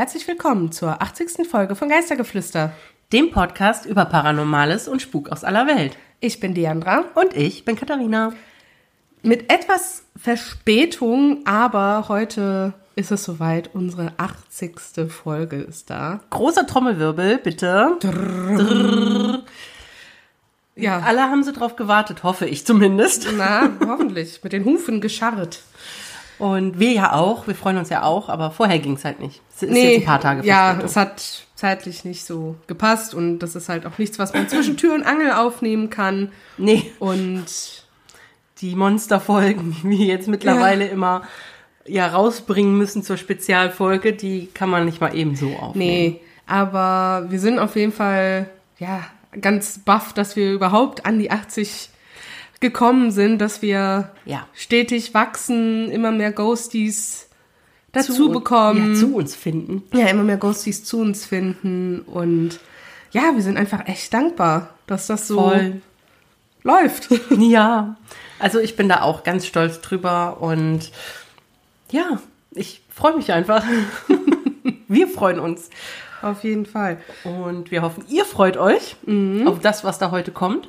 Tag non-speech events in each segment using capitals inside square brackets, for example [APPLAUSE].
Herzlich willkommen zur 80. Folge von Geistergeflüster. Dem Podcast über Paranormales und Spuk aus aller Welt. Ich bin Diandra. Und ich bin Katharina. Mit etwas Verspätung, aber heute ist es soweit. Unsere 80. Folge ist da. Großer Trommelwirbel, bitte. Drrr. Ja. Alle haben sie drauf gewartet, hoffe ich zumindest. Na, hoffentlich. Mit den Hufen gescharrt. Und wir ja auch, wir freuen uns ja auch, aber vorher ging es halt nicht. Es ist nee, jetzt ein paar Tage Ja, es hat zeitlich nicht so gepasst und das ist halt auch nichts, was man zwischen Tür und Angel aufnehmen kann. Nee. Und die Monsterfolgen, die wir jetzt mittlerweile ja. immer ja rausbringen müssen zur Spezialfolge, die kann man nicht mal eben so aufnehmen. Nee, aber wir sind auf jeden Fall ja ganz baff, dass wir überhaupt an die 80 gekommen sind, dass wir ja. stetig wachsen, immer mehr Ghosties dazu zu, bekommen. Ja, zu uns finden. Ja, immer mehr Ghosties zu uns finden. Und ja, wir sind einfach echt dankbar, dass das so Voll. läuft. [LAUGHS] Ja, also ich bin da auch ganz stolz drüber und ja, ich freue mich einfach. [LAUGHS] wir freuen uns. Auf jeden Fall. Und wir hoffen, ihr freut euch mhm. auf das, was da heute kommt.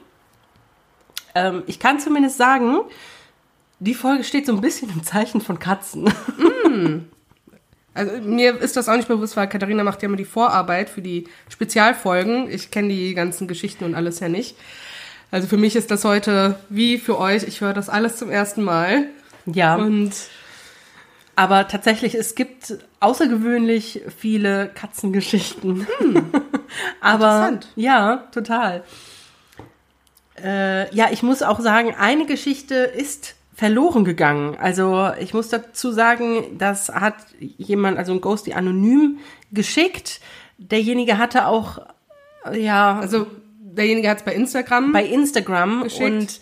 Ähm, ich kann zumindest sagen, die Folge steht so ein bisschen im Zeichen von Katzen. Mm. Also mir ist das auch nicht bewusst, weil Katharina macht ja immer die Vorarbeit für die Spezialfolgen. Ich kenne die ganzen Geschichten und alles ja nicht. Also für mich ist das heute wie für euch. Ich höre das alles zum ersten Mal. Ja. Und aber tatsächlich, es gibt außergewöhnlich viele Katzengeschichten. Hm. [LAUGHS] aber ja, total. Äh, ja, ich muss auch sagen, eine Geschichte ist verloren gegangen. Also ich muss dazu sagen, das hat jemand, also ein Ghosty anonym geschickt. Derjenige hatte auch, ja. Also derjenige hat es bei Instagram. Bei Instagram geschickt. und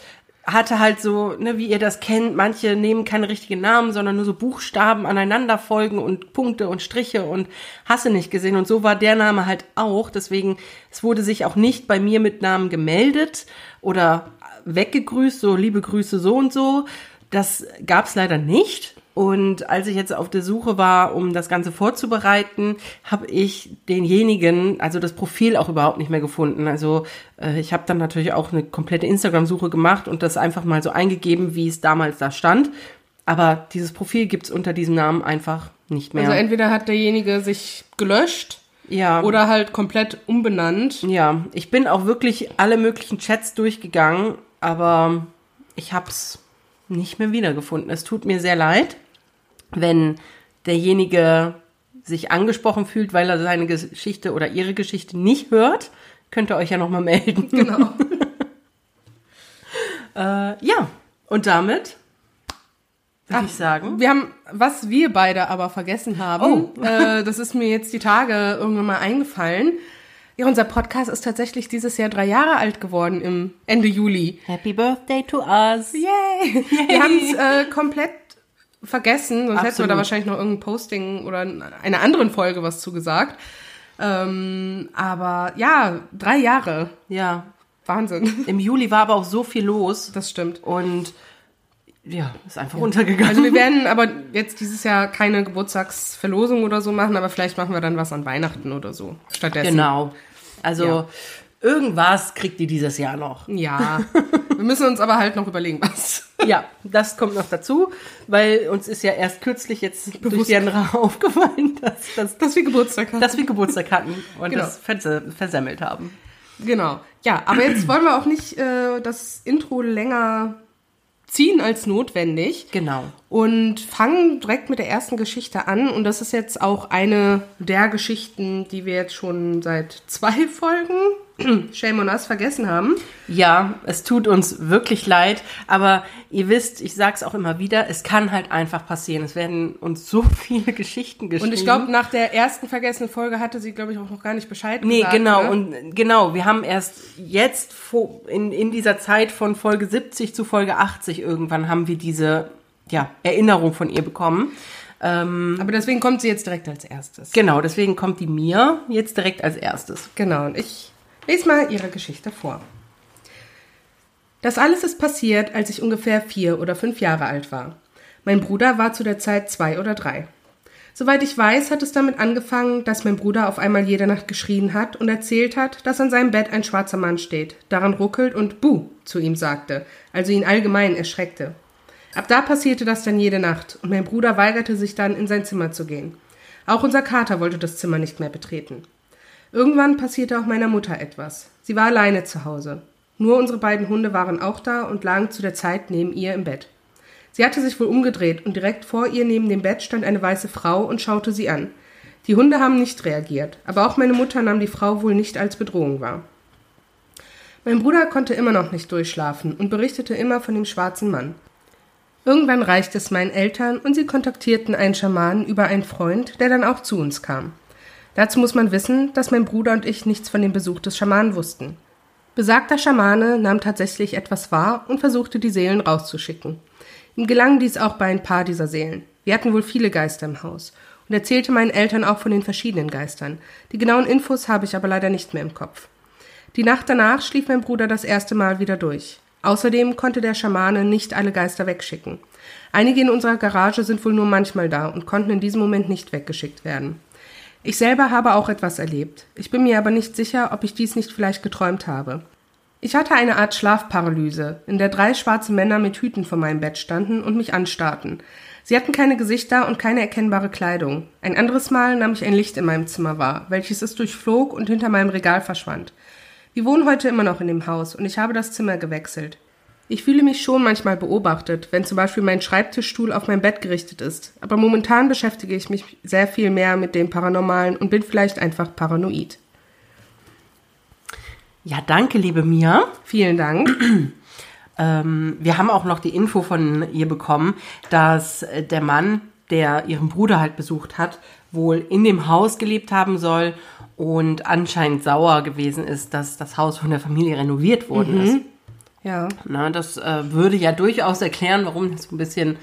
hatte halt so, ne, wie ihr das kennt, manche nehmen keine richtigen Namen, sondern nur so Buchstaben aneinander folgen und Punkte und Striche und hasse nicht gesehen. Und so war der Name halt auch. Deswegen, es wurde sich auch nicht bei mir mit Namen gemeldet oder weggegrüßt, so liebe Grüße so und so. Das gab's leider nicht. Und als ich jetzt auf der Suche war, um das Ganze vorzubereiten, habe ich denjenigen, also das Profil auch überhaupt nicht mehr gefunden. Also äh, ich habe dann natürlich auch eine komplette Instagram-Suche gemacht und das einfach mal so eingegeben, wie es damals da stand. Aber dieses Profil gibt's unter diesem Namen einfach nicht mehr. Also entweder hat derjenige sich gelöscht ja. Oder halt komplett umbenannt. Ja, ich bin auch wirklich alle möglichen Chats durchgegangen, aber ich hab's nicht mehr wiedergefunden. Es tut mir sehr leid wenn derjenige sich angesprochen fühlt, weil er seine Geschichte oder ihre Geschichte nicht hört, könnt ihr euch ja nochmal melden. [LAUGHS] Genau. [LAUGHS] äh, ja, und damit würde ich sagen. Wir haben, was wir beide aber vergessen haben, oh. [LAUGHS] äh, das ist mir jetzt die Tage irgendwann mal eingefallen. Ja, unser Podcast ist tatsächlich dieses Jahr drei Jahre alt geworden im Ende Juli. Happy Birthday to us. Yay! Yay. Wir haben es äh, komplett vergessen, sonst Absolut. hätten wir da wahrscheinlich noch irgendein Posting oder einer anderen Folge was zugesagt. Ähm, aber ja, drei Jahre. Ja. Wahnsinn. Im Juli war aber auch so viel los. Das stimmt. Und ja, ist einfach ja. untergegangen. Also wir werden aber jetzt dieses Jahr keine Geburtstagsverlosung oder so machen, aber vielleicht machen wir dann was an Weihnachten oder so stattdessen. Genau. Also ja. Irgendwas kriegt ihr dieses Jahr noch. Ja. Wir müssen uns aber halt noch überlegen, was. Ja, das kommt noch dazu, weil uns ist ja erst kürzlich jetzt Bewusst. durch die andere [LAUGHS] aufgefallen, dass, dass, dass wir Geburtstag hatten. Dass wir Geburtstag hatten und genau. das versemmelt haben. Genau. Ja, aber jetzt wollen wir auch nicht äh, das Intro länger ziehen als notwendig. Genau. Und fangen direkt mit der ersten Geschichte an. Und das ist jetzt auch eine der Geschichten, die wir jetzt schon seit zwei Folgen [CLEARS THROAT] Shame on Us vergessen haben. Ja, es tut uns wirklich leid, aber ihr wisst, ich sag's auch immer wieder, es kann halt einfach passieren. Es werden uns so [LAUGHS] viele Geschichten geschrieben. Und ich glaube, nach der ersten vergessenen Folge hatte sie, glaube ich, auch noch gar nicht Bescheid nee, gesagt. Nee, genau, ne? und genau, wir haben erst jetzt in, in dieser Zeit von Folge 70 zu Folge 80 irgendwann haben wir diese ja, Erinnerung von ihr bekommen. Ähm, aber deswegen kommt sie jetzt direkt als erstes. Genau, deswegen kommt die mir jetzt direkt als erstes. Genau, und ich Lies mal ihre Geschichte vor. Das alles ist passiert, als ich ungefähr vier oder fünf Jahre alt war. Mein Bruder war zu der Zeit zwei oder drei. Soweit ich weiß, hat es damit angefangen, dass mein Bruder auf einmal jede Nacht geschrien hat und erzählt hat, dass an seinem Bett ein schwarzer Mann steht, daran ruckelt und Buh zu ihm sagte, also ihn allgemein erschreckte. Ab da passierte das dann jede Nacht und mein Bruder weigerte sich dann, in sein Zimmer zu gehen. Auch unser Kater wollte das Zimmer nicht mehr betreten. Irgendwann passierte auch meiner Mutter etwas. Sie war alleine zu Hause. Nur unsere beiden Hunde waren auch da und lagen zu der Zeit neben ihr im Bett. Sie hatte sich wohl umgedreht und direkt vor ihr neben dem Bett stand eine weiße Frau und schaute sie an. Die Hunde haben nicht reagiert, aber auch meine Mutter nahm die Frau wohl nicht als Bedrohung wahr. Mein Bruder konnte immer noch nicht durchschlafen und berichtete immer von dem schwarzen Mann. Irgendwann reichte es meinen Eltern und sie kontaktierten einen Schamanen über einen Freund, der dann auch zu uns kam. Dazu muss man wissen, dass mein Bruder und ich nichts von dem Besuch des Schamanen wussten. Besagter Schamane nahm tatsächlich etwas wahr und versuchte die Seelen rauszuschicken. Ihm gelang dies auch bei ein paar dieser Seelen. Wir hatten wohl viele Geister im Haus und erzählte meinen Eltern auch von den verschiedenen Geistern. Die genauen Infos habe ich aber leider nicht mehr im Kopf. Die Nacht danach schlief mein Bruder das erste Mal wieder durch. Außerdem konnte der Schamane nicht alle Geister wegschicken. Einige in unserer Garage sind wohl nur manchmal da und konnten in diesem Moment nicht weggeschickt werden. Ich selber habe auch etwas erlebt. Ich bin mir aber nicht sicher, ob ich dies nicht vielleicht geträumt habe. Ich hatte eine Art Schlafparalyse, in der drei schwarze Männer mit Hüten vor meinem Bett standen und mich anstarrten. Sie hatten keine Gesichter und keine erkennbare Kleidung. Ein anderes Mal nahm ich ein Licht in meinem Zimmer wahr, welches es durchflog und hinter meinem Regal verschwand. Wir wohnen heute immer noch in dem Haus und ich habe das Zimmer gewechselt. Ich fühle mich schon manchmal beobachtet, wenn zum Beispiel mein Schreibtischstuhl auf mein Bett gerichtet ist, aber momentan beschäftige ich mich sehr viel mehr mit dem Paranormalen und bin vielleicht einfach paranoid. Ja, danke, liebe Mia. Vielen Dank. [CLEARS THROAT] ähm, wir haben auch noch die Info von ihr bekommen, dass äh, der Mann, der ihren Bruder halt besucht hat, wohl in dem Haus gelebt haben soll und anscheinend sauer gewesen ist, dass das Haus von der Familie renoviert worden mhm. ist. Ja. Na, das äh, würde ja durchaus erklären, warum das so ein bisschen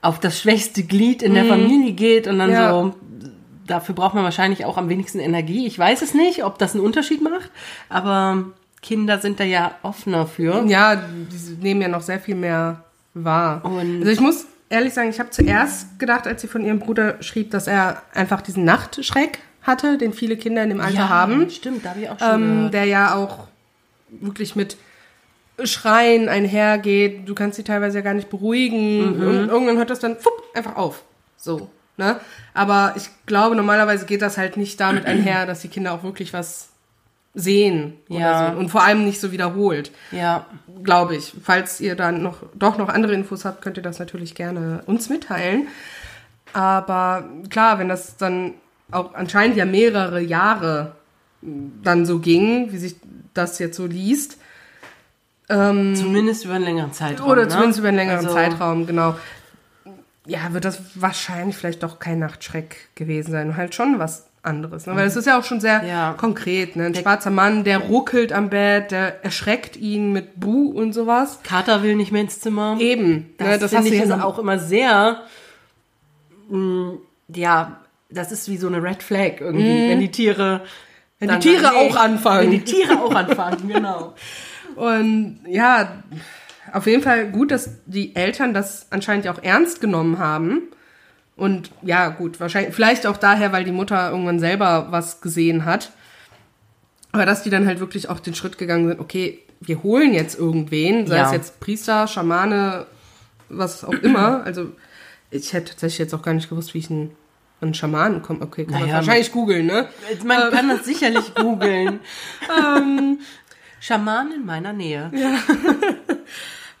auf das schwächste Glied in mhm. der Familie geht und dann ja. so dafür braucht man wahrscheinlich auch am wenigsten Energie. Ich weiß es nicht, ob das einen Unterschied macht, aber Kinder sind da ja offener für. Ja, die nehmen ja noch sehr viel mehr wahr. Und also ich muss ehrlich sagen, ich habe zuerst gedacht, als sie von ihrem Bruder schrieb, dass er einfach diesen Nachtschreck hatte, den viele Kinder in dem Alter ja, haben. Stimmt, da habe ich auch schon. Ähm, der ja auch wirklich mit Schreien einhergeht. Du kannst sie teilweise ja gar nicht beruhigen. Mhm. Und irgendwann hört das dann fupp, einfach auf. So. Ne? Aber ich glaube, normalerweise geht das halt nicht damit einher, dass die Kinder auch wirklich was sehen ja. So. und vor allem nicht so wiederholt. Ja. Glaube ich. Falls ihr dann noch doch noch andere Infos habt, könnt ihr das natürlich gerne uns mitteilen. Aber klar, wenn das dann auch anscheinend ja mehrere Jahre dann so ging, wie sich das jetzt so liest. Ähm, zumindest über einen längeren Zeitraum. Oder ne? zumindest über einen längeren also, Zeitraum, genau ja, wird das wahrscheinlich vielleicht doch kein Nachtschreck gewesen sein. Halt schon was anderes. Ne? Weil es ist ja auch schon sehr ja. konkret. Ne? Ein der schwarzer Mann, der ruckelt am Bett, der erschreckt ihn mit Bu und sowas. Kater will nicht mehr ins Zimmer. Eben. Das, ne? das finde ich ist auch immer sehr, mh, mm, ja, das ist wie so eine Red Flag irgendwie, mm. wenn die Tiere... Wenn die Tiere auch anfangen. Wenn die Tiere auch anfangen, genau. [LAUGHS] Und ja, auf jeden Fall gut, dass die Eltern das anscheinend ja auch ernst genommen haben. Und ja, gut, wahrscheinlich, vielleicht auch daher, weil die Mutter irgendwann selber was gesehen hat. Aber dass die dann halt wirklich auch den Schritt gegangen sind, okay, wir holen jetzt irgendwen, sei ja. es jetzt Priester, Schamane, was auch immer. [CLEARS THROAT] Also ich hätte tatsächlich jetzt auch gar nicht gewusst, wie ich einen, einen Schamanen komme. Okay, kann naja, man wahrscheinlich googeln, ne? Man kann das sicherlich googeln. [LAUGHS] ähm, Schaman in meiner Nähe. Ja.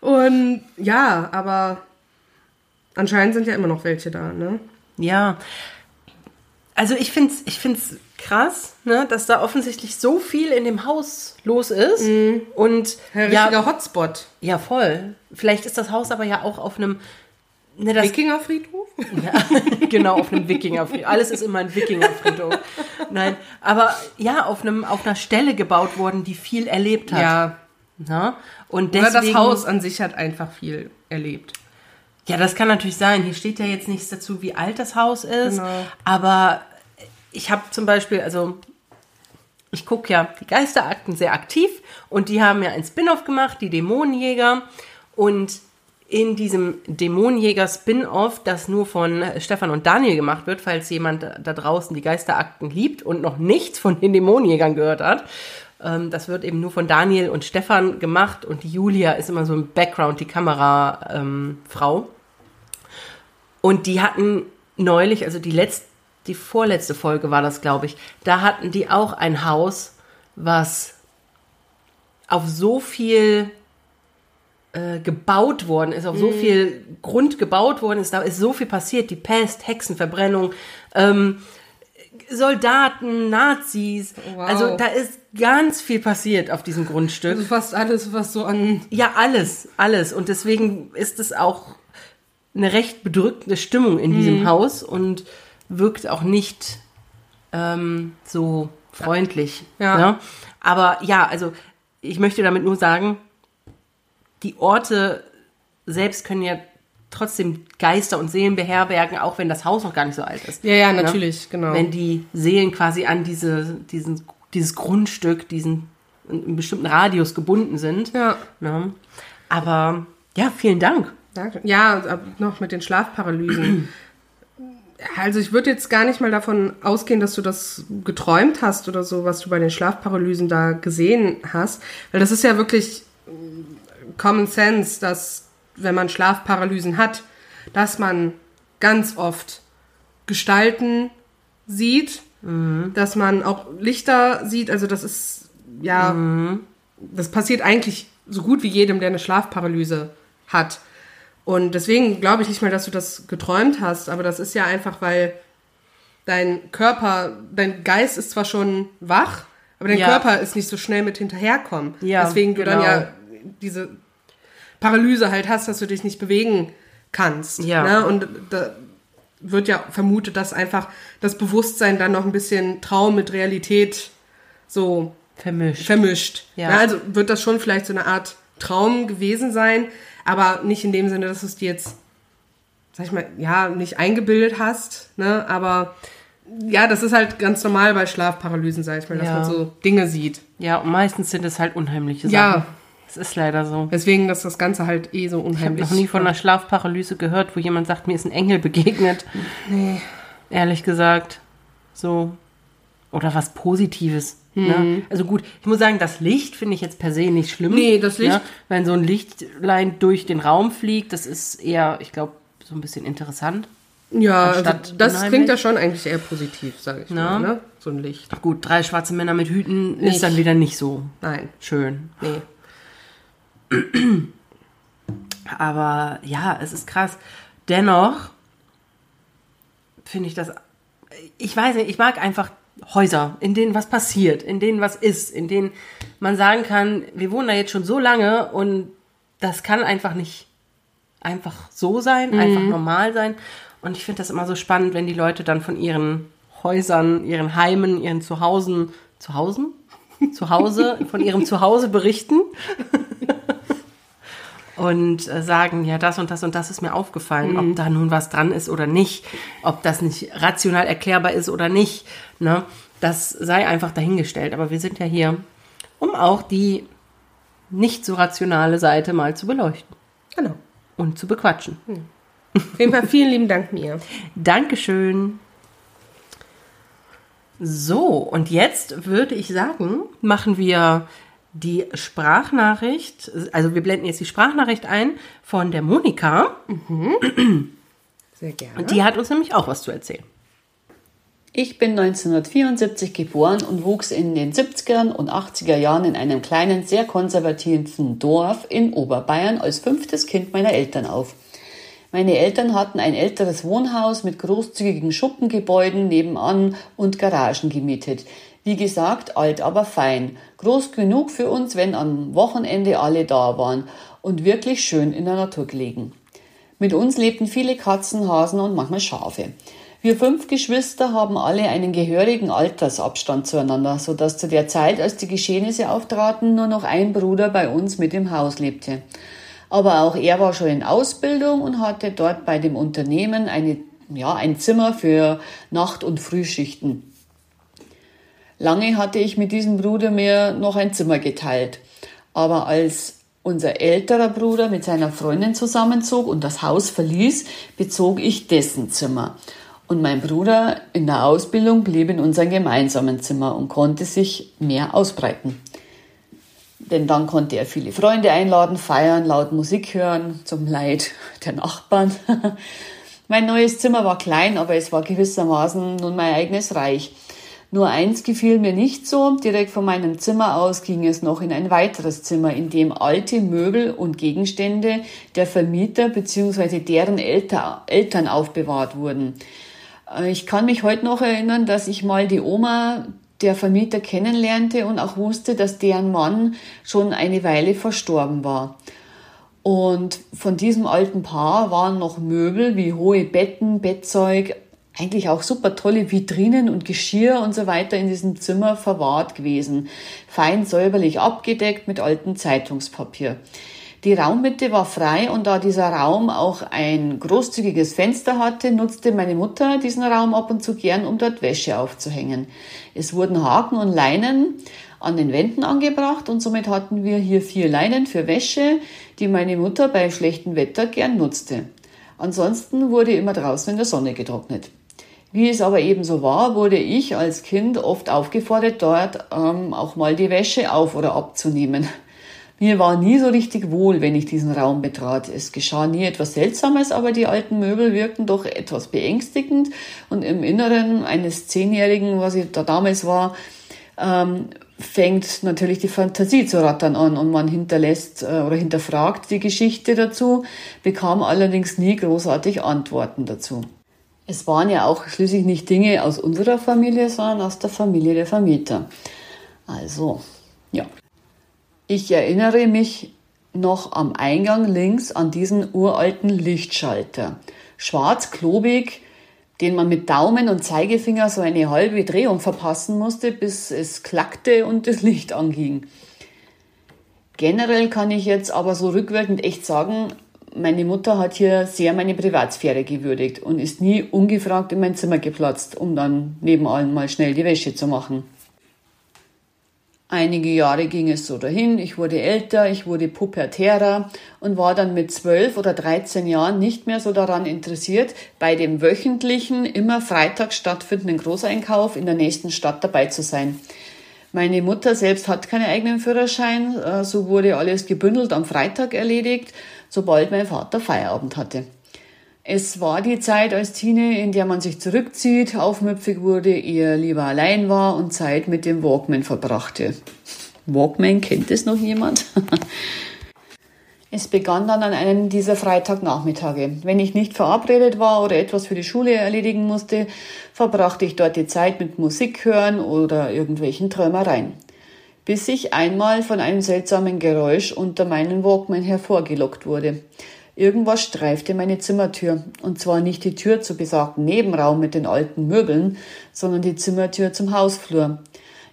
[LAUGHS] Und ja, aber anscheinend sind ja immer noch welche da, ne? Ja. Also ich finde es ich find's krass, ne, dass da offensichtlich so viel in dem Haus los ist. Mhm. Und Ein ja, Hotspot. Ja, voll. Vielleicht ist das Haus aber ja auch auf einem ne, Wikingerfriedhof? Ja, [LAUGHS] genau, auf einem Wikingerfriedhof. Alles ist immer ein Wikingerfriedhof. Nein, aber ja, auf einem auf einer Stelle gebaut worden, die viel erlebt hat. Ja. Na? Und deswegen, Oder das Haus an sich hat einfach viel erlebt. Ja, das kann natürlich sein. Hier steht ja jetzt nichts dazu, wie alt das Haus ist. Genau. Aber ich habe zum Beispiel, also ich gucke ja die Geisterakten sehr aktiv und die haben ja ein Spin-off gemacht, die Dämonenjäger. Und in diesem Dämonenjäger-Spin-Off, das nur von Stefan und Daniel gemacht wird, falls jemand da draußen die Geisterakten liebt und noch nichts von den Dämonenjägern gehört hat. Ähm, das wird eben nur von Daniel und Stefan gemacht und Julia ist immer so im Background, die Kamerafrau. Ähm, und die hatten neulich, also die letzte, die vorletzte Folge war das, glaube ich, da hatten die auch ein Haus, was auf so viel äh, gebaut worden ist, auf so mhm. viel Grund gebaut worden ist, da ist so viel passiert, die Pest, Hexenverbrennung, ähm, Soldaten, Nazis, wow. also da ist ganz viel passiert auf diesem Grundstück. Also fast alles, was so an... Ja, alles, alles und deswegen ist es auch eine recht bedrückende Stimmung in diesem mhm. Haus und wirkt auch nicht ähm, so freundlich. Ja. ja. Aber ja, also ich möchte damit nur sagen, die Orte selbst können ja trotzdem Geister und Seelen beherbergen, auch wenn das Haus noch gar nicht so alt ist. Ja, ja, ne? natürlich, ja? genau. Wenn die Seelen quasi an diese, diesen, dieses Grundstück, diesen in einem bestimmten Radius gebunden sind. Ja. Ne? Aber ja, vielen Dank. Danke. Ja, noch mit den Schlafparalysen. [CLEARS THROAT] Also ich würde jetzt gar nicht mal davon ausgehen, dass du das geträumt hast oder so, was du bei den Schlafparalysen da gesehen hast, weil das ist ja wirklich Common Sense, dass wenn man Schlafparalysen hat, dass man ganz oft Gestalten sieht, mhm. dass man auch Lichter sieht. Also das ist ja, mhm. das passiert eigentlich so gut wie jedem, der eine Schlafparalyse hat. Und deswegen glaube ich nicht mal, dass du das geträumt hast, aber das ist ja einfach, weil dein Körper, dein Geist ist zwar schon wach, aber dein ja. Körper ist nicht so schnell mit hinterherkommen. Ja, Deswegen du genau. dann ja diese Paralyse halt hast, dass du dich nicht bewegen kannst. Ja. Ne? Und da wird ja vermutet, dass einfach das Bewusstsein dann noch ein bisschen Traum mit Realität so vermischt. vermischt. Ja. Ne? Also wird das schon vielleicht so eine Art Traum gewesen sein, aber nicht in dem Sinne, dass du es dir jetzt, sag ich mal, ja, nicht eingebildet hast, ne? Aber ja, das ist halt ganz normal bei Schlafparalysen, sag ich mal, dass ja. man so Dinge sieht. Ja, und meistens sind es halt unheimliche Sachen. Ja, das ist leider so. Deswegen ist das Ganze halt eh so unheimlich. Ich habe noch nie von einer Schlafparalyse gehört, wo jemand sagt, mir ist ein Engel begegnet. Nee. Ehrlich gesagt. So. Oder was Positives. Ne? Mhm. Ne? Also gut, ich muss sagen, das Licht finde ich jetzt per se nicht schlimm. Nee, das Licht. Ne? Wenn so ein Lichtlein durch den Raum fliegt, das ist eher, ich glaube, so ein bisschen interessant. Ja, also das klingt ja schon eigentlich eher positiv, sage ich Na? mal, ne? So ein Licht. Gut, drei schwarze Männer mit Hüten nicht. ist dann wieder nicht so Nein. schön. Nee. Aber ja, es ist krass. Dennoch finde ich das, ich weiß nicht, ich mag einfach Häuser, in denen was passiert, in denen was ist, in denen man sagen kann, wir wohnen da jetzt schon so lange und das kann einfach nicht einfach so sein, mhm. einfach normal sein. Und ich finde das immer so spannend, wenn die Leute dann von ihren Häusern, ihren Heimen, ihren Zuhausen, Zuhausen? Zuhause, von ihrem Zuhause berichten und äh, sagen, ja, das und das und das ist mir aufgefallen, mhm. ob da nun was dran ist oder nicht, ob das nicht rational erklärbar ist oder nicht. Ne? Das sei einfach dahingestellt. Aber wir sind ja hier, um auch die nicht so rationale Seite mal zu beleuchten. Genau. Und zu bequatschen. Mhm. Auf jeden Fall vielen lieben Dank, mir. Dankeschön. So, und jetzt würde ich sagen, machen wir die Sprachnachricht, also wir blenden jetzt die Sprachnachricht ein von der Monika. Mhm. Sehr gerne. Und die hat uns nämlich auch was zu erzählen. Ich bin 1974 geboren und wuchs in den 70er und 80er Jahren in einem kleinen, sehr konservativen Dorf in Oberbayern als fünftes Kind meiner Eltern auf. Meine Eltern hatten ein älteres Wohnhaus mit großzügigen Schuppengebäuden nebenan und Garagen gemietet. Wie gesagt, alt, aber fein. Groß genug für uns, wenn am Wochenende alle da waren und wirklich schön in der Natur gelegen. Mit uns lebten viele Katzen, Hasen und manchmal Schafe. Wir fünf Geschwister haben alle einen gehörigen Altersabstand zueinander, so dass zu der Zeit, als die Geschehnisse auftraten, nur noch ein Bruder bei uns mit im Haus lebte. Aber auch er war schon in Ausbildung und hatte dort bei dem Unternehmen eine, ja, ein Zimmer für Nacht- und Frühschichten. Lange hatte ich mit diesem Bruder mir noch ein Zimmer geteilt. Aber als unser älterer Bruder mit seiner Freundin zusammenzog und das Haus verließ, bezog ich dessen Zimmer. Und mein Bruder in der Ausbildung blieb in unserem gemeinsamen Zimmer und konnte sich mehr ausbreiten. Denn dann konnte er viele Freunde einladen, feiern, laut Musik hören, zum Leid der Nachbarn. [LAUGHS] mein neues Zimmer war klein, aber es war gewissermaßen nun mein eigenes Reich. Nur eins gefiel mir nicht so. Direkt von meinem Zimmer aus ging es noch in ein weiteres Zimmer, in dem alte Möbel und Gegenstände der Vermieter bzw. deren Eltern aufbewahrt wurden. Äh, ich kann mich heute noch erinnern, dass ich mal die Oma der Vermieter kennenlernte und auch wusste, dass deren Mann schon eine Weile verstorben war. Und von diesem alten Paar waren noch Möbel wie hohe Betten, Bettzeug, eigentlich auch super tolle Vitrinen und Geschirr und so weiter in diesem Zimmer verwahrt gewesen. Fein säuberlich abgedeckt mit altem Zeitungspapier. Die Raummitte war frei und da dieser Raum auch ein großzügiges Fenster hatte, nutzte meine Mutter diesen Raum ab und zu gern, um dort Wäsche aufzuhängen. Es wurden Haken und Leinen an den Wänden angebracht und somit hatten wir hier vier Leinen für Wäsche, die meine Mutter bei schlechtem Wetter gern nutzte. Ansonsten wurde immer draußen in der Sonne getrocknet. Wie es aber eben so war, wurde ich als Kind oft aufgefordert, dort ähm, auch mal die Wäsche auf oder abzunehmen. [LAUGHS] Mir war nie so richtig wohl, wenn ich diesen Raum betrat. Es geschah nie etwas Seltsames, aber die alten Möbel wirkten doch etwas beängstigend und im Inneren eines Zehnjährigen, was ich da damals war, ähm, fängt natürlich die Fantasie zu rattern an und man hinterlässt äh, oder hinterfragt die Geschichte dazu, bekam allerdings nie großartig Antworten dazu. Es waren ja auch schließlich nicht Dinge aus unserer Familie, sondern aus der Familie der Vermieter. Also, ja. Ich erinnere mich noch am Eingang links an diesen uralten Lichtschalter. Schwarz, klobig, den man mit Daumen und Zeigefinger so eine halbe Drehung verpassen musste, bis es klackte und das Licht anging. Generell kann ich jetzt aber so rückwirkend echt sagen, meine Mutter hat hier sehr meine Privatsphäre gewürdigt und ist nie ungefragt in mein Zimmer geplatzt, um dann nebenan mal schnell die Wäsche zu machen. Einige Jahre ging es so dahin, ich wurde älter, ich wurde pubertärer und war dann mit zwölf oder dreizehn Jahren nicht mehr so daran interessiert, bei dem wöchentlichen, immer freitags stattfindenden Großeinkauf in der nächsten Stadt dabei zu sein. Meine Mutter selbst hat keinen eigenen Führerschein, äh, so wurde alles gebündelt am Freitag erledigt, sobald mein Vater Feierabend hatte. Es war die Zeit als Teenie, in der man sich zurückzieht, aufmüpfig wurde, eher lieber allein war und Zeit mit dem Walkman verbrachte. Walkman, kennt es noch jemand? [LAUGHS] es begann dann an einem dieser Freitagnachmittage. Wenn ich nicht verabredet war oder etwas für die Schule erledigen musste, verbrachte ich dort die Zeit mit Musik hören oder irgendwelchen Träumereien. Bis ich einmal von einem seltsamen Geräusch unter meinen Walkman hervorgelockt wurde. Irgendwas streifte meine Zimmertür. Und zwar nicht die Tür zu besagten Nebenraum mit den alten Möbeln, sondern die Zimmertür zum Hausflur.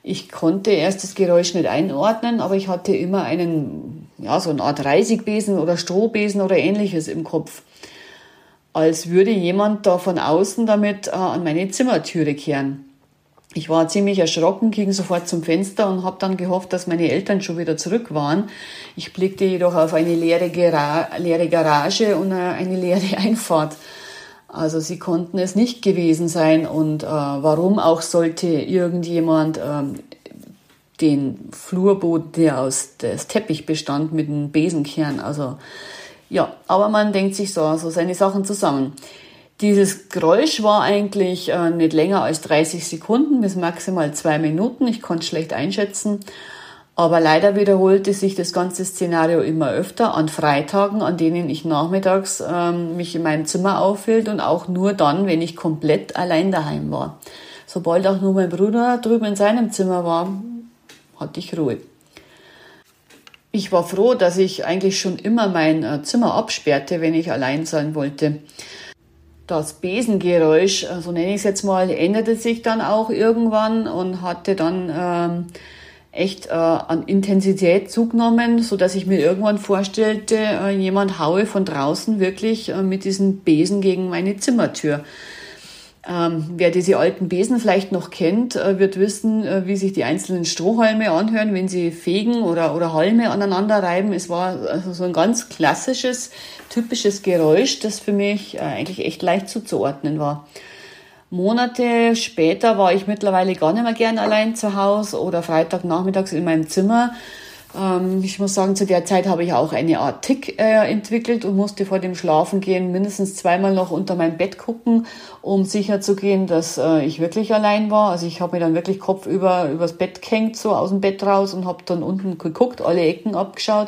Ich konnte erst das Geräusch nicht einordnen, aber ich hatte immer einen, ja, so eine Art Reisigbesen oder Strohbesen oder ähnliches im Kopf. Als würde jemand da von außen damit äh, an meine Zimmertüre kehren. Ich war ziemlich erschrocken, ging sofort zum Fenster und habe dann gehofft, dass meine Eltern schon wieder zurück waren. Ich blickte jedoch auf eine leere, Gara leere Garage und eine leere [LAUGHS] Einfahrt. Also sie konnten es nicht gewesen sein und äh, warum auch sollte irgendjemand äh, den Flurboden, der aus des Teppich bestand, mit einem Besen kehren. Also ja, aber man denkt sich so, so seine Sachen zusammen. Dieses Geräusch war eigentlich äh, nicht länger als 30 Sekunden bis maximal zwei Minuten. Ich konnte schlecht einschätzen. Aber leider wiederholte sich das ganze Szenario immer öfter an Freitagen, an denen ich nachmittags ähm, mich in meinem Zimmer aufhielt und auch nur dann, wenn ich komplett allein daheim war. Sobald auch nur mein Bruder drüben in seinem Zimmer war, hatte ich Ruhe. Ich war froh, dass ich eigentlich schon immer mein äh, Zimmer absperrte, wenn ich allein sein wollte. Das Besengeräusch, äh, so nenne ich es jetzt mal, änderte sich dann auch irgendwann und hatte dann ähm, echt äh, an Intensität zugenommen, so dass ich mir irgendwann vorstellte, äh, jemand haue von draußen wirklich äh, mit diesem Besen gegen meine Zimmertür. Ähm, wer diese alten Besen vielleicht noch kennt, äh, wird wissen, äh, wie sich die einzelnen Strohhalme anhören, wenn sie fegen oder, oder Halme aneinander reiben. Es war also so ein ganz klassisches, typisches Geräusch, das für mich äh, eigentlich echt leicht zuzuordnen war. Monate später war ich mittlerweile gar nicht mehr gern allein zu Hause oder Freitagnachmittags in meinem Zimmer ich muss sagen, zu der Zeit habe ich auch eine Art Tick äh, entwickelt und musste vor dem Schlafengehen mindestens zweimal noch unter mein Bett gucken, um sicher zu gehen, dass äh, ich wirklich allein war. Also ich habe mir dann wirklich kopfüber übers Bett gehängt, so aus dem Bett raus und habe dann unten geguckt, alle Ecken abgeschaut.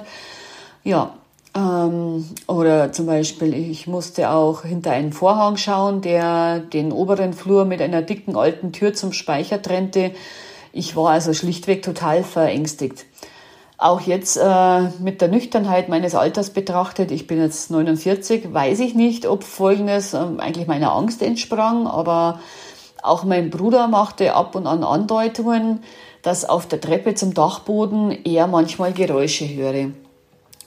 Ja, ähm, oder zum Beispiel, ich musste auch hinter einen Vorhang schauen, der den oberen Flur mit einer dicken alten Tür zum Speicher trennte. Ich war also schlichtweg total verängstigt. Auch jetzt äh, mit der Nüchternheit meines Alters betrachtet, ich bin jetzt 49, weiß ich nicht, ob Folgendes ähm, eigentlich meiner Angst entsprang, aber auch mein Bruder machte ab und an Andeutungen, dass auf der Treppe zum Dachboden er manchmal Geräusche höre.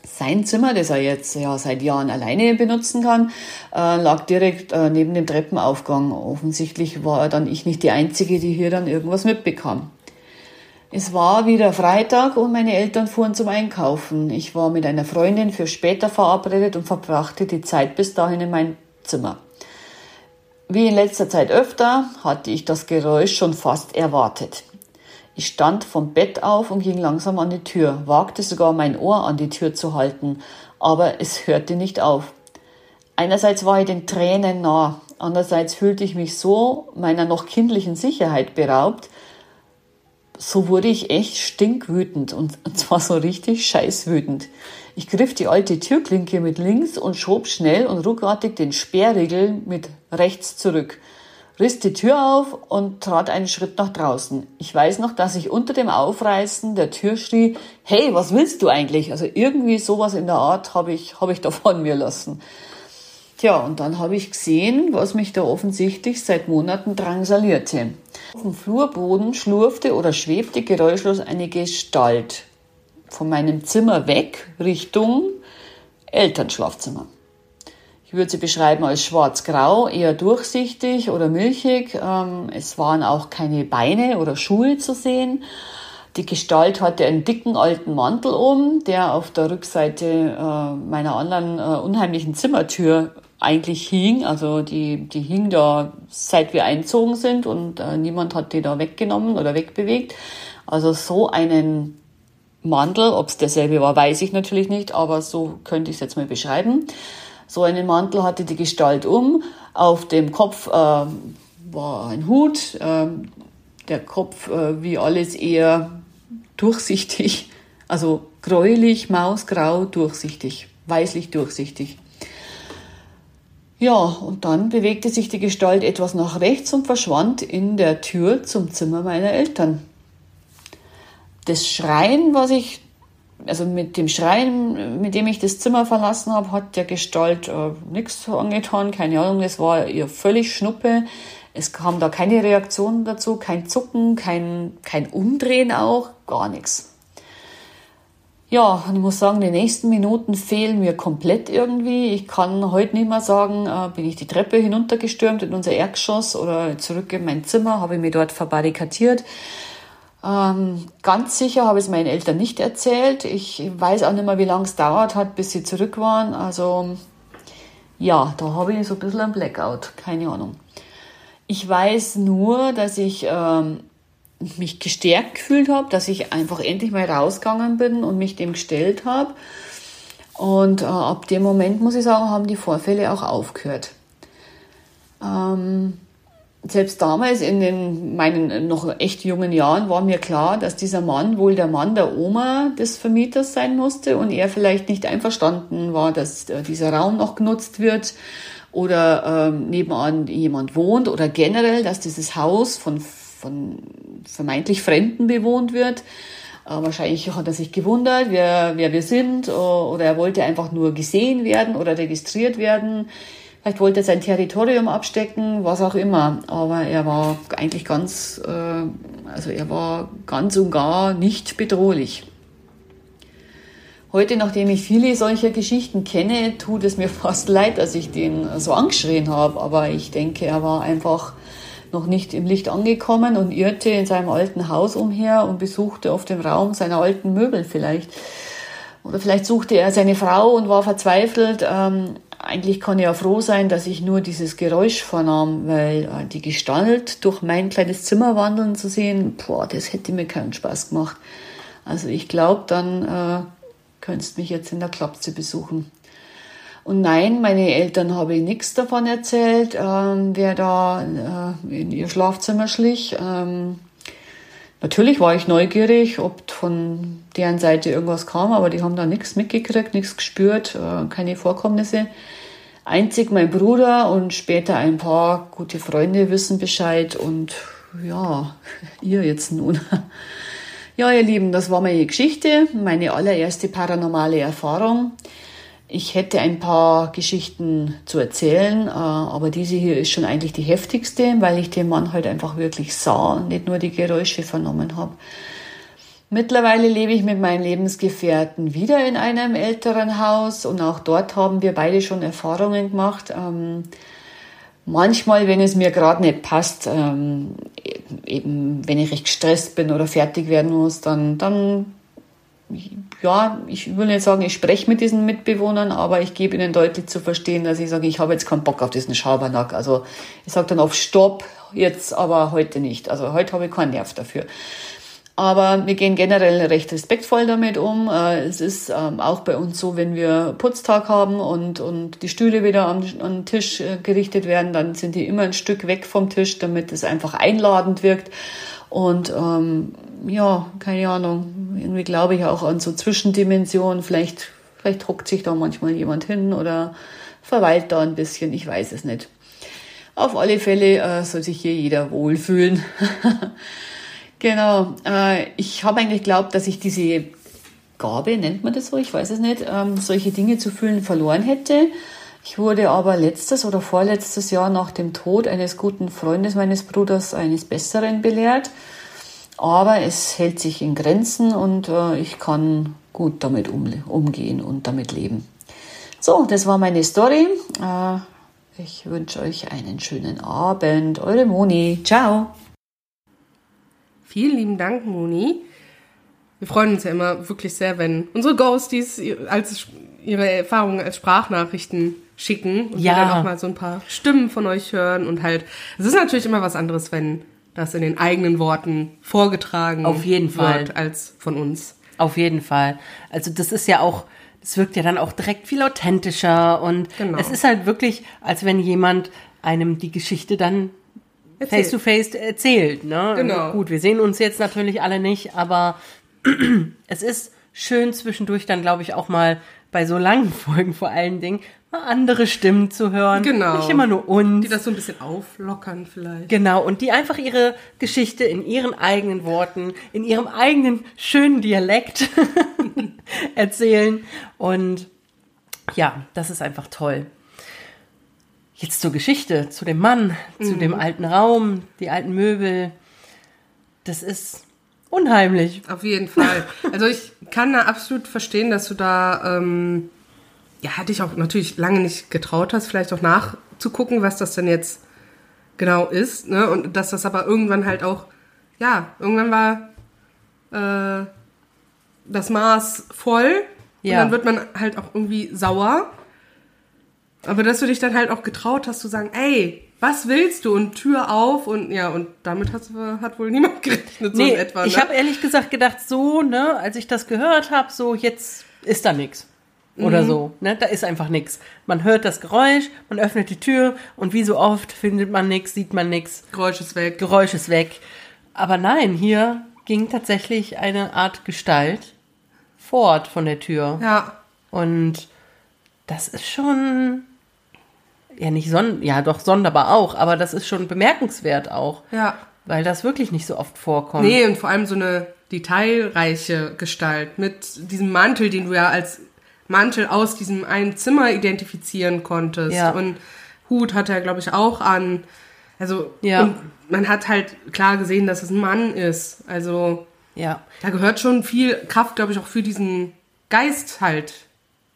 Sein Zimmer, das er jetzt ja seit Jahren alleine benutzen kann, äh, lag direkt äh, neben dem Treppenaufgang. Offensichtlich war dann ich nicht die Einzige, die hier dann irgendwas mitbekam. Es war wieder Freitag und meine Eltern fuhren zum Einkaufen. Ich war mit einer Freundin für später verabredet und verbrachte die Zeit bis dahin in mein Zimmer. Wie in letzter Zeit öfter hatte ich das Geräusch schon fast erwartet. Ich stand vom Bett auf und ging langsam an die Tür, wagte sogar mein Ohr an die Tür zu halten, aber es hörte nicht auf. Einerseits war ich den Tränen nah, andererseits fühlte ich mich so meiner noch kindlichen Sicherheit beraubt, so wurde ich echt stinkwütend und, zwar so richtig scheißwütend. Ich griff die alte Türklinke mit links und schob schnell und ruckartig den Sperrriegel mit rechts zurück, riss die Tür auf und trat einen Schritt nach draußen. Ich weiß noch, dass ich unter dem Aufreißen der Tür schrie, hey, was willst du eigentlich? Also irgendwie sowas in der Art habe ich, hab ich da von mir lassen. Tja, und dann habe ich gesehen, was mich da offensichtlich seit Monaten drangsalierte. Auf dem Flurboden schlurfte oder schwebte geräuschlos eine Gestalt von meinem Zimmer weg Richtung Elternschlafzimmer. Ich würde sie beschreiben als schwarz-grau, eher durchsichtig oder milchig. Ähm, es waren auch keine Beine oder Schuhe zu sehen. Die Gestalt hatte einen dicken alten Mantel um, der auf der Rückseite äh, meiner anderen äh, unheimlichen Zimmertür eigentlich hing. Also die, die hing da, seit wir einzogen sind und äh, niemand hat die da weggenommen oder wegbewegt. Also so einen Mantel, ob es derselbe war, weiß ich natürlich nicht, aber so könnte ich es jetzt mal beschreiben. So einen Mantel hatte die Gestalt um. Auf dem Kopf äh, war ein Hut. Äh, der Kopf, äh, wie alles, eher durchsichtig. [LAUGHS] Also gräulich, mausgrau, durchsichtig, weißlich durchsichtig. Ja, und dann bewegte sich die Gestalt etwas nach rechts und verschwand in der Tür zum Zimmer meiner Eltern. Das Schreien, was ich, also mit dem Schreien, mit dem ich das Zimmer verlassen habe, hat der Gestalt äh, nichts angetan, keine Ahnung, es war ihr völlig Schnuppe. Es kam da keine Reaktion dazu, kein Zucken, kein, kein Umdrehen auch, gar nichts. Ja, und ich muss sagen, die nächsten Minuten fehlen mir komplett irgendwie. Ich kann heute nicht mehr sagen, äh, bin ich die Treppe hinuntergestürmt in unser Erdgeschoss oder zurück in mein Zimmer, habe ich mich dort verbarrikadiert. Ähm, ganz sicher habe ich es meinen Eltern nicht erzählt. Ich weiß auch nicht mehr, wie lange es dauert hat, bis sie zurück waren. Also ja, da habe ich so ein bisschen ein Blackout, keine Ahnung. Ich weiß nur, dass ich ähm, mich gestärkt gefühlt habe, dass ich einfach endlich mal rausgegangen bin und mich dem gestellt habe. Und äh, ab dem Moment, muss ich sagen, haben die Vorfälle auch aufgehört. Ähm, selbst damals in den, meinen noch echt jungen Jahren war mir klar, dass dieser Mann wohl der Mann der Oma des Vermieters sein musste und er vielleicht nicht einverstanden war, dass äh, dieser Raum noch genutzt wird oder ähm, nebenan jemand wohnt oder generell, dass dieses Haus von von vermeintlich Fremden bewohnt wird. Äh, wahrscheinlich hat er sich gewundert, wer, wer wir sind, oder er wollte einfach nur gesehen werden oder registriert werden. Vielleicht wollte er sein Territorium abstecken, was auch immer. Aber er war eigentlich ganz, äh, also er war ganz und gar nicht bedrohlich. Heute, nachdem ich viele solcher Geschichten kenne, tut es mir [LAUGHS] fast leid, dass ich den so angeschrien habe. Aber ich denke, er war einfach noch nicht im Licht angekommen und irrte in seinem alten Haus umher und besuchte auf dem Raum seiner alten Möbel vielleicht. Oder vielleicht suchte er seine Frau und war verzweifelt. Ähm, eigentlich kann ich ja froh sein, dass ich nur dieses Geräusch vernahm, weil äh, die Gestalt durch mein kleines Zimmer wandeln zu sehen, boah, das hätte mir keinen Spaß gemacht. Also ich glaube, dann äh, könntest mich jetzt in der Klapse besuchen. Und nein, meine Eltern habe ich nichts davon erzählt, ähm, wer da äh, in ihr Schlafzimmer schlich. Ähm, Natürlich war ich neugierig, ob von deren Seite irgendwas kam, aber die haben da nichts mitgekriegt, nichts gespürt, äh, keine Vorkommnisse. Einzig mein Bruder und später ein paar gute Freunde wissen Bescheid und ja, [LAUGHS] ihr jetzt nun. [LAUGHS] Ja, ihr Lieben, das war meine Geschichte, meine allererste paranormale Erfahrung. Ich hätte ein paar Geschichten zu erzählen, äh, aber diese hier ist schon eigentlich die heftigste, weil ich den Mann halt einfach wirklich sah und nicht nur die Geräusche vernommen habe. Mittlerweile lebe ich mit meinen Lebensgefährten wieder in einem älteren Haus und auch dort haben wir beide schon Erfahrungen gemacht. Ähm, manchmal, wenn es mir gerade nicht passt, ähm, eben wenn ich recht gestresst bin oder fertig werden muss, dann, dann ja, ich will nicht sagen, ich spreche mit diesen Mitbewohnern, aber ich gebe ihnen deutlich zu verstehen, dass ich sage, ich habe jetzt keinen Bock auf diesen Schabernack. Also ich sage dann auf Stopp, jetzt aber heute nicht. Also heute habe ich keinen Nerv dafür. Aber wir gehen generell recht respektvoll damit um. Äh, es ist ähm, auch bei uns so, wenn wir Putztag haben und, und die Stühle wieder am, am Tisch äh, gerichtet werden, dann sind die immer ein Stück weg vom Tisch, damit es einfach einladend wirkt. Und ähm, ja, keine Ahnung, irgendwie glaube ich auch an so Zwischendimensionen. Vielleicht, vielleicht hockt sich da manchmal jemand hin oder verweilt da ein bisschen, ich weiß es nicht. Auf alle Fälle äh, soll sich hier jeder wohlfühlen. [LAUGHS] genau. Äh, ich habe eigentlich geglaubt, dass ich diese Gabe, nennt man das so, ich weiß es nicht, ähm, solche Dinge zu fühlen verloren hätte. Ich wurde aber letztes oder vorletztes Jahr nach dem Tod eines guten Freundes meines Bruders eines Besseren belehrt. Aber es hält sich in Grenzen und äh, ich kann gut damit um, umgehen und damit leben. So, das war meine Story. Äh, ich wünsche euch einen schönen Abend. Eure Moni. Ciao. Vielen lieben Dank, Moni. Wir freuen uns ja immer wirklich sehr, wenn unsere Ghosties als ihre Erfahrungen als Sprachnachrichten schicken und ja. wir dann auch mal so ein paar Stimmen von euch hören und halt, es ist natürlich immer was anderes, wenn das in den eigenen Worten vorgetragen Auf jeden Fall. wird als von uns. Auf jeden Fall. Also das ist ja auch, das wirkt ja dann auch direkt viel authentischer und genau. es ist halt wirklich, als wenn jemand einem die Geschichte dann Erzählt. face to face erzählt. Ne? Genau. Gut, wir sehen uns jetzt natürlich alle nicht, aber [CLEARS THROAT] es ist schön zwischendurch dann, glaube ich, auch mal bei so langen [LAUGHS] Folgen vor allen Dingen andere Stimmen zu hören. Genau. Nicht immer nur uns. Die das so ein bisschen auflockern vielleicht. Genau. Und die einfach ihre Geschichte in ihren eigenen Worten, in ihrem eigenen schönen Dialekt [LAUGHS] erzählen. Und ja, das ist einfach toll. Jetzt zur Geschichte, zu dem Mann, mhm. zu dem alten Raum, die alten Möbel. Das ist unheimlich. Auf jeden Fall. Also ich kann da absolut verstehen, dass du da, ähm, ja, dich auch natürlich lange nicht getraut hast, vielleicht auch nachzugucken, was das denn jetzt genau ist, ne? Und dass das aber irgendwann halt auch, ja, irgendwann war äh, das Maß voll ja. und dann wird man halt auch irgendwie sauer. Aber dass du dich dann halt auch getraut hast zu sagen, ey, was willst du? Und Tür auf und ja, und damit hat, hat wohl niemand [LAUGHS] gerechnet, so nee, in etwa. Ne? Ich habe ehrlich gesagt gedacht, so, ne, als ich das gehört habe, so, jetzt ist da nichts. Oder mhm. so, ne? Da ist einfach nichts. Man hört das Geräusch, man öffnet die Tür und wie so oft findet man nichts, sieht man nichts. Geräusch ist weg. Geräusch ist weg. Aber nein, hier ging tatsächlich eine Art Gestalt fort von der Tür. Ja. Und das ist schon ja nicht son ja doch sonderbar auch, aber das ist schon bemerkenswert auch. Ja. Weil das wirklich nicht so oft vorkommt. Nee, und vor allem so eine detailreiche Gestalt mit diesem Mantel, den du ja als Mantel aus diesem einen Zimmer identifizieren konntest. Ja. Und Hut hat er, glaube ich, auch an. Also, ja. man hat halt klar gesehen, dass es ein Mann ist. Also, ja. da gehört schon viel Kraft, glaube ich, auch für diesen Geist halt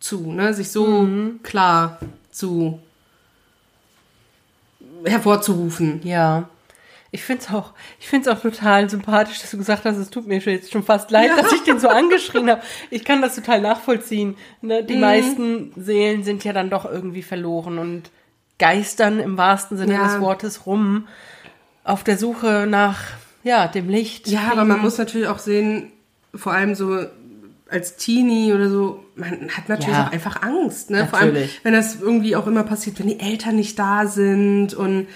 zu, ne? sich so klar zu hervorzurufen. Ja. Ich finde es auch, ich find's auch total sympathisch, dass du gesagt hast, es tut mir schon jetzt schon fast leid, dass ich den so angeschrien habe. Ich kann das total nachvollziehen. Ne? Die meisten Seelen sind ja dann doch irgendwie verloren und geistern im wahrsten Sinne Ja. des Wortes rum auf der Suche nach ja, dem Licht. Ja, aber man muss natürlich auch sehen, vor allem so als Teenie oder so, man hat natürlich Ja. auch einfach Angst, ne? Vor allem, Natürlich. wenn das irgendwie auch immer passiert, wenn die Eltern nicht da sind und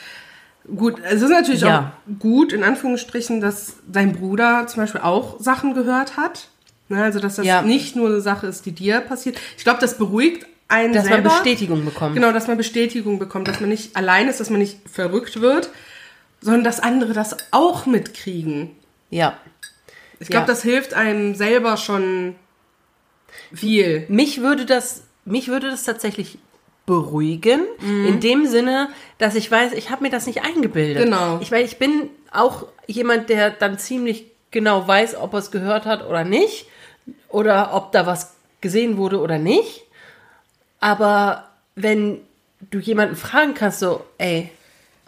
gut, es ist natürlich Ja. auch gut, in Anführungsstrichen, dass dein Bruder zum Beispiel auch Sachen gehört hat. Ne? Also, dass das Ja. nicht nur eine Sache ist, die dir passiert. Ich glaube, das beruhigt einen dass selber. man Bestätigung bekommt. Genau, dass man Bestätigung bekommt, dass man nicht allein ist, dass man nicht verrückt wird, sondern dass andere das auch mitkriegen. Ja. Ich glaube, Ja. das hilft einem selber schon viel. Mich würde das, mich würde das tatsächlich beruhigen, Mhm. in dem Sinne, dass ich weiß, ich habe mir das nicht eingebildet. Genau. Ich meine, ich bin auch jemand, der dann ziemlich genau weiß, ob er es gehört hat oder nicht, oder ob da was gesehen wurde oder nicht. Aber wenn du jemanden fragen kannst, so, ey,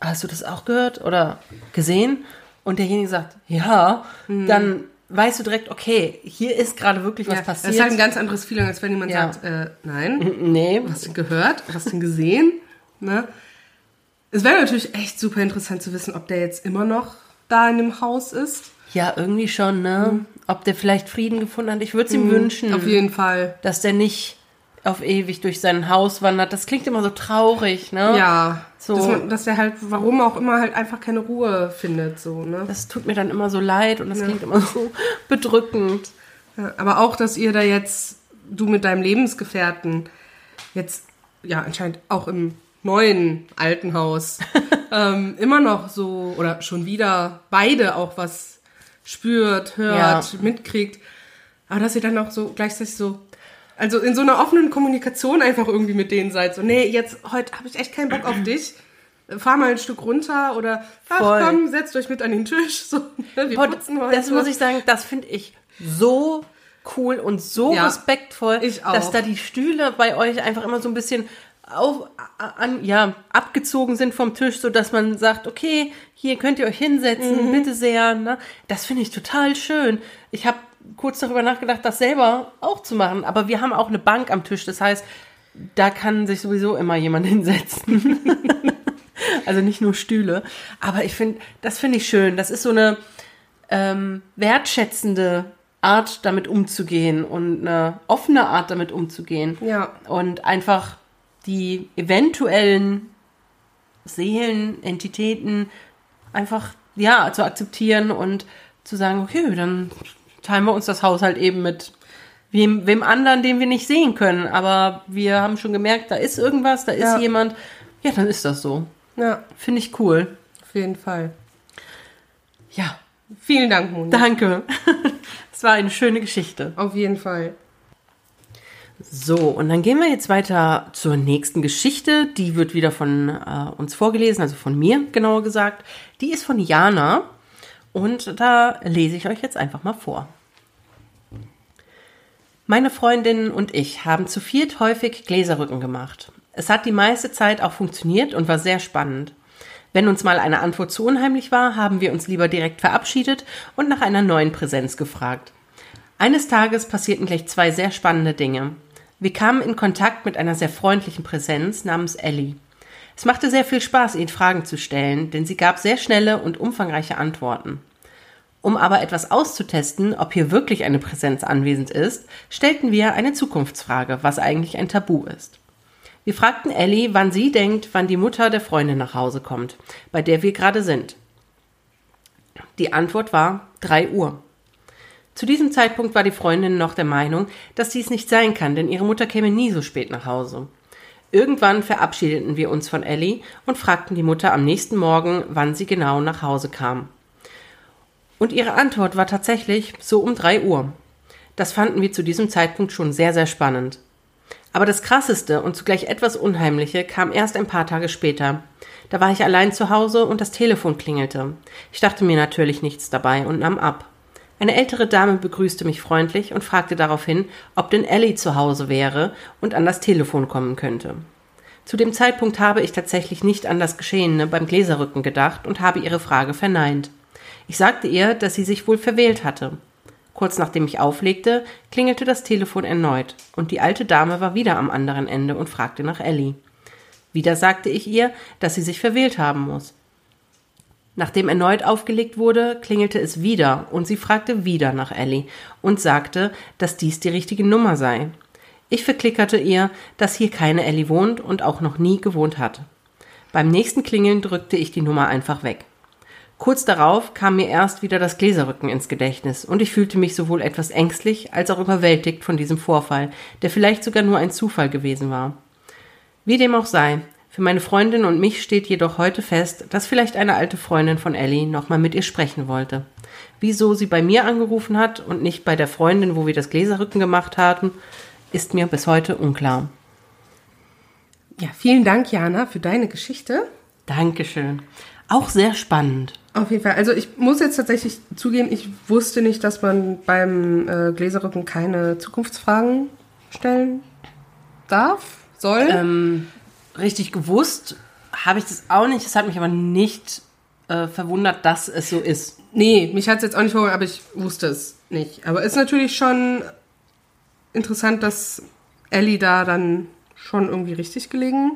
hast du das auch gehört oder gesehen? Und derjenige sagt, ja, dann weißt du direkt, okay, hier ist gerade wirklich was Mhm. Ja, das passiert. ist halt ein ganz anderes Feeling, als wenn jemand Ja. sagt, äh, nein, nee, hast du gehört, hast du gesehen. [LAUGHS] Ne? Es wäre natürlich echt super interessant zu wissen, ob der jetzt immer noch da in dem Haus ist. Ja, irgendwie schon, ne? Ob der vielleicht Frieden gefunden hat. Ich würde es ihm wünschen, Mhm. Auf jeden Fall. dass der nicht auf ewig durch sein Haus wandert. Das klingt immer so traurig, ne? Ja, So. dass, man, dass er halt, warum auch immer, halt einfach keine Ruhe findet. So, ne? Das tut mir dann immer so leid und das klingt immer so [LAUGHS] bedrückend. Ja, aber auch, dass ihr da jetzt, du mit deinem Lebensgefährten, jetzt ja anscheinend auch im neuen alten Haus [LAUGHS] ähm, immer noch so oder schon wieder beide auch was spürt, hört, Ja. mitkriegt. Aber dass ihr dann auch so gleichzeitig so, also in so einer offenen Kommunikation einfach irgendwie mit denen seid. So, nee, jetzt, heute habe ich echt keinen Bock auf dich. Fahr mal ein Stück runter oder ach Voll. komm, setzt euch mit an den Tisch. So, ne, wir Boah, putzen heute. das muss ich sagen, das finde ich so cool und so Ja, respektvoll, dass da die Stühle bei euch einfach immer so ein bisschen auf, an, ja, abgezogen sind vom Tisch, so dass man sagt, okay, hier könnt ihr euch hinsetzen, Mhm. bitte sehr. Ne? Das finde ich total schön. Ich habe kurz darüber nachgedacht, das selber auch zu machen, aber wir haben auch eine Bank am Tisch, das heißt, da kann sich sowieso immer jemand [LAUGHS] hinsetzen. [LAUGHS] also nicht nur Stühle. Aber ich finde, das finde ich schön. Das ist so eine ähm, wertschätzende Art, damit umzugehen und eine offene Art, damit umzugehen. Ja. Und einfach die eventuellen Seelen, Entitäten einfach, ja, zu akzeptieren und zu sagen, okay, dann teilen wir uns das Haus halt eben mit wem, wem anderen, den wir nicht sehen können. Aber wir haben schon gemerkt, da ist irgendwas, da ist Ja. jemand. Ja, dann ist das so. Ja, Finde ich cool. auf jeden Fall. Ja, Vielen Dank, Moni. danke. [LAUGHS] Es war eine schöne Geschichte. Auf jeden Fall. So, und dann gehen wir jetzt weiter zur nächsten Geschichte. Die wird wieder von äh, uns vorgelesen, also von mir genauer gesagt. Die ist von Jana und da lese ich euch jetzt einfach mal vor. Meine Freundinnen und ich haben zu viert häufig Gläserrücken gemacht. Es hat die meiste Zeit auch funktioniert und war sehr spannend. Wenn uns mal eine Antwort zu unheimlich war, haben wir uns lieber direkt verabschiedet und nach einer neuen Präsenz gefragt. Eines Tages passierten gleich zwei sehr spannende Dinge. Wir kamen in Kontakt mit einer sehr freundlichen Präsenz namens Ellie. Es machte sehr viel Spaß, ihnen Fragen zu stellen, denn sie gab sehr schnelle und umfangreiche Antworten. Um aber etwas auszutesten, ob hier wirklich eine Präsenz anwesend ist, stellten wir eine Zukunftsfrage, was eigentlich ein Tabu ist. Wir fragten Ellie, wann sie denkt, wann die Mutter der Freundin nach Hause kommt, bei der wir gerade sind. Die Antwort war 3 Uhr. Zu diesem Zeitpunkt war die Freundin noch der Meinung, dass dies nicht sein kann, denn ihre Mutter käme nie so spät nach Hause. Irgendwann verabschiedeten wir uns von Ellie und fragten die Mutter am nächsten Morgen, wann sie genau nach Hause kam. Und ihre Antwort war tatsächlich so um 3 Uhr. Das fanden wir zu diesem Zeitpunkt schon sehr, sehr spannend. Aber das Krasseste und zugleich etwas Unheimliche kam erst ein paar Tage später. Da war ich allein zu Hause und das Telefon klingelte. Ich dachte mir natürlich nichts dabei und nahm ab. Eine ältere Dame begrüßte mich freundlich und fragte daraufhin, ob denn Ellie zu Hause wäre und an das Telefon kommen könnte. Zu dem Zeitpunkt habe ich tatsächlich nicht an das Geschehene beim Gläserrücken gedacht und habe ihre Frage verneint. Ich sagte ihr, dass sie sich wohl verwählt hatte. Kurz nachdem ich auflegte, klingelte das Telefon erneut, und die alte Dame war wieder am anderen Ende und fragte nach Ellie. Wieder sagte ich ihr, dass sie sich verwählt haben muss. Nachdem erneut aufgelegt wurde, klingelte es wieder und sie fragte wieder nach Ellie und sagte, dass dies die richtige Nummer sei. Ich verklickerte ihr, dass hier keine Ellie wohnt und auch noch nie gewohnt hat. Beim nächsten Klingeln drückte ich die Nummer einfach weg. Kurz darauf kam mir erst wieder das Gläserrücken ins Gedächtnis und ich fühlte mich sowohl etwas ängstlich als auch überwältigt von diesem Vorfall, der vielleicht sogar nur ein Zufall gewesen war. Wie dem auch sei, für meine Freundin und mich steht jedoch heute fest, dass vielleicht eine alte Freundin von Ellie nochmal mit ihr sprechen wollte. Wieso sie bei mir angerufen hat und nicht bei der Freundin, wo wir das Gläserrücken gemacht hatten, ist mir bis heute unklar. Ja, vielen Dank, Jana, für deine Geschichte. Dankeschön. Auch sehr spannend. Auf jeden Fall. Also ich muss jetzt tatsächlich zugeben, ich wusste nicht, dass man beim äh, Gläserrücken keine Zukunftsfragen stellen darf, soll. Ähm, richtig gewusst habe ich das auch nicht. Es hat mich aber nicht äh, verwundert, dass es so ist. Nee, mich hat es jetzt auch nicht verwundert, aber ich wusste es nicht. Aber es ist natürlich schon interessant, dass Ellie da dann schon irgendwie richtig gelegen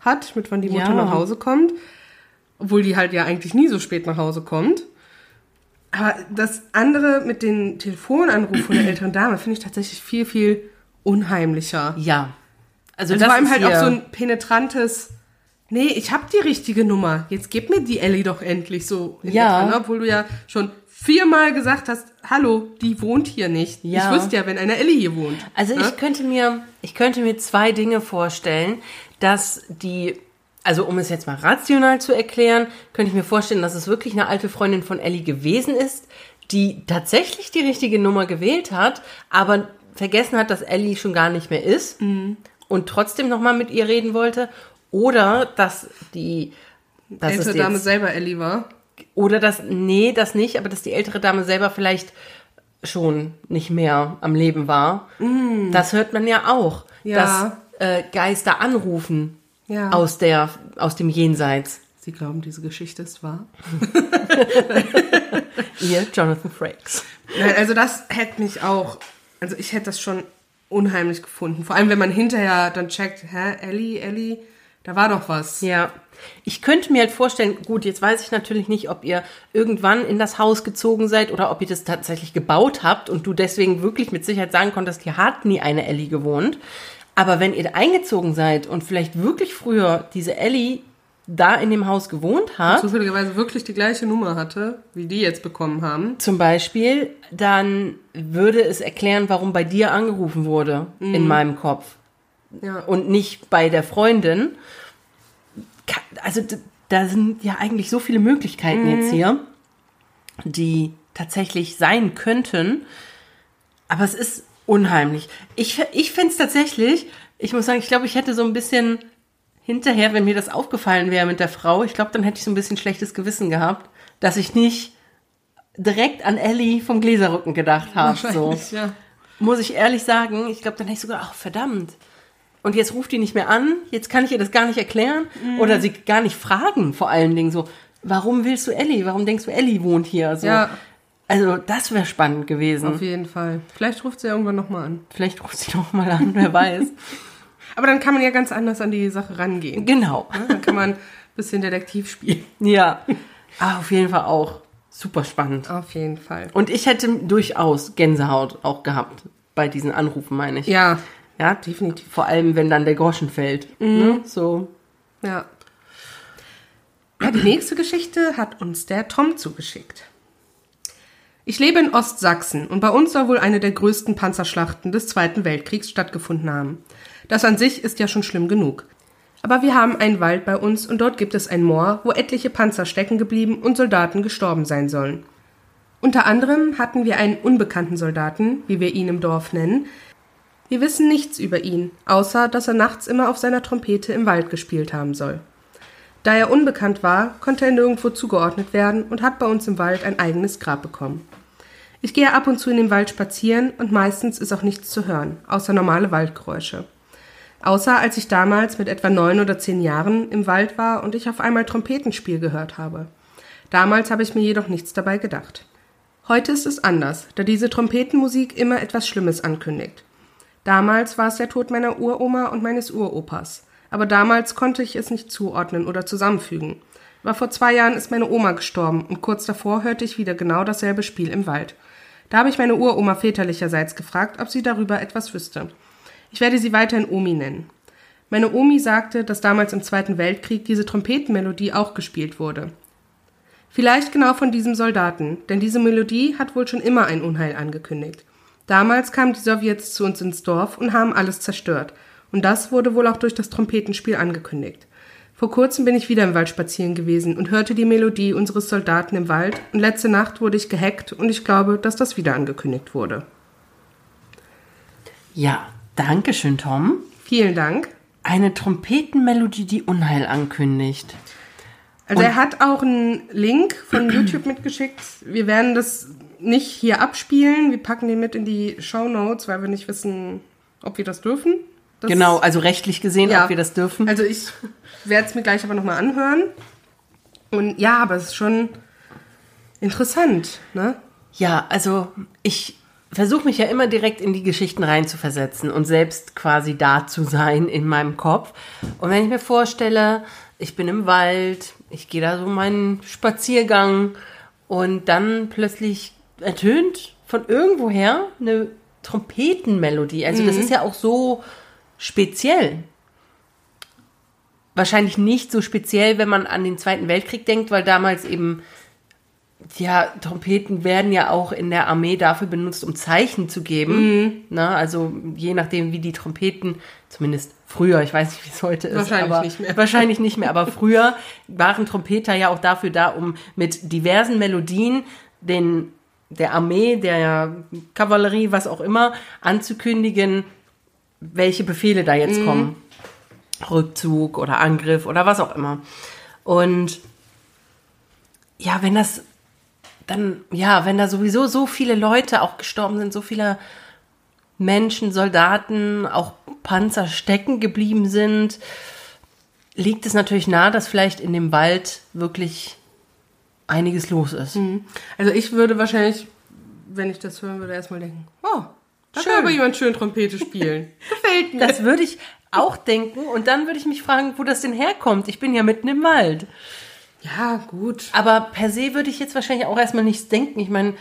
hat, mit wann die Mutter Ja. nach Hause kommt. Obwohl die halt ja eigentlich nie so spät nach Hause kommt. Aber das andere mit den Telefonanrufen von der älteren Dame finde ich tatsächlich viel, viel unheimlicher. Ja. Also, Also das vor allem halt auch so ein penetrantes, nee, ich hab die richtige Nummer. Jetzt gib mir die Ellie doch endlich so. Ja. ne? Obwohl du ja schon viermal gesagt hast, hallo, die wohnt hier nicht. Ja. Ich wüsste ja, wenn eine Ellie hier wohnt. Also ne? ich könnte mir, ich könnte mir zwei Dinge vorstellen, dass die, also um es jetzt mal rational zu erklären, könnte ich mir vorstellen, dass es wirklich eine alte Freundin von Ellie gewesen ist, die tatsächlich die richtige Nummer gewählt hat, aber vergessen hat, dass Ellie schon gar nicht mehr ist und trotzdem noch mal mit ihr reden wollte, oder dass die dass ältere jetzt- Dame selber Ellie war. oder das, nee, das nicht, aber dass die ältere Dame selber vielleicht schon nicht mehr am Leben war. Das hört man ja auch. Ja. Dass äh, Geister anrufen Ja. aus, der, aus dem Jenseits. Sie glauben, diese Geschichte ist wahr. [LAUGHS] Ihr, Jonathan Frakes. Nein, also das hätte mich auch, also ich hätte das schon unheimlich gefunden. Vor allem, wenn man hinterher dann checkt, hä, Ellie, Ellie, da war doch was. Ja. Ich könnte mir halt vorstellen, gut, jetzt weiß ich natürlich nicht, ob ihr irgendwann in das Haus gezogen seid oder ob ihr das tatsächlich gebaut habt und du deswegen wirklich mit Sicherheit sagen konntest, hier hat nie eine Ellie gewohnt. Aber wenn ihr eingezogen seid und vielleicht wirklich früher diese Ellie da in dem Haus gewohnt hat, Zufälligerweise wirklich die gleiche Nummer hatte, wie die jetzt bekommen haben. zum Beispiel, dann würde es erklären, warum bei dir angerufen wurde in meinem Kopf Ja. und nicht bei der Freundin. Also da sind ja eigentlich so viele Möglichkeiten jetzt hier, die tatsächlich sein könnten. Aber es ist unheimlich. Ich, ich finde es tatsächlich, ich muss sagen, ich glaube, ich hätte so ein bisschen hinterher, wenn mir das aufgefallen wäre mit der Frau, ich glaube, dann hätte ich so ein bisschen schlechtes Gewissen gehabt, dass ich nicht direkt an Ellie vom Gläserrücken gedacht habe. So ja. muss ich ehrlich sagen, ich glaube, dann hätte ich sogar, ach verdammt. Und jetzt ruft die nicht mehr an, jetzt kann ich ihr das gar nicht erklären oder sie gar nicht fragen, vor allen Dingen so, warum willst du Ellie? Warum denkst du, Ellie wohnt hier? So. Ja. Also das wäre spannend gewesen. Auf jeden Fall. Vielleicht ruft sie ja irgendwann nochmal an. Vielleicht ruft sie noch mal an, wer weiß. [LAUGHS] Aber dann kann man ja ganz anders an die Sache rangehen. genau. Ne? Dann kann man ein bisschen Detektiv spielen. [LAUGHS] Ja. Aber auf jeden Fall auch super spannend. Auf jeden Fall. Und ich hätte durchaus Gänsehaut auch gehabt bei diesen Anrufen, meine ich. Ja, Ja, definitiv. vor allem, wenn dann der Groschen fällt. Ne? So. Ja. Ja, die nächste Geschichte hat uns der Tom zugeschickt. Ich lebe in Ostsachsen und bei uns soll wohl eine der größten Panzerschlachten des Zweiten Weltkriegs stattgefunden haben. Das an sich ist ja schon schlimm genug. Aber wir haben einen Wald bei uns und dort gibt es ein Moor, wo etliche Panzer stecken geblieben und Soldaten gestorben sein sollen. Unter anderem hatten wir einen unbekannten Soldaten, wie wir ihn im Dorf nennen. Wir wissen nichts über ihn, außer dass er nachts immer auf seiner Trompete im Wald gespielt haben soll. Da er unbekannt war, konnte er nirgendwo zugeordnet werden und hat bei uns im Wald ein eigenes Grab bekommen. Ich gehe ab und zu in den Wald spazieren und meistens ist auch nichts zu hören, außer normale Waldgeräusche. Außer als ich damals mit etwa neun oder zehn Jahren im Wald war und ich auf einmal Trompetenspiel gehört habe. Damals habe ich mir jedoch nichts dabei gedacht. Heute ist es anders, da diese Trompetenmusik immer etwas Schlimmes ankündigt. Damals war es der Tod meiner Uroma und meines Uropas, aber damals konnte ich es nicht zuordnen oder zusammenfügen. Aber vor zwei Jahren ist meine Oma gestorben und kurz davor hörte ich wieder genau dasselbe Spiel im Wald. Da habe ich meine Uroma väterlicherseits gefragt, ob sie darüber etwas wüsste. Ich werde sie weiterhin Omi nennen. Meine Omi sagte, dass damals im Zweiten Weltkrieg diese Trompetenmelodie auch gespielt wurde. Vielleicht genau von diesem Soldaten, denn diese Melodie hat wohl schon immer ein Unheil angekündigt. Damals kamen die Sowjets zu uns ins Dorf und haben alles zerstört. Und das wurde wohl auch durch das Trompetenspiel angekündigt. Vor kurzem bin ich wieder im Wald spazieren gewesen und hörte die Melodie unseres Soldaten im Wald und letzte Nacht wurde ich gehackt und ich glaube, dass das wieder angekündigt wurde. Ja, danke schön, Tom. Vielen Dank. Eine Trompetenmelodie, die Unheil ankündigt. Also und er hat auch einen Link von YouTube mitgeschickt. Wir werden das nicht hier abspielen. Wir packen den mit in die Show Notes, weil wir nicht wissen, ob wir das dürfen. Das genau, also rechtlich gesehen, ja, ob wir das dürfen. Also ich werde es mir gleich aber nochmal anhören. Und ja, aber es ist schon interessant, ne? Ja, also ich versuche mich ja immer direkt in die Geschichten reinzuversetzen und selbst quasi da zu sein in meinem Kopf. Und wenn ich mir vorstelle, ich bin im Wald, ich gehe da so meinen Spaziergang und dann plötzlich ertönt von irgendwoher eine Trompetenmelodie. Also mhm. das ist ja auch so speziell. Wahrscheinlich nicht so speziell, wenn man an den Zweiten Weltkrieg denkt, weil damals eben ja, Trompeten werden ja auch in der Armee dafür benutzt, um Zeichen zu geben. Mhm. Na, also je nachdem, wie die Trompeten, zumindest früher, ich weiß nicht, wie es heute ist, wahrscheinlich aber nicht mehr. [LAUGHS] wahrscheinlich nicht mehr, aber früher waren Trompeter ja auch dafür da, um mit diversen Melodien den der Armee, der Kavallerie, was auch immer, anzukündigen, welche Befehle da jetzt mhm. kommen. Rückzug oder Angriff oder was auch immer. Und ja, wenn das dann, ja, wenn da sowieso so viele Leute auch gestorben sind, so viele Menschen, Soldaten, auch Panzer stecken geblieben sind, liegt es natürlich nahe, dass vielleicht in dem Wald wirklich einiges los ist. Mhm. Also ich würde wahrscheinlich, wenn ich das hören würde, erstmal denken, oh, da schön. kann aber jemand schön Trompete spielen. [LAUGHS] Gefällt mir. Das würde ich auch denken und dann würde ich mich fragen, wo das denn herkommt. Ich bin ja mitten im Wald. Ja, gut. Aber per se würde ich jetzt wahrscheinlich auch erstmal nichts denken. Ich meine,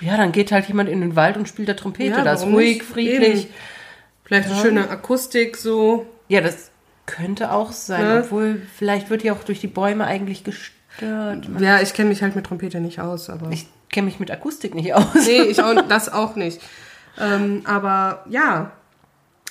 ja, dann geht halt jemand in den Wald und spielt da Trompete. Ja, das ist ruhig, friedlich. Eben. Vielleicht ja. eine schöne Akustik so. Ja, das könnte auch sein. Ja. Obwohl, vielleicht wird die auch durch die Bäume eigentlich gestört. Ja, ich kenne mich halt mit Trompete nicht aus, aber. Ich kenne mich mit Akustik nicht aus. Nee, ich auch, [LAUGHS] das auch nicht. Ähm, aber ja.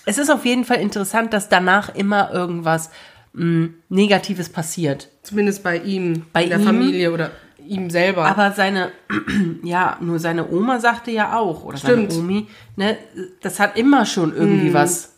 Es ist auf jeden Fall interessant, dass danach immer irgendwas mh, Negatives passiert. Zumindest bei ihm, bei in der ihm, Familie oder ihm selber. Aber seine, [CLEARS THROAT] ja, nur seine Oma sagte ja auch, oder Stimmt. seine Omi, ne, das hat immer schon irgendwie mm. was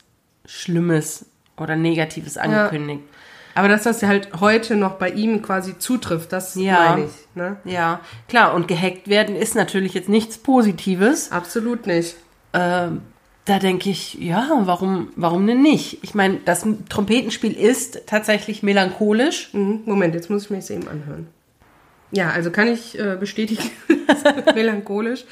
Schlimmes oder Negatives angekündigt. Ja. Aber dass das halt heute noch bei ihm quasi zutrifft, das ja. meine ich. Ne? Ja, klar. Und gehackt werden ist natürlich jetzt nichts Positives. Absolut nicht. Ähm, da denke ich, ja, warum, warum denn nicht? Ich meine, das Trompetenspiel ist tatsächlich melancholisch. Mhm. Moment, jetzt muss ich mir das eben anhören. Ja, also kann ich äh, bestätigen, [LAUGHS] melancholisch.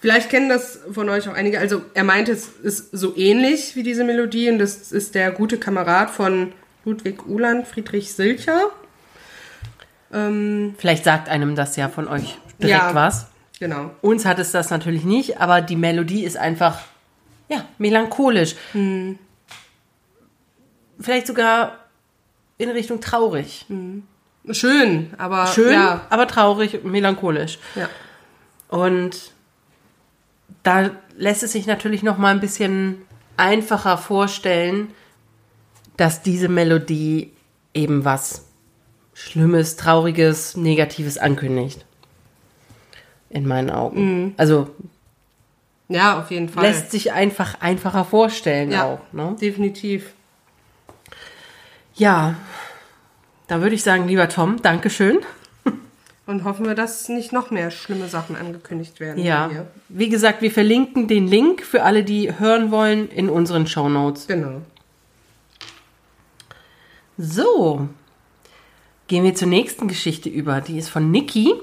Vielleicht kennen das von euch auch einige. Also er meinte, es ist so ähnlich wie diese Melodie und das ist der gute Kamerad von Ludwig Uhland, Friedrich Silcher. Ähm, Vielleicht sagt einem das ja von euch direkt ja, was. Genau. Uns hat es das natürlich nicht, aber die Melodie ist einfach ja, melancholisch. Hm. Vielleicht sogar in Richtung traurig. Hm. Schön, aber schön, ja. aber traurig, melancholisch. Ja. Und da lässt es sich natürlich noch mal ein bisschen einfacher vorstellen, dass diese Melodie eben was Schlimmes, Trauriges, Negatives ankündigt. In meinen Augen. Mhm. Also ja, auf jeden Fall. Lässt sich einfach einfacher vorstellen ja, auch. Ne? Definitiv. Ja, da würde ich sagen, lieber Tom, Dankeschön. [LAUGHS] Und hoffen wir, dass nicht noch mehr schlimme Sachen angekündigt werden. Ja. Hier. Wie gesagt, wir verlinken den Link für alle, die hören wollen, in unseren Show Notes. Genau. So, gehen wir zur nächsten Geschichte über. Die ist von Niki.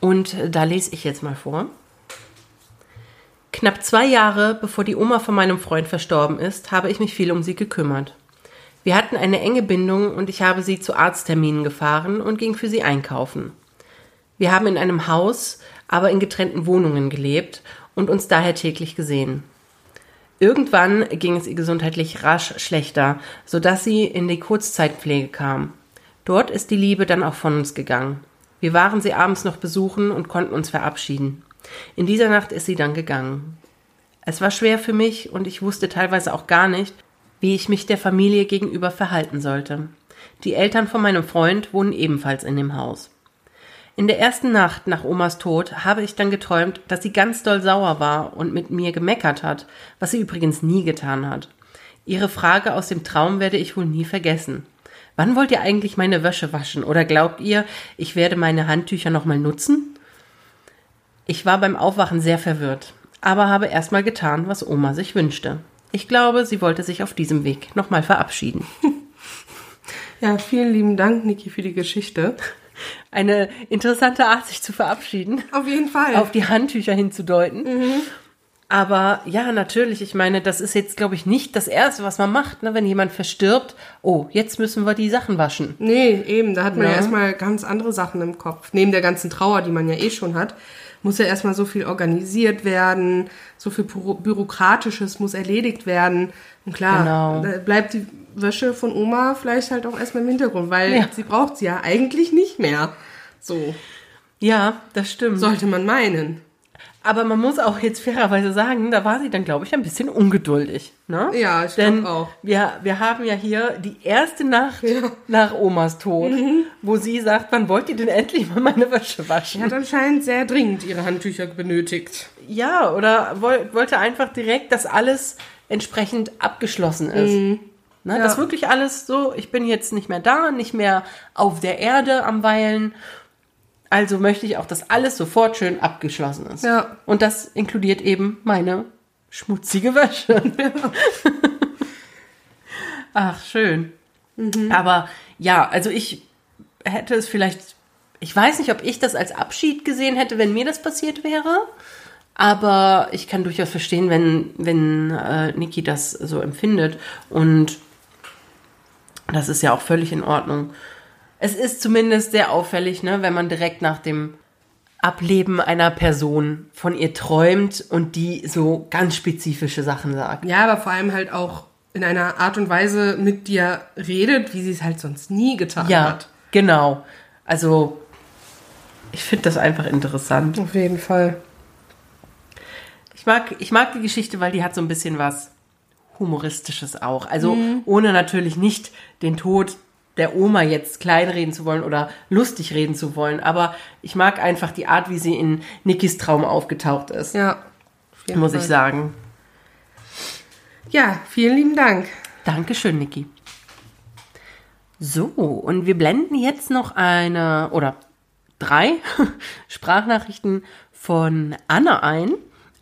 Und da lese ich jetzt mal vor. Knapp zwei Jahre bevor die Oma von meinem Freund verstorben ist, habe ich mich viel um sie gekümmert. Wir hatten eine enge Bindung und ich habe sie zu Arztterminen gefahren und ging für sie einkaufen. Wir haben in einem Haus, aber in getrennten Wohnungen gelebt und uns daher täglich gesehen. Irgendwann ging es ihr gesundheitlich rasch schlechter, so dass sie in die Kurzzeitpflege kam. Dort ist die Liebe dann auch von uns gegangen. Wir waren sie abends noch besuchen und konnten uns verabschieden. In dieser Nacht ist sie dann gegangen. Es war schwer für mich und ich wusste teilweise auch gar nicht, wie ich mich der Familie gegenüber verhalten sollte. Die Eltern von meinem Freund wohnen ebenfalls in dem Haus. In der ersten Nacht nach Omas Tod habe ich dann geträumt, dass sie ganz doll sauer war und mit mir gemeckert hat, was sie übrigens nie getan hat. Ihre Frage aus dem Traum werde ich wohl nie vergessen. Wann wollt ihr eigentlich meine Wäsche waschen? Oder glaubt ihr, ich werde meine Handtücher nochmal nutzen? Ich war beim Aufwachen sehr verwirrt, aber habe erstmal getan, was Oma sich wünschte. Ich glaube, sie wollte sich auf diesem Weg nochmal verabschieden. [LAUGHS] Ja, vielen lieben Dank, Niki, für die Geschichte. Eine interessante Art, sich zu verabschieden. Auf jeden Fall. Auf die Handtücher hinzudeuten. Aber ja, natürlich, ich meine, das ist jetzt, glaube ich, nicht das Erste, was man macht, ne? wenn jemand verstirbt. Oh, jetzt müssen wir die Sachen waschen. Nee, eben, da hat man ja, Ja. erstmal ganz andere Sachen im Kopf. Neben der ganzen Trauer, die man ja eh schon hat, muss ja erstmal so viel organisiert werden, so viel Büro Bürokratisches muss erledigt werden. Und klar, Genau. da bleibt die Wäsche von Oma vielleicht halt auch erstmal im Hintergrund, weil Ja. sie braucht sie ja eigentlich nicht mehr. So, Ja, das stimmt. sollte man meinen. Aber man muss auch jetzt fairerweise sagen, da war sie dann, glaube ich, ein bisschen ungeduldig. Ne? Ja, ich Denn auch. Wir, wir haben ja hier die erste Nacht Ja. Mhm. nach Omas Tod, wo sie sagt, wann wollt ihr denn endlich mal meine Wäsche waschen? Sie hat anscheinend sehr dringend ihre Handtücher benötigt. Ja, oder woll, wollte einfach direkt, dass alles entsprechend abgeschlossen ist. Ne, Mhm. Ja. Dass wirklich alles so, ich bin jetzt nicht mehr da, nicht mehr auf der Erde am Weilen. Also möchte ich auch, dass alles sofort schön abgeschlossen ist. Ja. Und das inkludiert eben meine schmutzige Wäsche. [LAUGHS] Ach, schön. Aber ja, also ich hätte es vielleicht, ich weiß nicht, ob ich das als Abschied gesehen hätte, wenn mir das passiert wäre. Aber ich kann durchaus verstehen, wenn, wenn äh, Niki das so empfindet. Und das ist ja auch völlig in Ordnung. Es ist zumindest sehr auffällig, ne, wenn man direkt nach dem Ableben einer Person von ihr träumt und die so ganz spezifische Sachen sagt. Ja, aber vor allem halt auch in einer Art und Weise mit dir redet, wie sie es halt sonst nie getan Ja, hat. genau. Also, ich finde das einfach interessant. Auf jeden Fall. Ich mag, ich mag die Geschichte, weil die hat so ein bisschen was Humoristisches auch. Also, ohne natürlich nicht den Tod der Oma jetzt kleinreden zu wollen oder lustig reden zu wollen. Aber ich mag einfach die Art, wie sie in Nikis Traum aufgetaucht ist. Ja. muss Fall. ich sagen. Ja, vielen lieben Dank. Dankeschön, Niki. So, und wir blenden jetzt noch eine oder drei [LAUGHS] Sprachnachrichten von Anne ein.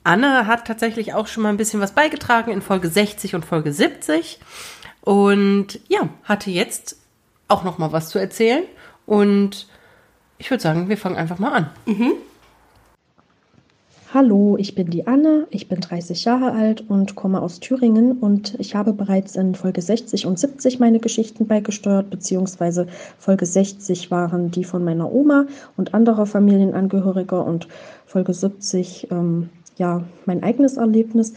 Anne hat tatsächlich auch schon mal ein bisschen was beigetragen in Folge 60 und Folge 70 und ja, hatte jetzt auch noch mal was zu erzählen und ich würde sagen, wir fangen einfach mal an. Hallo, ich bin die Anne, ich bin 30 Jahre alt und komme aus Thüringen und ich habe bereits in Folge 60 und 70 meine Geschichten beigesteuert, beziehungsweise Folge 60 waren die von meiner Oma und anderer Familienangehöriger und Folge 70 ähm, ja mein eigenes Erlebnis.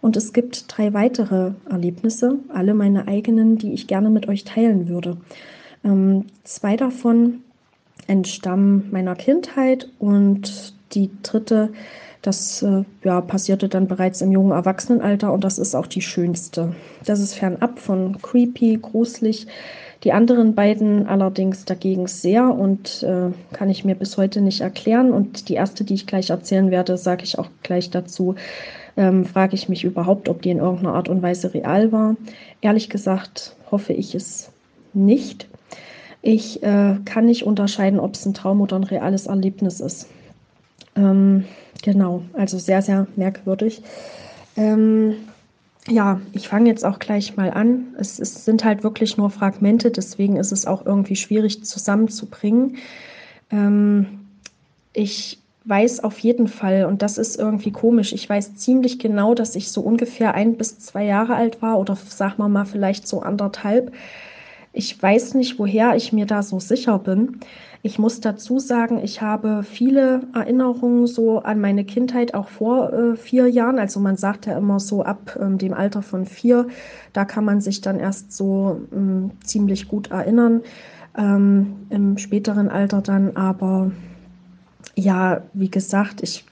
Und es gibt drei weitere Erlebnisse, alle meine eigenen, die ich gerne mit euch teilen würde. Ähm, zwei davon entstammen meiner Kindheit und die dritte, das äh, ja, passierte dann bereits im jungen Erwachsenenalter und das ist auch die schönste. Das ist fernab von creepy, gruselig. Die anderen beiden allerdings dagegen sehr und äh, kann ich mir bis heute nicht erklären. Und die erste, die ich gleich erzählen werde, sage ich auch gleich dazu, ähm, frage ich mich überhaupt, ob die in irgendeiner Art und Weise real war. Ehrlich gesagt hoffe ich es nicht. Ich äh, kann nicht unterscheiden, ob es ein Traum oder ein reales Erlebnis ist. Ähm, genau, also sehr, sehr merkwürdig. Ähm, ja, ich fange jetzt auch gleich mal an. Es, es, sind halt wirklich nur Fragmente, deswegen ist es auch irgendwie schwierig zusammenzubringen. Ähm, ich weiß auf jeden Fall, und das ist irgendwie komisch, ich weiß ziemlich genau, dass ich so ungefähr ein bis zwei Jahre alt war oder sagen wir mal vielleicht so anderthalb. Ich weiß nicht, woher ich mir da so sicher bin. Ich muss dazu sagen, ich habe viele Erinnerungen so an meine Kindheit auch vor äh, vier Jahren. Also man sagt ja immer so ab ähm, dem Alter von vier, da kann man sich dann erst so ähm, ziemlich gut erinnern. Ähm, Im späteren Alter dann aber, ja, wie gesagt, ich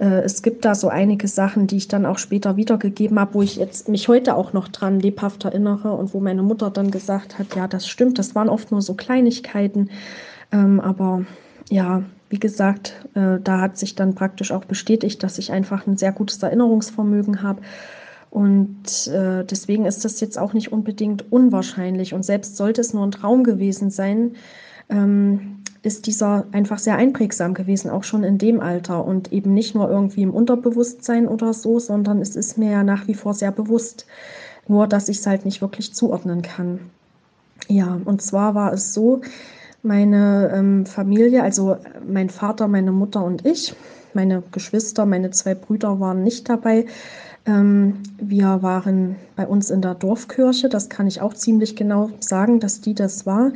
äh, es gibt da so einige Sachen, die ich dann auch später wiedergegeben habe, wo ich jetzt mich heute auch noch dran lebhaft erinnere und wo meine Mutter dann gesagt hat, ja, das stimmt, das waren oft nur so Kleinigkeiten. Ähm, aber ja, wie gesagt, äh, da hat sich dann praktisch auch bestätigt, dass ich einfach ein sehr gutes Erinnerungsvermögen habe. Und äh, deswegen ist das jetzt auch nicht unbedingt unwahrscheinlich. Und selbst sollte es nur ein Traum gewesen sein, ähm, ist dieser einfach sehr einprägsam gewesen, auch schon in dem Alter. Und eben nicht nur irgendwie im Unterbewusstsein oder so, sondern es ist mir ja nach wie vor sehr bewusst. Nur, dass ich es halt nicht wirklich zuordnen kann. Ja, und zwar war es so, meine ähm, Familie, also mein Vater, meine Mutter und ich, meine Geschwister, meine zwei Brüder waren nicht dabei. Ähm, wir waren bei uns in der Dorfkirche, das kann ich auch ziemlich genau sagen, dass die das war.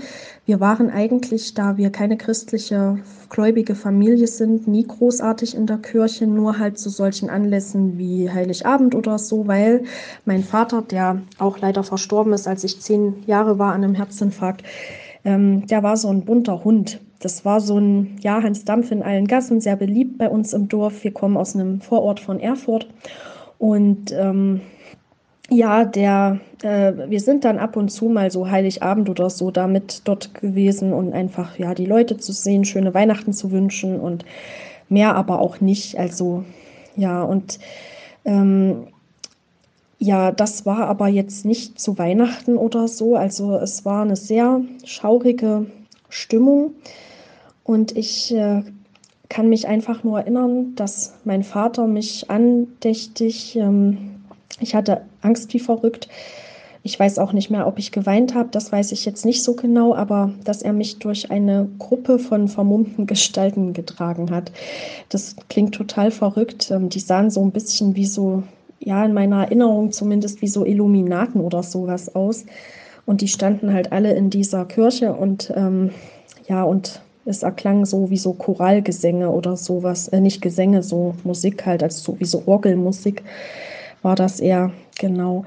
Wir waren eigentlich, da wir keine christliche gläubige Familie sind, nie großartig in der Kirche, nur halt zu solchen Anlässen wie Heiligabend oder so, weil mein Vater, der auch leider verstorben ist, als ich zehn Jahre war an einem Herzinfarkt, ähm, der war so ein bunter Hund. Das war so ein, ja, Hans Dampf in allen Gassen, sehr beliebt bei uns im Dorf. Wir kommen aus einem Vorort von Erfurt. Und ähm, ja, der, äh, wir sind dann ab und zu mal so Heiligabend oder so damit dort gewesen und einfach, ja, die Leute zu sehen, schöne Weihnachten zu wünschen und mehr aber auch nicht. Also, ja, und ähm, ja, das war aber jetzt nicht zu Weihnachten oder so. Also es war eine sehr schaurige Stimmung. Und ich äh, kann mich einfach nur erinnern, dass mein Vater mich andächtig, ähm, ich hatte Angst wie verrückt. Ich weiß auch nicht mehr, ob ich geweint habe, das weiß ich jetzt nicht so genau, aber dass er mich durch eine Gruppe von vermummten Gestalten getragen hat. Das klingt total verrückt. Ähm, die sahen so ein bisschen wie so ja, in meiner Erinnerung zumindest wie so Illuminaten oder sowas aus. Und die standen halt alle in dieser Kirche und ähm, ja, und es erklang so wie so Choralgesänge oder sowas, äh, nicht Gesänge, so Musik halt, also so wie so Orgelmusik war das eher, genau.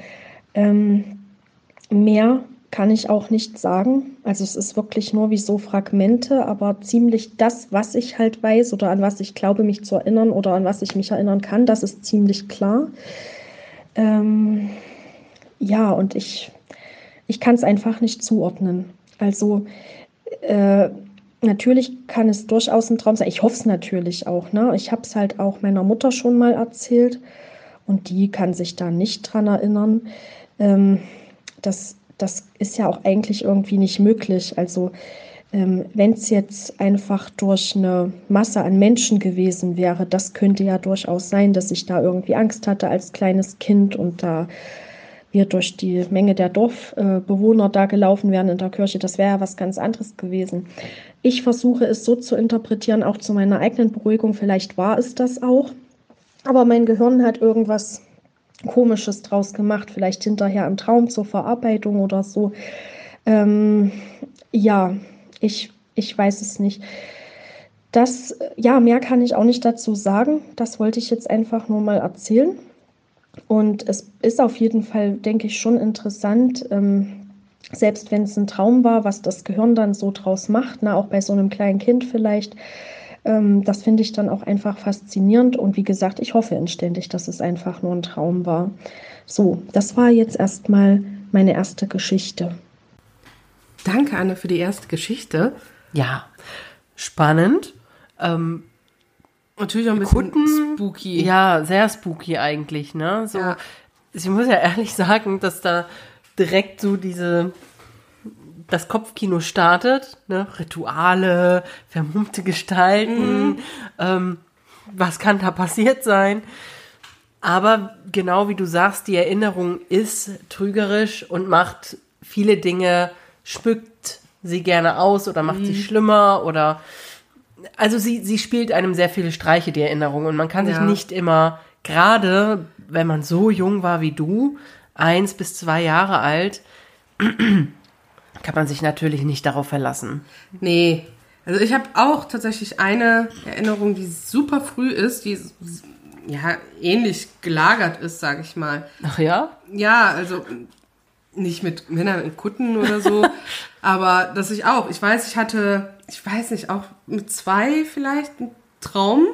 Ähm, mehr kann ich auch nicht sagen. Also es ist wirklich nur wie so Fragmente, aber ziemlich das, was ich halt weiß oder an was ich glaube, mich zu erinnern oder an was ich mich erinnern kann, das ist ziemlich klar. Ähm, ja, und ich, ich kann es einfach nicht zuordnen. Also äh, natürlich kann es durchaus ein Traum sein. Ich hoffe es natürlich auch. Ne? Ich habe es halt auch meiner Mutter schon mal erzählt und die kann sich da nicht dran erinnern. Ähm, das das ist ja auch eigentlich irgendwie nicht möglich. Also ähm, wenn es jetzt einfach durch eine Masse an Menschen gewesen wäre, das könnte ja durchaus sein, dass ich da irgendwie Angst hatte als kleines Kind und da wir durch die Menge der Dorfbewohner da gelaufen wären in der Kirche, das wäre ja was ganz anderes gewesen. Ich versuche es so zu interpretieren, auch zu meiner eigenen Beruhigung, vielleicht war es das auch, aber mein Gehirn hat irgendwas Komisches draus gemacht, vielleicht hinterher im Traum zur Verarbeitung oder so. Ähm, ja, ich, ich weiß es nicht. Das, ja, mehr kann ich auch nicht dazu sagen. Das wollte ich jetzt einfach nur mal erzählen. Und es ist auf jeden Fall, denke ich, schon interessant, ähm, selbst wenn es ein Traum war, was das Gehirn dann so draus macht, na, auch bei so einem kleinen Kind vielleicht, ähm, das finde ich dann auch einfach faszinierend und wie gesagt, ich hoffe inständig, dass es einfach nur ein Traum war. So, das war jetzt erstmal meine erste Geschichte. Danke, Anne, für die erste Geschichte. Ja, spannend. Ähm, Natürlich auch ein bisschen Kunden, spooky. Ja, sehr spooky eigentlich, ne? So, ja. Ich muss ja ehrlich sagen, dass da direkt so diese das Kopfkino startet, ne? Rituale, vermummte Gestalten, mhm. ähm, was kann da passiert sein? Aber genau wie du sagst, die Erinnerung ist trügerisch und macht viele Dinge, schmückt sie gerne aus oder macht mhm. sie schlimmer oder also sie, sie spielt einem sehr viele Streiche, die Erinnerung. Und man kann ja. sich nicht immer, gerade wenn man so jung war wie du, eins bis zwei Jahre alt, [CLEARS THROAT] kann man sich natürlich nicht darauf verlassen. Nee. Also ich habe auch tatsächlich eine Erinnerung, die super früh ist, die ja ähnlich gelagert ist, sage ich mal. Ach ja? Ja, also nicht mit Männern in Kutten oder so, [LAUGHS] aber dass ich auch, ich weiß, ich hatte, ich weiß nicht, auch mit zwei vielleicht einen Traum,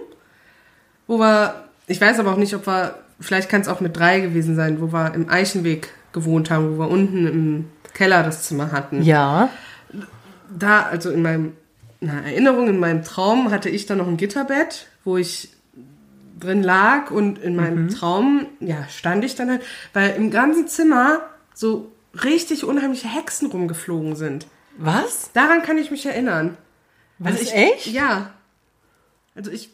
wo wir, ich weiß aber auch nicht, ob wir, vielleicht kann es auch mit drei gewesen sein, wo wir im Eichenweg gewohnt haben, wo wir unten im Keller das Zimmer hatten. Ja. Da, also in meinem, na, Erinnerung, in meinem Traum hatte ich da noch ein Gitterbett, wo ich drin lag und in meinem mhm. Traum, ja, stand ich dann halt, weil im ganzen Zimmer so richtig unheimliche Hexen rumgeflogen sind. Was? Daran kann ich mich erinnern. Was, also ich, echt? Ja. Also ich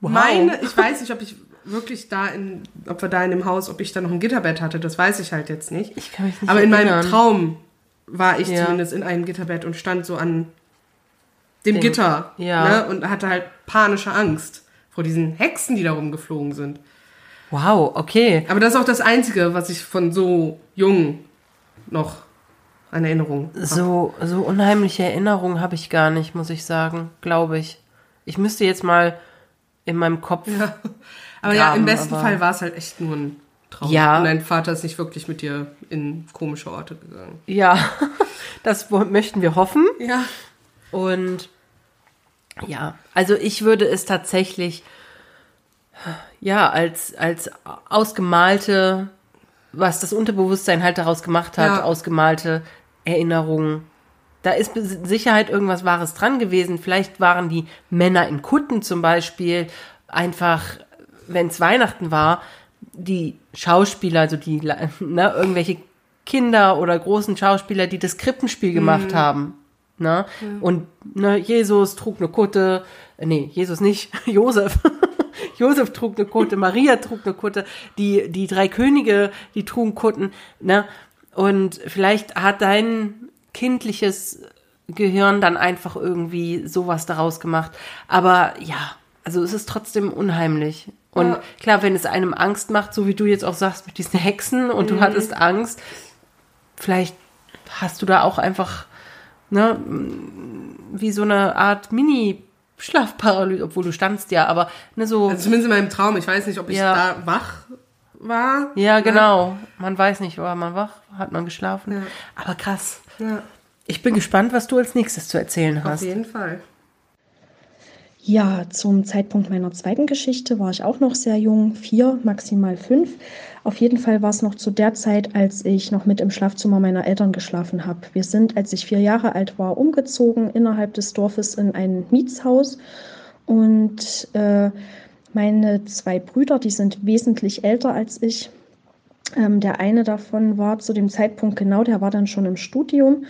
wow. meine, ich weiß nicht, ob ich wirklich da in, ob wir da in dem Haus, ob ich da noch ein Gitterbett hatte, das weiß ich halt jetzt nicht. Ich kann mich nicht Aber erinnern. in meinem Traum war ich ja. zumindest in einem Gitterbett und stand so an dem Den, Gitter ja. ne, und hatte halt panische Angst vor diesen Hexen, die da rumgeflogen sind. Wow, okay. Aber das ist auch das Einzige, was ich von so jung noch an Erinnerung habe. So, so unheimliche Erinnerungen habe ich gar nicht, muss ich sagen, glaube ich. Ich müsste jetzt mal in meinem Kopf. Ja. [LAUGHS] Aber graben, ja, im besten Fall war es halt echt nur ein Traum. Ja. Und dein Vater ist nicht wirklich mit dir in komische Orte gegangen. Ja, [LAUGHS] das möchten wir hoffen. Ja. Und ja, also ich würde es tatsächlich ja als als ausgemalte, was das Unterbewusstsein halt daraus gemacht hat, ja. ausgemalte Erinnerungen. Da ist mit Sicherheit irgendwas Wahres dran gewesen. Vielleicht waren die Männer in Kutten zum Beispiel einfach wenn es Weihnachten war, die Schauspieler, also die, [LAUGHS] ne, irgendwelche Kinder oder großen Schauspieler, die das Krippenspiel gemacht mhm. haben. Ne? Mhm. Und ne, Jesus trug eine Kutte, äh, nee, Jesus nicht, [LAUGHS] Josef. [LAUGHS] Josef trug eine Kutte, Maria trug eine Kutte, die, die drei Könige, die trugen Kutten, ne? Und vielleicht hat dein kindliches Gehirn dann einfach irgendwie sowas daraus gemacht. Aber ja, also es ist trotzdem unheimlich. Und ja. klar, wenn es einem Angst macht, so wie du jetzt auch sagst mit diesen Hexen und mhm. du hattest Angst, vielleicht hast du da auch einfach, ne, wie so eine Art Mini- Schlafparalyse, obwohl du standst ja, aber ne, so. Also zumindest in meinem Traum. Ich weiß nicht, ob ich ja. da wach war. Ja, ne? genau. Man weiß nicht, war man wach, hat man geschlafen. Ja. Aber krass. Ja. Ich bin gespannt, was du als nächstes zu erzählen hast. Auf jeden Fall. Ja, zum Zeitpunkt meiner zweiten Geschichte war ich auch noch sehr jung, vier, maximal fünf. Auf jeden Fall war es noch zu der Zeit, als ich noch mit im Schlafzimmer meiner Eltern geschlafen habe. Wir sind, als ich vier Jahre alt war, umgezogen innerhalb des Dorfes in ein Mietshaus. Und äh, meine zwei Brüder, die sind wesentlich älter als ich. Ähm, der eine davon war zu dem Zeitpunkt genau, der war dann schon im Studium.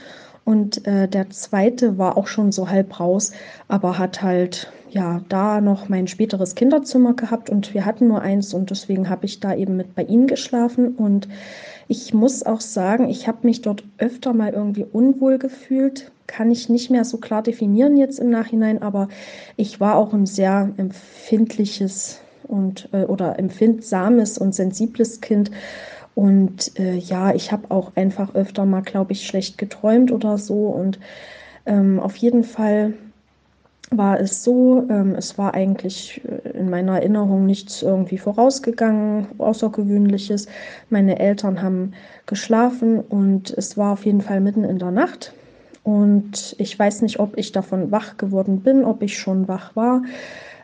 Und äh, der zweite war auch schon so halb raus, aber hat halt ja da noch mein späteres Kinderzimmer gehabt und wir hatten nur eins und deswegen habe ich da eben mit bei ihnen geschlafen und ich muss auch sagen, ich habe mich dort öfter mal irgendwie unwohl gefühlt. Kann ich nicht mehr so klar definieren jetzt im Nachhinein, aber ich war auch ein sehr empfindliches und äh, oder empfindsames und sensibles Kind. Und äh, ja, ich habe auch einfach öfter mal, glaube ich, schlecht geträumt oder so. Und ähm, auf jeden Fall war es so, ähm, es war eigentlich äh, in meiner Erinnerung nichts irgendwie vorausgegangen, außergewöhnliches. Meine Eltern haben geschlafen und es war auf jeden Fall mitten in der Nacht. Und ich weiß nicht, ob ich davon wach geworden bin, ob ich schon wach war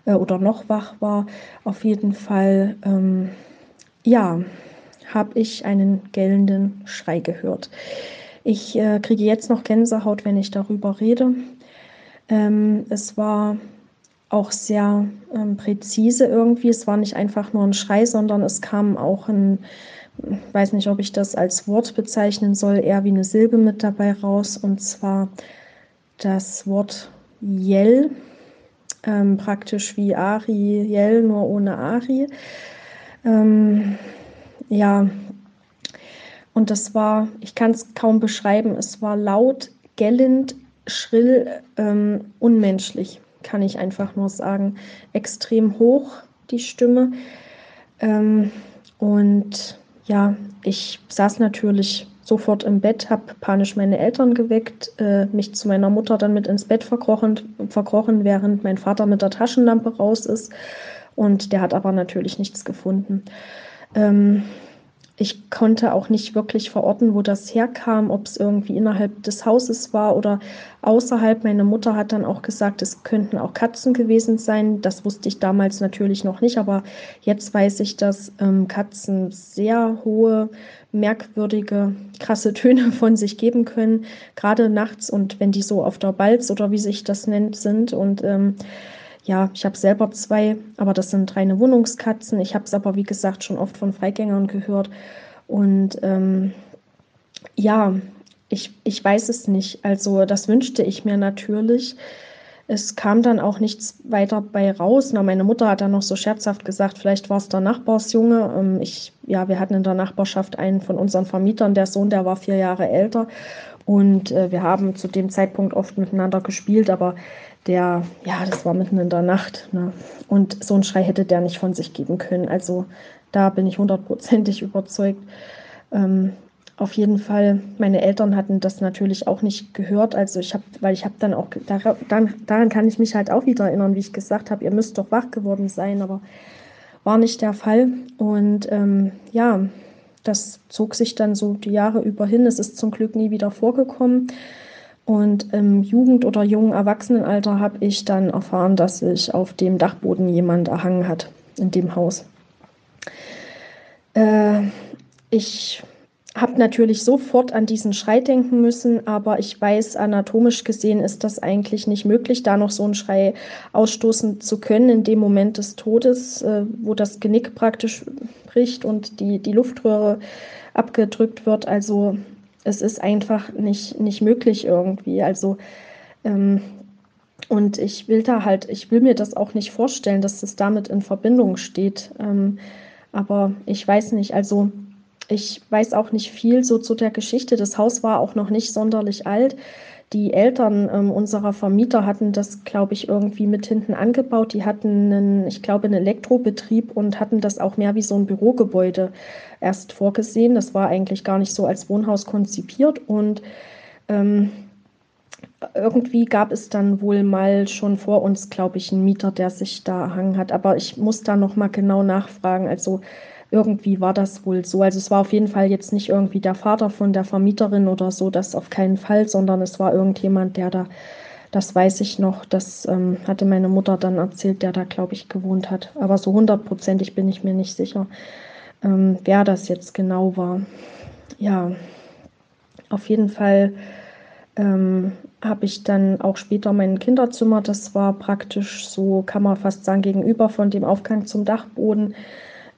äh, oder noch wach war. Auf jeden Fall, ähm, ja, habe ich einen gellenden Schrei gehört. Ich äh, kriege jetzt noch Gänsehaut, wenn ich darüber rede. Ähm, es war auch sehr ähm, präzise irgendwie. Es war nicht einfach nur ein Schrei, sondern es kam auch ein weiß nicht, ob ich das als Wort bezeichnen soll, eher wie eine Silbe mit dabei raus. Und zwar das Wort Jell, ähm, praktisch wie Ari, Jell, nur ohne Ari. Ähm, ja, und das war, ich kann es kaum beschreiben, es war laut, gellend, schrill, ähm, unmenschlich, kann ich einfach nur sagen. Extrem hoch die Stimme. Ähm, und ja, ich saß natürlich sofort im Bett, habe panisch meine Eltern geweckt, äh, mich zu meiner Mutter dann mit ins Bett verkrochen, verkrochen, während mein Vater mit der Taschenlampe raus ist. Und der hat aber natürlich nichts gefunden. Ähm, ich konnte auch nicht wirklich verorten, wo das herkam, ob es irgendwie innerhalb des Hauses war oder außerhalb. Meine Mutter hat dann auch gesagt, es könnten auch Katzen gewesen sein. Das wusste ich damals natürlich noch nicht, aber jetzt weiß ich, dass ähm, Katzen sehr hohe, merkwürdige, krasse Töne [LAUGHS] von sich geben können, gerade nachts und wenn die so auf der Balz oder wie sich das nennt sind und ähm, ja, ich habe selber zwei, aber das sind reine Wohnungskatzen. Ich habe es aber, wie gesagt, schon oft von Freigängern gehört. Und ähm, ja, ich, ich weiß es nicht. Also das wünschte ich mir natürlich. Es kam dann auch nichts weiter bei raus. Na, meine Mutter hat dann noch so scherzhaft gesagt, vielleicht war es der Nachbarsjunge. Ähm, ich, ja, wir hatten in der Nachbarschaft einen von unseren Vermietern, der Sohn, der war vier Jahre älter. Und äh, wir haben zu dem Zeitpunkt oft miteinander gespielt, aber der, ja, das war mitten in der Nacht. Ne? Und so einen Schrei hätte der nicht von sich geben können. Also da bin ich hundertprozentig überzeugt. Ähm, auf jeden Fall, meine Eltern hatten das natürlich auch nicht gehört. Also ich habe, weil ich habe dann auch, daran, daran kann ich mich halt auch wieder erinnern, wie ich gesagt habe, ihr müsst doch wach geworden sein, aber war nicht der Fall. Und ähm, ja, das zog sich dann so die Jahre über hin. Es ist zum Glück nie wieder vorgekommen. Und im Jugend- oder jungen Erwachsenenalter habe ich dann erfahren, dass sich auf dem Dachboden jemand erhangen hat in dem Haus. Äh, ich habe natürlich sofort an diesen Schrei denken müssen, aber ich weiß, anatomisch gesehen ist das eigentlich nicht möglich, da noch so einen Schrei ausstoßen zu können in dem Moment des Todes, äh, wo das Genick praktisch bricht und die, die Luftröhre abgedrückt wird. Also es ist einfach nicht, nicht möglich irgendwie. Also, ähm, und ich will da halt, ich will mir das auch nicht vorstellen, dass das damit in Verbindung steht. Ähm, aber ich weiß nicht, also ich weiß auch nicht viel so zu der Geschichte. Das Haus war auch noch nicht sonderlich alt. Die Eltern ähm, unserer Vermieter hatten das, glaube ich, irgendwie mit hinten angebaut. Die hatten, einen, ich glaube, einen Elektrobetrieb und hatten das auch mehr wie so ein Bürogebäude erst vorgesehen. Das war eigentlich gar nicht so als Wohnhaus konzipiert und ähm, irgendwie gab es dann wohl mal schon vor uns, glaube ich, einen Mieter, der sich da erhangen hat. Aber ich muss da noch mal genau nachfragen. Also irgendwie war das wohl so. Also es war auf jeden Fall jetzt nicht irgendwie der Vater von der Vermieterin oder so, das auf keinen Fall, sondern es war irgendjemand, der da, das weiß ich noch, das ähm, hatte meine Mutter dann erzählt, der da, glaube ich, gewohnt hat. Aber so hundertprozentig bin ich mir nicht sicher, ähm, wer das jetzt genau war. Ja, auf jeden Fall ähm, habe ich dann auch später mein Kinderzimmer, das war praktisch so, kann man fast sagen, gegenüber von dem Aufgang zum Dachboden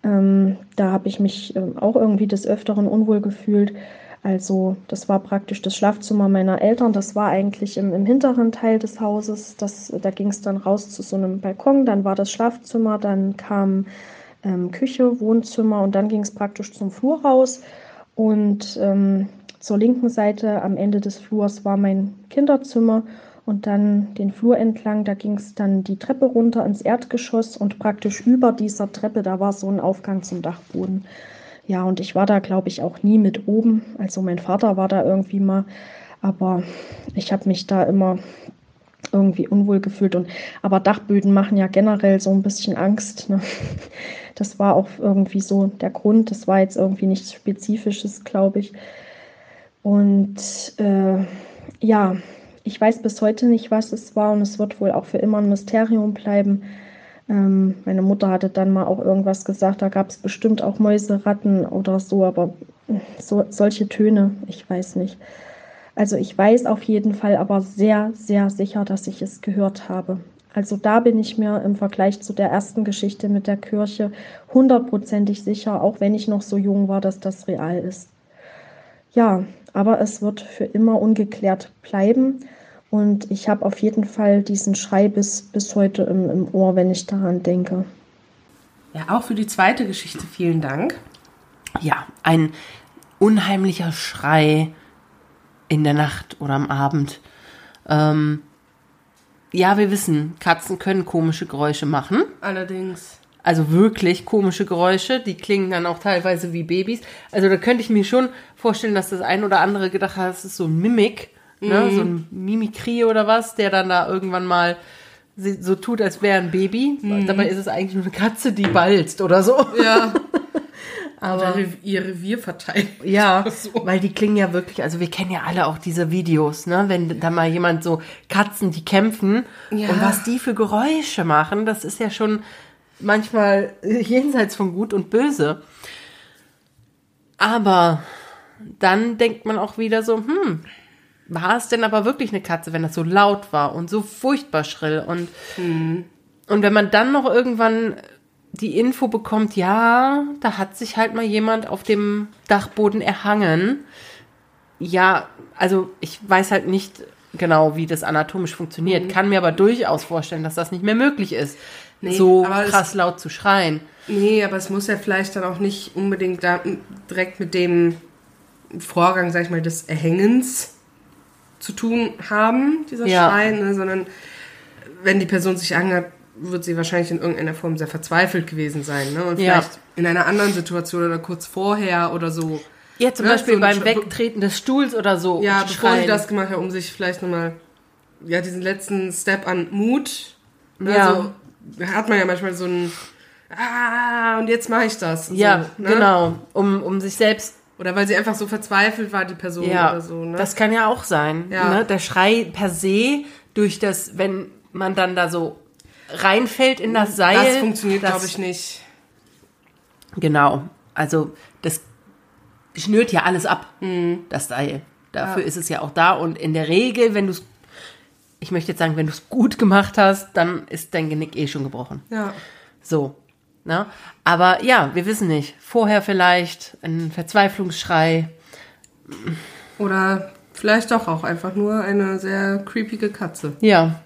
ähm, da habe ich mich ähm, auch irgendwie des Öfteren unwohl gefühlt. Also das war praktisch das Schlafzimmer meiner Eltern. Das war eigentlich im, im hinteren Teil des Hauses. Das, da ging es dann raus zu so einem Balkon. Dann war das Schlafzimmer, dann kam ähm, Küche, Wohnzimmer und dann ging es praktisch zum Flur raus. Und ähm, zur linken Seite am Ende des Flurs war mein Kinderzimmer und dann den Flur entlang, da ging es dann die Treppe runter ins Erdgeschoss und praktisch über dieser Treppe, da war so ein Aufgang zum Dachboden. Ja, und ich war da, glaube ich, auch nie mit oben. Also mein Vater war da irgendwie mal, aber ich habe mich da immer irgendwie unwohl gefühlt. Und, aber Dachböden machen ja generell so ein bisschen Angst. Ne? [LAUGHS] Das war auch irgendwie so der Grund. Das war jetzt irgendwie nichts Spezifisches, glaube ich. Und äh, ja, ich weiß bis heute nicht, was es war und es wird wohl auch für immer ein Mysterium bleiben. Ähm, meine Mutter hatte dann mal auch irgendwas gesagt, da gab es bestimmt auch Mäuse, Ratten oder so, aber so, solche Töne, ich weiß nicht. Also ich weiß auf jeden Fall aber sehr, sehr sicher, dass ich es gehört habe. Also da bin ich mir im Vergleich zu der ersten Geschichte mit der Kirche hundertprozentig sicher, auch wenn ich noch so jung war, dass das real ist. Ja, aber es wird für immer ungeklärt bleiben. Und ich habe auf jeden Fall diesen Schrei bis, bis heute im, im Ohr, wenn ich daran denke. Ja, auch für die zweite Geschichte vielen Dank. Ja, ein unheimlicher Schrei in der Nacht oder am Abend. Ähm, ja, wir wissen, Katzen können komische Geräusche machen. Allerdings. Also wirklich komische Geräusche, die klingen dann auch teilweise wie Babys. Also da könnte ich mir schon vorstellen, dass das ein oder andere gedacht hat, das ist so ein Mimik, mhm. ne? so ein Mimikrie oder was, der dann da irgendwann mal so tut, als wäre ein Baby. Mhm. Dabei ist es eigentlich nur eine Katze, die balzt oder so. Ja. [LAUGHS] Aber oder ihr Revier verteilt. Ja, [LAUGHS] so. weil die klingen ja wirklich, also wir kennen ja alle auch diese Videos, ne? Wenn da mal jemand so Katzen, die kämpfen ja. und was die für Geräusche machen, das ist ja schon manchmal jenseits von Gut und Böse. Aber dann denkt man auch wieder so, hm, war es denn aber wirklich eine Katze, wenn das so laut war und so furchtbar schrill und mhm. und wenn man dann noch irgendwann die Info bekommt, ja, da hat sich halt mal jemand auf dem Dachboden erhangen. Ja, also ich weiß halt nicht genau, wie das anatomisch funktioniert, mhm. kann mir aber durchaus vorstellen, dass das nicht mehr möglich ist, nee, so krass es, laut zu schreien. Nee, aber es muss ja vielleicht dann auch nicht unbedingt da direkt mit dem Vorgang, sag ich mal, des Erhängens zu tun haben, dieser ja. Schrei, ne, sondern wenn die Person sich anhört, wird sie wahrscheinlich in irgendeiner Form sehr verzweifelt gewesen sein. Ne? Und vielleicht ja. in einer anderen Situation oder kurz vorher oder so. Ja, zum ne? Beispiel so beim Wegtreten des Stuhls oder so. Ja, bevor schreien. sie das gemacht hat, um sich vielleicht nochmal, ja, diesen letzten Step an Mut. Ne? Ja. So, hat man ja manchmal so ein, ah, und jetzt mache ich das. Ja, so, ne? genau. Um, um sich selbst oder weil sie einfach so verzweifelt war, die Person ja, oder so. Ne? Das kann ja auch sein. Ja. Ne? Der Schrei per se durch das, wenn man dann da so reinfällt in das Seil. Das funktioniert, glaube ich, nicht. Genau. Also das schnürt ja alles ab, mhm. das Seil. Dafür ja. ist es ja auch da. Und in der Regel, wenn du es, ich möchte jetzt sagen, wenn du es gut gemacht hast, dann ist dein Genick eh schon gebrochen. Ja. So. Ne? Aber ja, wir wissen nicht. Vorher vielleicht ein Verzweiflungsschrei. Oder vielleicht doch auch einfach nur eine sehr creepige Katze. Ja.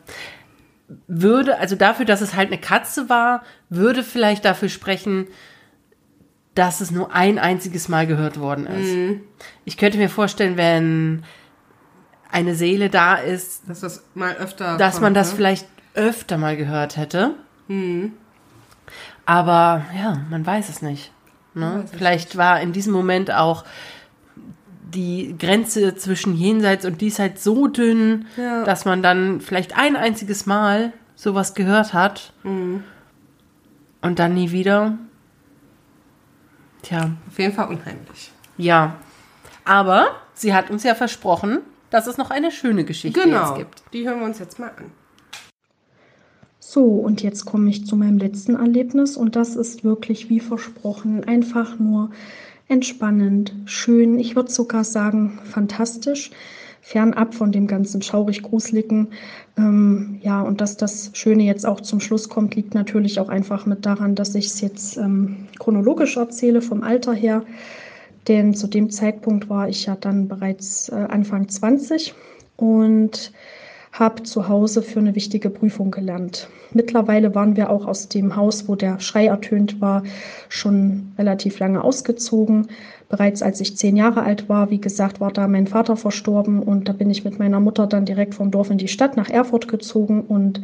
Würde, also dafür, dass es halt eine Katze war, würde vielleicht dafür sprechen, dass es nur ein einziges Mal gehört worden ist. Mhm. Ich könnte mir vorstellen, wenn eine Seele da ist, dass das mal öfter, dass kommt, man das ne? vielleicht öfter mal gehört hätte. Mhm. Aber ja, man weiß es nicht. Ne? Weiß Vielleicht nicht. war in diesem Moment auch die Grenze zwischen Jenseits und Diesseits so dünn, ja. dass man dann vielleicht ein einziges Mal sowas gehört hat mhm. und dann nie wieder. Tja. Auf jeden Fall unheimlich. Ja. Aber sie hat uns ja versprochen, dass es noch eine schöne Geschichte genau. gibt. Die hören wir uns jetzt mal an. So, und jetzt komme ich zu meinem letzten Erlebnis und das ist wirklich wie versprochen einfach nur entspannend, schön, ich würde sogar sagen fantastisch, fernab von dem ganzen schaurig-gruseligen. Ähm, ja, und dass das Schöne jetzt auch zum Schluss kommt, liegt natürlich auch einfach mit daran, dass ich es jetzt ähm, chronologisch erzähle, vom Alter her. Denn zu dem Zeitpunkt war ich ja dann bereits äh, Anfang 20 und habe zu Hause für eine wichtige Prüfung gelernt. Mittlerweile waren wir auch aus dem Haus, wo der Schrei ertönt war, schon relativ lange ausgezogen. Bereits als ich zehn Jahre alt war, wie gesagt, war da mein Vater verstorben und da bin ich mit meiner Mutter dann direkt vom Dorf in die Stadt nach Erfurt gezogen und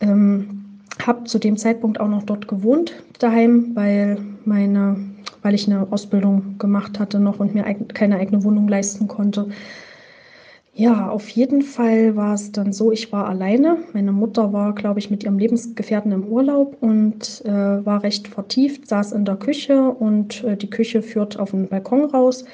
ähm, habe zu dem Zeitpunkt auch noch dort gewohnt daheim, weil meine, weil ich eine Ausbildung gemacht hatte noch und mir keine eigene Wohnung leisten konnte. Ja, auf jeden Fall war es dann so, ich war alleine. Meine Mutter war, glaube ich, mit ihrem Lebensgefährten im Urlaub und äh, war recht vertieft, saß in der Küche und äh, die Küche führt auf den Balkon raus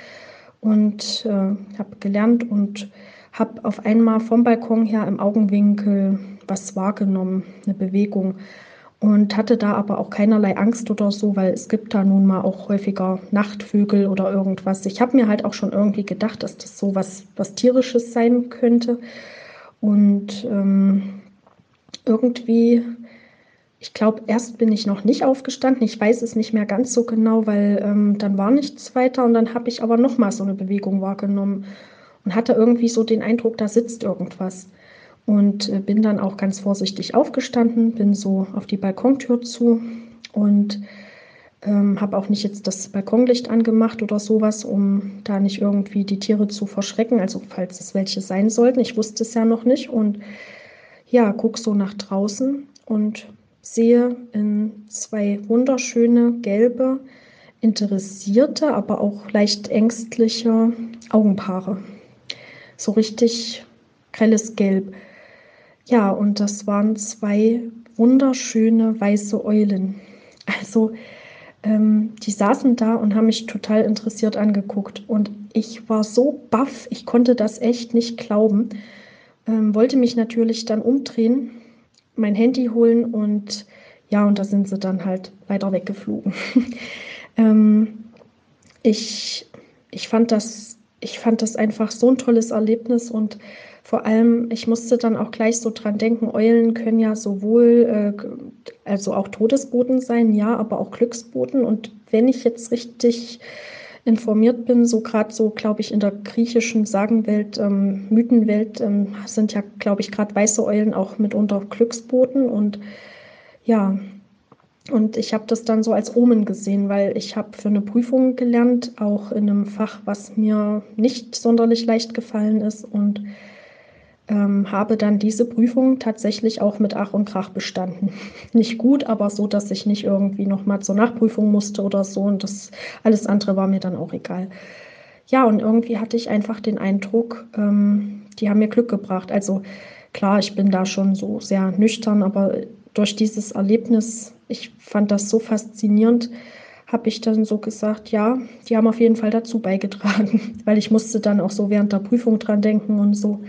und äh, habe gelernt und habe auf einmal vom Balkon her im Augenwinkel was wahrgenommen, eine Bewegung und hatte da aber auch keinerlei Angst oder so, weil es gibt da nun mal auch häufiger Nachtvögel oder irgendwas. Ich habe mir halt auch schon irgendwie gedacht, dass das so was, was tierisches sein könnte. Und ähm, irgendwie, ich glaube, erst bin ich noch nicht aufgestanden. Ich weiß es nicht mehr ganz so genau, weil ähm, dann war nichts weiter und dann habe ich aber nochmal so eine Bewegung wahrgenommen und hatte irgendwie so den Eindruck, da sitzt irgendwas. Und äh, bin dann auch ganz vorsichtig aufgestanden, bin so auf die Balkontür zu und ähm, habe auch nicht jetzt das Balkonlicht angemacht oder sowas, um da nicht irgendwie die Tiere zu verschrecken, also falls es welche sein sollten. Ich wusste es ja noch nicht und ja, gucke so nach draußen und sehe in zwei wunderschöne gelbe, interessierte, aber auch leicht ängstliche Augenpaare. So richtig grelles Gelb. Ja, und das waren zwei wunderschöne weiße Eulen. Also ähm, die saßen da und haben mich total interessiert angeguckt. Und ich war so baff, ich konnte das echt nicht glauben. Ähm, wollte mich natürlich dann umdrehen, mein Handy holen und ja, und da sind sie dann halt weiter weggeflogen. [LAUGHS] ähm, ich, ich, fand das, ich fand das einfach so ein tolles Erlebnis und vor allem, ich musste dann auch gleich so dran denken, Eulen können ja sowohl, äh, also auch Todesboten sein, ja, aber auch Glücksboten. Und wenn ich jetzt richtig informiert bin, so gerade so, glaube ich, in der griechischen Sagenwelt, ähm, Mythenwelt ähm, sind ja, glaube ich, gerade weiße Eulen auch mitunter Glücksboten. Und ja, und ich habe das dann so als Omen gesehen, weil ich habe für eine Prüfung gelernt, auch in einem Fach, was mir nicht sonderlich leicht gefallen ist. Und ähm, habe dann diese Prüfung tatsächlich auch mit Ach und Krach bestanden. [LAUGHS] Nicht gut, aber so, dass ich nicht irgendwie nochmal zur Nachprüfung musste oder so. Und das alles andere war mir dann auch egal. Ja, und irgendwie hatte ich einfach den Eindruck, ähm, die haben mir Glück gebracht. Also klar, ich bin da schon so sehr nüchtern, aber durch dieses Erlebnis, ich fand das so faszinierend, habe ich dann so gesagt, ja, die haben auf jeden Fall dazu beigetragen, [LAUGHS] weil ich musste dann auch so während der Prüfung dran denken und so.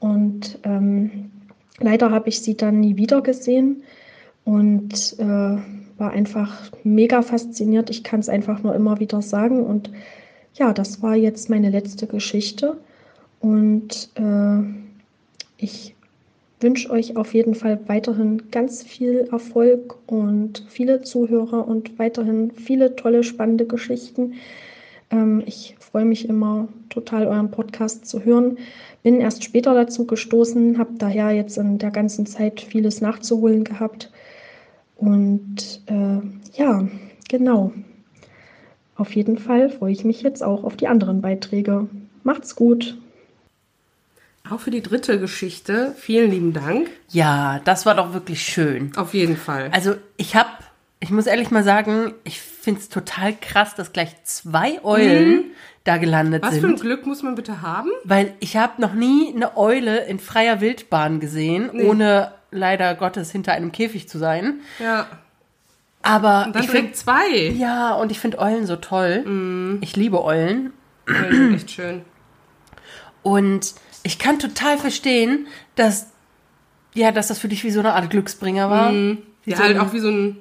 Und ähm, leider habe ich sie dann nie wieder gesehen und äh, war einfach mega fasziniert. Ich kann es einfach nur immer wieder sagen. Und ja, das war jetzt meine letzte Geschichte. Und äh, ich wünsche euch auf jeden Fall weiterhin ganz viel Erfolg und viele Zuhörer und weiterhin viele tolle, spannende Geschichten. Ähm, ich freue mich immer total, euren Podcast zu hören. Bin erst später dazu gestoßen, habe daher jetzt in der ganzen Zeit vieles nachzuholen gehabt. Und äh, ja, genau. Auf jeden Fall freue ich mich jetzt auch auf die anderen Beiträge. Macht's gut. Auch für die dritte Geschichte vielen lieben Dank. Ja, das war doch wirklich schön. Auf jeden Fall. Also ich habe, ich muss ehrlich mal sagen, ich finde es total krass, dass gleich zwei Eulen mhm da gelandet Was sind. Was für ein Glück muss man bitte haben? Weil ich habe noch nie eine Eule in freier Wildbahn gesehen, nee. ohne leider Gottes hinter einem Käfig zu sein. Ja. Aber und dann ich finde zwei. Ja, und ich finde Eulen so toll. Mm. Ich liebe Eulen. Eulen sind echt schön. Und ich kann total verstehen, dass ja, dass das für dich wie so eine Art Glücksbringer war. Mm. Ja, so halt auch wie so ein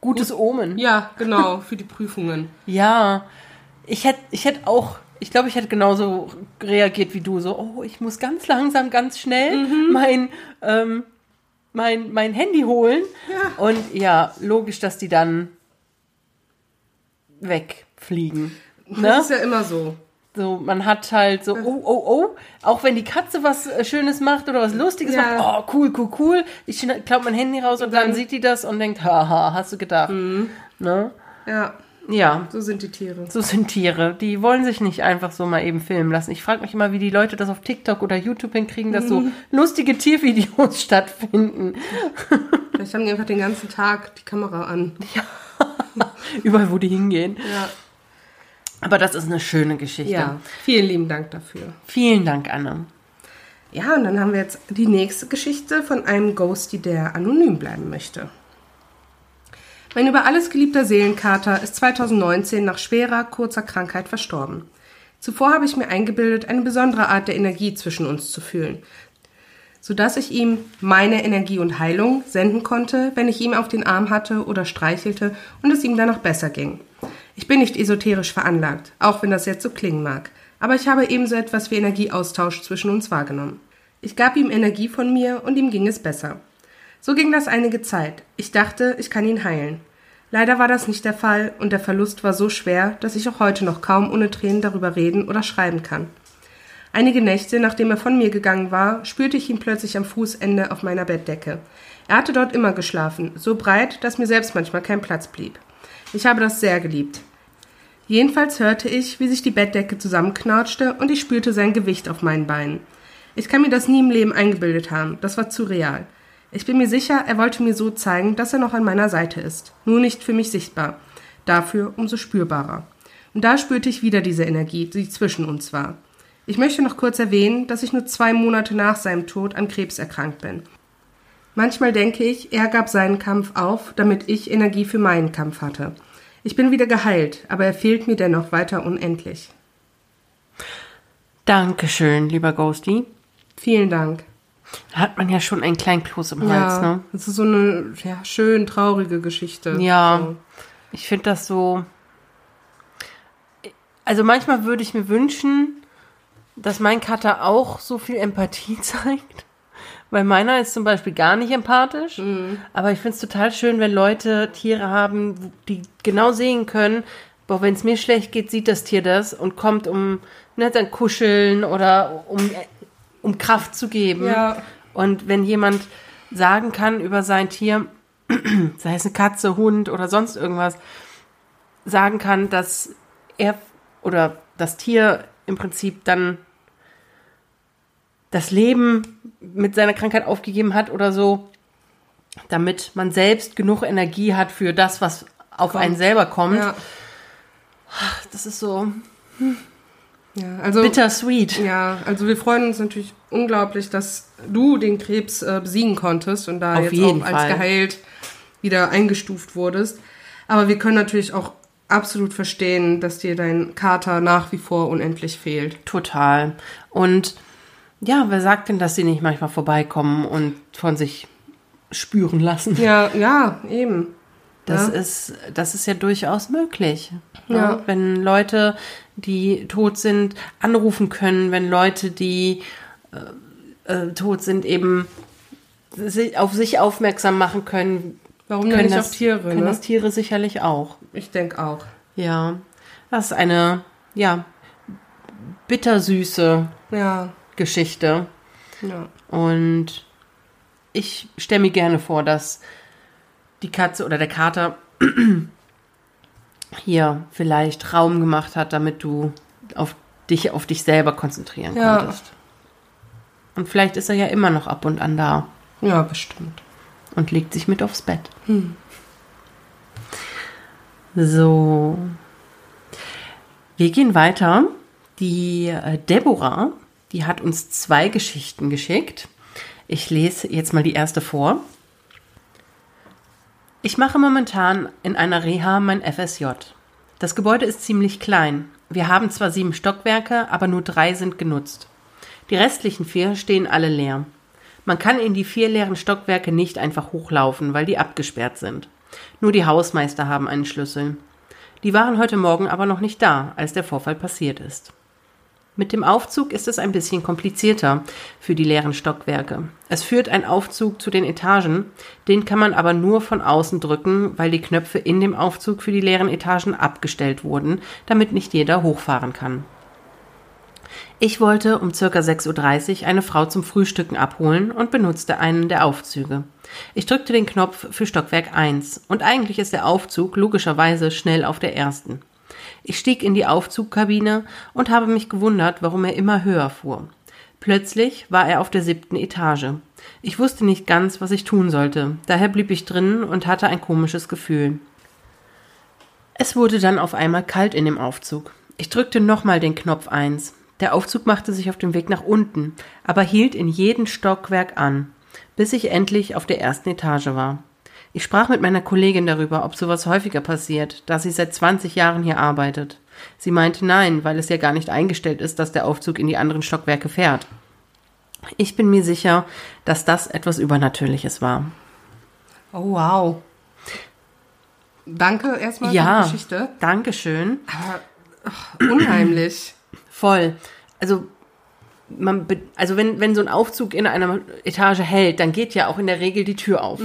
gutes gut, Omen. Ja, genau, für die Prüfungen. ja ich hätte ich hätt auch, ich glaube, ich hätte genauso reagiert wie du, so, oh, ich muss ganz langsam, ganz schnell mhm. mein, ähm, mein, mein Handy holen. Ja. Und ja, logisch, dass die dann wegfliegen. Ne? Das ist ja immer so. So, man hat halt so, oh, oh, oh, auch wenn die Katze was äh, Schönes macht oder was Lustiges ja. macht, oh, cool, cool, cool. Ich klappe mein Handy raus und, und dann, dann, sieht die das und denkt, haha, hast du gedacht. Mhm. Ne? Ja. Ja. So sind die Tiere. So sind Tiere. Die wollen sich nicht einfach so mal eben filmen lassen. Ich frage mich immer, wie die Leute das auf TikTok oder YouTube hinkriegen, dass mhm. so lustige Tiervideos [LAUGHS] stattfinden. Vielleicht haben die einfach den ganzen Tag die Kamera an. Ja. [LAUGHS] Überall, wo die hingehen. Ja. Aber das ist eine schöne Geschichte. Ja. Vielen lieben Dank dafür. Vielen Dank, Anne. Ja, und dann haben wir jetzt die nächste Geschichte von einem Ghosty, der anonym bleiben möchte. Mein über alles geliebter Seelenkater ist 2019 nach schwerer, kurzer Krankheit verstorben. Zuvor habe ich mir eingebildet, eine besondere Art der Energie zwischen uns zu fühlen, sodass ich ihm meine Energie und Heilung senden konnte, wenn ich ihm auf den Arm hatte oder streichelte und es ihm danach besser ging. Ich bin nicht esoterisch veranlagt, auch wenn das jetzt so klingen mag, aber ich habe ebenso etwas wie Energieaustausch zwischen uns wahrgenommen. Ich gab ihm Energie von mir und ihm ging es besser. So ging das einige Zeit. Ich dachte, ich kann ihn heilen. Leider war das nicht der Fall und der Verlust war so schwer, dass ich auch heute noch kaum ohne Tränen darüber reden oder schreiben kann. Einige Nächte, nachdem er von mir gegangen war, spürte ich ihn plötzlich am Fußende auf meiner Bettdecke. Er hatte dort immer geschlafen, so breit, dass mir selbst manchmal kein Platz blieb. Ich habe das sehr geliebt. Jedenfalls hörte ich, wie sich die Bettdecke zusammenknautschte und ich spürte sein Gewicht auf meinen Beinen. Ich kann mir das nie im Leben eingebildet haben, das war zu real. Ich bin mir sicher, er wollte mir so zeigen, dass er noch an meiner Seite ist, nur nicht für mich sichtbar, dafür umso spürbarer. Und da spürte ich wieder diese Energie, die zwischen uns war. Ich möchte noch kurz erwähnen, dass ich nur zwei Monate nach seinem Tod an Krebs erkrankt bin. Manchmal denke ich, er gab seinen Kampf auf, damit ich Energie für meinen Kampf hatte. Ich bin wieder geheilt, aber er fehlt mir dennoch weiter unendlich. Dankeschön, lieber Ghosty. Vielen Dank. Da hat man ja schon einen kleinen Kloß im ja, Hals, ne? Das ist so eine ja, schön traurige Geschichte. Ja. So. Ich finde das so. Also manchmal würde ich mir wünschen, dass mein Cutter auch so viel Empathie [LAUGHS] zeigt. Weil meiner ist zum Beispiel gar nicht empathisch. Mhm. Aber ich finde es total schön, wenn Leute Tiere haben, die genau sehen können, boah, wenn es mir schlecht geht, sieht das Tier das und kommt, um ne, dann kuscheln oder um, um Kraft zu geben. Ja. Und wenn jemand sagen kann über sein Tier, [CLEARS THROAT] sei es eine Katze, Hund oder sonst irgendwas, sagen kann, dass er oder das Tier im Prinzip dann das Leben mit seiner Krankheit aufgegeben hat oder so, damit man selbst genug Energie hat für das, was auf Kommt. einen selber kommt. Ja. Das ist so ja, also bittersweet. Ja, also wir freuen uns natürlich unglaublich, dass du den Krebs äh, besiegen konntest und da Auf jetzt auch als Fall. geheilt wieder eingestuft wurdest. Aber wir können natürlich auch absolut verstehen, dass dir dein Kater nach wie vor unendlich fehlt. Total. Und ja, wer sagt denn, dass sie nicht manchmal vorbeikommen und von sich spüren lassen? Ja, ja, eben. Das Ja. ist, das ist ja durchaus möglich. Ja. Ja. Wenn Leute, die tot sind, anrufen können, wenn Leute, die äh, äh, tot sind, eben auf sich aufmerksam machen können, Warum können nicht das, auch Tiere, können ne? das Tiere sicherlich auch. Ich denke auch. Ja. Das ist eine, ja, bittersüße Ja, Geschichte. ja. Und ich stelle mir gerne vor, dass die Katze oder der Kater [CLEARS THROAT] hier vielleicht Raum gemacht hat, damit du auf dich, auf dich selber konzentrieren Ja. konntest. Und vielleicht ist er ja immer noch ab und an da Ja, bestimmt. und legt sich mit aufs Bett. So. Wir gehen weiter. Die äh, Deborah, die hat uns zwei Geschichten geschickt. Ich lese jetzt mal die erste vor. Ich mache momentan in einer Reha mein FSJ. Das Gebäude ist ziemlich klein. Wir haben zwar sieben Stockwerke, aber nur drei sind genutzt. Die restlichen vier stehen alle leer. Man kann in die vier leeren Stockwerke nicht einfach hochlaufen, weil die abgesperrt sind. Nur die Hausmeister haben einen Schlüssel. Die waren heute Morgen aber noch nicht da, als der Vorfall passiert ist. Mit dem Aufzug ist es ein bisschen komplizierter für die leeren Stockwerke. Es führt ein Aufzug zu den Etagen, den kann man aber nur von außen drücken, weil die Knöpfe in dem Aufzug für die leeren Etagen abgestellt wurden, damit nicht jeder hochfahren kann. Ich wollte um circa 6.30 Uhr eine Frau zum Frühstücken abholen und benutzte einen der Aufzüge. Ich drückte den Knopf für Stockwerk 1 und eigentlich ist der Aufzug logischerweise schnell auf der ersten. Ich stieg in die Aufzugkabine und habe mich gewundert, warum er immer höher fuhr. Plötzlich war er auf der siebten Etage. Ich wusste nicht ganz, was ich tun sollte, daher blieb ich drinnen und hatte ein komisches Gefühl. Es wurde dann auf einmal kalt in dem Aufzug. Ich drückte nochmal den Knopf 1. Der Aufzug machte sich auf den Weg nach unten, aber hielt in jedem Stockwerk an, bis ich endlich auf der ersten Etage war. Ich sprach mit meiner Kollegin darüber, ob sowas häufiger passiert, da sie seit 20 Jahren hier arbeitet. Sie meinte nein, weil es ja gar nicht eingestellt ist, dass der Aufzug in die anderen Stockwerke fährt. Ich bin mir sicher, dass das etwas Übernatürliches war. Oh, wow. Danke erstmal für ja, die Geschichte. Dankeschön. Unheimlich. [CLEARS THROAT] Voll. Also man, also wenn, wenn so ein Aufzug in einer Etage hält, dann geht ja auch in der Regel die Tür auf.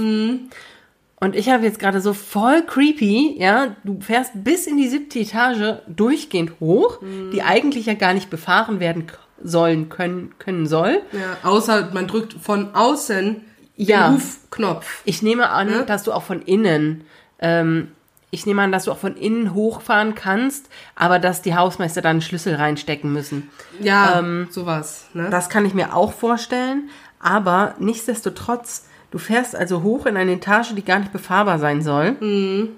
Und ich habe jetzt gerade so voll creepy, ja, du fährst bis in die siebte Etage durchgehend hoch, die eigentlich ja gar nicht befahren werden sollen, können, können soll. Ja, außer man drückt von außen Ja. den Hufknopf. Ich nehme an, Ne? dass du auch von innen, ähm, ich nehme an, dass du auch von innen hochfahren kannst, aber dass die Hausmeister dann einen Schlüssel reinstecken müssen. Ja, Ähm, sowas. Ne? Das kann ich mir auch vorstellen, aber nichtsdestotrotz, du fährst also hoch in eine Etage, die gar nicht befahrbar sein soll. Mhm.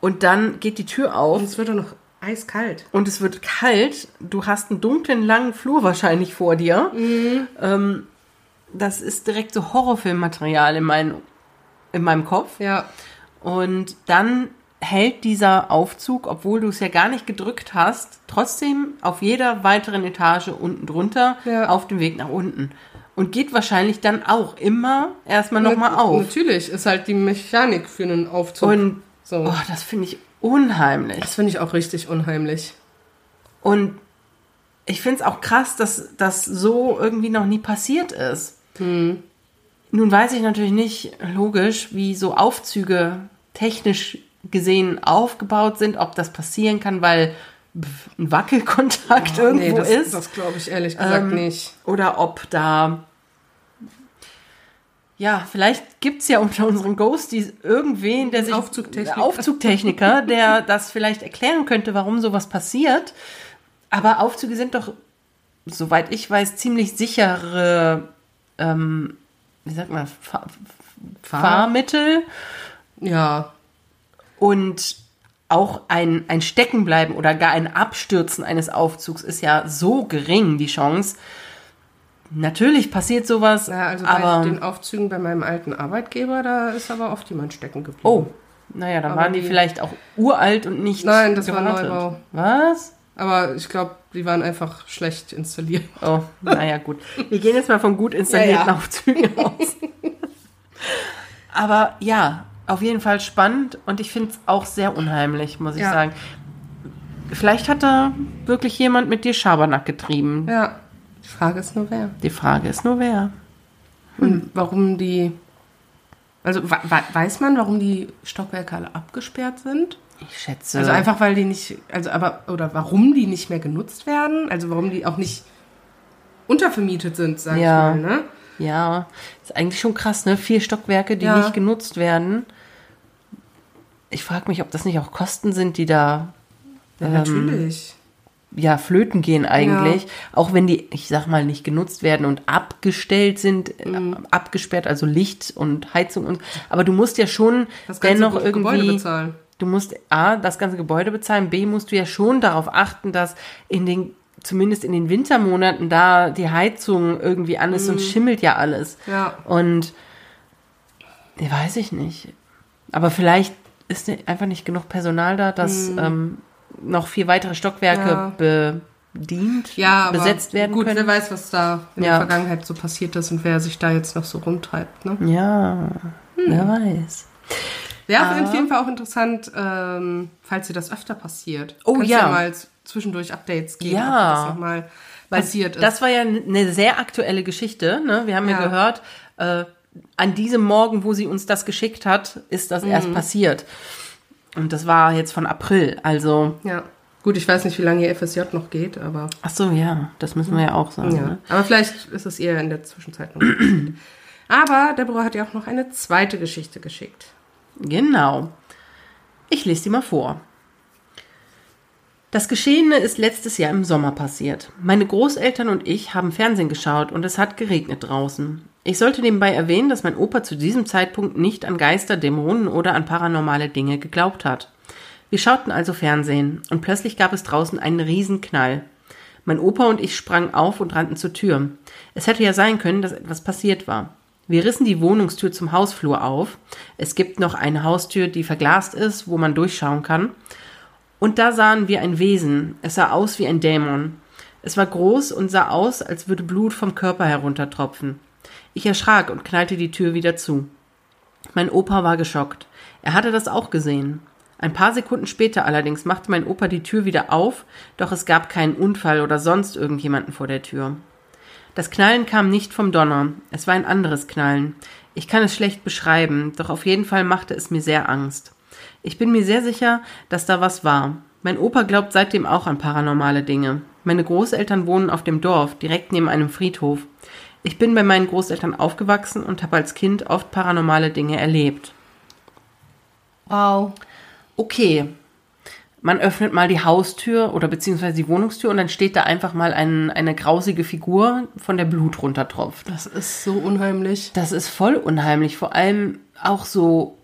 Und dann geht die Tür auf Und es wird doch noch eiskalt. und es wird kalt. Du hast einen dunklen, langen Flur wahrscheinlich vor dir. Mhm. Ähm, das ist direkt so Horrorfilmmaterial in, mein, in meinem Kopf. Ja. Und dann hält dieser Aufzug, obwohl du es ja gar nicht gedrückt hast, trotzdem auf jeder weiteren Etage unten drunter Ja. auf dem Weg nach unten. Und geht wahrscheinlich dann auch immer erstmal nochmal auf. Natürlich, ist halt die Mechanik für einen Aufzug. Und so. oh, das finde ich unheimlich. das finde ich auch richtig unheimlich. Und ich finde es auch krass, dass das so irgendwie noch nie passiert ist. Hm. Nun weiß ich natürlich nicht, logisch, wie so Aufzüge technisch gesehen aufgebaut sind, ob das passieren kann, weil ein Wackelkontakt irgendwo Oh, nee, das, ist. Das glaube ich ehrlich gesagt Ähm, nicht. Oder ob da. Ja, vielleicht gibt es ja unter unseren Ghosties irgendwen, der sich. Aufzugtechniker. Aufzugtechniker, [LAUGHS] der das vielleicht erklären könnte, warum sowas passiert. Aber Aufzüge sind doch, soweit ich weiß, ziemlich sichere, ähm, wie sagt man, Fahr Fahr- Fahrmittel Ja. und auch ein, ein Steckenbleiben oder gar ein Abstürzen eines Aufzugs ist ja so gering, die Chance. Natürlich passiert sowas, ja, also aber. bei den Aufzügen bei meinem alten Arbeitgeber, da ist aber oft jemand stecken geblieben. oh, naja, dann Aber waren die, die- vielleicht auch uralt und nicht. Nein, das war gewartet. Neubau. Was? Aber ich glaube, die waren einfach schlecht installiert. Oh, naja, gut. Wir gehen jetzt mal von gut installierten Ja, ja. Aufzügen aus. [LAUGHS] Aber ja, auf jeden Fall spannend und ich finde es auch sehr unheimlich, muss ich Ja. sagen. Vielleicht hat da wirklich jemand mit dir Schabernack getrieben. Ja. Die Frage ist nur wer. Die Frage ist nur wer. Und warum die. Also we- we- weiß man, warum die Stockwerke alle abgesperrt sind? Ich schätze. Also einfach, weil die nicht, also aber, oder warum die nicht mehr genutzt werden? Also warum die auch nicht untervermietet sind, sag Ja. ich mal, ne? Ja, ist eigentlich schon krass, ne? Vier Stockwerke, die Ja. nicht genutzt werden. Ich frage mich, ob das nicht auch Kosten sind, die da Ja, Ähm, natürlich. Ja flöten gehen eigentlich. Auch wenn die, ich sag mal, nicht genutzt werden und abgestellt sind, Mhm. äh, abgesperrt, also Licht und Heizung und. Aber du musst ja schon Das ganze dennoch Ge- Gebäude irgendwie. bezahlen. Du musst A, das ganze Gebäude bezahlen, B, musst du ja schon darauf achten, dass in den, zumindest in den Wintermonaten da die Heizung irgendwie an ist, sonst schimmelt ja alles. Mhm. Ja. Und ja, weiß ich nicht. Aber vielleicht ist einfach nicht genug Personal da, das ähm, noch vier weitere Stockwerke bedient, Ja, besetzt werden gut, können. wer weiß, was da in Ja. der Vergangenheit so passiert ist und wer sich da jetzt noch so rumtreibt, ne? Ja, wer Hm. weiß. Wäre auf jeden Fall auch interessant, ähm, falls dir das öfter passiert. Oh, Kannst ja. ja mal zwischendurch Updates geben, Ja. ob das nochmal passiert ist. Das war ja eine sehr aktuelle Geschichte. Ne? Wir haben ja, Ja. gehört, äh, an diesem Morgen, wo sie uns das geschickt hat, ist das Mhm. erst passiert. Und das war jetzt von April. Also, ja. Gut, ich weiß nicht, wie lange ihr FSJ noch geht, aber ach so, ja, das müssen wir ja auch sagen. ja. Ne? Aber vielleicht ist es ihr in der Zwischenzeit noch. [CLEARS THROAT] Aber Deborah hat ja auch noch eine zweite Geschichte geschickt. Genau. Ich lese die mal vor. Das Geschehene ist letztes Jahr im Sommer passiert. Meine Großeltern und ich haben Fernsehen geschaut und es hat geregnet draußen. Ich sollte nebenbei erwähnen, dass mein Opa zu diesem Zeitpunkt nicht an Geister, Dämonen oder an paranormale Dinge geglaubt hat. Wir schauten also Fernsehen und plötzlich gab es draußen einen Riesenknall. Mein Opa und ich sprangen auf und rannten zur Tür. Es hätte ja sein können, dass etwas passiert war. Wir rissen die Wohnungstür zum Hausflur auf. Es gibt noch eine Haustür, die verglast ist, wo man durchschauen kann. Und da sahen wir ein Wesen. Es sah aus wie ein Dämon. Es war groß und sah aus, als würde Blut vom Körper heruntertropfen. Ich erschrak und knallte die Tür wieder zu. Mein Opa war geschockt. Er hatte das auch gesehen. Ein paar Sekunden später allerdings machte mein Opa die Tür wieder auf, doch es gab keinen Unfall oder sonst irgendjemanden vor der Tür. Das Knallen kam nicht vom Donner. Es war ein anderes Knallen. Ich kann es schlecht beschreiben, doch auf jeden Fall machte es mir sehr Angst. Ich bin mir sehr sicher, dass da was war. Mein Opa glaubt seitdem auch an paranormale Dinge. Meine Großeltern wohnen auf dem Dorf, direkt neben einem Friedhof. Ich bin bei meinen Großeltern aufgewachsen und habe als Kind oft paranormale Dinge erlebt. Wow. Okay, man öffnet mal die Haustür oder beziehungsweise die Wohnungstür und dann steht da einfach mal ein, eine grausige Figur, von der Blut runtertropft. Das ist so unheimlich. Das ist voll unheimlich, vor allem auch so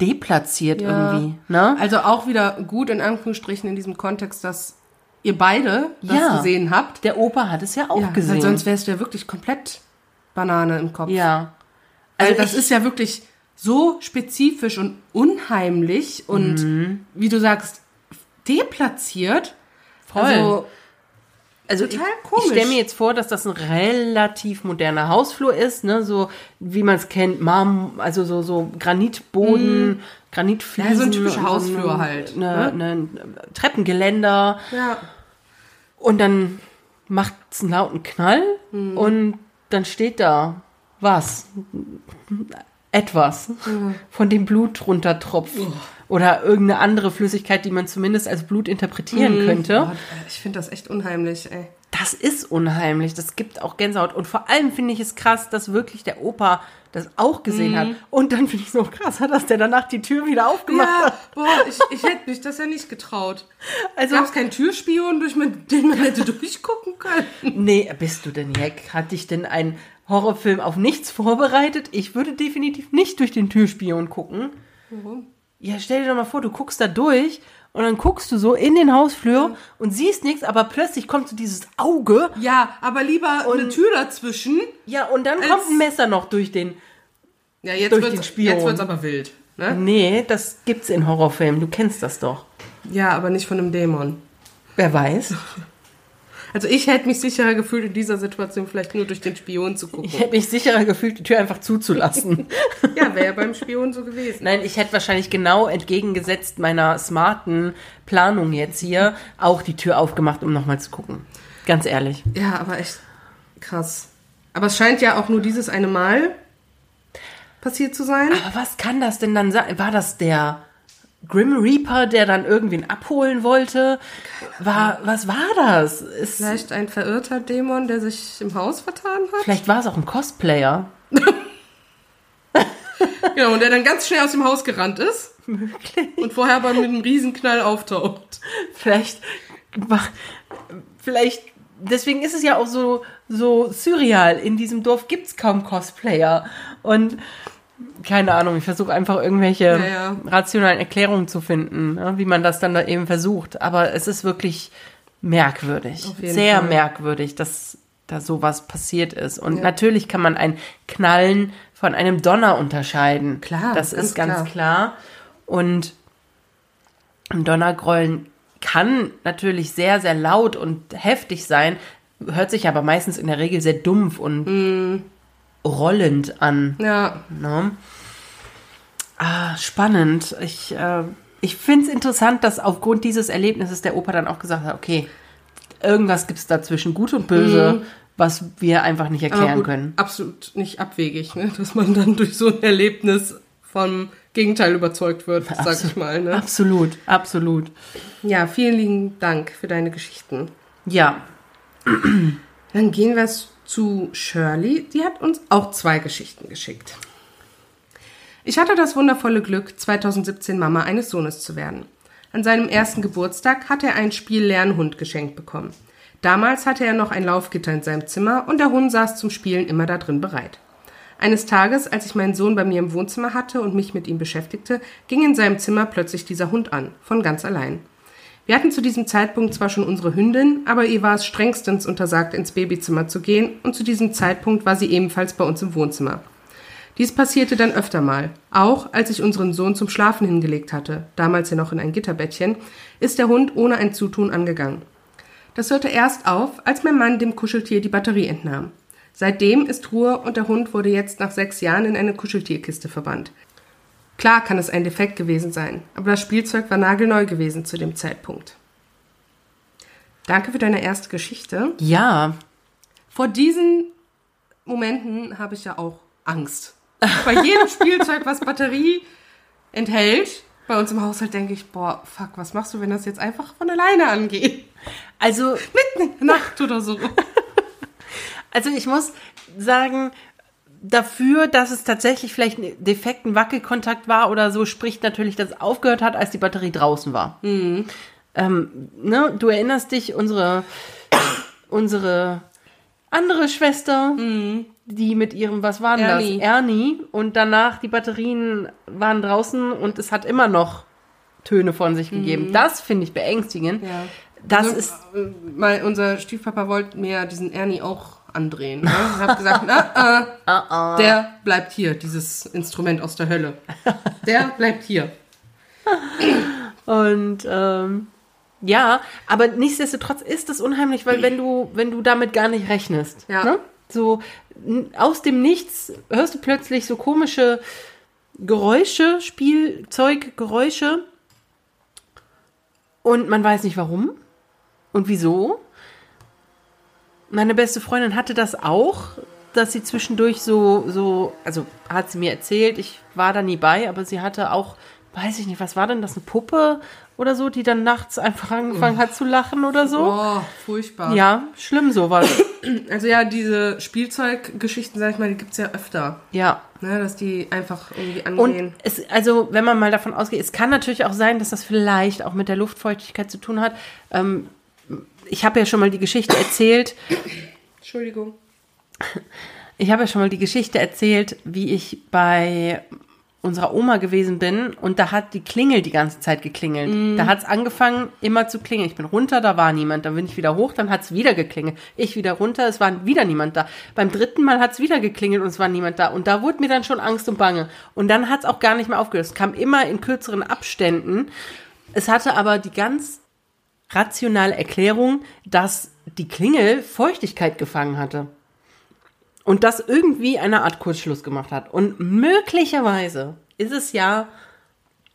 deplatziert Ja. irgendwie. Ne? Also auch wieder gut in Anführungsstrichen in diesem Kontext, dass ihr beide das Ja. gesehen habt. Der Opa hat es ja auch Ja, gesehen. Weil sonst wärst du ja wirklich komplett Banane im Kopf. ja. Also das ich- ist ja wirklich so spezifisch und unheimlich und Mhm. wie du sagst, deplatziert. Voll. Also, Also Total ich, komisch. Ich stelle mir jetzt vor, dass das ein relativ moderner Hausflur ist, ne, so wie man es kennt, Marm, also so so Granitboden, Granitfliesen, Ja, so ein typischer Hausflur ein- halt, ne, ne, ein Treppengeländer. Ja. und dann macht es einen lauten Knall Hm. und dann steht da was, etwas, von dem Blut runtertropft oder irgendeine andere Flüssigkeit, die man zumindest als Blut interpretieren Hm. könnte. Gott, ey, ich finde das echt unheimlich, ey. Das ist unheimlich. Das gibt auch Gänsehaut. Und vor allem finde ich es krass, dass wirklich der Opa das auch gesehen Mhm. hat. Und dann finde ich es noch krasser, dass der danach die Tür wieder aufgemacht Ja, hat. boah, ich, ich hätte mich das ja nicht getraut. Also, Gab es keinen Türspion, durch man, den man hätte [LAUGHS] durchgucken können? nee, bist du denn Jack? Hat dich denn ein Horrorfilm auf nichts vorbereitet? Ich würde definitiv nicht durch den Türspion gucken. Warum? Ja, stell dir doch mal vor, du guckst da durch und dann guckst du so in den Hausflur und siehst nichts, aber plötzlich kommt so dieses Auge. Ja, aber lieber eine Tür dazwischen. Ja, und dann kommt ein Messer noch durch den Ja, jetzt Durch wird's, den Spion. jetzt wird's aber wild. Ne? Nee, das gibt's in Horrorfilmen. Du kennst das doch. Ja, aber nicht von einem Dämon. Wer weiß? [LAUGHS] Also ich hätte mich sicherer gefühlt in dieser Situation vielleicht nur durch den Spion zu gucken. Ich hätte mich sicherer gefühlt, die Tür einfach zuzulassen. [LAUGHS] Ja, wäre ja beim Spion so gewesen. Nein, ich hätte wahrscheinlich genau entgegengesetzt meiner smarten Planung jetzt hier auch die Tür aufgemacht, um nochmal zu gucken. Ganz ehrlich. Ja, aber echt krass. Aber es scheint ja auch nur dieses eine Mal passiert zu sein. Aber was kann das denn dann sein? War das der Grim Reaper, der dann irgendwen abholen wollte? War, was war das? Ist, Vielleicht ein verirrter Dämon, der sich im Haus vertan hat. vielleicht war es auch ein Cosplayer. [LAUGHS] Genau, und der dann ganz schnell aus dem Haus gerannt ist. Möglich. Und vorher aber mit einem Riesenknall auftaucht. Vielleicht, vielleicht, deswegen ist es ja auch so, so surreal. In diesem Dorf gibt's kaum Cosplayer. Und keine Ahnung, ich versuche einfach irgendwelche Ja, ja. rationalen Erklärungen zu finden, ja, wie man das dann da eben versucht. Aber es ist wirklich merkwürdig. Sehr Fall. merkwürdig, dass da sowas passiert ist. Und natürlich kann man ein Knallen von einem Donner unterscheiden. Klar, das ganz ist ganz klar. klar. Und ein Donnergrollen kann natürlich sehr, sehr laut und heftig sein, hört sich aber meistens in der Regel sehr dumpf und Mm. Rollend an. Ja, Ne? Ah, spannend. Ich, äh, ich finde es interessant, dass aufgrund dieses Erlebnisses der Opa dann auch gesagt hat, okay, irgendwas gibt es da zwischen Gut und Böse, was wir einfach nicht Mhm. erklären gut, können. absolut nicht abwegig, ne? dass man dann durch so ein Erlebnis vom Gegenteil überzeugt wird, [LAUGHS] sag ich mal. Ne? Absolut, absolut. Ja, vielen lieben Dank für deine Geschichten. Ja, Dann gehen wir zu Shirley. Die hat uns auch zwei Geschichten geschickt. Ich hatte das wundervolle Glück, 2017 Mama eines Sohnes zu werden. An seinem ersten Geburtstag hatte er einen Spiel-Lernhund geschenkt bekommen. Damals hatte er noch ein Laufgitter in seinem Zimmer und der Hund saß zum Spielen immer da drin bereit. Eines Tages, als ich meinen Sohn bei mir im Wohnzimmer hatte und mich mit ihm beschäftigte, ging in seinem Zimmer plötzlich dieser Hund an, von ganz allein. Wir hatten zu diesem Zeitpunkt zwar schon unsere Hündin, aber ihr war es strengstens untersagt, ins Babyzimmer zu gehen, und zu diesem Zeitpunkt war sie ebenfalls bei uns im Wohnzimmer. Dies passierte dann öfter mal. Auch als ich unseren Sohn zum Schlafen hingelegt hatte, damals ja noch in ein Gitterbettchen, ist der Hund ohne ein Zutun angegangen. Das hörte erst auf, als mein Mann dem Kuscheltier die Batterie entnahm. Seitdem ist Ruhe und der Hund wurde jetzt nach sechs Jahren in eine Kuscheltierkiste verbannt. Klar kann es ein Defekt gewesen sein, aber das Spielzeug war nagelneu gewesen zu dem Zeitpunkt. Danke für deine erste Geschichte. ja, vor diesen Momenten habe ich ja auch Angst. Bei jedem Spielzeug, was Batterie enthält, bei uns im Haushalt denke ich, boah, fuck, was machst du, wenn das jetzt einfach von alleine angeht? Also, Mitten in der Nacht oder so. [LAUGHS] also ich muss sagen, dafür, dass es tatsächlich vielleicht ein defekten Wackelkontakt war oder so, spricht natürlich, dass es aufgehört hat, als die Batterie draußen war. Ähm, ne, du erinnerst dich, unsere, unsere andere Schwester, die mit ihrem, was war denn Ernie. das? Ernie. Und danach die Batterien waren draußen und es hat immer noch Töne von sich gegeben. Das finde ich beängstigend. Ja. Das Also, ist, äh, Weil unser Stiefpapa wollte mir diesen Ernie auch andrehen. Ne? Ich habe gesagt, na, äh, der bleibt hier, dieses Instrument aus der Hölle. Der bleibt hier. Und ähm, ja, aber nichtsdestotrotz ist es unheimlich, weil wenn du, wenn du damit gar nicht rechnest, Ja. ne? so aus dem Nichts hörst du plötzlich so komische Geräusche, Spielzeuggeräusche und man weiß nicht warum und wieso. Meine beste Freundin hatte das auch, dass sie zwischendurch so, so, also hat sie mir erzählt, ich war da nie bei, aber sie hatte auch, weiß ich nicht, was war denn das, eine Puppe oder so, die dann nachts einfach angefangen hat zu lachen oder so? Oh, furchtbar. Ja, schlimm sowas. [COUGHS] Also ja, diese Spielzeuggeschichten, sag ich mal, die gibt's ja öfter. ja. Ne, dass die einfach irgendwie Und angehen. es, also, wenn man mal davon ausgeht, es kann natürlich auch sein, dass das vielleicht auch mit der Luftfeuchtigkeit zu tun hat. Ähm, ich habe ja schon mal die Geschichte erzählt, Entschuldigung. Ich habe ja schon mal die Geschichte erzählt, wie ich bei unserer Oma gewesen bin und da hat die Klingel die ganze Zeit geklingelt. Da hat es angefangen, immer zu klingeln. Ich bin runter, da war niemand. Dann bin ich wieder hoch, dann hat es wieder geklingelt. Ich wieder runter, es war wieder niemand da. Beim dritten Mal hat es wieder geklingelt und es war niemand da. Und da wurde mir dann schon Angst und Bange. Und dann hat es auch gar nicht mehr aufgehört. Es kam immer in kürzeren Abständen. Es hatte aber die ganz rationale Erklärung, dass die Klingel Feuchtigkeit gefangen hatte und das irgendwie eine Art Kurzschluss gemacht hat. Und möglicherweise ist es ja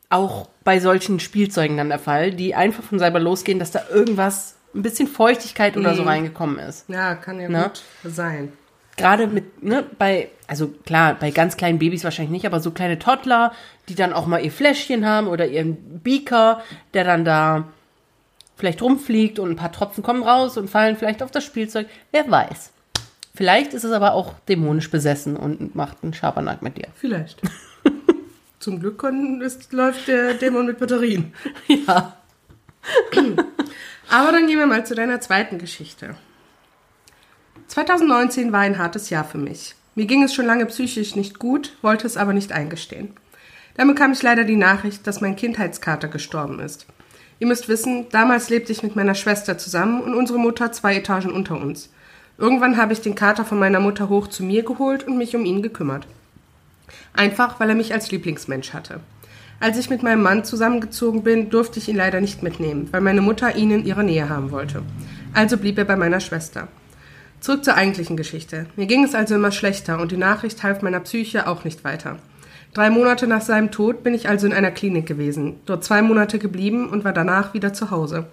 auch bei solchen Spielzeugen dann der Fall, die einfach von selber losgehen, dass da irgendwas, ein bisschen Feuchtigkeit oder so reingekommen ist. Ja, kann ja Ne? gut sein. Gerade mit, ne, bei, also klar, bei ganz kleinen Babys wahrscheinlich nicht, aber so kleine Toddler, die dann auch mal ihr Fläschchen haben oder ihren Beaker, der dann da vielleicht rumfliegt und ein paar Tropfen kommen raus und fallen vielleicht auf das Spielzeug. Wer weiß. Vielleicht ist es aber auch dämonisch besessen und macht einen Schabernack mit dir. Vielleicht. [LAUGHS] Zum Glück kon- ist, läuft der Dämon mit Batterien. [LAUGHS] Ja. [CLEARS THROAT] Aber dann gehen wir mal zu deiner zweiten Geschichte. 2019 war ein hartes Jahr für mich. Mir ging es schon lange psychisch nicht gut, wollte es aber nicht eingestehen. Dann bekam ich leider die Nachricht, dass mein Kindheitskater gestorben ist. Ihr müsst wissen, damals lebte ich mit meiner Schwester zusammen und unsere Mutter zwei Etagen unter uns. Irgendwann habe ich den Kater von meiner Mutter hoch zu mir geholt und mich um ihn gekümmert. Einfach, weil er mich als Lieblingsmensch hatte. Als ich mit meinem Mann zusammengezogen bin, durfte ich ihn leider nicht mitnehmen, weil meine Mutter ihn in ihrer Nähe haben wollte. Also blieb er bei meiner Schwester. Zurück zur eigentlichen Geschichte. Mir ging es also immer schlechter und die Nachricht half meiner Psyche auch nicht weiter. Drei Monate nach seinem Tod bin ich also in einer Klinik gewesen, dort zwei Monate geblieben und war danach wieder zu Hause.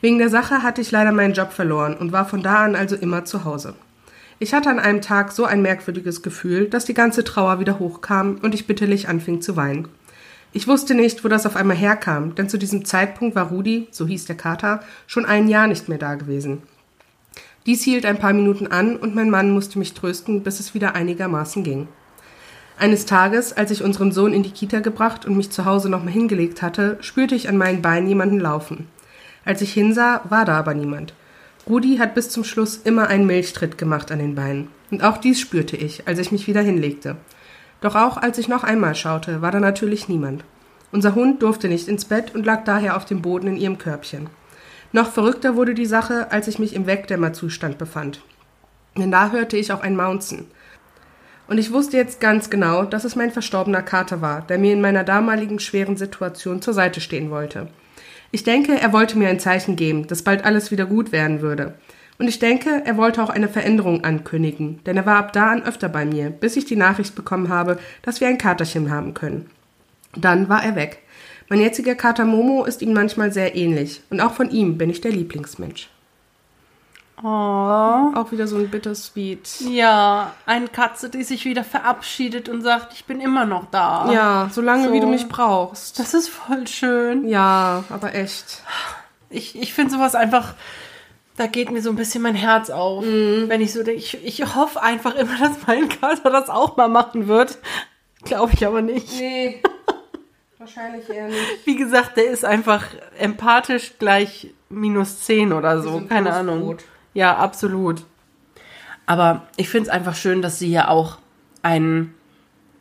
Wegen der Sache hatte ich leider meinen Job verloren und war von da an also immer zu Hause. Ich hatte an einem Tag so ein merkwürdiges Gefühl, dass die ganze Trauer wieder hochkam und ich bitterlich anfing zu weinen. Ich wusste nicht, wo das auf einmal herkam, denn zu diesem Zeitpunkt war Rudi, so hieß der Kater, schon ein Jahr nicht mehr da gewesen. Dies hielt ein paar Minuten an und mein Mann musste mich trösten, bis es wieder einigermaßen ging. Eines Tages, als ich unseren Sohn in die Kita gebracht und mich zu Hause nochmal hingelegt hatte, spürte ich an meinen Beinen jemanden laufen. Als ich hinsah, war da aber niemand. Rudi hat bis zum Schluss immer einen Milchtritt gemacht an den Beinen. Und auch dies spürte ich, als ich mich wieder hinlegte. Doch auch als ich noch einmal schaute, war da natürlich niemand. Unser Hund durfte nicht ins Bett und lag daher auf dem Boden in ihrem Körbchen. Noch verrückter wurde die Sache, als ich mich im Wegdämmerzustand befand. Denn da hörte ich auch ein Maunzen. Und ich wusste jetzt ganz genau, dass es mein verstorbener Kater war, der mir in meiner damaligen schweren Situation zur Seite stehen wollte. Ich denke, er wollte mir ein Zeichen geben, dass bald alles wieder gut werden würde. Und ich denke, er wollte auch eine Veränderung ankündigen, denn er war ab da an öfter bei mir, bis ich die Nachricht bekommen habe, dass wir ein Katerchen haben können. Dann war er weg. Mein jetziger Kater Momo ist ihm manchmal sehr ähnlich, und auch von ihm bin ich der Lieblingsmensch. Oh. Auch wieder so ein bittersweet. Ja, eine Katze, die sich wieder verabschiedet und sagt, ich bin immer noch da. Ja, solange So. wie du mich brauchst. Das ist voll schön. Ja, aber echt. Ich, ich finde sowas einfach, da geht mir so ein bisschen mein Herz auf. Wenn ich so denke, ich, ich hoffe einfach immer, dass mein Kater das auch mal machen wird. Glaube ich aber nicht. Nee. [LAUGHS] Wahrscheinlich eher nicht. Wie gesagt, der ist einfach empathisch gleich minus 10 oder so. so ein Keine. Ahnung. Ja, absolut. Aber ich finde es einfach schön, dass sie ja auch ein,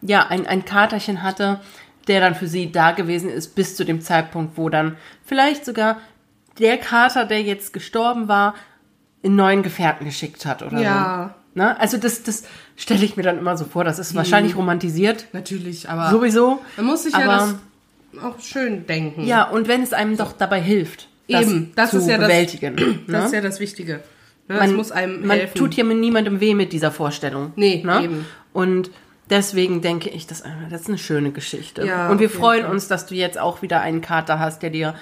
ja, ein, ein Katerchen hatte, der dann für sie da gewesen ist, bis zu dem Zeitpunkt, wo dann vielleicht sogar der Kater, der jetzt gestorben war, einen neuen Gefährten geschickt hat oder Ja. so. Ne? Also das, das stelle ich mir dann immer so vor. Das ist wahrscheinlich romantisiert. Natürlich, aber Sowieso. man muss sich ja aber- das auch schön denken. Ja, und wenn es einem doch dabei hilft, das Eben, das zu ist ja das- bewältigen. [CLEARS THROAT] Das ne? ist ja das Wichtige. Ne? man es muss einem man helfen. tut hier niemandem weh mit dieser Vorstellung. Nee, ne? eben. Und deswegen denke ich, das, das ist eine schöne Geschichte. Ja, und wir freuen Fall. uns, dass du jetzt auch wieder einen Kater hast, der dir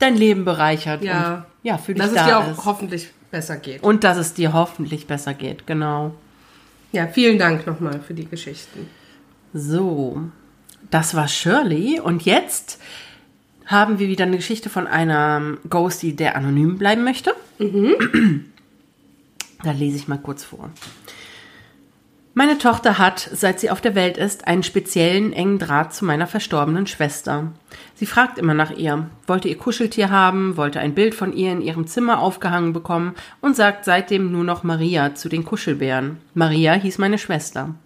dein Leben bereichert Ja. und ja, für dich dass es da dir auch ist. hoffentlich besser geht. Und dass es dir hoffentlich besser geht, genau. Ja, vielen Dank nochmal für die Geschichten. So, das war Shirley. Und jetzt haben wir wieder eine Geschichte von einem Ghostie, der anonym bleiben möchte. [CLEARS THROAT] Da lese ich mal kurz vor. Meine Tochter hat, seit sie auf der Welt ist, einen speziellen engen Draht zu meiner verstorbenen Schwester. Sie fragt immer nach ihr, wollte ihr Kuscheltier haben, wollte ein Bild von ihr in ihrem Zimmer aufgehangen bekommen und sagt seitdem nur noch Maria zu den Kuschelbären. Maria hieß meine Schwester.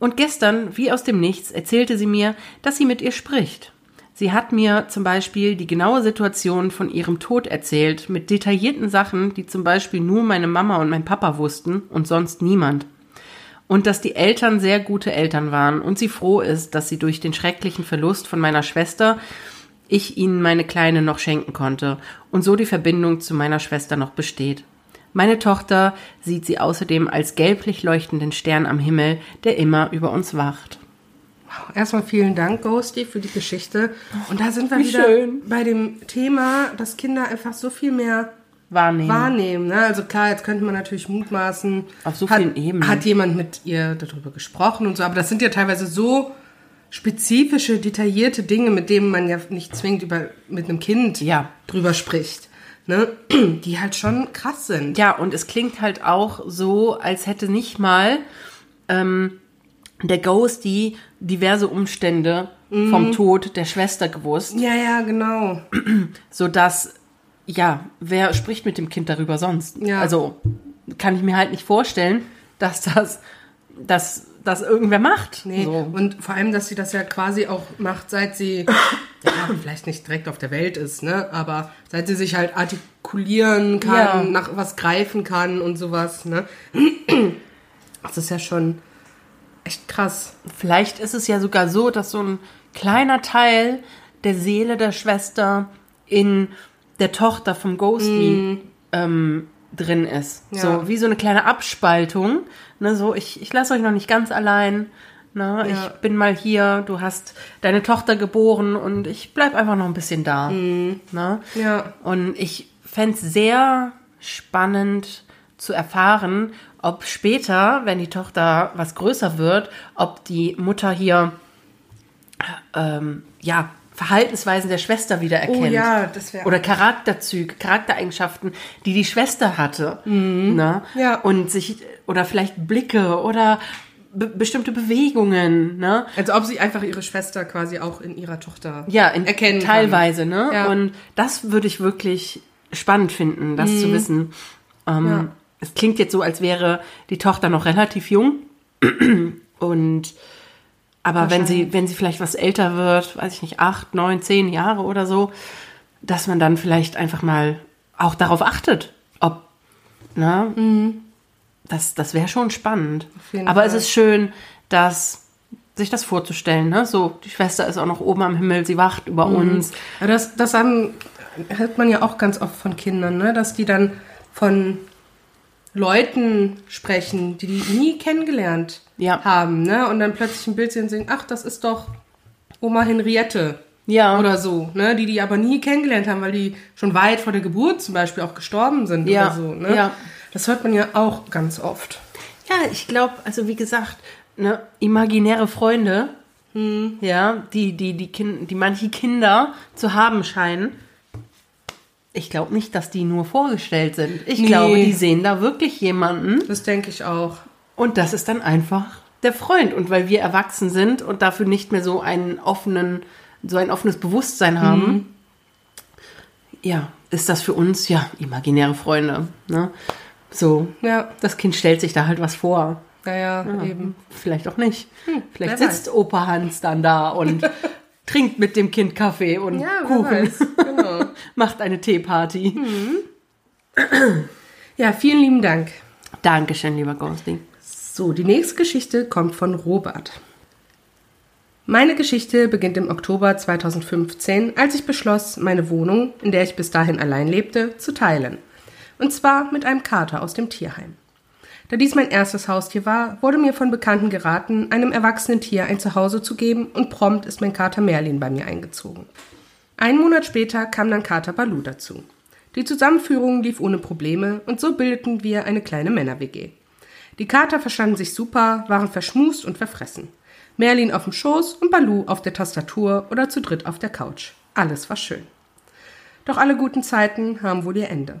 Und gestern, wie aus dem Nichts, erzählte sie mir, dass sie mit ihr spricht. Sie hat mir zum Beispiel die genaue Situation von ihrem Tod erzählt, mit detaillierten Sachen, die zum Beispiel nur meine Mama und mein Papa wussten und sonst niemand. Und dass die Eltern sehr gute Eltern waren und sie froh ist, dass sie durch den schrecklichen Verlust von meiner Schwester ich ihnen meine Kleine noch schenken konnte und so die Verbindung zu meiner Schwester noch besteht. Meine Tochter sieht sie außerdem als gelblich leuchtenden Stern am Himmel, der immer über uns wacht. Erstmal vielen Dank, Ghosty, für die Geschichte. Und da sind wir Wie wieder schön. bei dem Thema, dass Kinder einfach so viel mehr Wahrnehmen. wahrnehmen. Ne? Also klar, jetzt könnte man natürlich mutmaßen, Auf so hat, vielen Ebenen. hat jemand mit ihr darüber gesprochen und so, aber das sind ja teilweise so spezifische, detaillierte Dinge, mit denen man ja nicht zwingend über, mit einem Kind Ja. drüber spricht. Ne? Die halt schon krass sind. Ja, und es klingt halt auch so, als hätte nicht mal ähm, der Ghost die diverse Umstände vom Tod der Schwester gewusst, Ja, ja, genau. [CLEARS THROAT] sodass, ja, wer spricht mit dem Kind darüber sonst? Ja. Also kann ich mir halt nicht vorstellen, dass das, dass das irgendwer macht. Nee, So. und vor allem, dass sie das ja quasi auch macht, seit sie, [CLEARS THROAT] ja, vielleicht nicht direkt auf der Welt ist, ne, aber seit sie sich halt artikulieren kann, Ja. nach was greifen kann und sowas, ne. [CLEARS THROAT] Das ist ja schon echt krass. Vielleicht ist es ja sogar so, dass so ein kleiner Teil der Seele der Schwester in der Tochter vom Ghosty ähm, drin ist. Ja. So wie so eine kleine Abspaltung. Ne, so, ich, ich lasse euch noch nicht ganz allein. Ne, Ja. Ich bin mal hier, du hast deine Tochter geboren und ich bleib einfach noch ein bisschen da. Ne? Ja. Und ich fänd's sehr spannend zu erfahren, ob später, wenn die Tochter was größer wird, ob die Mutter hier ähm, ja Verhaltensweisen der Schwester wieder erkennt. Oh ja, das wäre Oder Charakterzüge, Charaktereigenschaften, die die Schwester hatte. Ne? Ja. Und sich, oder vielleicht Blicke oder be bestimmte Bewegungen. Ne? Als ob sie einfach ihre Schwester quasi auch in ihrer Tochter Ja, in, erkennen kann. teilweise, ne? Ja. Und das würde ich wirklich spannend finden, das zu wissen. Ähm, Mhm. Ja. Es klingt jetzt so, als wäre die Tochter noch relativ jung. [CLEARS THROAT] Und aber wenn sie, wenn sie vielleicht was älter wird, weiß ich nicht, acht, neun, zehn Jahre oder so, dass man dann vielleicht einfach mal auch darauf achtet, ob, ne? Das, das wäre schon spannend. Mhm. Aber Fall. es ist schön, dass sich das vorzustellen, ne? So, die Schwester ist auch noch oben am Himmel, sie wacht über Mhm. uns. Das, das haben, hört man ja auch ganz oft von Kindern, ne? dass die dann von Leuten sprechen, die die nie kennengelernt Ja. haben. Ne? Und dann plötzlich ein Bild sehen und sehen, ach, das ist doch Oma Henriette. Ja. Oder so, ne? Die die aber nie kennengelernt haben, weil die schon weit vor der Geburt zum Beispiel auch gestorben sind Ja. oder so, ne? Ja. Das hört man ja auch ganz oft. Ja, ich glaube, also wie gesagt, ne, imaginäre Freunde, ja, die, die, die, kind, die manche Kinder zu haben scheinen. Ich glaube nicht, dass die nur vorgestellt sind. Ich Nee. glaube, die sehen da wirklich jemanden Das denke ich auch. und das ist dann einfach der Freund. Und weil wir erwachsen sind und dafür nicht mehr so einen offenen, so ein offenes Bewusstsein haben, ja, ist das für uns ja imaginäre Freunde. Ne? So, Ja, das Kind stellt sich da halt was vor. naja, eben. Vielleicht auch nicht. Vielleicht wer sitzt Opa Hans dann da und [LAUGHS] trinkt mit dem Kind Kaffee und Ja, Kuchen. weiß. Genau. [LAUGHS] Macht eine Teeparty. Ja, vielen lieben Dank. Dankeschön, lieber Ghosty. So, die nächste Geschichte kommt von Robert. Meine Geschichte beginnt im Oktober 2015, als ich beschloss, meine Wohnung, in der ich bis dahin allein lebte, zu teilen. Und zwar mit einem Kater aus dem Tierheim. Da dies mein erstes Haustier war, wurde mir von Bekannten geraten, einem erwachsenen Tier ein Zuhause zu geben und prompt ist mein Kater Merlin bei mir eingezogen. Einen Monat später kam dann Kater Balu dazu. Die Zusammenführung lief ohne Probleme und so bildeten wir eine kleine Männer-WG. Die Kater verstanden sich super, waren verschmust und verfressen. Merlin auf dem Schoß und Balu auf der Tastatur oder zu dritt auf der Couch. Alles war schön. Doch alle guten Zeiten haben wohl ihr Ende.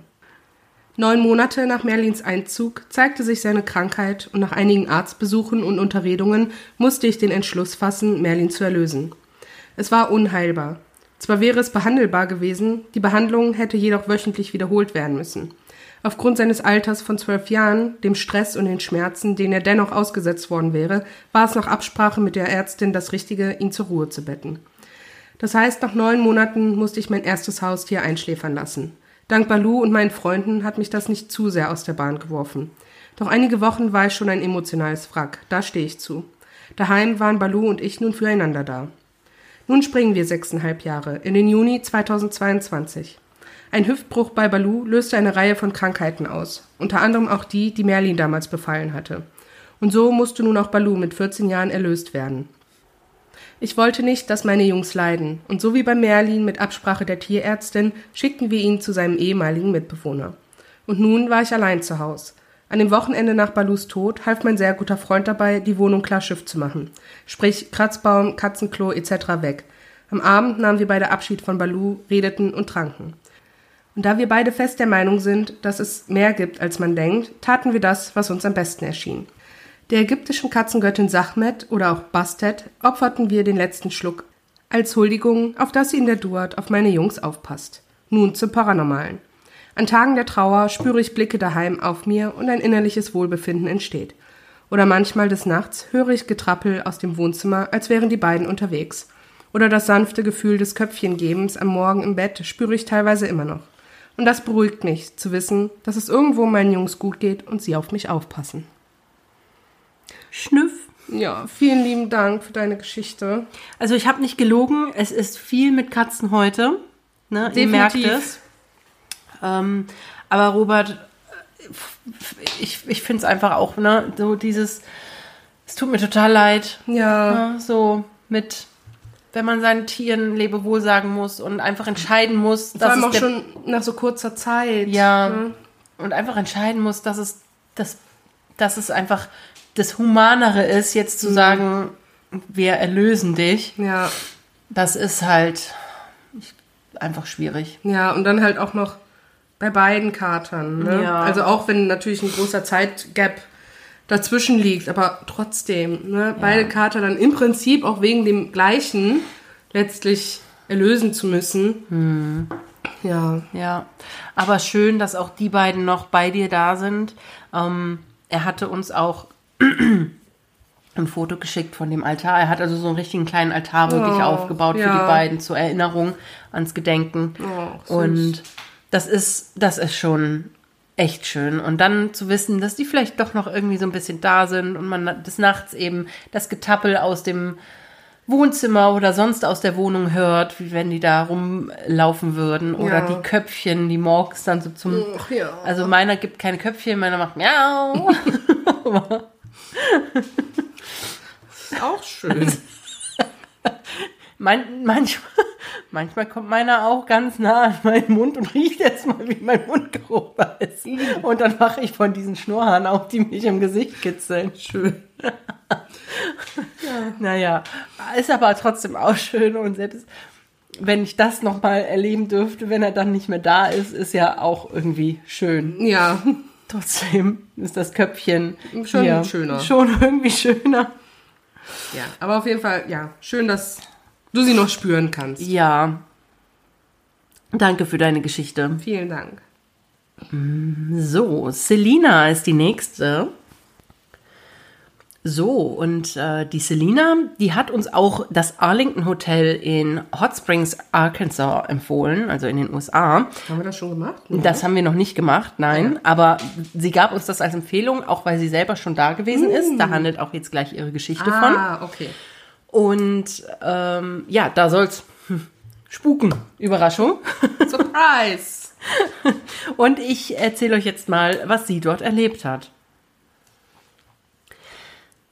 Neun Monate nach Merlins Einzug zeigte sich seine Krankheit und nach einigen Arztbesuchen und Unterredungen musste ich den Entschluss fassen, Merlin zu erlösen. Es war unheilbar. Zwar wäre es behandelbar gewesen, die Behandlung hätte jedoch wöchentlich wiederholt werden müssen. Aufgrund seines Alters von zwölf Jahren, dem Stress und den Schmerzen, denen er dennoch ausgesetzt worden wäre, war es nach Absprache mit der Ärztin das Richtige, ihn zur Ruhe zu betten. Das heißt, nach neun Monaten musste ich mein erstes Haustier einschläfern lassen. Dank Balu und meinen Freunden hat mich das nicht zu sehr aus der Bahn geworfen. Doch einige Wochen war ich schon ein emotionales Wrack, da stehe ich zu. Daheim waren Balu und ich nun füreinander da. Nun springen wir sechseinhalb Jahre, in den Juni 2022. Ein Hüftbruch bei Balu löste eine Reihe von Krankheiten aus, unter anderem auch die, die Merlin damals befallen hatte. Und so musste nun auch Balu mit 14 Jahren erlöst werden. Ich wollte nicht, dass meine Jungs leiden, und so wie bei Merlin mit Absprache der Tierärztin schickten wir ihn zu seinem ehemaligen Mitbewohner. Und nun war ich allein zu Haus. An dem Wochenende nach Balus Tod half mein sehr guter Freund dabei, die Wohnung klar Schiff zu machen. Sprich Kratzbaum, Katzenklo etc. weg. Am Abend nahmen wir beide Abschied von Balu, redeten und tranken. Und da wir beide fest der Meinung sind, dass es mehr gibt, als man denkt, taten wir das, was uns am besten erschien. Der ägyptischen Katzengöttin Sachmet oder auch Bastet opferten wir den letzten Schluck als Huldigung, auf dass sie in der Duat auf meine Jungs aufpasst. Nun zum Paranormalen. An Tagen der Trauer spüre ich Blicke daheim auf mir und ein innerliches Wohlbefinden entsteht. Oder manchmal des Nachts höre ich Getrappel aus dem Wohnzimmer, als wären die beiden unterwegs. Oder das sanfte Gefühl des Köpfchengebens am Morgen im Bett spüre ich teilweise immer noch. Und das beruhigt mich, zu wissen, dass es irgendwo meinen Jungs gut geht und sie auf mich aufpassen. Schnüff. Ja, vielen lieben Dank für deine Geschichte. Also ich habe nicht gelogen, es ist viel mit Katzen heute. Ne? Ihr merkt es. Ähm, aber Robert, äh, ich, ich finde es einfach auch, ne, so dieses, es tut mir total leid, Ja, ne, so mit, wenn man seinen Tieren Lebewohl sagen muss und einfach entscheiden muss, vor dass allem es auch schon nach so kurzer Zeit. ja, ne? und einfach entscheiden muss, dass es, dass, dass es einfach das Humanere ist, jetzt zu sagen, wir erlösen dich. Ja, Das ist halt einfach schwierig. ja, und dann halt auch noch bei beiden Katern. Ne? Ja. Also auch wenn natürlich ein großer Zeitgap dazwischen liegt, aber trotzdem, ne? beide Kater dann im Prinzip auch wegen dem gleichen letztlich erlösen zu müssen. Hm. Ja, Ja, aber schön, dass auch die beiden noch bei dir da sind. Ähm, er hatte uns auch [CLEARS THROAT] ein Foto geschickt von dem Altar. Er hat also so einen richtigen kleinen Altar wirklich Oh, aufgebaut für ja. die beiden zur Erinnerung ans Gedenken. Oh. Und das ist, das ist schon echt schön. Und dann zu wissen, dass die vielleicht doch noch irgendwie so ein bisschen da sind und man des Nachts eben das Getappel aus dem Wohnzimmer oder sonst aus der Wohnung hört, wie wenn die da rumlaufen würden. Oder Ja. die Köpfchen, die morgens dann so zum. Ach ja. Also meiner gibt keine Köpfchen, meiner macht Miau. [LAUGHS] [LAUGHS] ist auch schön. [LAUGHS] Man, manchmal, Manchmal kommt meiner auch ganz nah an meinen Mund und riecht jetzt mal, wie mein Mundgeruch ist. Und dann mache ich von diesen Schnurrhaaren auch, die mich im Gesicht kitzeln. Schön. ja. [LAUGHS] Naja, ist aber trotzdem auch schön und selbst wenn ich das nochmal erleben dürfte, wenn er dann nicht mehr da ist, ist ja auch irgendwie schön. Ja. Trotzdem ist das Köpfchen schon schöner. Schon irgendwie schöner. Ja, aber auf jeden Fall, ja, schön, dass du sie noch spüren kannst. Ja. Danke für deine Geschichte. Vielen Dank. So, Selina ist die nächste. So, und äh, die Selina, die hat uns auch das Arlington Hotel in Hot Springs, Arkansas empfohlen, also in den USA. Haben wir das schon gemacht? Das haben wir noch nicht gemacht, nein. Aber sie gab uns das als Empfehlung, auch weil sie selber schon da gewesen ist. Da handelt auch jetzt gleich ihre Geschichte von. Ah, okay. Und ähm, ja, da soll's spuken. Überraschung. Surprise! [LAUGHS] Und ich erzähle euch jetzt mal, was sie dort erlebt hat.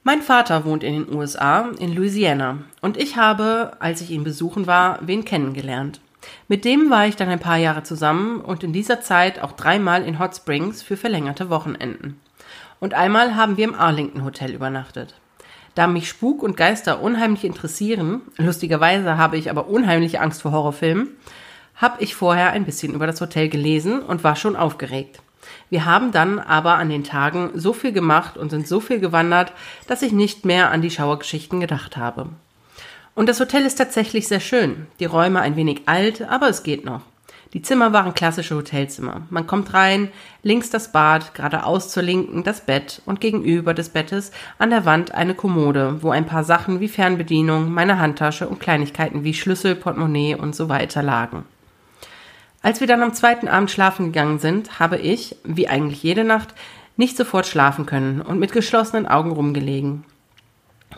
Mein Vater wohnt in den USA, in Louisiana, und ich habe, als ich ihn besuchen war, wen kennengelernt. Mit dem war ich dann ein paar Jahre zusammen und in dieser Zeit auch dreimal in Hot Springs für verlängerte Wochenenden. Und einmal haben wir im Arlington Hotel übernachtet. Da mich Spuk und Geister unheimlich interessieren, lustigerweise habe ich aber unheimliche Angst vor Horrorfilmen, habe ich vorher ein bisschen über das Hotel gelesen und war schon aufgeregt. Wir haben dann aber an den Tagen so viel gemacht und sind so viel gewandert, dass ich nicht mehr an die Schauergeschichten gedacht habe. Und das Hotel ist tatsächlich sehr schön. Die Räume ein wenig alt, aber es geht noch. Die Zimmer waren klassische Hotelzimmer. Man kommt rein, links das Bad, geradeaus zur Linken das Bett und gegenüber des Bettes an der Wand eine Kommode, wo ein paar Sachen wie Fernbedienung, meine Handtasche und Kleinigkeiten wie Schlüssel, Portemonnaie und so weiter lagen. Als wir dann am zweiten Abend schlafen gegangen sind, habe ich, wie eigentlich jede Nacht, nicht sofort schlafen können und mit geschlossenen Augen rumgelegen.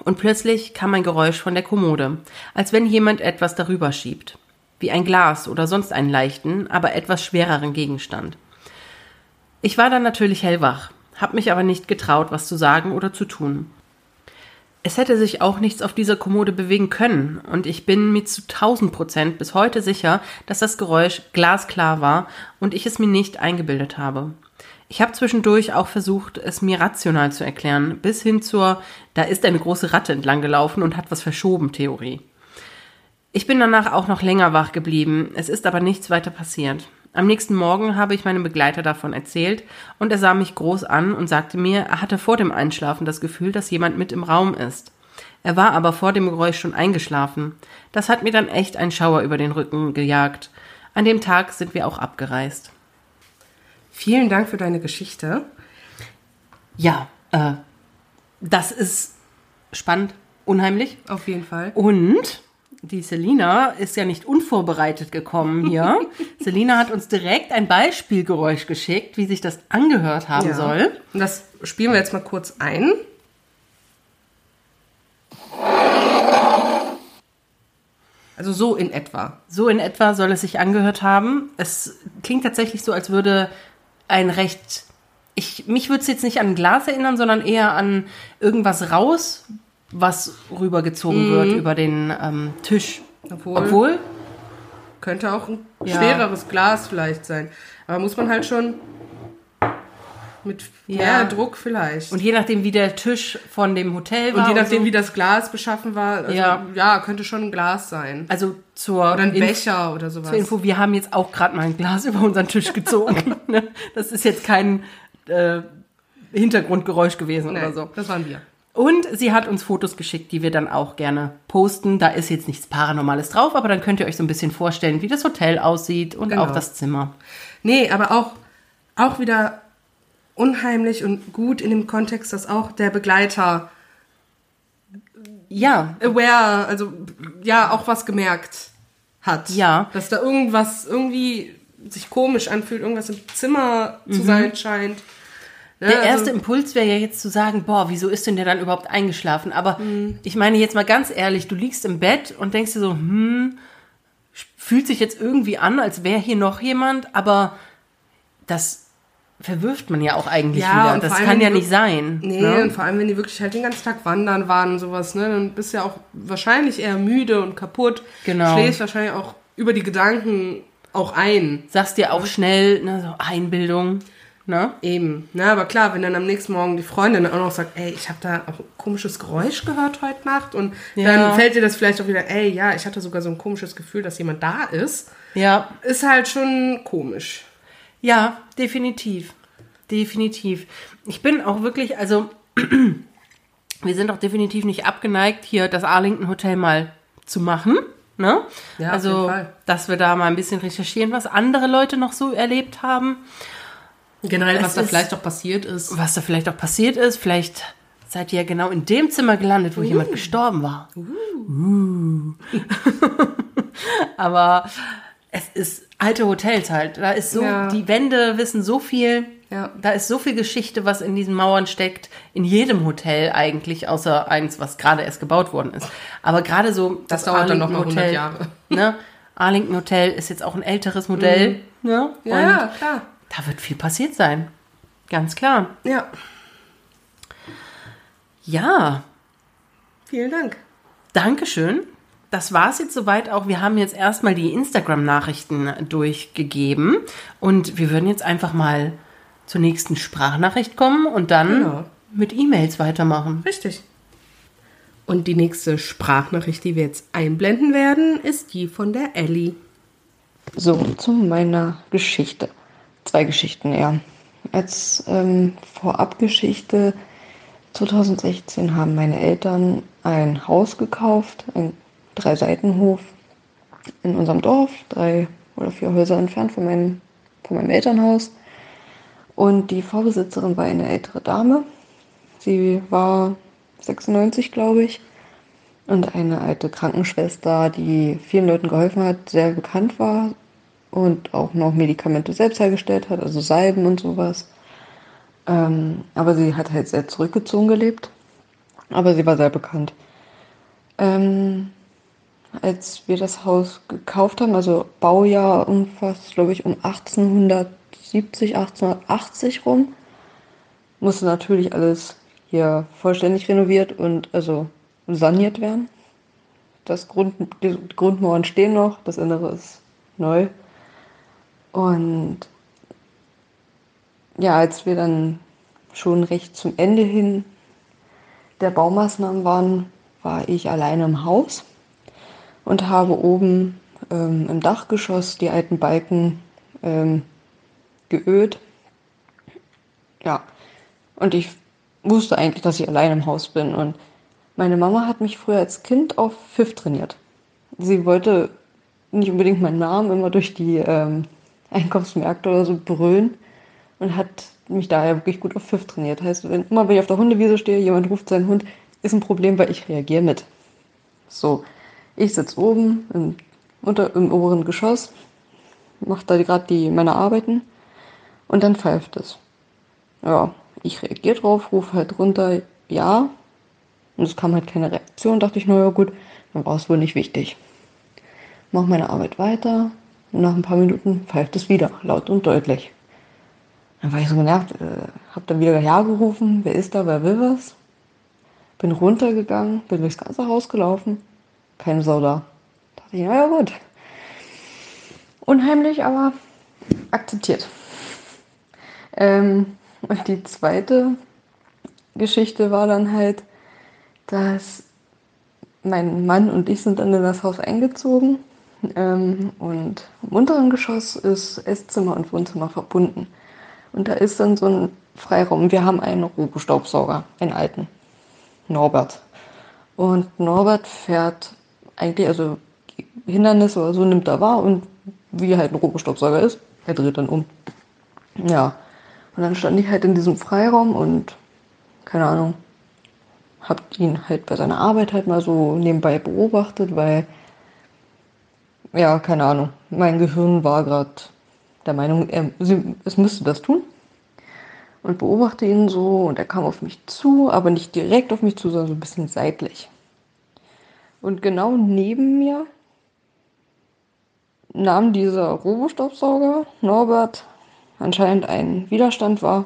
Und plötzlich kam ein Geräusch von der Kommode, als wenn jemand etwas darüber schiebt, wie ein Glas oder sonst einen leichten, aber etwas schwereren Gegenstand. Ich war dann natürlich hellwach, hab mich aber nicht getraut, was zu sagen oder zu tun. Es hätte sich auch nichts auf dieser Kommode bewegen können, und ich bin mir zu tausend Prozent bis heute sicher, dass das Geräusch glasklar war und ich es mir nicht eingebildet habe. Ich habe zwischendurch auch versucht, es mir rational zu erklären, bis hin zur da ist eine große Ratte entlang gelaufen und hat was verschoben Theorie. Ich bin danach auch noch länger wach geblieben, es ist aber nichts weiter passiert. Am nächsten Morgen habe ich meinem Begleiter davon erzählt und er sah mich groß an und sagte mir, er hatte vor dem Einschlafen das Gefühl, dass jemand mit im Raum ist. Er war aber vor dem Geräusch schon eingeschlafen. Das hat mir dann echt ein Schauer über den Rücken gejagt. An dem Tag sind wir auch abgereist. Vielen Dank für deine Geschichte. Ja, äh, das ist spannend, unheimlich. Auf jeden Fall. Und die Selina ist ja nicht unvorbereitet gekommen hier. [LAUGHS] Selina hat uns direkt ein Beispielgeräusch geschickt, wie sich das angehört haben Ja. soll. Und das spielen wir jetzt mal kurz ein. Also so in etwa. So in etwa soll es sich angehört haben. Es klingt tatsächlich so, als würde ein recht. Ich, mich würde es jetzt nicht an ein Glas erinnern, sondern eher an irgendwas raus, was rübergezogen wird über den ähm, Tisch. Obwohl, Obwohl, könnte auch ein Ja. schwereres Glas vielleicht sein. Aber muss man halt schon mit Ja. mehr Druck vielleicht. und je nachdem, wie der Tisch von dem Hotel war. Und je nachdem, so, wie das Glas beschaffen war, also, Ja. ja. könnte schon ein Glas sein. Also zur Oder ein Inf- Becher oder sowas. Zur Info, wir haben jetzt auch gerade mal ein Glas [LAUGHS] über unseren Tisch gezogen. [LAUGHS] Ne? das ist jetzt kein äh, Hintergrundgeräusch gewesen Nee, oder so. Das waren wir. Und sie hat uns Fotos geschickt, die wir dann auch gerne posten. Da ist jetzt nichts Paranormales drauf, aber dann könnt ihr euch so ein bisschen vorstellen, wie das Hotel aussieht und Genau. auch das Zimmer. Nee, aber auch, auch wieder unheimlich und gut in dem Kontext, dass auch der Begleiter Ja, aware, also ja, auch was gemerkt hat. Ja. Dass da irgendwas irgendwie sich komisch anfühlt, irgendwas im Zimmer zu sein scheint. Der also- erste Impuls wäre ja jetzt zu sagen, boah, wieso ist denn der dann überhaupt eingeschlafen? Aber Mhm. ich meine jetzt mal ganz ehrlich, du liegst im Bett und denkst dir so, hm, fühlt sich jetzt irgendwie an, als wäre hier noch jemand, aber das verwirft man ja auch eigentlich Ja, wieder. und Das kann ja nicht sein. Nee, ne? und vor allem, wenn die wirklich halt den ganzen Tag wandern waren und sowas, ne, dann bist du ja auch wahrscheinlich eher müde und kaputt. Genau. Schläfst wahrscheinlich auch über die Gedanken auch ein. Sagst dir auch schnell, ne, so Einbildung. Ne? Eben. Na, aber klar, wenn dann am nächsten Morgen die Freundin auch noch sagt, ey, ich habe da auch ein komisches Geräusch gehört heute Nacht und Ja. dann fällt dir das vielleicht auch wieder, ey, ja, ich hatte sogar so ein komisches Gefühl, dass jemand da ist. Ja, Ist halt schon komisch. Ja, definitiv. Definitiv. Ich bin auch wirklich, also [CLEARS THROAT] wir sind auch definitiv nicht abgeneigt, hier das Arlington Hotel mal zu machen. Ne? Ja, auf also, jeden Fall. dass wir da mal ein bisschen recherchieren, was andere Leute noch so erlebt haben, Generell, was da ist- vielleicht auch passiert ist. was da vielleicht auch passiert ist. Vielleicht seid ihr ja genau in dem Zimmer gelandet, wo jemand gestorben war. Uh. [LAUGHS] Aber es ist alte Hotels halt. Da ist so, Ja. die Wände wissen so viel. Ja. Da ist so viel Geschichte, was in diesen Mauern steckt. In jedem Hotel eigentlich, außer eins, was gerade erst gebaut worden ist. Aber gerade so. Das dauert dann noch mal Arlington 100 Jahre. Ne? Arlington Hotel ist jetzt auch ein älteres Modell. Ne? Mhm. Ja, Und ja, klar. Da wird viel passiert sein. Ganz klar. Ja, Ja, vielen Dank. Dankeschön. Das war's jetzt soweit auch. Wir haben jetzt erstmal die Instagram-Nachrichten durchgegeben und wir würden jetzt einfach mal zur nächsten Sprachnachricht kommen und dann Genau. mit E-Mails weitermachen. Richtig. Und die nächste Sprachnachricht, die wir jetzt einblenden werden, ist die von der Ellie. So, zu meiner Geschichte. Zwei Geschichten eher. Als ähm, Vorabgeschichte 2016 haben meine Eltern ein Haus gekauft, ein Drei-Seitenhof in unserem Dorf, drei oder vier Häuser entfernt von meinem, von meinem Elternhaus. Und die Vorbesitzerin war eine ältere Dame. Sie war 96, glaube ich. Und eine alte Krankenschwester, die vielen Leuten geholfen hat, sehr bekannt war und auch noch Medikamente selbst hergestellt hat, also Salben und sowas. Ähm, aber sie hat halt sehr zurückgezogen gelebt. Aber sie war sehr bekannt. Ähm, als wir das Haus gekauft haben, also Baujahr umfasst, glaube ich, um 1870, 1880 rum, musste natürlich alles hier vollständig renoviert und also saniert werden. Das Grund, die Grundmauern stehen noch, das Innere ist neu. Und ja, als wir dann schon recht zum Ende hin der Baumaßnahmen waren, war ich alleine im Haus und habe oben ähm, im Dachgeschoss die alten Balken ähm, geölt. Ja, und ich wusste eigentlich, dass ich allein im Haus bin. Und meine Mama hat mich früher als Kind auf Pfiff trainiert. Sie wollte nicht unbedingt meinen Namen immer durch die ähm, Einkaufsmärkte oder so brüllen und hat mich daher wirklich gut auf Pfiff trainiert. Heißt, wenn immer wenn ich auf der Hundewiese stehe, jemand ruft seinen Hund, ist ein Problem, weil ich reagiere mit. So, ich sitze oben im, unter, im oberen Geschoss, mache da gerade die meine Arbeiten und dann pfeift es. Ja, ich reagiere drauf, rufe halt runter, ja. Und es kam halt keine Reaktion, dachte ich, naja gut, dann war es wohl nicht wichtig. Mach meine Arbeit weiter nach ein paar Minuten pfeift es wieder, laut und deutlich. Dann war ich so genervt, äh, hab dann wieder ja gerufen, wer ist da, wer will was? Bin runtergegangen, bin durchs ganze Haus gelaufen, keine Sau da. Dachte ich, naja gut. Unheimlich, aber akzeptiert. Ähm, und die zweite Geschichte war dann halt, dass mein Mann und ich sind dann in das Haus eingezogen ähm, und im unteren Geschoss ist Esszimmer und Wohnzimmer verbunden. Und da ist dann so ein Freiraum. Wir haben einen Robostaubsauger, einen alten, Norbert. Und Norbert fährt eigentlich, also Hindernisse oder so nimmt er wahr und wie halt ein Robostaubsauger ist, er dreht dann um. Ja, und dann stand ich halt in diesem Freiraum und keine Ahnung, hab ihn halt bei seiner Arbeit halt mal so nebenbei beobachtet, weil ja, keine Ahnung, mein Gehirn war gerade der Meinung, er, sie, es müsste das tun. Und beobachte ihn so und er kam auf mich zu, aber nicht direkt auf mich zu, sondern so ein bisschen seitlich. Und genau neben mir nahm dieser Robostaubsauger Norbert anscheinend einen Widerstand wahr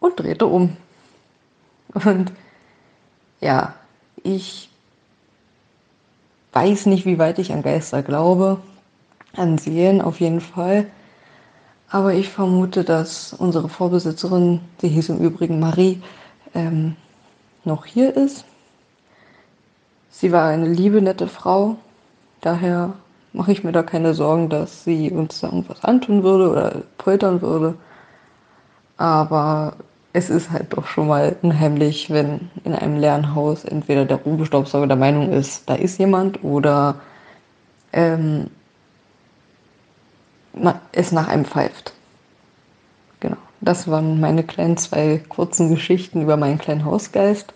und drehte um. Und ja, ich weiß nicht, wie weit ich an Geister glaube. ansehen, auf jeden Fall. Aber ich vermute, dass unsere Vorbesitzerin, sie hieß im Übrigen Marie, ähm, noch hier ist. Sie war eine liebe, nette Frau. Daher mache ich mir da keine Sorgen, dass sie uns da irgendwas antun würde oder poltern würde. Aber es ist halt doch schon mal unheimlich, wenn in einem leeren Haus entweder der Ruhestaubsauger der Meinung ist, da ist jemand oder ähm, es nach einem pfeift. Genau, das waren meine kleinen zwei kurzen Geschichten über meinen kleinen Hausgeist.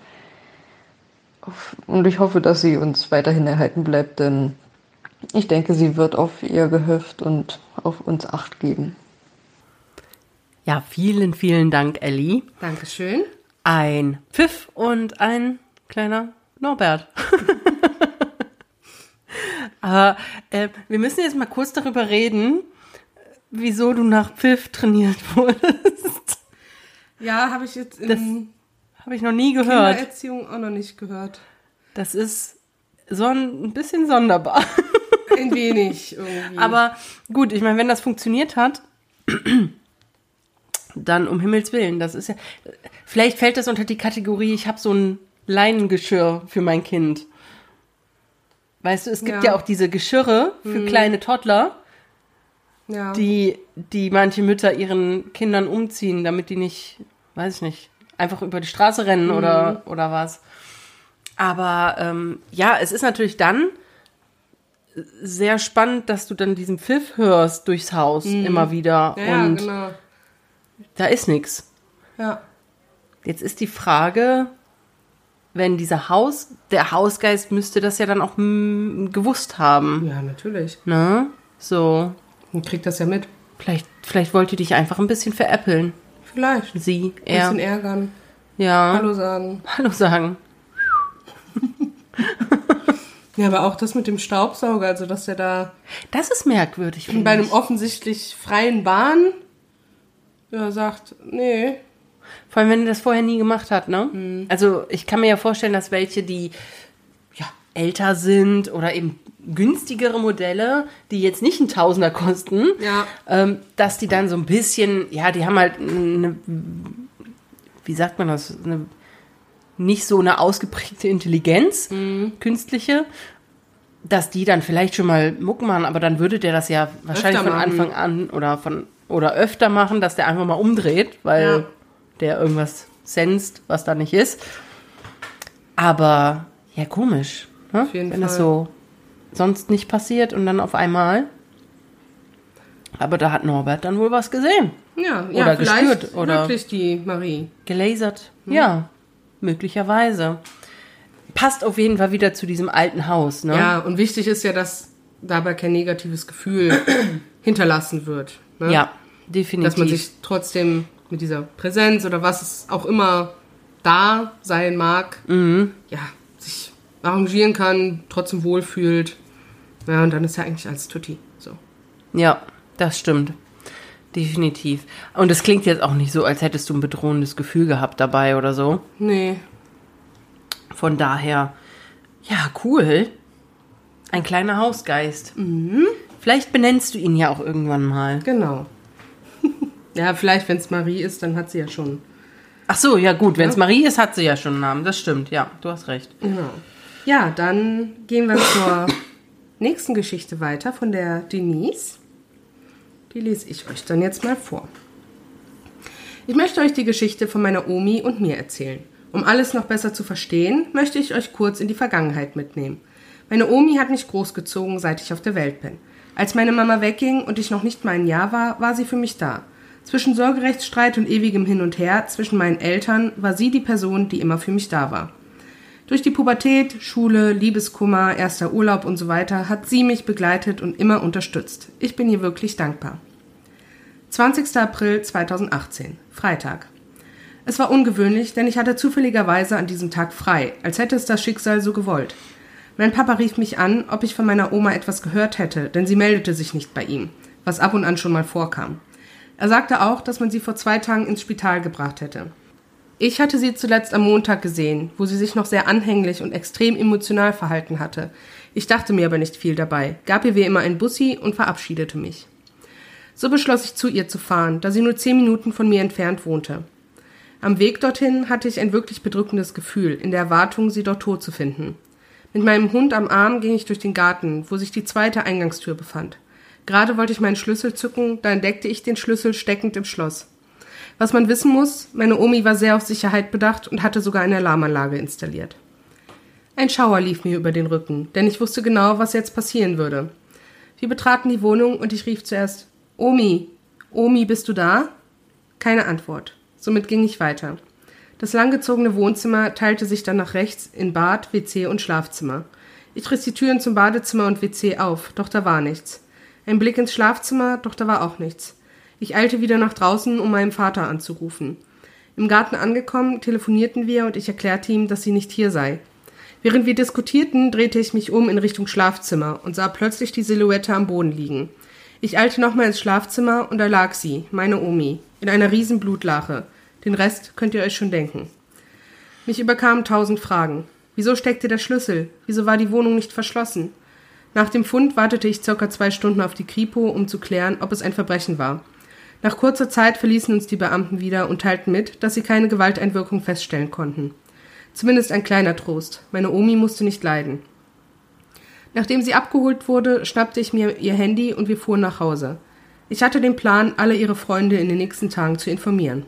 Und ich hoffe, dass sie uns weiterhin erhalten bleibt, denn ich denke, sie wird auf ihr Gehöft und auf uns Acht geben. Ja, vielen, vielen Dank, Ellie. Dankeschön. Ein Pfiff und ein kleiner Norbert. [LAUGHS] Aber äh, wir müssen jetzt mal kurz darüber reden, wieso du nach Pfiff trainiert [LAUGHS] wurdest. Ja, habe ich jetzt in habe ich noch nie gehört. Kindererziehung auch noch nicht gehört. Das ist so ein bisschen sonderbar. Ein wenig irgendwie. [LAUGHS] Aber gut, ich meine, wenn das funktioniert hat, dann um Himmels Willen, das ist ja. Vielleicht fällt das unter die Kategorie, ich habe so ein Leinengeschirr für mein Kind. Weißt du, es gibt ja, Ja. auch diese Geschirre für kleine Toddler, ja. die, die manche Mütter ihren Kindern umziehen, damit die nicht, weiß ich nicht, einfach über die Straße rennen oder, oder was. Aber ähm, ja, es ist natürlich dann sehr spannend, dass du dann diesen Pfiff hörst durchs Haus immer wieder. ja, ja, und genau. Da ist nichts. Ja. Jetzt ist die Frage, wenn dieser Haus, der Hausgeist müsste das ja dann auch mm, gewusst haben. ja, natürlich. Ne? So, Man kriegt das ja mit. vielleicht, vielleicht wollte dich einfach ein bisschen veräppeln. Vielleicht. Sie, Ein er. bisschen ärgern. Ja. Hallo sagen. Hallo sagen. [LAUGHS] Ja, aber auch das mit dem Staubsauger, also dass der da Das ist merkwürdig. bei einem ich. offensichtlich freien Bahn ja, sagt, nee, Vor allem, wenn er das vorher nie gemacht hat, ne? Mhm. Also ich kann mir ja vorstellen, dass welche, die ja, älter sind oder eben günstigere Modelle, die jetzt nicht einen Tausender kosten, Ja. ähm, dass die dann so ein bisschen, ja, die haben halt eine, wie sagt man das, eine, nicht so eine ausgeprägte Intelligenz, Mhm. künstliche, dass die dann vielleicht schon mal Mucken machen, aber dann würde der das ja wahrscheinlich von. Anfang an oder von oder öfter machen, dass der einfach mal umdreht, weil Ja. der irgendwas senst, was da nicht ist. Aber ja, komisch, ne? Auf jeden wenn das Fall. so sonst nicht passiert und dann auf einmal. Aber da hat Norbert dann wohl was gesehen. ja, ja Oder gespürt, oder- wirklich die Marie. Gelasert. Hm. Ja, möglicherweise. Passt auf jeden Fall wieder zu diesem alten Haus, ne? Ja, und wichtig ist ja, dass dabei kein negatives Gefühl [COUGHS] hinterlassen wird. Ne? Ja, definitiv. Dass man sich trotzdem mit dieser Präsenz oder was es auch immer da sein mag, Mhm. ja, sich arrangieren kann, trotzdem wohlfühlt. Ja, und dann ist ja eigentlich alles tutti. So. Ja, das stimmt. Definitiv. Und es klingt jetzt auch nicht so, als hättest du ein bedrohendes Gefühl gehabt dabei oder so. Nee. Von daher, ja, cool. Ein kleiner Hausgeist. Mhm. Vielleicht benennst du ihn ja auch irgendwann mal. Genau. [LAUGHS] ja, vielleicht, wenn es Marie ist, dann hat sie ja schon. Ach so, ja gut, wenn es Marie ist, hat sie ja schon einen Namen. Das stimmt, ja, du hast recht. Genau. Ja, dann gehen wir zur [LAUGHS] nächsten Geschichte weiter von der Denise. Die lese ich euch dann jetzt mal vor. Ich möchte euch die Geschichte von meiner Omi und mir erzählen. Um alles noch besser zu verstehen, möchte ich euch kurz in die Vergangenheit mitnehmen. Meine Omi hat mich großgezogen, seit ich auf der Welt bin. Als meine Mama wegging und ich noch nicht mal ein Jahr war, war sie für mich da. Zwischen Sorgerechtsstreit und ewigem Hin und Her zwischen meinen Eltern war sie die Person, die immer für mich da war. Durch die Pubertät, Schule, Liebeskummer, erster Urlaub und so weiter hat sie mich begleitet und immer unterstützt. Ich bin ihr wirklich dankbar. 20. April 2018, Freitag. Es war ungewöhnlich, denn ich hatte zufälligerweise an diesem Tag frei, als hätte es das Schicksal so gewollt. Mein Papa rief mich an, ob ich von meiner Oma etwas gehört hätte, denn sie meldete sich nicht bei ihm, was ab und an schon mal vorkam. Er sagte auch, dass man sie vor zwei Tagen ins Spital gebracht hätte. Ich hatte sie zuletzt am Montag gesehen, wo sie sich noch sehr anhänglich und extrem emotional verhalten hatte. Ich dachte mir aber nicht viel dabei, gab ihr wie immer ein Bussi und verabschiedete mich. So beschloss ich zu ihr zu fahren, da sie nur zehn Minuten von mir entfernt wohnte. Am Weg dorthin hatte ich ein wirklich bedrückendes Gefühl, in der Erwartung, sie dort tot zu finden. Mit meinem Hund am Arm ging ich durch den Garten, wo sich die zweite Eingangstür befand. Gerade wollte ich meinen Schlüssel zücken, da entdeckte ich den Schlüssel steckend im Schloss. Was man wissen muss, meine Omi war sehr auf Sicherheit bedacht und hatte sogar eine Alarmanlage installiert. Ein Schauer lief mir über den Rücken, denn ich wusste genau, was jetzt passieren würde. Wir betraten die Wohnung und ich rief zuerst Omi, Omi, bist du da? Keine Antwort. Somit ging ich weiter. Das langgezogene Wohnzimmer teilte sich dann nach rechts in Bad, WC und Schlafzimmer. Ich riss die Türen zum Badezimmer und WC auf, doch da war nichts. Ein Blick ins Schlafzimmer, doch da war auch nichts. Ich eilte wieder nach draußen, um meinen Vater anzurufen. Im Garten angekommen, telefonierten wir und ich erklärte ihm, dass sie nicht hier sei. Während wir diskutierten, drehte ich mich um in Richtung Schlafzimmer und sah plötzlich die Silhouette am Boden liegen. Ich eilte nochmal ins Schlafzimmer und da lag sie, meine Omi, in einer riesen Blutlache. Den Rest könnt ihr euch schon denken. Mich überkamen tausend Fragen. Wieso steckte der Schlüssel? Wieso war die Wohnung nicht verschlossen? Nach dem Fund wartete ich circa zwei Stunden auf die Kripo, um zu klären, ob es ein Verbrechen war. Nach kurzer Zeit verließen uns die Beamten wieder und teilten mit, dass sie keine Gewalteinwirkung feststellen konnten. Zumindest ein kleiner Trost. Meine Omi musste nicht leiden. Nachdem sie abgeholt wurde, schnappte ich mir ihr Handy und wir fuhren nach Hause. Ich hatte den Plan, alle ihre Freunde in den nächsten Tagen zu informieren.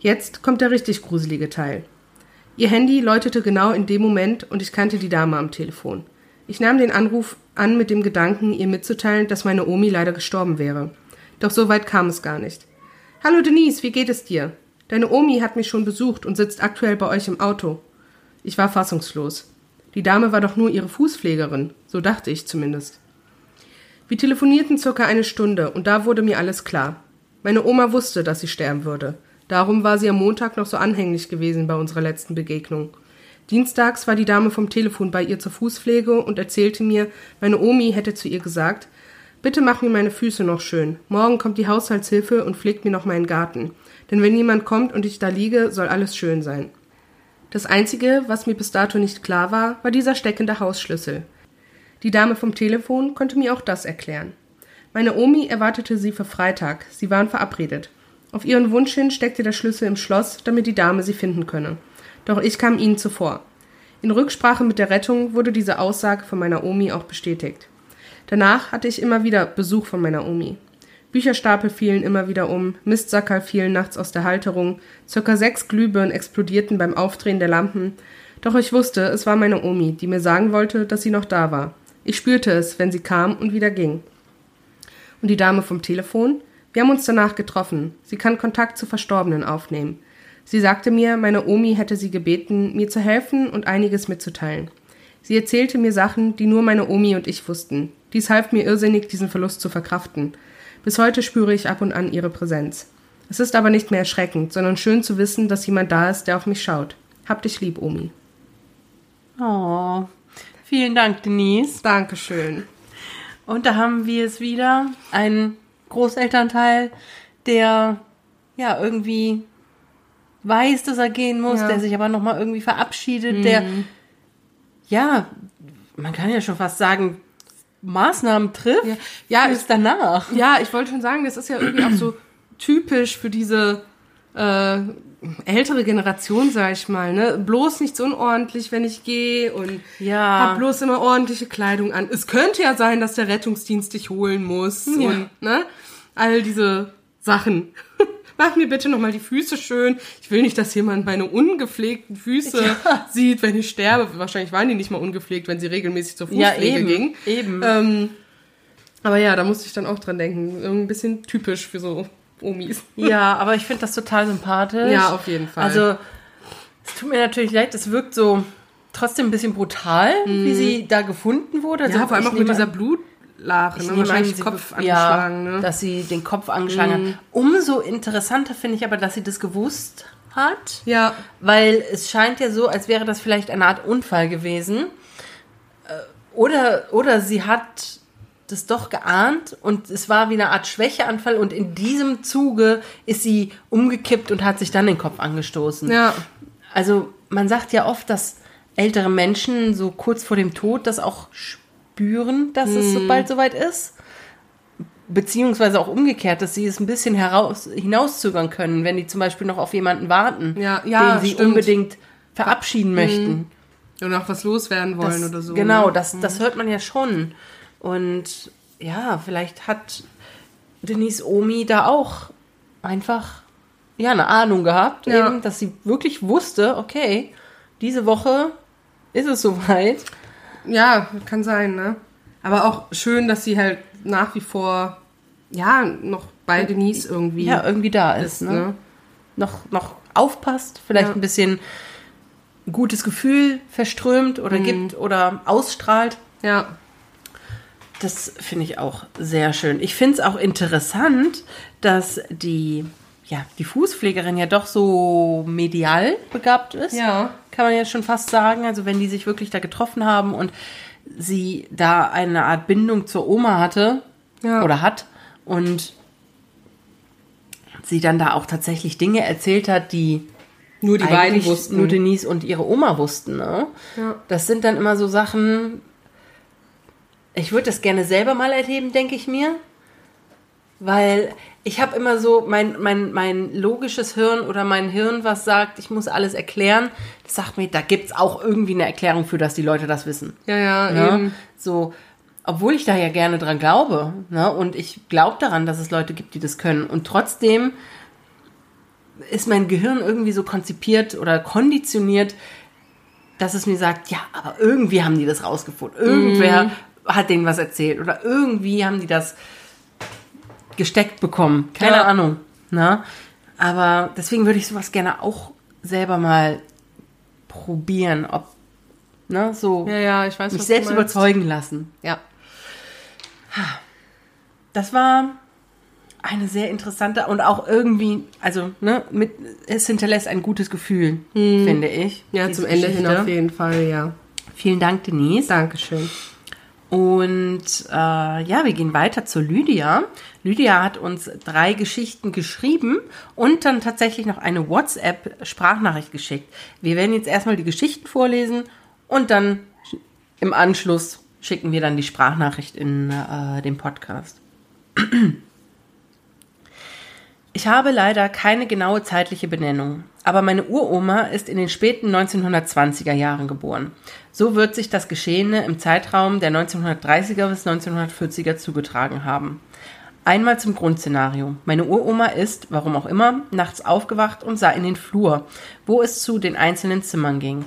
Jetzt kommt der richtig gruselige Teil. Ihr Handy läutete genau in dem Moment und ich kannte die Dame am Telefon. Ich nahm den Anruf an mit dem Gedanken, ihr mitzuteilen, dass meine Omi leider gestorben wäre. Doch so weit kam es gar nicht. Hallo Denise, wie geht es dir? Deine Omi hat mich schon besucht und sitzt aktuell bei euch im Auto. Ich war fassungslos. Die Dame war doch nur ihre Fußpflegerin, so dachte ich zumindest. Wir telefonierten circa eine Stunde und da wurde mir alles klar. Meine Oma wusste, dass sie sterben würde. Darum war sie am Montag noch so anhänglich gewesen bei unserer letzten Begegnung. Dienstags war die Dame vom Telefon bei ihr zur Fußpflege und erzählte mir, meine Omi hätte zu ihr gesagt, Bitte mach mir meine Füße noch schön. Morgen kommt die Haushaltshilfe und pflegt mir noch meinen Garten. Denn wenn jemand kommt und ich da liege, soll alles schön sein. Das Einzige, was mir bis dato nicht klar war, war dieser steckende Hausschlüssel. Die Dame vom Telefon konnte mir auch das erklären. Meine Omi erwartete sie für Freitag. Sie waren verabredet. Auf ihren Wunsch hin steckte der Schlüssel im Schloss, damit die Dame sie finden könne. Doch ich kam ihnen zuvor. In Rücksprache mit der Rettung wurde diese Aussage von meiner Omi auch bestätigt. Danach hatte ich immer wieder Besuch von meiner Omi. Bücherstapel fielen immer wieder um, Mistsackerl fielen nachts aus der Halterung, circa sechs Glühbirnen explodierten beim Aufdrehen der Lampen. Doch ich wusste, es war meine Omi, die mir sagen wollte, dass sie noch da war. Ich spürte es, wenn sie kam und wieder ging. Und die Dame vom Telefon? Wir haben uns danach getroffen. Sie kann Kontakt zu Verstorbenen aufnehmen. Sie sagte mir, meine Omi hätte sie gebeten, mir zu helfen und einiges mitzuteilen. Sie erzählte mir Sachen, die nur meine Omi und ich wussten. Dies half mir irrsinnig, diesen Verlust zu verkraften. Bis heute spüre ich ab und an ihre Präsenz. Es ist aber nicht mehr erschreckend, sondern schön zu wissen, dass jemand da ist, der auf mich schaut. Hab dich lieb, Omi. Oh, vielen Dank, Denise. Dankeschön. Und da haben wir es wieder. Ein Großelternteil, der ja irgendwie weiß, dass er gehen muss, Ja. der sich aber nochmal irgendwie verabschiedet, der ja, man kann ja schon fast sagen, Maßnahmen trifft Ja, ja, fürs danach. Ja, ich wollte schon sagen, das ist ja irgendwie auch so typisch für diese äh, ältere Generation, sag ich mal. Ne? Bloß nicht so unordentlich, wenn ich gehe und Ja. hab bloß immer ordentliche Kleidung an. Es könnte ja sein, dass der Rettungsdienst dich holen muss Ja. und ne? all diese Sachen. [LAUGHS] Mach mir bitte nochmal die Füße schön. Ich will nicht, dass jemand meine ungepflegten Füße sieht, wenn ich sterbe. Wahrscheinlich waren die nicht mal ungepflegt, wenn sie regelmäßig zur Ja, Fußpflege eben, ging. eben. Ähm, aber ja, da musste ich dann auch dran denken. Ein bisschen typisch für so Omis. [LAUGHS] Ja, aber ich finde das total sympathisch. Ja, auf jeden Fall. Also, es tut mir natürlich leid, es wirkt so trotzdem ein bisschen brutal, wie sie da gefunden wurde. Also Mhm. ja, vor allem auch mit dieser Blutlache, ne? wahrscheinlich sie- Kopf ja, angeschlagen. ne? dass sie den Kopf angeschlagen hat. Umso interessanter finde ich aber, dass sie das gewusst hat. ja, Weil es scheint ja so, als wäre das vielleicht eine Art Unfall gewesen. Äh, Oder, oder sie hat das doch geahnt und es war wie eine Art Schwächeanfall und in diesem Zuge ist sie umgekippt und hat sich dann den Kopf angestoßen. ja, Also man sagt ja oft, dass ältere Menschen so kurz vor dem Tod das auch spüren, dass es so bald soweit ist. Beziehungsweise auch umgekehrt, dass sie es ein bisschen heraus, hinauszögern können, wenn die zum Beispiel noch auf jemanden warten, Ja, ja, den sie stimmt. unbedingt verabschieden möchten. Und auch was loswerden wollen Das, oder so. Genau, ne? das, das hört man ja schon. Und ja, vielleicht hat Denise Omi da auch einfach ja eine Ahnung gehabt, Ja. eben, dass sie wirklich wusste, okay, diese Woche ist es soweit. Ja, kann sein, ne? Aber auch schön, dass sie halt nach wie vor, ja, noch bei Denise irgendwie Ja, irgendwie da ist, ist, ne? ne? Noch, noch aufpasst, vielleicht Ja. ein bisschen gutes Gefühl verströmt Mhm. oder gibt oder ausstrahlt. Ja, Das finde ich auch sehr schön. Ich finde es auch interessant, dass die, ja, die Fußpflegerin ja doch so medial begabt ist. Ja. Kann man ja schon fast sagen. Also wenn die sich wirklich da getroffen haben und sie da eine Art Bindung zur Oma hatte Ja. oder hat und sie dann da auch tatsächlich Dinge erzählt hat, die nur die beiden wussten. nur Denise und ihre Oma wussten. Ne? Ja. Das sind dann immer so Sachen. Ich würde das gerne selber mal erleben, denke ich mir. Weil ich habe immer so mein, mein, mein logisches Hirn oder mein Hirn, was sagt, ich muss alles erklären, das sagt mir, da gibt's auch irgendwie eine Erklärung für, dass die Leute das wissen. ja, ja, Ne? eben. So, obwohl ich da ja gerne dran glaube, ne? Und ich glaube daran, dass es Leute gibt, die das können. Und trotzdem ist mein Gehirn irgendwie so konzipiert oder konditioniert, dass es mir sagt, ja, aber irgendwie haben die das rausgefunden. Irgendwer hat denen was erzählt oder irgendwie haben die das gesteckt bekommen. Keine Ja. Ahnung. Ne? Aber deswegen würde ich sowas gerne auch selber mal probieren, ob ne, so Ja, ja, ich weiß, mich selbst überzeugen lassen. Ja. Das war eine sehr interessante und auch irgendwie, also ne, mit, es hinterlässt ein gutes Gefühl, finde ich. Ja, zum Ende hin auf jeden Fall, ja. Vielen Dank, Denise. Dankeschön. Und äh, ja, wir gehen weiter zu Lydia. Lydia hat uns drei Geschichten geschrieben und dann tatsächlich noch eine WhatsApp-Sprachnachricht geschickt. Wir werden jetzt erstmal die Geschichten vorlesen und dann im Anschluss schicken wir dann die Sprachnachricht in äh, den Podcast. [CLEARS THROAT] Ich habe leider keine genaue zeitliche Benennung, aber meine Uroma ist in den späten 1920er Jahren geboren. So wird sich das Geschehene im Zeitraum der 1930er bis 1940er zugetragen haben. Einmal zum Grundszenario. Meine Uroma ist, warum auch immer, nachts aufgewacht und sah in den Flur, wo es zu den einzelnen Zimmern ging.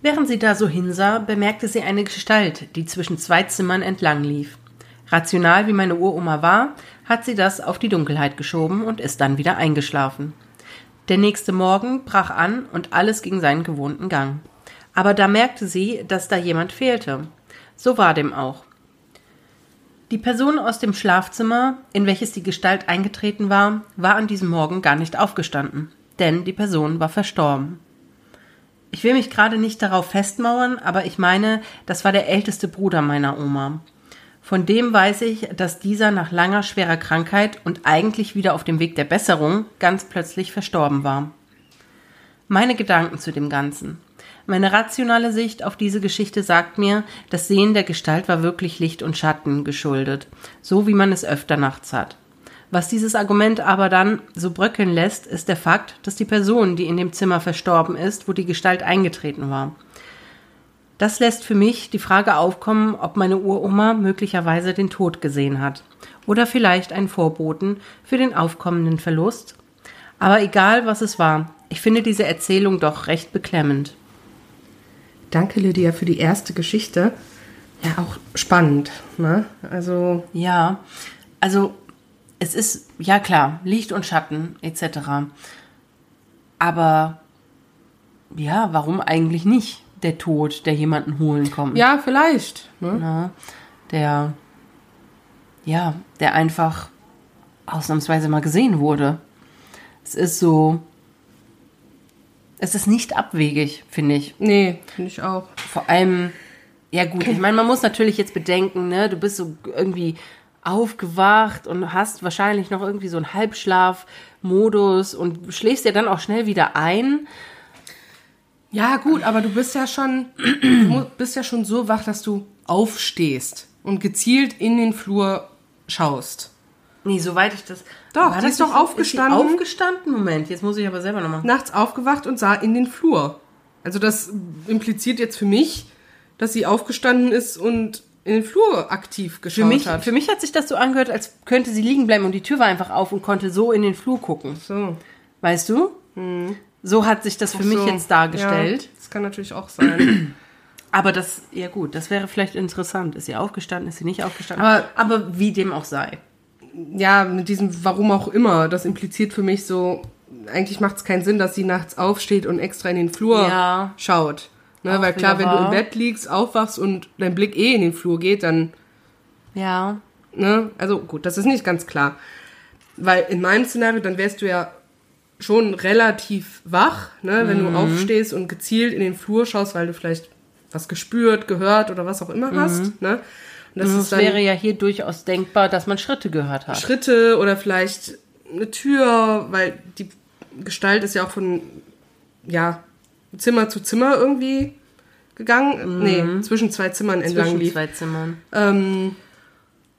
Während sie da so hinsah, bemerkte sie eine Gestalt, die zwischen zwei Zimmern entlang lief. Rational wie meine Uroma war, hat sie das auf die Dunkelheit geschoben und ist dann wieder eingeschlafen. Der nächste Morgen brach an und alles ging seinen gewohnten Gang. Aber da merkte sie, dass da jemand fehlte. So war dem auch. Die Person aus dem Schlafzimmer, in welches die Gestalt eingetreten war, war an diesem Morgen gar nicht aufgestanden, denn die Person war verstorben. Ich will mich gerade nicht darauf festmauern, aber ich meine, das war der älteste Bruder meiner Oma. Von dem weiß ich, dass dieser nach langer schwerer Krankheit und eigentlich wieder auf dem Weg der Besserung ganz plötzlich verstorben war. Meine Gedanken zu dem Ganzen. Meine rationale Sicht auf diese Geschichte sagt mir, das Sehen der Gestalt war wirklich Licht und Schatten geschuldet, so wie man es öfter nachts hat. Was dieses Argument aber dann so bröckeln lässt, ist der Fakt, dass die Person, die in dem Zimmer verstorben ist, wo die Gestalt eingetreten war. Das lässt für mich die Frage aufkommen, ob meine Uroma möglicherweise den Tod gesehen hat oder vielleicht einen Vorboten für den aufkommenden Verlust. Aber egal, was es war, ich finde diese Erzählung doch recht beklemmend. Danke, Lydia, für die erste Geschichte. Ja, auch spannend, ne? Also, Ja, also es ist, ja klar, Licht und Schatten etc. Aber ja, warum eigentlich nicht der Tod, der jemanden holen kommt? ja, vielleicht. Ne? Ne? Der, ja, der einfach ausnahmsweise mal gesehen wurde. Es ist so, es ist nicht abwegig, finde ich. Nee, finde ich auch. Vor allem, ja gut, ich meine, man muss natürlich jetzt bedenken, ne, du bist so irgendwie aufgewacht und hast wahrscheinlich noch irgendwie so einen Halbschlafmodus und schläfst ja dann auch schnell wieder ein. Ja, gut, aber du bist ja schon, [CLEARS THROAT] bist ja schon so wach, dass du aufstehst und gezielt in den Flur schaust. Nee, soweit ich das. Doch, War die das ist doch aufgestanden. Ist aufgestanden? Moment, jetzt muss ich aber selber nochmal. Nachts aufgewacht und sah in den Flur. Also das impliziert jetzt für mich, dass sie aufgestanden ist und in den Flur aktiv geschaut Für mich, hat. für mich hat sich das so angehört, als könnte sie liegen bleiben und die Tür war einfach auf und konnte so in den Flur gucken. so. Weißt du? So hat sich das für mich So. jetzt dargestellt. Ja, das kann natürlich auch sein. [CLEARS THROAT] Aber das, ja gut, das wäre vielleicht interessant. Ist sie aufgestanden, ist sie nicht aufgestanden? Aber- aber wie dem auch sei. Ja, mit diesem Warum auch immer, das impliziert für mich so, eigentlich macht es keinen Sinn, dass sie nachts aufsteht und extra in den Flur Ja. schaut. Ne, Auch weil klar, wenn du im. Bett liegst, aufwachst und dein Blick eh in den Flur geht, dann, Ja. ne, also gut, das ist nicht ganz klar. Weil in meinem Szenario, dann wärst du ja schon relativ wach, ne, wenn Mhm. du aufstehst und gezielt in den Flur schaust, weil du vielleicht was gespürt, gehört oder was auch immer hast, ne. Das dann wäre ja hier durchaus denkbar, dass man Schritte gehört hat. Schritte oder vielleicht eine Tür, weil die Gestalt ist ja auch von ja, Zimmer zu Zimmer irgendwie gegangen. Nee, zwischen zwei Zimmern entlang Mhm. zwischen lief. zwei Zimmern. Ähm,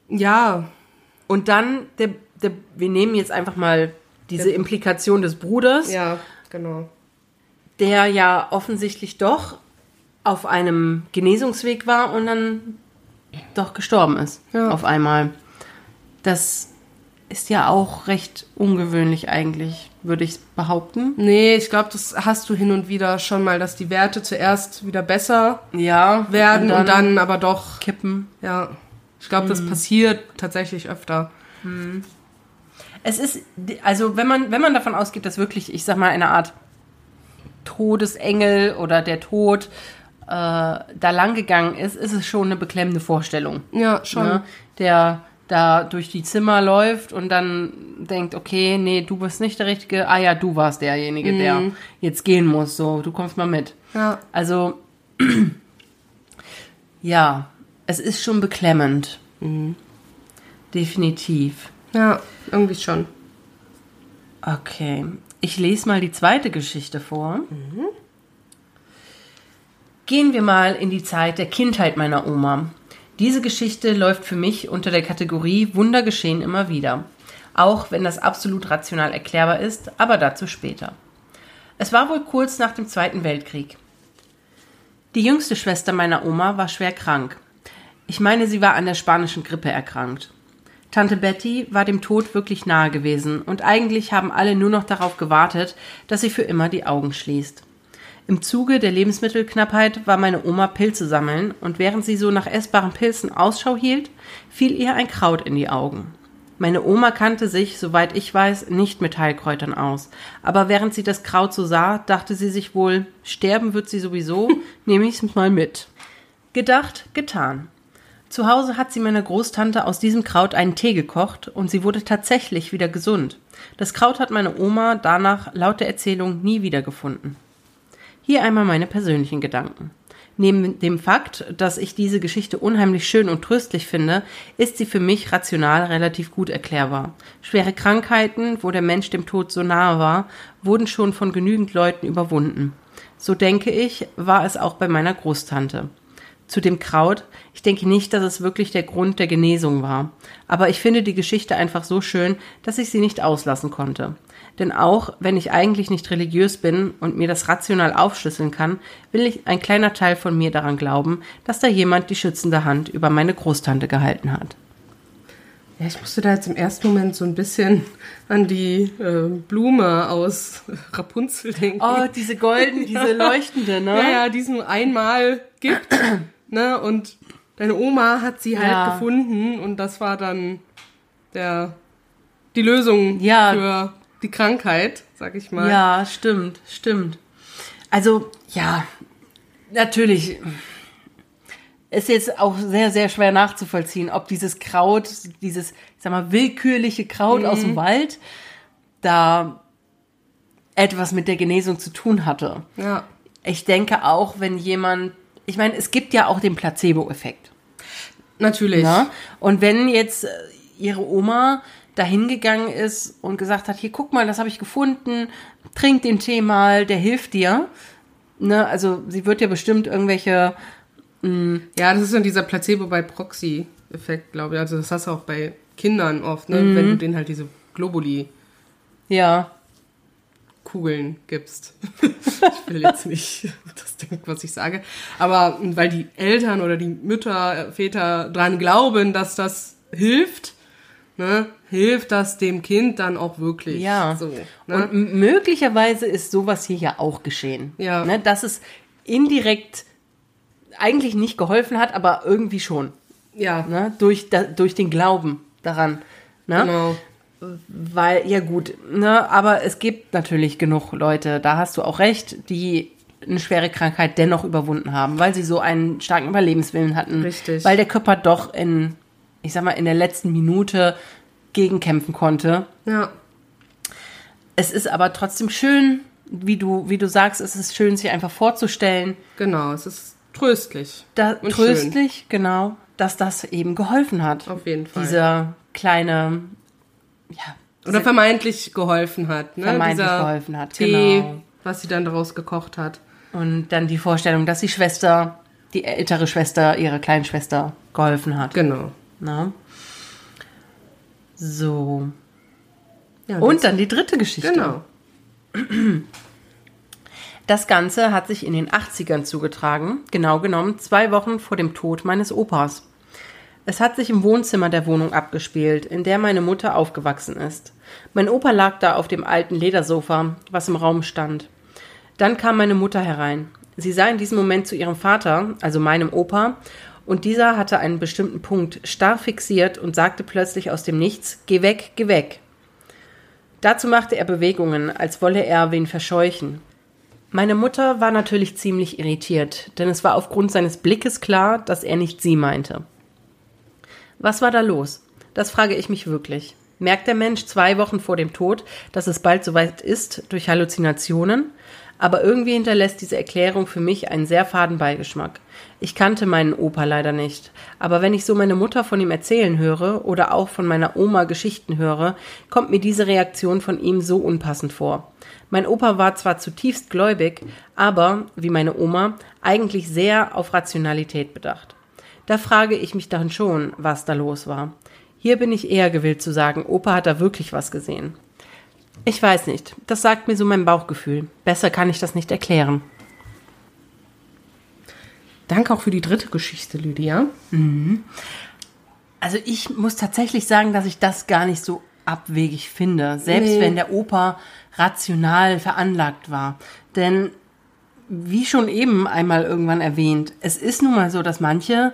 ja, Und dann, der, der, wir nehmen jetzt einfach mal diese Implikation des Bruders, ja, genau. der ja offensichtlich doch auf einem Genesungsweg war und dann doch gestorben ist. Ja. Auf einmal. Das ist ja auch recht ungewöhnlich eigentlich, würde ich behaupten. Nee, ich glaube, das hast du hin und wieder schon mal, dass die Werte zuerst wieder besser Ja. werden und dann, aber doch, kippen. ja. Ich glaube, Mhm. das passiert tatsächlich öfter. Es ist, also wenn man, wenn man davon ausgeht, dass wirklich, ich sag mal, eine Art Todesengel oder der Tod äh, da lang gegangen ist, ist es schon eine beklemmende Vorstellung. Ja, schon. Ne? Der da durch die Zimmer läuft und dann denkt, okay, nee, du bist nicht der Richtige. Ah ja, du warst derjenige, der jetzt gehen muss. So, du kommst mal mit. Ja. Also, [CLEARS THROAT] ja, es ist schon beklemmend. Definitiv. Ja, irgendwie schon. Okay. Ich lese mal die zweite Geschichte vor. Gehen wir mal in die Zeit der Kindheit meiner Oma. Diese Geschichte läuft für mich unter der Kategorie Wunder geschehen immer wieder. Auch wenn das absolut rational erklärbar ist, aber dazu später. Es war wohl kurz nach dem Zweiten Weltkrieg. Die jüngste Schwester meiner Oma war schwer krank. Ich meine, sie war an der spanischen Grippe erkrankt. Tante Betty war dem Tod wirklich nahe gewesen und eigentlich haben alle nur noch darauf gewartet, dass sie für immer die Augen schließt. Im Zuge der Lebensmittelknappheit war meine Oma Pilze sammeln und während sie so nach essbaren Pilzen Ausschau hielt, fiel ihr ein Kraut in die Augen. Meine Oma kannte sich, soweit ich weiß, nicht mit Heilkräutern aus, aber während sie das Kraut so sah, dachte sie sich wohl, sterben wird sie sowieso, [LAUGHS] nehme ich's mal mit. Gedacht, getan. Zu Hause hat sie meiner Großtante aus diesem Kraut einen Tee gekocht und sie wurde tatsächlich wieder gesund. Das Kraut hat meine Oma danach laut der Erzählung nie wiedergefunden. Hier einmal meine persönlichen Gedanken. Neben dem Fakt, dass ich diese Geschichte unheimlich schön und tröstlich finde, ist sie für mich rational relativ gut erklärbar. Schwere Krankheiten, wo der Mensch dem Tod so nahe war, wurden schon von genügend Leuten überwunden. So denke ich, war es auch bei meiner Großtante. Zu dem Kraut, ich denke nicht, dass es wirklich der Grund der Genesung war. Aber ich finde die Geschichte einfach so schön, dass ich sie nicht auslassen konnte. Denn auch wenn ich eigentlich nicht religiös bin und mir das rational aufschlüsseln kann, will ich ein kleiner Teil von mir daran glauben, dass da jemand die schützende Hand über meine Großtante gehalten hat. Ja, ich musste da jetzt im ersten Moment so ein bisschen an die äh, Blume aus Rapunzel denken. Oh, diese golden, [LAUGHS] diese leuchtende, ne? ja, ja, die es nur einmal gibt. [CLEARS THROAT] ne? Und deine Oma hat sie halt Ja. gefunden und das war dann der, die Lösung Ja. für die Krankheit, sag ich mal. Ja, stimmt, stimmt. Also, ja, natürlich ist jetzt auch sehr, sehr schwer nachzuvollziehen, ob dieses Kraut, dieses, ich sag mal, willkürliche Kraut aus dem Wald da etwas mit der Genesung zu tun hatte. Ja. Ich denke auch, wenn jemand, ich meine, es gibt ja auch den Placebo-Effekt. Natürlich. Ne? Und wenn jetzt äh, ihre Oma dahin gegangen ist und gesagt hat, hier guck mal, das habe ich gefunden, trink den Tee mal, der hilft dir, ne, also sie wird ja bestimmt irgendwelche, Ja, das ist dann dieser Placebo bei Proxy-Effekt, glaube ich. Also das hast du auch bei Kindern oft, ne? wenn du denen halt diese Globuli-Kugeln ja, gibst. [LAUGHS] ich will jetzt nicht das denken, was ich sage. Aber weil die Eltern oder die Mütter, Väter dran glauben, dass das hilft, ne, hilft das dem Kind dann auch wirklich. Ja. So, Und ne? m- möglicherweise ist sowas hier ja auch geschehen. Ja. Ne, dass es indirekt eigentlich nicht geholfen hat, aber irgendwie schon. Ja, Ne? Durch, da, durch den Glauben daran. Ne? genau. Weil, ja gut, ne, aber es gibt natürlich genug Leute, da hast du auch recht, die eine schwere Krankheit dennoch überwunden haben, weil sie so einen starken Überlebenswillen hatten. Richtig. Weil der Körper doch in, ich sag mal, in der letzten Minute gegenkämpfen konnte. Ja, Es ist aber trotzdem schön, wie du, wie du sagst, es ist schön, sich einfach vorzustellen, genau. Es ist tröstlich. da, tröstlich, genau, dass das eben geholfen hat. Auf jeden Fall. Dieser kleine, ja, Oder vermeintlich geholfen hat. Ne? Vermeintlich Dieser geholfen hat, Tee, genau. was sie dann daraus gekocht hat. Und dann die Vorstellung, dass die Schwester, die ältere Schwester, ihrer kleinen Schwester geholfen hat. Genau. Na? So. Ja, Und dann die dritte Geschichte. Genau. Das Ganze hat sich in den 80ern zugetragen, genau genommen zwei Wochen vor dem Tod meines Opas. Es hat sich im Wohnzimmer der Wohnung abgespielt, in der meine Mutter aufgewachsen ist. Mein Opa lag da auf dem alten Ledersofa, was im Raum stand. Dann kam meine Mutter herein. Sie sah in diesem Moment zu ihrem Vater, also meinem Opa, und dieser hatte einen bestimmten Punkt starr fixiert und sagte plötzlich aus dem Nichts, Geh weg, geh weg. Dazu machte er Bewegungen, als wolle er wen verscheuchen. Meine Mutter war natürlich ziemlich irritiert, denn es war aufgrund seines Blickes klar, dass er nicht sie meinte. Was war da los? Das frage ich mich wirklich. Merkt der Mensch zwei Wochen vor dem Tod, dass es bald soweit ist, durch Halluzinationen? Aber irgendwie hinterlässt diese Erklärung für mich einen sehr faden Beigeschmack. Ich kannte meinen Opa leider nicht, aber wenn ich so meine Mutter von ihm erzählen höre oder auch von meiner Oma Geschichten höre, kommt mir diese Reaktion von ihm so unpassend vor. Mein Opa war zwar zutiefst gläubig, aber, wie meine Oma, eigentlich sehr auf Rationalität bedacht. Da frage ich mich dann schon, was da los war. Hier bin ich eher gewillt zu sagen, Opa hat da wirklich was gesehen. Ich weiß nicht, das sagt mir so mein Bauchgefühl. Besser kann ich das nicht erklären. Danke auch für die dritte Geschichte, Lydia. Also ich muss tatsächlich sagen, dass ich das gar nicht so abwegig finde, selbst Nee. wenn der Opa rational veranlagt war. Denn wie schon eben einmal irgendwann erwähnt, es ist nun mal so, dass manche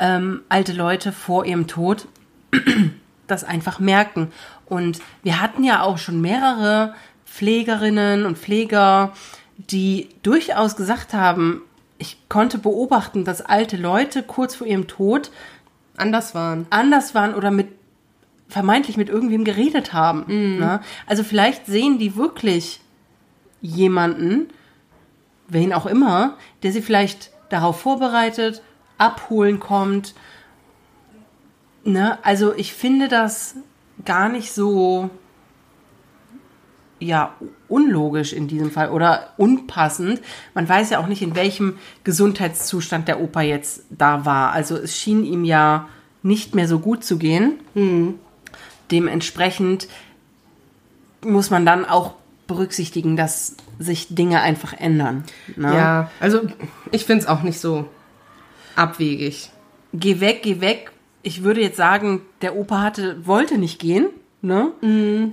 ähm, alte Leute vor ihrem Tod [CLEARS THROAT] das einfach merken. Und wir hatten ja auch schon mehrere Pflegerinnen und Pfleger, die durchaus gesagt haben, ich konnte beobachten, dass alte Leute kurz vor ihrem Tod Anders waren. anders waren oder mit vermeintlich mit irgendwem geredet haben. Ne? Also vielleicht sehen die wirklich jemanden, wen auch immer, der sie vielleicht darauf vorbereitet, abholen kommt. Ne? Also ich finde das gar nicht so ja unlogisch in diesem Fall oder unpassend. Man weiß ja auch nicht, in welchem Gesundheitszustand der Opa jetzt da war. Also es schien ihm ja nicht mehr so gut zu gehen. Dementsprechend muss man dann auch berücksichtigen, dass sich Dinge einfach ändern. Ne? Ja, also ich finde es auch nicht so abwegig. Geh weg, geh weg. Ich würde jetzt sagen, der Opa hatte, wollte nicht gehen. Ne?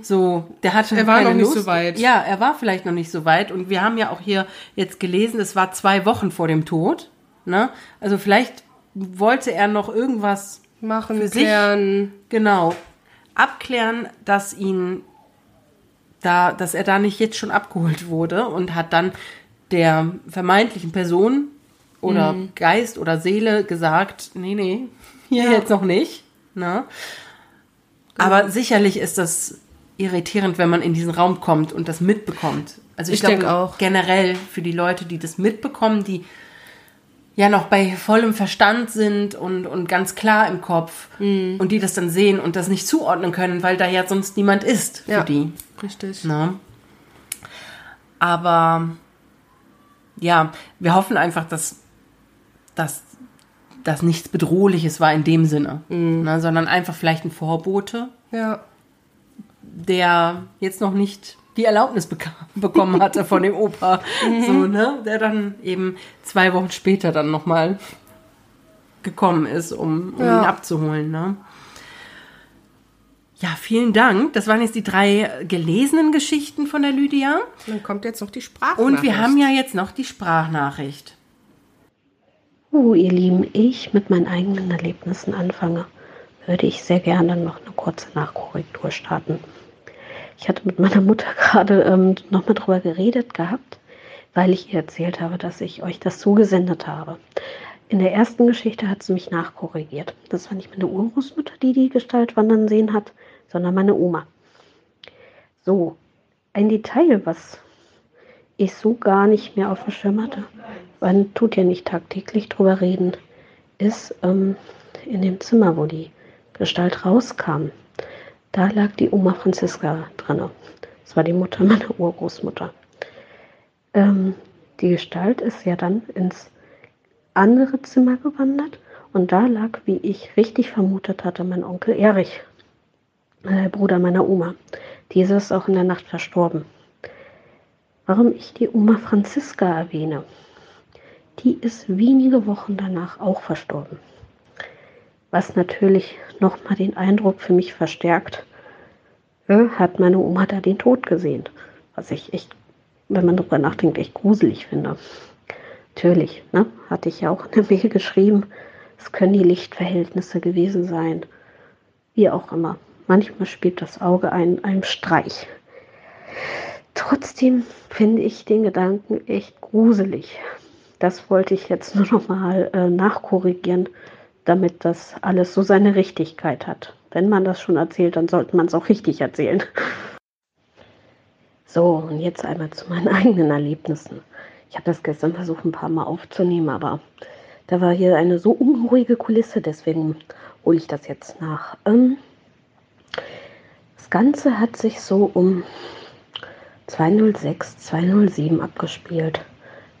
So, der hatte Er war noch nicht Lust. so weit. Ja, er war vielleicht noch nicht so weit. Und wir haben ja auch hier jetzt gelesen, es war zwei Wochen vor dem Tod. Ne? Also vielleicht wollte er noch irgendwas Machen, Für sich- klären. Genau. Abklären, dass ihn da, dass er da nicht jetzt schon abgeholt wurde und hat dann der vermeintlichen Person oder Geist oder Seele gesagt, nee, nee, hier jetzt noch nicht. Ne? Aber sicherlich ist das irritierend, wenn man in diesen Raum kommt und das mitbekommt. Also ich, Ich glaube denke auch. generell für die Leute, die das mitbekommen, die ja noch bei vollem Verstand sind und, und ganz klar im Kopf Mhm. und die das dann sehen und das nicht zuordnen können, weil da ja sonst niemand ist für Ja. die. Richtig. Ne? Aber ja, wir hoffen einfach, dass, dass, dass nichts Bedrohliches war in dem Sinne, mhm. ne, sondern einfach vielleicht ein Vorbote, ja. der jetzt noch nicht die Erlaubnis bekam, [LAUGHS] bekommen hatte von dem Opa, [LAUGHS] mhm. so, ne, der dann eben zwei Wochen später dann nochmal gekommen ist, um, um ja. ihn abzuholen, ne. Ja, vielen Dank. Das waren jetzt die drei gelesenen Geschichten von der Lydia. Dann kommt jetzt noch die Sprachnachricht. Und wir haben ja jetzt noch die Sprachnachricht. Oh, ihr Lieben, ich mit meinen eigenen Erlebnissen anfange, würde ich sehr gerne noch eine kurze Nachkorrektur starten. Ich hatte mit meiner Mutter [LAUGHS] gerade ähm, nochmal drüber geredet gehabt, weil ich ihr erzählt habe, dass ich euch das zugesendet habe. In der ersten Geschichte hat sie mich nachkorrigiert. Das war nicht meine Urgroßmutter, die die Gestalt wandern sehen hat, sondern meine Oma. So, ein Detail, was ich so gar nicht mehr auf dem Schirm hatte, man tut ja nicht tagtäglich drüber reden, ist ähm, in dem Zimmer, wo die Gestalt rauskam, da lag die Oma Franziska drin. Das war die Mutter meiner Urgroßmutter. Ähm, die Gestalt ist ja dann ins andere Zimmer gewandert und da lag, wie ich richtig vermutet hatte, mein Onkel Erich äh, Bruder meiner Oma. Diese ist auch in der Nacht verstorben. Warum ich die Oma Franziska erwähne, die ist wenige Wochen danach auch verstorben. Was natürlich nochmal den Eindruck für mich verstärkt, äh, hat meine Oma da den Tod gesehen. Was ich echt, wenn man darüber nachdenkt, echt gruselig finde. Natürlich, ne, hatte ich ja auch in der Mail geschrieben, es können die Lichtverhältnisse gewesen sein. Wie auch immer. Manchmal spielt das Auge einen, einen Streich. Trotzdem finde ich den Gedanken echt gruselig. Das wollte ich jetzt nur noch mal äh, nachkorrigieren, damit das alles so seine Richtigkeit hat. Wenn man das schon erzählt, dann sollte man es auch richtig erzählen. So, und jetzt einmal zu meinen [LAUGHS] eigenen Erlebnissen. Ich habe das gestern versucht, ein paar Mal aufzunehmen, aber da war hier eine so unruhige Kulisse, deswegen hole ich das jetzt nach. Ähm, das Ganze hat sich so um 206, 207 abgespielt.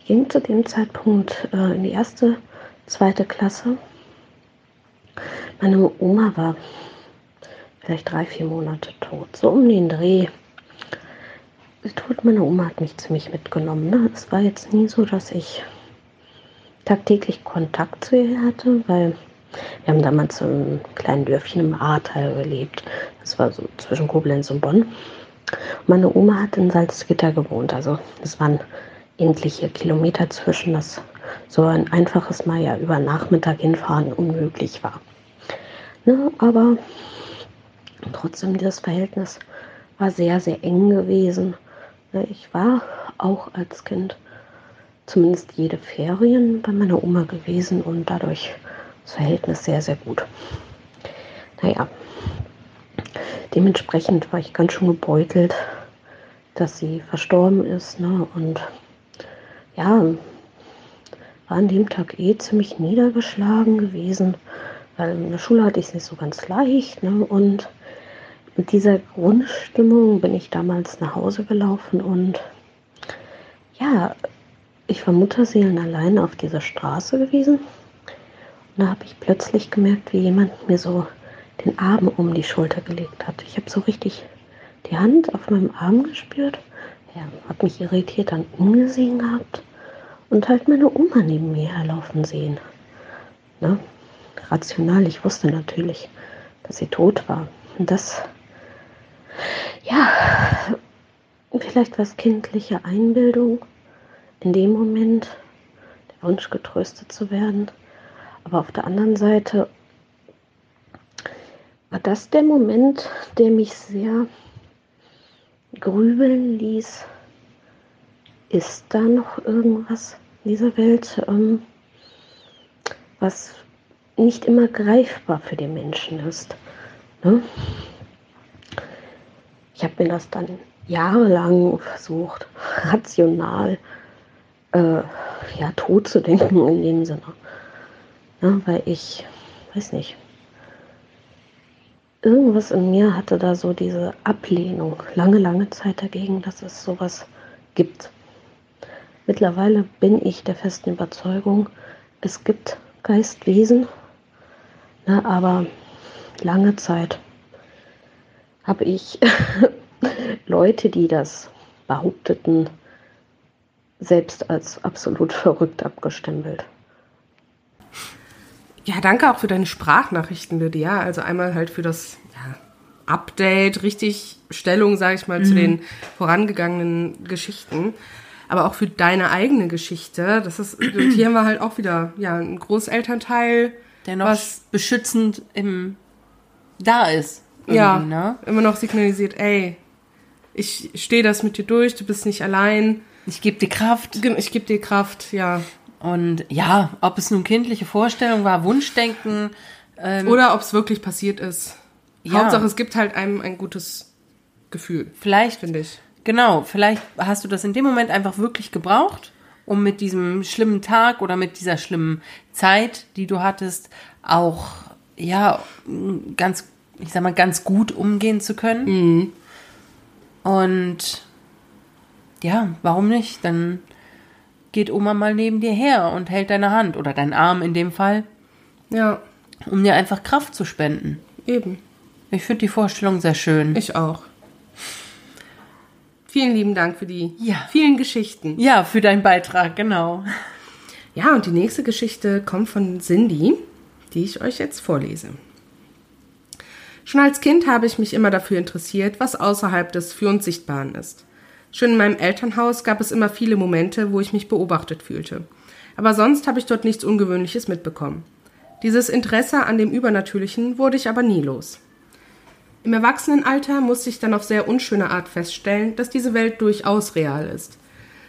Ich ging zu dem Zeitpunkt äh, in die erste, zweite Klasse. Meine Oma war vielleicht drei, vier Monate tot, so um den Dreh. Die Tod meiner Oma hat mich ziemlich mitgenommen. Ne? Es war jetzt nie so, dass ich tagtäglich Kontakt zu ihr hatte, weil wir haben damals so ein kleines Dörfchen im Ahrtal gelebt. Das war so zwischen Koblenz und Bonn. Meine Oma hat in Salzgitter gewohnt. Also es waren endliche Kilometer zwischen, dass so ein einfaches Mal ja über Nachmittag hinfahren unmöglich war. Ne, aber trotzdem, das Verhältnis war sehr, sehr eng gewesen. Ne, ich war auch als Kind zumindest jede Ferien bei meiner Oma gewesen und dadurch das Verhältnis sehr, sehr gut. Naja, dementsprechend war ich ganz schön gebeutelt, dass sie verstorben ist. Ne? Und ja, war an dem Tag eh ziemlich niedergeschlagen gewesen, weil in der Schule hatte ich es nicht so ganz leicht. Ne? Und mit dieser Grundstimmung bin ich damals nach Hause gelaufen und ja, ich war Mutterseelen allein auf dieser Straße gewesen da habe ich plötzlich gemerkt, wie jemand mir so den Arm um die Schulter gelegt hat. Ich habe so richtig die Hand auf meinem Arm gespürt. Ja, habe mich irritiert dann umgesehen gehabt und halt meine Oma neben mir herlaufen sehen. Ne? Rational, ich wusste natürlich, dass sie tot war. Und das, ja, vielleicht was kindliche Einbildung in dem Moment, der Wunsch getröstet zu werden. Aber auf der anderen Seite war das der Moment, der mich sehr grübeln ließ. Ist da noch irgendwas in dieser Welt, ähm, was nicht immer greifbar für den Menschen ist? Ne? Ich habe mir das dann jahrelang versucht, [LAUGHS] rational äh, ja, tot zu denken in dem Sinne. Ja, weil ich, weiß nicht, irgendwas in mir hatte da so diese Ablehnung lange, lange Zeit dagegen, dass es sowas gibt. Mittlerweile bin ich der festen Überzeugung, es gibt Geistwesen, ne, aber lange Zeit habe ich [LAUGHS] Leute, die das behaupteten, selbst als absolut verrückt abgestempelt. Ja, danke auch für deine Sprachnachrichten, Lydia. Also einmal halt für das ja, Update, richtig Stellung, sage ich mal, mhm. zu den vorangegangenen Geschichten. Aber auch für deine eigene Geschichte. Das ist, [CLEARS THROAT] hier haben wir halt auch wieder ja, ein Großelternteil, der noch was beschützend im da ist. Ja, ne? immer noch signalisiert, ey, ich stehe das mit dir durch, du bist nicht allein. Ich gebe dir Kraft. Ich gebe dir Kraft, ja. Und ja, ob es nun kindliche Vorstellung war, Wunschdenken. Ähm, Oder ob es wirklich passiert ist. Ja. Hauptsache, es gibt halt einem ein gutes Gefühl. Vielleicht, finde ich. Genau, vielleicht hast du das in dem Moment einfach wirklich gebraucht, um mit diesem schlimmen Tag oder mit dieser schlimmen Zeit, die du hattest, auch, ja, ganz, ich sag mal, ganz gut umgehen zu können. Mhm. Und ja, warum nicht? Dann geht Oma mal neben dir her und hält deine Hand oder deinen Arm in dem Fall. Ja. Um dir einfach Kraft zu spenden. Eben. Ich finde die Vorstellung sehr schön. Ich auch. Vielen lieben Dank für die ja. vielen Geschichten. Ja, für deinen Beitrag, genau. Ja, und die nächste Geschichte kommt von Cindy, die ich euch jetzt vorlese. Schon als Kind habe ich mich immer dafür interessiert, was außerhalb des für uns Sichtbaren ist. Schon in meinem Elternhaus gab es immer viele Momente, wo ich mich beobachtet fühlte. Aber sonst habe ich dort nichts Ungewöhnliches mitbekommen. Dieses Interesse an dem Übernatürlichen wurde ich aber nie los. Im Erwachsenenalter musste ich dann auf sehr unschöne Art feststellen, dass diese Welt durchaus real ist.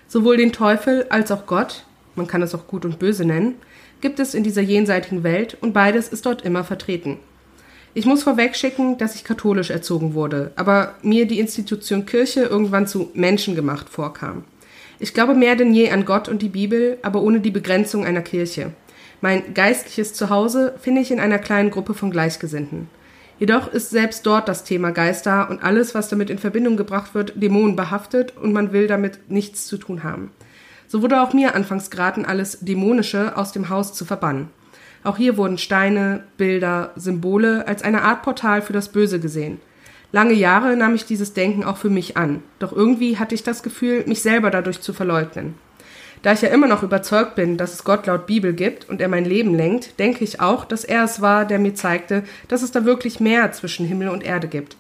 Sowohl den Teufel als auch Gott, man kann es auch gut und böse nennen, gibt es in dieser jenseitigen Welt und beides ist dort immer vertreten. Ich muss vorwegschicken, dass ich katholisch erzogen wurde, aber mir die Institution Kirche irgendwann zu menschengemacht vorkam. Ich glaube mehr denn je an Gott und die Bibel, aber ohne die Begrenzung einer Kirche. Mein geistliches Zuhause finde ich in einer kleinen Gruppe von Gleichgesinnten. Jedoch ist selbst dort das Thema Geister und alles, was damit in Verbindung gebracht wird, Dämonen behaftet und man will damit nichts zu tun haben. So wurde auch mir anfangs geraten, alles Dämonische aus dem Haus zu verbannen. Auch hier wurden Steine, Bilder, Symbole als eine Art Portal für das Böse gesehen. Lange Jahre nahm ich dieses Denken auch für mich an, doch irgendwie hatte ich das Gefühl, mich selber dadurch zu verleugnen. Da ich ja immer noch überzeugt bin, dass es Gott laut Bibel gibt und er mein Leben lenkt, denke ich auch, dass er es war, der mir zeigte, dass es da wirklich mehr zwischen Himmel und Erde gibt.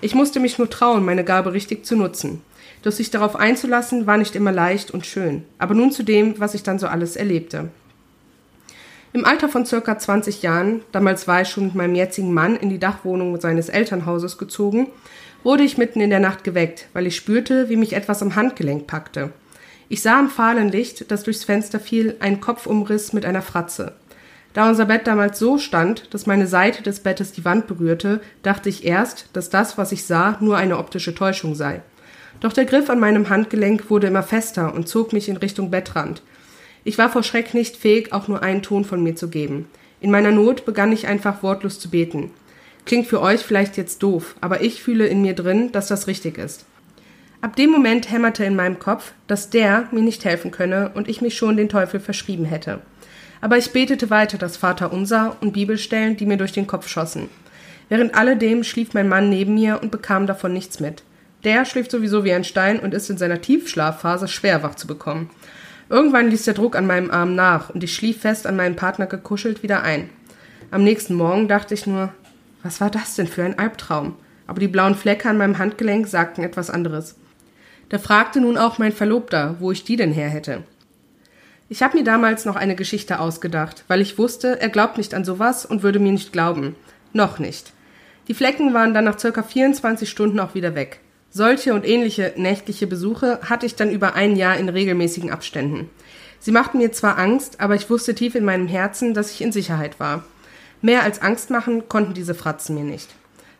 Ich musste mich nur trauen, meine Gabe richtig zu nutzen. Doch sich darauf einzulassen, war nicht immer leicht und schön. Aber nun zu dem, was ich dann so alles erlebte. Im Alter von circa 20 Jahren, damals war ich schon mit meinem jetzigen Mann in die Dachwohnung seines Elternhauses gezogen, wurde ich mitten in der Nacht geweckt, weil ich spürte, wie mich etwas am Handgelenk packte. Ich sah im fahlen Licht, das durchs Fenster fiel, einen Kopfumriss mit einer Fratze. Da unser Bett damals so stand, dass meine Seite des Bettes die Wand berührte, dachte ich erst, dass das, was ich sah, nur eine optische Täuschung sei. Doch der Griff an meinem Handgelenk wurde immer fester und zog mich in Richtung Bettrand. Ich war vor Schreck nicht fähig, auch nur einen Ton von mir zu geben. In meiner Not begann ich einfach wortlos zu beten. Klingt für euch vielleicht jetzt doof, aber ich fühle in mir drin, dass das richtig ist. Ab dem Moment hämmerte in meinem Kopf, dass der mir nicht helfen könne und ich mich schon den Teufel verschrieben hätte. Aber ich betete weiter das Vaterunser und Bibelstellen, die mir durch den Kopf schossen. Während alledem schlief mein Mann neben mir und bekam davon nichts mit. Der schläft sowieso wie ein Stein und ist in seiner Tiefschlafphase schwer wach zu bekommen. Irgendwann ließ der Druck an meinem Arm nach und ich schlief fest an meinen Partner gekuschelt wieder ein. Am nächsten Morgen dachte ich nur, was war das denn für ein Albtraum? Aber die blauen Flecke an meinem Handgelenk sagten etwas anderes. Da fragte nun auch mein Verlobter, wo ich die denn her hätte. Ich habe mir damals noch eine Geschichte ausgedacht, weil ich wusste, er glaubt nicht an sowas und würde mir nicht glauben. Noch nicht. Die Flecken waren dann nach circa 24 Stunden auch wieder weg. Solche und ähnliche nächtliche Besuche hatte ich dann über ein Jahr in regelmäßigen Abständen. Sie machten mir zwar Angst, aber ich wusste tief in meinem Herzen, dass ich in Sicherheit war. Mehr als Angst machen konnten diese Fratzen mir nicht.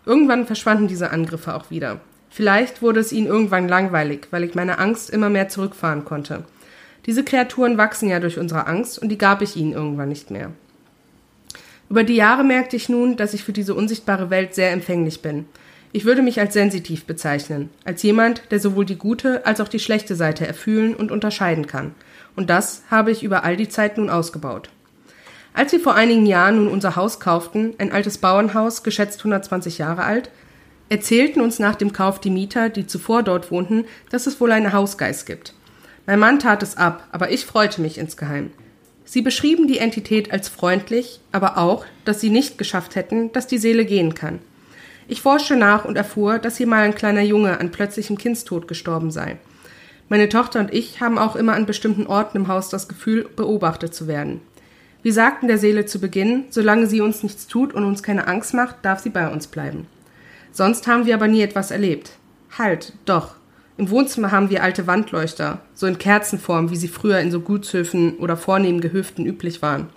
Irgendwann verschwanden diese Angriffe auch wieder. Vielleicht wurde es ihnen irgendwann langweilig, weil ich meine Angst immer mehr zurückfahren konnte. Diese Kreaturen wachsen ja durch unsere Angst und die gab ich ihnen irgendwann nicht mehr. Über die Jahre merkte ich nun, dass ich für diese unsichtbare Welt sehr empfänglich bin. Ich würde mich als sensitiv bezeichnen, als jemand, der sowohl die gute als auch die schlechte Seite erfühlen und unterscheiden kann. Und das habe ich über all die Zeit nun ausgebaut. Als wir vor einigen Jahren nun unser Haus kauften, ein altes Bauernhaus, geschätzt 120 Jahre alt, erzählten uns nach dem Kauf die Mieter, die zuvor dort wohnten, dass es wohl einen Hausgeist gibt. Mein Mann tat es ab, aber ich freute mich insgeheim. Sie beschrieben die Entität als freundlich, aber auch, dass sie nicht geschafft hätten, dass die Seele gehen kann. Ich forschte nach und erfuhr, dass hier mal ein kleiner Junge an plötzlichem Kindstod gestorben sei. Meine Tochter und ich haben auch immer an bestimmten Orten im Haus das Gefühl, beobachtet zu werden. Wir sagten der Seele zu Beginn, solange sie uns nichts tut und uns keine Angst macht, darf sie bei uns bleiben. Sonst haben wir aber nie etwas erlebt. Halt, doch. Im Wohnzimmer haben wir alte Wandleuchter, so in Kerzenform, wie sie früher in so Gutshöfen oder vornehmen Gehöften üblich waren.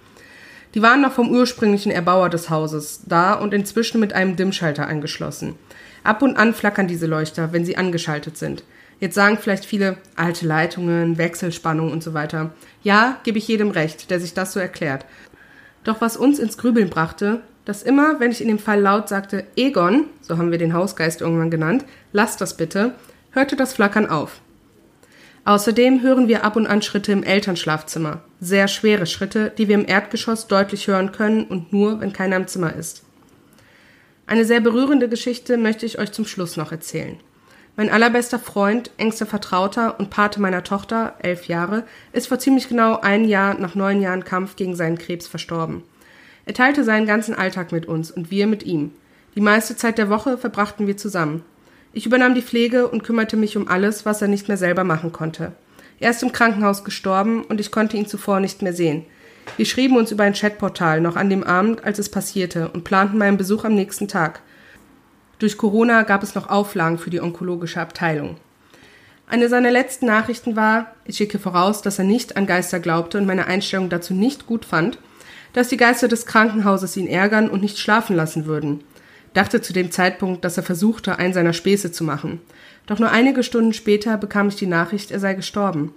Die waren noch vom ursprünglichen Erbauer des Hauses da und inzwischen mit einem Dimmschalter angeschlossen. Ab und an flackern diese Leuchter, wenn sie angeschaltet sind. Jetzt sagen vielleicht viele alte Leitungen, Wechselspannung und so weiter. Ja, gebe ich jedem recht, der sich das so erklärt. Doch was uns ins Grübeln brachte, dass immer, wenn ich in dem Fall laut sagte, Egon, so haben wir den Hausgeist irgendwann genannt, lass das bitte, hörte das Flackern auf. Außerdem hören wir ab und an Schritte im Elternschlafzimmer. Sehr schwere Schritte, die wir im Erdgeschoss deutlich hören können und nur, wenn keiner im Zimmer ist. Eine sehr berührende Geschichte möchte ich euch zum Schluss noch erzählen. Mein allerbester Freund, engster Vertrauter und Pate meiner Tochter, elf Jahre, ist vor ziemlich genau ein Jahr nach neun Jahren Kampf gegen seinen Krebs verstorben. Er teilte seinen ganzen Alltag mit uns und wir mit ihm. Die meiste Zeit der Woche verbrachten wir zusammen. Ich übernahm die Pflege und kümmerte mich um alles, was er nicht mehr selber machen konnte. Er ist im Krankenhaus gestorben und ich konnte ihn zuvor nicht mehr sehen. Wir schrieben uns über ein Chatportal noch an dem Abend, als es passierte, und planten meinen Besuch am nächsten Tag. Durch Corona gab es noch Auflagen für die onkologische Abteilung. Eine seiner letzten Nachrichten war, ich schicke voraus, dass er nicht an Geister glaubte und meine Einstellung dazu nicht gut fand, dass die Geister des Krankenhauses ihn ärgern und nicht schlafen lassen würden. Dachte zu dem Zeitpunkt, dass er versuchte, einen seiner Späße zu machen. Doch nur einige Stunden später bekam ich die Nachricht, er sei gestorben.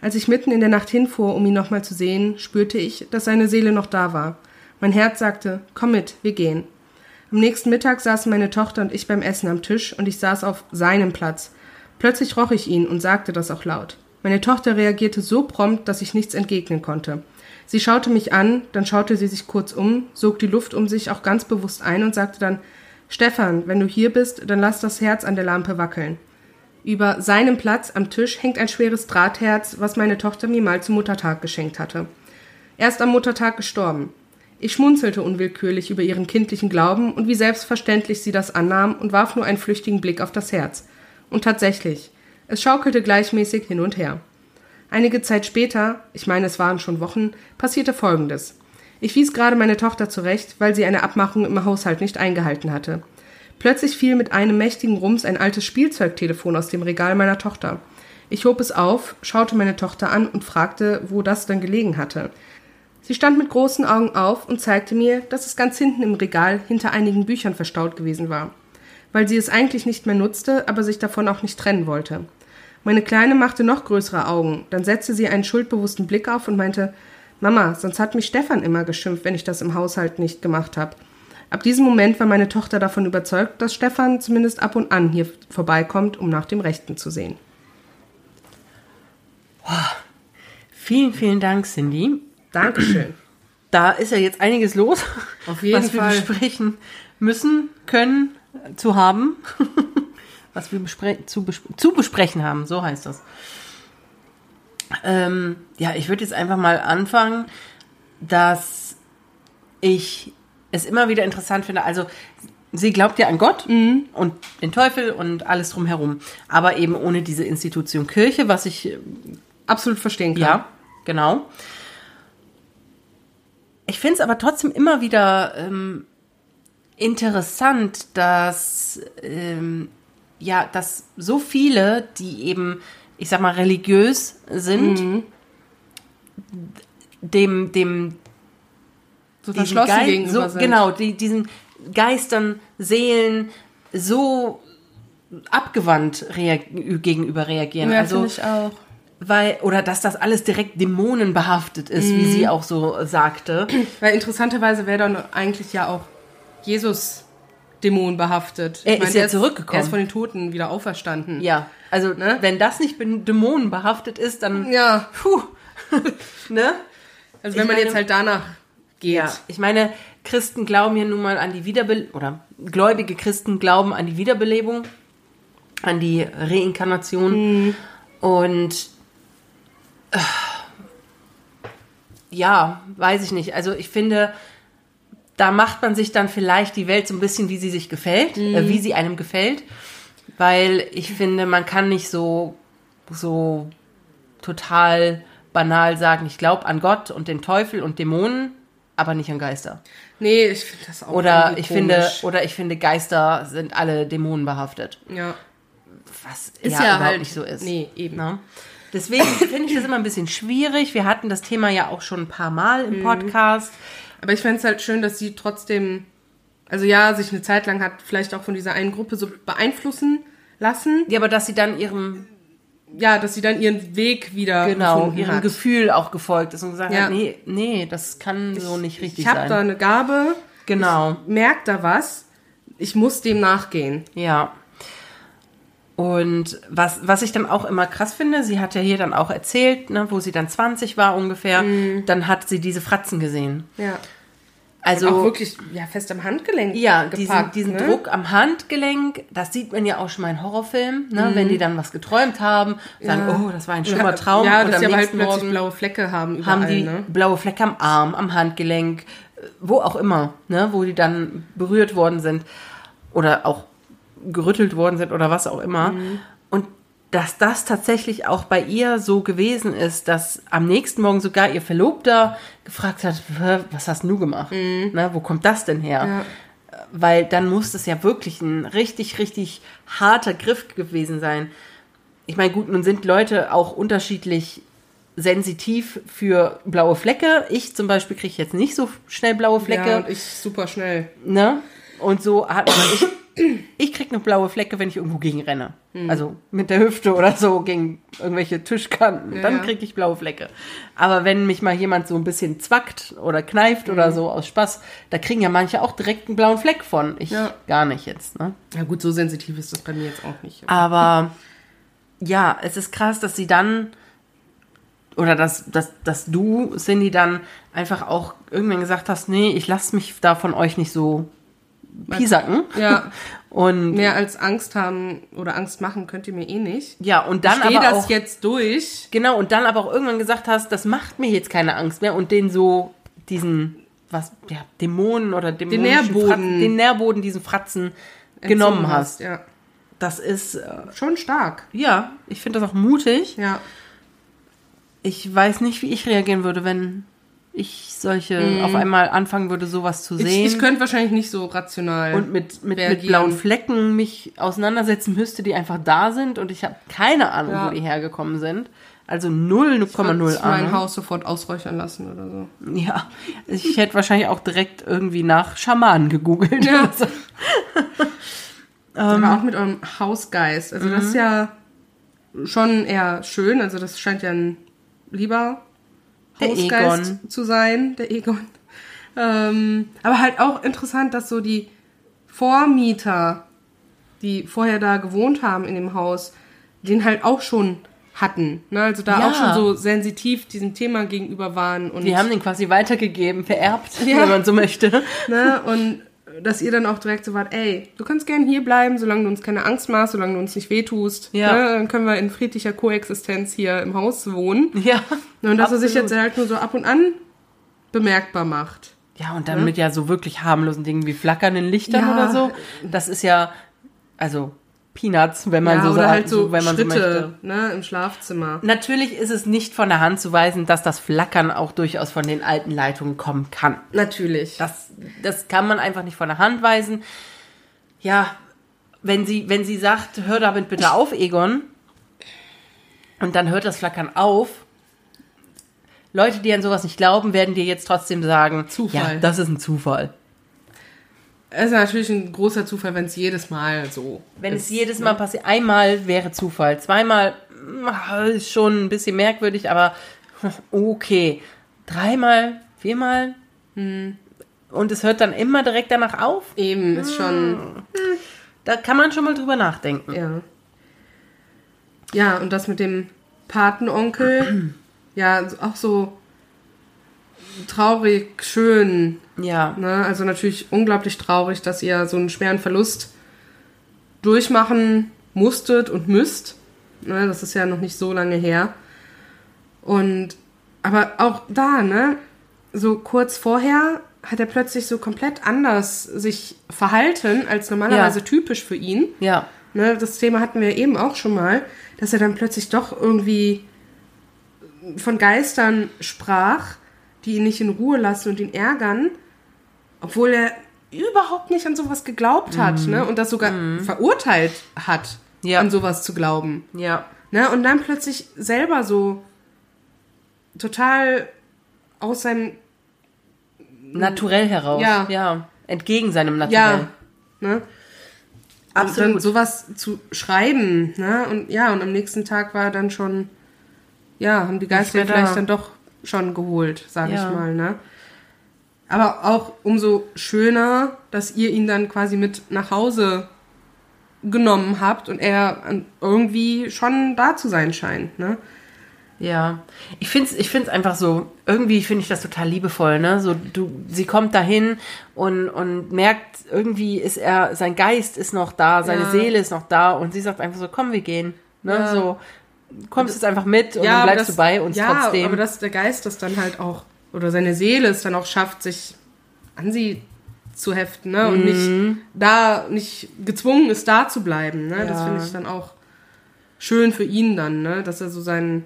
Als ich mitten in der Nacht hinfuhr, um ihn nochmal zu sehen, spürte ich, dass seine Seele noch da war. Mein Herz sagte, komm mit, wir gehen. Am nächsten Mittag saßen meine Tochter und ich beim Essen am Tisch und ich saß auf seinem Platz. Plötzlich roch ich ihn und sagte das auch laut. Meine Tochter reagierte so prompt, dass ich nichts entgegnen konnte. Sie schaute mich an, dann schaute sie sich kurz um, sog die Luft um sich auch ganz bewusst ein und sagte dann Stefan, wenn du hier bist, dann lass das Herz an der Lampe wackeln. Über seinem Platz am Tisch hängt ein schweres Drahtherz, was meine Tochter mir mal zum Muttertag geschenkt hatte. Er ist am Muttertag gestorben. Ich schmunzelte unwillkürlich über ihren kindlichen Glauben und wie selbstverständlich sie das annahm und warf nur einen flüchtigen Blick auf das Herz. Und tatsächlich, es schaukelte gleichmäßig hin und her. Einige Zeit später, ich meine es waren schon Wochen, passierte Folgendes. Ich wies gerade meine Tochter zurecht, weil sie eine Abmachung im Haushalt nicht eingehalten hatte. Plötzlich fiel mit einem mächtigen Rums ein altes Spielzeugtelefon aus dem Regal meiner Tochter. Ich hob es auf, schaute meine Tochter an und fragte, wo das denn gelegen hatte. Sie stand mit großen Augen auf und zeigte mir, dass es ganz hinten im Regal hinter einigen Büchern verstaut gewesen war, weil sie es eigentlich nicht mehr nutzte, aber sich davon auch nicht trennen wollte. Meine Kleine machte noch größere Augen, dann setzte sie einen schuldbewussten Blick auf und meinte Mama, sonst hat mich Stefan immer geschimpft, wenn ich das im Haushalt nicht gemacht habe. Ab diesem Moment war meine Tochter davon überzeugt, dass Stefan zumindest ab und an hier vorbeikommt, um nach dem Rechten zu sehen. Oh, vielen, vielen Dank, Cindy. Dankeschön. Da ist ja jetzt einiges los, Auf jeden was Fall. wir besprechen müssen, können, zu haben. Was wir bespre zu, bes zu besprechen haben, so heißt das. Ähm, ja, ich würde jetzt einfach mal anfangen, dass ich es immer wieder interessant finde. Also, sie glaubt ja an Gott und den Teufel und alles drumherum, aber eben ohne diese Institution Kirche, was ich Absolut verstehen kann. ja, genau. Ich finde es aber trotzdem immer wieder ähm, interessant, dass ähm, ja, dass so viele, die eben, ich sag mal, religiös sind, dem, dem So verschlossen Geist- gegenüber so, sind. Genau, die, diesen Geistern, Seelen so abgewandt reag gegenüber reagieren. Ja, also ich auch. weil oder dass das alles direkt dämonenbehaftet ist, wie Mhm. sie auch so sagte. Weil interessanterweise wäre dann eigentlich ja auch Jesus dämonenbehaftet. Er Ich meine, ist ja der zurückgekommen. Er ist von den Toten wieder auferstanden. Ja, also Ne? wenn das nicht dämonenbehaftet ist, dann Ja, puh, [LAUGHS] ne? also Ich wenn man meine- jetzt halt danach geht. Ja, ich meine, Christen glauben ja nun mal an die Wiederbelebung, oder gläubige Christen glauben an die Wiederbelebung, an die Reinkarnation. Und äh, ja, weiß ich nicht. Also ich finde, da macht man sich dann vielleicht die Welt so ein bisschen, wie sie sich gefällt, äh, wie sie einem gefällt. Weil ich finde, man kann nicht so, so total banal sagen, ich glaube an Gott und den Teufel und Dämonen, aber nicht an Geister. Nee, ich finde das auch Oder ich finde, oder ich finde, Geister sind alle dämonenbehaftet. ja. Was Ist ja, ja überhaupt halt- nicht so ist. nee, eben. Ne? Deswegen finde ich das immer ein bisschen schwierig. Wir hatten das Thema ja auch schon ein paar Mal Mhm. im Podcast. Aber ich fände es halt schön, dass sie trotzdem, also ja, sich eine Zeit lang hat vielleicht auch von dieser einen Gruppe so beeinflussen lassen. Ja, aber dass sie dann ihrem, Ja, dass sie dann ihren Weg wieder genau, ihrem hat. Gefühl auch gefolgt ist und gesagt Ja. hat, nee, nee, das kann so nicht richtig Ich habe da sein. eine Gabe, Genau. merkt da was, ich muss dem nachgehen. Ja. Und was, was ich dann auch immer krass finde, sie hat ja hier dann auch erzählt, ne, wo sie dann 20 war ungefähr, dann hat sie diese Fratzen gesehen. Ja. Also auch wirklich ja, fest am Handgelenk Ja, gepackt. diesen, diesen ne? Druck am Handgelenk, das sieht man ja auch schon mal in Horrorfilmen, ne? wenn die dann was geträumt haben, sagen, Ja. oh, das war ein schlimmer Traum. Ja, und dass am sie halt plötzlich blaue Flecke haben überall, haben die ne? blaue Flecke am Arm, am Handgelenk, wo auch immer, ne? wo die dann berührt worden sind oder auch gerüttelt worden sind oder was auch immer. Mhm. Und dass das tatsächlich auch bei ihr so gewesen ist, dass am nächsten Morgen sogar ihr Verlobter gefragt hat, "Hä, was hast du gemacht? Ne, wo kommt das denn her? Mhm. Ja. Weil dann muss es ja wirklich ein richtig, richtig harter Griff gewesen sein. Ich meine, gut, nun sind Leute auch unterschiedlich sensitiv für blaue Flecke. Ich zum Beispiel kriege jetzt nicht so schnell blaue Flecke. Ja, und ich super schnell. Ne? Und so hat man, ich, ich krieg noch blaue Flecke, wenn ich irgendwo gegen renne. Also mit der Hüfte oder so gegen irgendwelche Tischkanten. Ja, dann ja. krieg ich blaue Flecke. Aber wenn mich mal jemand so ein bisschen zwackt oder kneift oder so aus Spaß, da kriegen ja manche auch direkt einen blauen Fleck von. Ich Ja. gar nicht jetzt, ne? Ja gut, so sensitiv ist das bei mir jetzt auch nicht. Aber ja, es ist krass, dass sie dann oder dass, dass, dass du, Cindy, dann einfach auch irgendwann gesagt hast, nee, ich lasse mich da von euch nicht so piesacken. Ja, [LAUGHS] Und mehr als Angst haben oder Angst machen könnt ihr mir eh nicht. ja, und dann ich aber das auch jetzt durch. genau und dann aber auch irgendwann gesagt hast, das macht mir jetzt keine Angst mehr und den so diesen was ja Dämonen oder dämonischen Nährboden. Fratzen, den Nährboden diesen Fratzen genommen entzogen hast. Ja, Das ist äh, schon stark. ja, ich finde das auch mutig. Ja, Ich weiß nicht, wie ich reagieren würde, wenn ich solche auf einmal anfangen würde, sowas zu Mhm. ich, sehen. ich könnte wahrscheinlich nicht so rational. und mit, mit, mit blauen Flecken mich auseinandersetzen müsste, die einfach da sind und ich habe keine Ahnung, Ja. wo die hergekommen sind. Also 0,0 Würd ich mein Ahnung. Haus sofort ausräuchern lassen oder so. Ja, ich hätte wahrscheinlich auch direkt irgendwie nach Schamanen gegoogelt. Ja. so. [LAUGHS] Aber auch mit eurem Hausgeist. Also das ist ja schon eher schön. Also das scheint ja ein lieber Der Hausgeist Egon. zu sein, der Egon. Ähm, aber halt auch interessant, dass so die Vormieter, die vorher da gewohnt haben in dem Haus, den halt auch schon hatten. Ne? Also da Ja. auch schon so sensitiv diesem Thema gegenüber waren. Und, Die haben den quasi weitergegeben, vererbt, Ja. wenn man so möchte. ne? und dass ihr dann auch direkt so wart, ey, du kannst gern hier bleiben, solange du uns keine Angst machst, solange du uns nicht wehtust. Ja. Ne? Dann können wir in friedlicher Koexistenz hier im Haus wohnen. Ja. Und dass er sich jetzt halt nur so ab und an bemerkbar macht. Ja, und dann mit ja so wirklich harmlosen Dingen wie flackernden Lichtern Ja. oder so. Das ist ja, also Peanuts, wenn man ja, so oder sagt, halt so, wenn man so möchte. Schritte ne, im Schlafzimmer. Natürlich ist es nicht von der Hand zu weisen, dass das Flackern auch durchaus von den alten Leitungen kommen kann. Natürlich. Das, das kann man einfach nicht von der Hand weisen. Ja, wenn sie, wenn sie sagt, hör damit bitte auf, Egon, und dann hört das Flackern auf, Leute, die an sowas nicht glauben, werden dir jetzt trotzdem sagen, Zufall. ja, das ist ein Zufall. Es ist natürlich ein großer Zufall, wenn es jedes Mal so Wenn ist. es jedes Mal passiert, einmal wäre Zufall, zweimal mm, ist schon ein bisschen merkwürdig, aber [LAUGHS] okay. Dreimal, viermal, und es hört dann immer direkt danach auf. Eben, ist schon. Da kann man schon mal drüber nachdenken. Ja. Ja, und das mit dem Patenonkel, [CLEARS THROAT] ja, auch so traurig, schön. Ja. Ne? Also natürlich unglaublich traurig, dass ihr so einen schweren Verlust durchmachen musstet und müsst. Ne? Das ist ja noch nicht so lange her. Und aber auch da, ne, so kurz vorher hat er plötzlich so komplett anders sich verhalten als normalerweise Ja. typisch für ihn. Ja. Ne, das Thema hatten wir eben auch schon mal, dass er dann plötzlich doch irgendwie von Geistern sprach, die ihn nicht in Ruhe lassen und ihn ärgern, obwohl er überhaupt nicht an sowas geglaubt hat ne, und das sogar verurteilt hat, Ja. an sowas zu glauben. Ja. Ne, und dann plötzlich selber so total aus seinem Naturell heraus. Ja. ja. Entgegen seinem Naturell. Ja, ne? Absolut. Und dann sowas zu schreiben, ne? Und ja, und am nächsten Tag war dann schon, ja, haben die Geister vielleicht da. dann doch schon geholt, sag Ja. ich mal, ne? Aber auch umso schöner, dass ihr ihn dann quasi mit nach Hause genommen habt und er irgendwie schon da zu sein scheint, ne? Ja, ich find's, ich find's einfach so, irgendwie finde ich das total liebevoll, ne? So, du, sie kommt dahin und, und merkt, irgendwie ist er, sein Geist ist noch da, seine Ja. Seele ist noch da und sie sagt einfach so, komm, wir gehen, ne? Ja. So, kommst jetzt einfach mit und dann aber bleibst du bei uns ja, trotzdem. aber dass der Geist das dann halt auch, oder seine Seele es dann auch schafft, sich an sie zu heften, ne? Und nicht da, nicht gezwungen ist, da zu bleiben, ne? Das Ja. finde ich dann auch schön für ihn dann, ne? Dass er so seinen,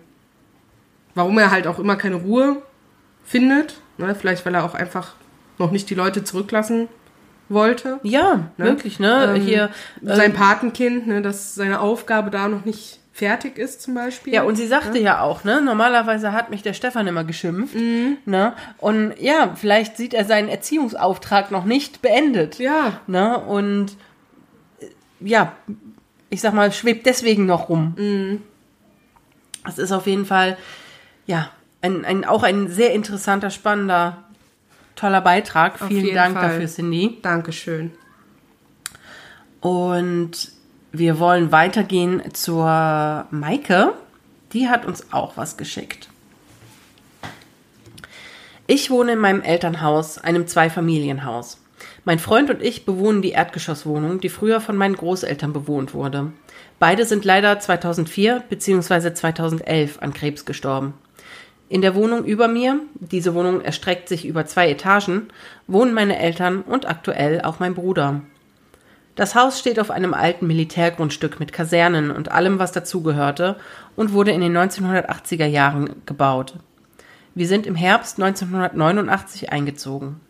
warum er halt auch immer keine Ruhe findet, ne? Vielleicht, weil er auch einfach noch nicht die Leute zurücklassen wollte. ja, Ne? wirklich, ne? Ähm, Hier, Sein ähm, Patenkind, ne? Dass seine Aufgabe da noch nicht fertig ist, zum Beispiel. Ja, und sie sagte ja auch, ne, normalerweise hat mich der Stefan immer geschimpft, ne, und ja, vielleicht sieht er seinen Erziehungsauftrag noch nicht beendet, Ja. ne, und äh, ja, ich sag mal, schwebt deswegen noch rum. Mhm. Das ist auf jeden Fall, ja, ein, ein, auch ein sehr interessanter, spannender, toller Beitrag. Auf Vielen Dank Fall. dafür, Cindy. Dankeschön. Und wir wollen weitergehen zur Maike. Die hat uns auch was geschickt. Ich wohne in meinem Elternhaus, einem Zweifamilienhaus. Mein Freund und ich bewohnen die Erdgeschosswohnung, die früher von meinen Großeltern bewohnt wurde. Beide sind leider 2004 bzw. 2011 an Krebs gestorben. In der Wohnung über mir, diese Wohnung erstreckt sich über zwei Etagen, wohnen meine Eltern und aktuell auch mein Bruder. Das Haus steht auf einem alten Militärgrundstück mit Kasernen und allem, was dazugehörte, und wurde in den 1980er Jahren gebaut. Wir sind im Herbst 1989 eingezogen.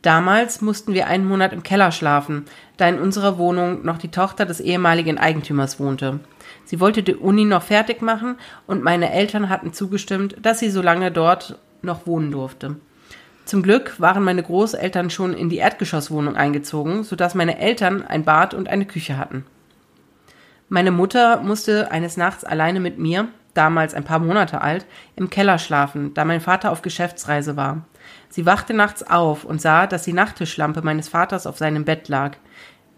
Damals mussten wir einen Monat im Keller schlafen, da in unserer Wohnung noch die Tochter des ehemaligen Eigentümers wohnte. Sie wollte die Uni noch fertig machen und meine Eltern hatten zugestimmt, dass sie so lange dort noch wohnen durfte. Zum Glück waren meine Großeltern schon in die Erdgeschosswohnung eingezogen, sodass meine Eltern ein Bad und eine Küche hatten. Meine Mutter musste eines Nachts alleine mit mir, damals ein paar Monate alt, im Keller schlafen, da mein Vater auf Geschäftsreise war. Sie wachte nachts auf und sah, dass die Nachttischlampe meines Vaters auf seinem Bett lag.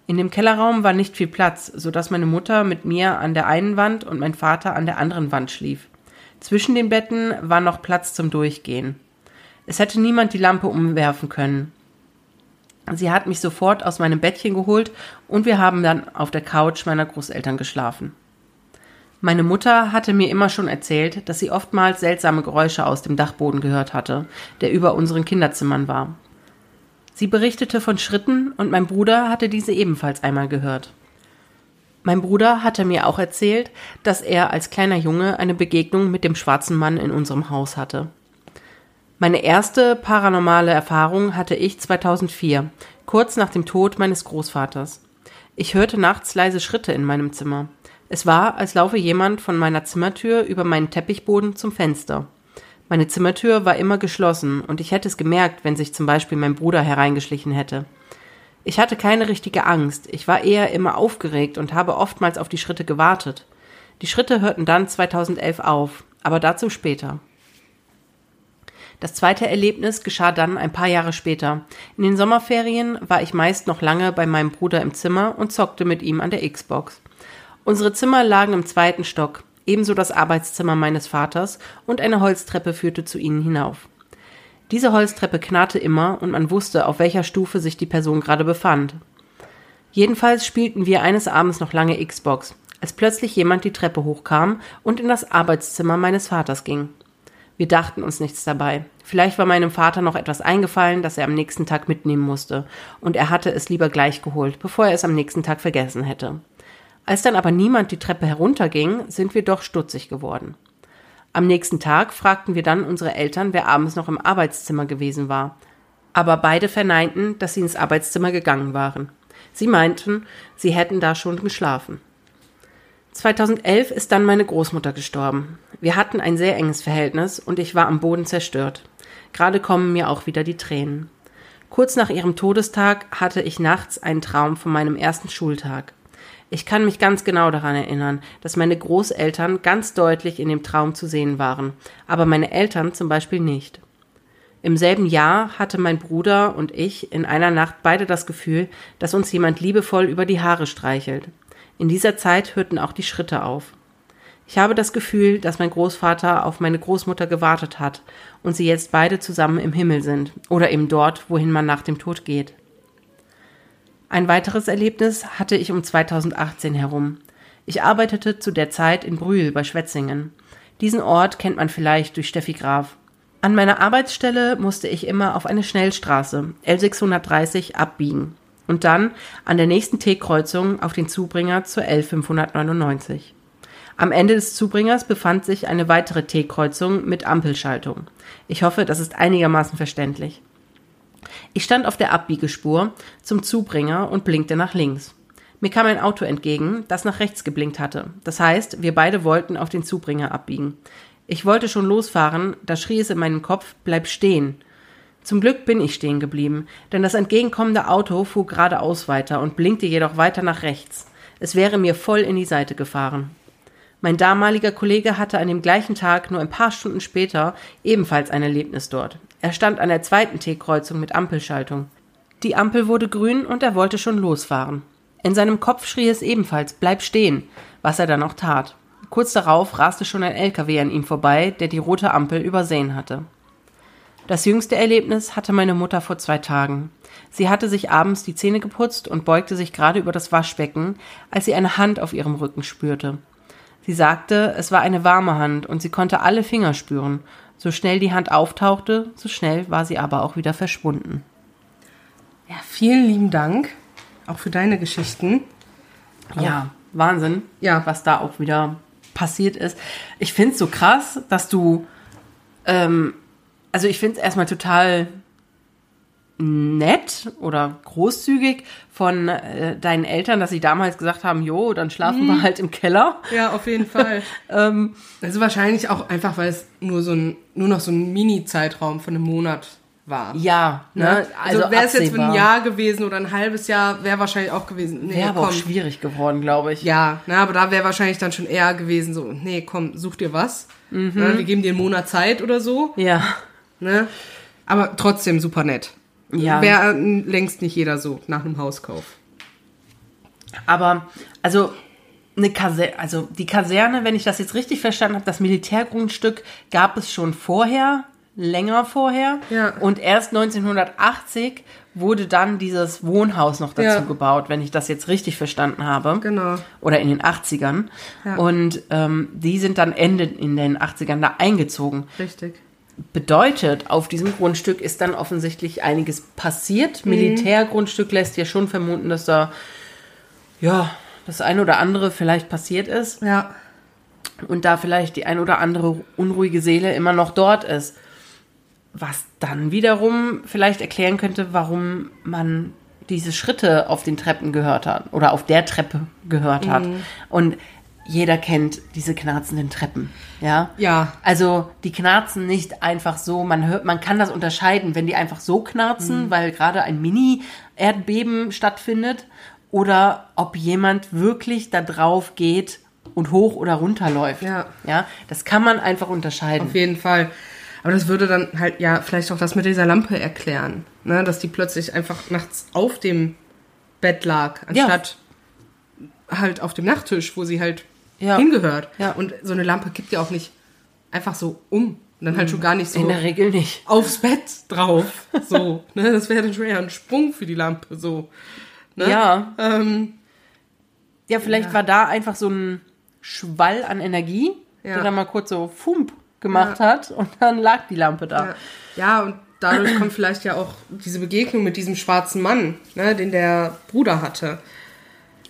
In dem Kellerraum war nicht viel Platz, so dass meine Mutter mit mir an der einen Wand und mein Vater an der anderen Wand schlief. Zwischen den Betten war noch Platz zum Durchgehen. Es hätte niemand die Lampe umwerfen können. Sie hat mich sofort aus meinem Bettchen geholt und wir haben dann auf der Couch meiner Großeltern geschlafen. Meine Mutter hatte mir immer schon erzählt, dass sie oftmals seltsame Geräusche aus dem Dachboden gehört hatte, der über unseren Kinderzimmern war. Sie berichtete von Schritten und mein Bruder hatte diese ebenfalls einmal gehört. Mein Bruder hatte mir auch erzählt, dass er als kleiner Junge eine Begegnung mit dem schwarzen Mann in unserem Haus hatte. Meine erste paranormale Erfahrung hatte ich 2004, kurz nach dem Tod meines Großvaters. Ich hörte nachts leise Schritte in meinem Zimmer. Es war, als laufe jemand von meiner Zimmertür über meinen Teppichboden zum Fenster. Meine Zimmertür war immer geschlossen und ich hätte es gemerkt, wenn sich zum Beispiel mein Bruder hereingeschlichen hätte. Ich hatte keine richtige Angst, ich war eher immer aufgeregt und habe oftmals auf die Schritte gewartet. Die Schritte hörten dann 2011 auf, aber dazu später. Das zweite Erlebnis geschah dann ein paar Jahre später. In den Sommerferien war ich meist noch lange bei meinem Bruder im Zimmer und zockte mit ihm an der Xbox. Unsere Zimmer lagen im zweiten Stock, ebenso das Arbeitszimmer meines Vaters und eine Holztreppe führte zu ihnen hinauf. Diese Holztreppe knarrte immer und man wusste, auf welcher Stufe sich die Person gerade befand. Jedenfalls spielten wir eines Abends noch lange Xbox, als plötzlich jemand die Treppe hochkam und in das Arbeitszimmer meines Vaters ging. Wir dachten uns nichts dabei. Vielleicht war meinem Vater noch etwas eingefallen, das er am nächsten Tag mitnehmen musste, und er hatte es lieber gleich geholt, bevor er es am nächsten Tag vergessen hätte. Als dann aber niemand die Treppe herunterging, sind wir doch stutzig geworden. Am nächsten Tag fragten wir dann unsere Eltern, wer abends noch im Arbeitszimmer gewesen war. Aber beide verneinten, dass sie ins Arbeitszimmer gegangen waren. Sie meinten, sie hätten da schon geschlafen. 2011 ist dann meine Großmutter gestorben. Wir hatten ein sehr enges Verhältnis und ich war am Boden zerstört. Gerade kommen mir auch wieder die Tränen. Kurz nach ihrem Todestag hatte ich nachts einen Traum von meinem ersten Schultag. Ich kann mich ganz genau daran erinnern, dass meine Großeltern ganz deutlich in dem Traum zu sehen waren, aber meine Eltern zum Beispiel nicht. Im selben Jahr hatte mein Bruder und ich in einer Nacht beide das Gefühl, dass uns jemand liebevoll über die Haare streichelt. In dieser Zeit hörten auch die Schritte auf. Ich habe das Gefühl, dass mein Großvater auf meine Großmutter gewartet hat und sie jetzt beide zusammen im Himmel sind oder eben dort, wohin man nach dem Tod geht. Ein weiteres Erlebnis hatte ich um 2018 herum. Ich arbeitete zu der Zeit in Brühl bei Schwetzingen. Diesen Ort kennt man vielleicht durch Steffi Graf. An meiner Arbeitsstelle musste ich immer auf eine Schnellstraße L630 abbiegen und dann an der nächsten T-Kreuzung auf den Zubringer zur L599. Am Ende des Zubringers befand sich eine weitere T-Kreuzung mit Ampelschaltung. Ich hoffe, das ist einigermaßen verständlich. Ich stand auf der Abbiegespur zum Zubringer und blinkte nach links. Mir kam ein Auto entgegen, das nach rechts geblinkt hatte. Das heißt, wir beide wollten auf den Zubringer abbiegen. Ich wollte schon losfahren, da schrie es in meinem Kopf, bleib stehen. Zum Glück bin ich stehen geblieben, denn das entgegenkommende Auto fuhr geradeaus weiter und blinkte jedoch weiter nach rechts. Es wäre mir voll in die Seite gefahren. Mein damaliger Kollege hatte an dem gleichen Tag, nur ein paar Stunden später, ebenfalls ein Erlebnis dort. Er stand an der zweiten T-Kreuzung mit Ampelschaltung. Die Ampel wurde grün und er wollte schon losfahren. In seinem Kopf schrie es ebenfalls, bleib stehen, was er dann auch tat. Kurz darauf raste schon ein LKW an ihm vorbei, der die rote Ampel übersehen hatte. Das jüngste Erlebnis hatte meine Mutter vor zwei Tagen. Sie hatte sich abends die Zähne geputzt und beugte sich gerade über das Waschbecken, als sie eine Hand auf ihrem Rücken spürte. Sie sagte, es war eine warme Hand und sie konnte alle Finger spüren. So schnell die Hand auftauchte, so schnell war sie aber auch wieder verschwunden. Ja, vielen lieben Dank auch für deine Geschichten. Ja, Wahnsinn, ja, was da auch wieder passiert ist. Ich finde es so krass, dass du ähm, also ich finde es erstmal total nett oder großzügig von äh, deinen Eltern, dass sie damals gesagt haben, jo, dann schlafen mhm. wir halt im Keller. Ja, auf jeden Fall. [LAUGHS] ähm, also wahrscheinlich auch einfach, weil es nur so ein, nur noch so ein Mini-Zeitraum von einem Monat war. Ja, ne? ne? Also, also wäre es jetzt für ein Jahr gewesen oder ein halbes Jahr, wäre wahrscheinlich auch gewesen. Nee, wäre aber auch schwierig geworden, glaube ich. Ja, ne, aber da wäre wahrscheinlich dann schon eher gewesen so, nee, komm, such dir was. Mhm. Ne, wir geben dir einen Monat Zeit oder so. Ja. Ne? Aber trotzdem super nett. Ja. Wäre längst nicht jeder so nach einem Hauskauf. Aber, also, eine Kaserne, also die Kaserne, wenn ich das jetzt richtig verstanden habe, das Militärgrundstück gab es schon vorher, länger vorher. Ja. Und erst 1980 wurde dann dieses Wohnhaus noch dazu ja. gebaut, wenn ich das jetzt richtig verstanden habe. Genau. Oder in den 80ern. Ja. Und ähm, die sind dann Ende in den 80ern da eingezogen. Richtig bedeutet, auf diesem Grundstück ist dann offensichtlich einiges passiert. Mhm. Militärgrundstück lässt ja schon vermuten, dass da ja das eine oder andere vielleicht passiert ist. Ja. Und da vielleicht die ein oder andere unruhige Seele immer noch dort ist. Was dann wiederum vielleicht erklären könnte, warum man diese Schritte auf den Treppen gehört hat oder auf der Treppe gehört hat. Mhm. Und jeder kennt diese knarzenden Treppen, ja? Ja. Also die knarzen nicht einfach so, man hört, man kann das unterscheiden, wenn die einfach so knarzen, mhm. weil gerade ein Mini-Erdbeben stattfindet oder ob jemand wirklich da drauf geht und hoch oder runter läuft. Ja. Ja, das kann man einfach unterscheiden. Auf jeden Fall. Aber das würde dann halt ja vielleicht auch das mit dieser Lampe erklären, ne? dass die plötzlich einfach nachts auf dem Bett lag, anstatt halt auf dem Nachttisch, wo sie halt Ja. hingehört. Ja. Und so eine Lampe gibt ja auch nicht einfach so um. Und dann halt schon gar nicht so In der Regel nicht. aufs Bett drauf. So, ne? Das wäre dann schon eher ein Sprung für die Lampe. So. Ne? Ja. Ähm, Ja, vielleicht war da einfach so ein Schwall an Energie, Ja. der dann mal kurz so Fump gemacht hat und dann lag die Lampe da. ja. ja, und dadurch kommt vielleicht ja auch diese Begegnung mit diesem schwarzen Mann, ne, den der Bruder hatte.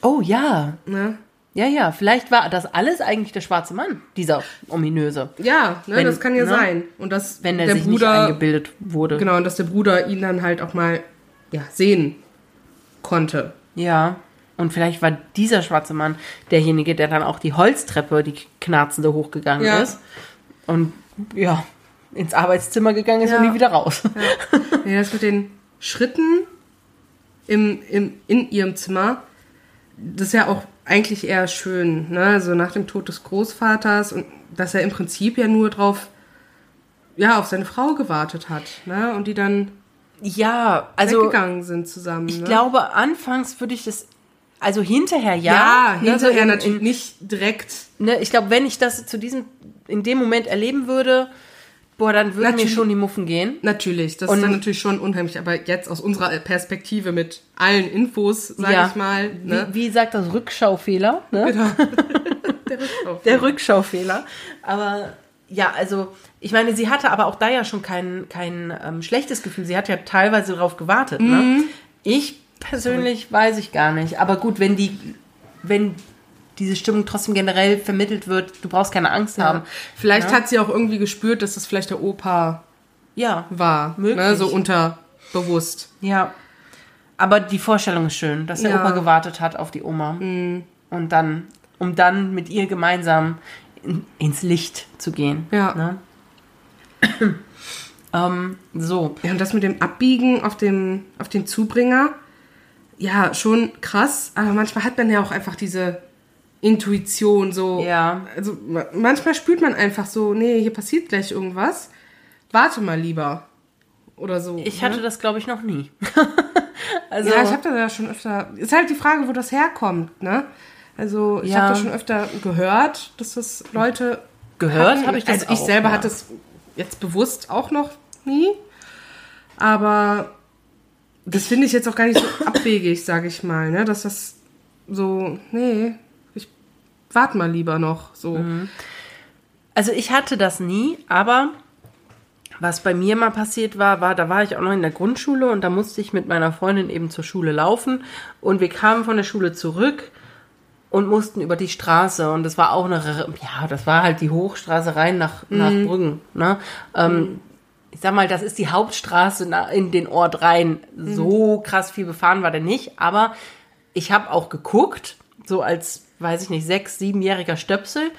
Oh ja. Ne? Ja, ja, vielleicht war das alles eigentlich der schwarze Mann, dieser ominöse, Ja, ne, Wenn- das kann ja ne? sein. Und dass wenn er der sich nicht Bruder, eingebildet wurde. genau, und dass der Bruder ihn dann halt auch mal ja, sehen konnte. Ja. Und vielleicht war dieser schwarze Mann derjenige, der dann auch die Holztreppe, die knarzende, hochgegangen Ja. ist. Und ja, ins Arbeitszimmer gegangen ist Ja. und nie wieder raus. Ja, das mit den Schritten im, im, in ihrem Zimmer, das ist ja auch eigentlich eher schön, ne? Also nach dem Tod des Großvaters und dass er im Prinzip ja nur drauf, ja, auf seine Frau gewartet hat, ne? Und die dann Ja, also weggegangen sind zusammen. ich ne? glaube, anfangs würde ich das, also hinterher ja. ja, ne, so hinterher in- natürlich nicht direkt. Ne, ich glaube, wenn ich das zu diesem, in dem Moment erleben würde, boah, dann würden mir Natürlich. schon die Muffen gehen. Natürlich, das Und- ist dann natürlich schon unheimlich, aber jetzt aus unserer Perspektive mit allen Infos, sag Ja. ich mal, ne? Wie, wie sagt das Rückschaufehler? Ne? [LAUGHS] Der Rücklauf. Der Rückschaufehler. Aber ja, also ich meine, sie hatte aber auch da ja schon kein, kein ähm, schlechtes Gefühl. Sie hat ja teilweise darauf gewartet. Mhm. Ne? Ich persönlich weiß ich gar nicht. Aber gut, wenn die, wenn diese Stimmung trotzdem generell vermittelt wird, du brauchst keine Angst haben. Vielleicht Ja. hat sie auch irgendwie gespürt, dass das vielleicht der Opa Ja, war. Möglich. Ne? So unterbewusst. ja. Aber die Vorstellung ist schön, dass der Ja. Mhm. Opa gewartet hat auf die Oma. Und dann, um dann mit ihr gemeinsam in, ins Licht zu gehen. Ja. Ne? [CLEARS THROAT] ähm, so. Ja, und das mit dem Abbiegen auf, dem, auf den Zubringer, ja, schon krass, aber manchmal hat man ja auch einfach diese Intuition so. Ja. Also ma- manchmal spürt man einfach so, nee, hier passiert gleich irgendwas. Warte mal lieber. Oder so. Ich ne? hatte das, glaube ich, noch nie. [LAUGHS] also, Ja, ich habe das ja schon öfter. Ist halt die Frage, wo das herkommt, ne? Also ich Ja. habe das schon öfter gehört, dass das Leute Gehört habe ich das Also ich auch, selber ja. hatte es jetzt bewusst auch noch nie, aber das finde ich jetzt auch gar nicht so abwegig, sage ich mal, ne? Dass das so, nee, warte mal lieber noch, so. Mhm. Also ich hatte das nie, aber was bei mir mal passiert war, war, da war ich auch noch in der Grundschule und da musste ich mit meiner Freundin eben zur Schule laufen und wir kamen von der Schule zurück und mussten über die Straße und das war auch eine, ja, das war halt die Hochstraße rein nach, nach Brüggen, ne? Ähm, ich sag mal, das ist die Hauptstraße in den Ort rein. So krass viel befahren war der nicht, aber ich habe auch geguckt, so als, weiß ich nicht, sechs, siebenjähriger Stöpsel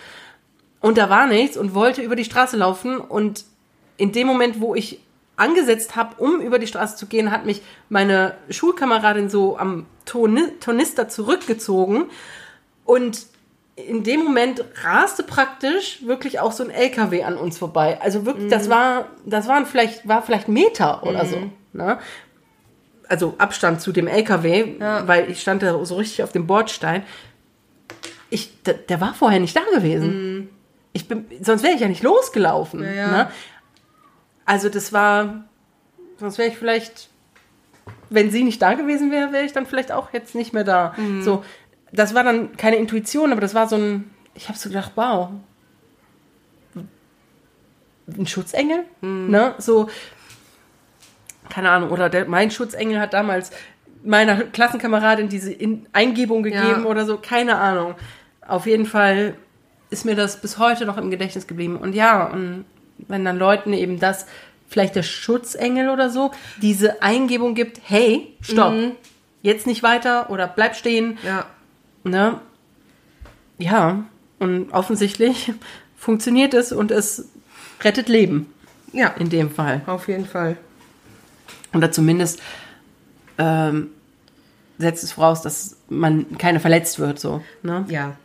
und da war nichts und wollte über die Straße laufen und in dem Moment, wo ich angesetzt habe, um über die Straße zu gehen, hat mich meine Schulkameradin so am Torni Tornister zurückgezogen und in dem Moment raste praktisch wirklich auch so ein LKW an uns vorbei. Also wirklich, das war, das waren vielleicht, war vielleicht Meter oder so. Ne? Also Abstand zu dem LKW, weil ich stand da so richtig auf dem Bordstein. Ich, der, war vorher nicht da gewesen. Ich bin, sonst wäre ich ja nicht losgelaufen. ja. Ne? Also das war, sonst wäre ich vielleicht, wenn sie nicht da gewesen wäre, wäre ich dann vielleicht auch jetzt nicht mehr da. So, das war dann keine Intuition, aber das war so ein, ich habe so gedacht, wow, ein Schutzengel, ne? So, keine Ahnung, oder der, mein Schutzengel hat damals meiner Klassenkameradin diese In Eingebung gegeben Ja. oder so, keine Ahnung. Auf jeden Fall ist mir das bis heute noch im Gedächtnis geblieben. Und ja, und wenn dann Leuten eben das, vielleicht der Schutzengel oder so, diese Eingebung gibt, hey, stopp, jetzt nicht weiter oder bleib stehen, Ja. ne? Ja, und offensichtlich [LAUGHS] funktioniert es und es rettet Leben Ja, in dem Fall. auf jeden Fall. Oder zumindest ähm, setzt es voraus, dass man keine verletzt wird, so. Ne? Ja,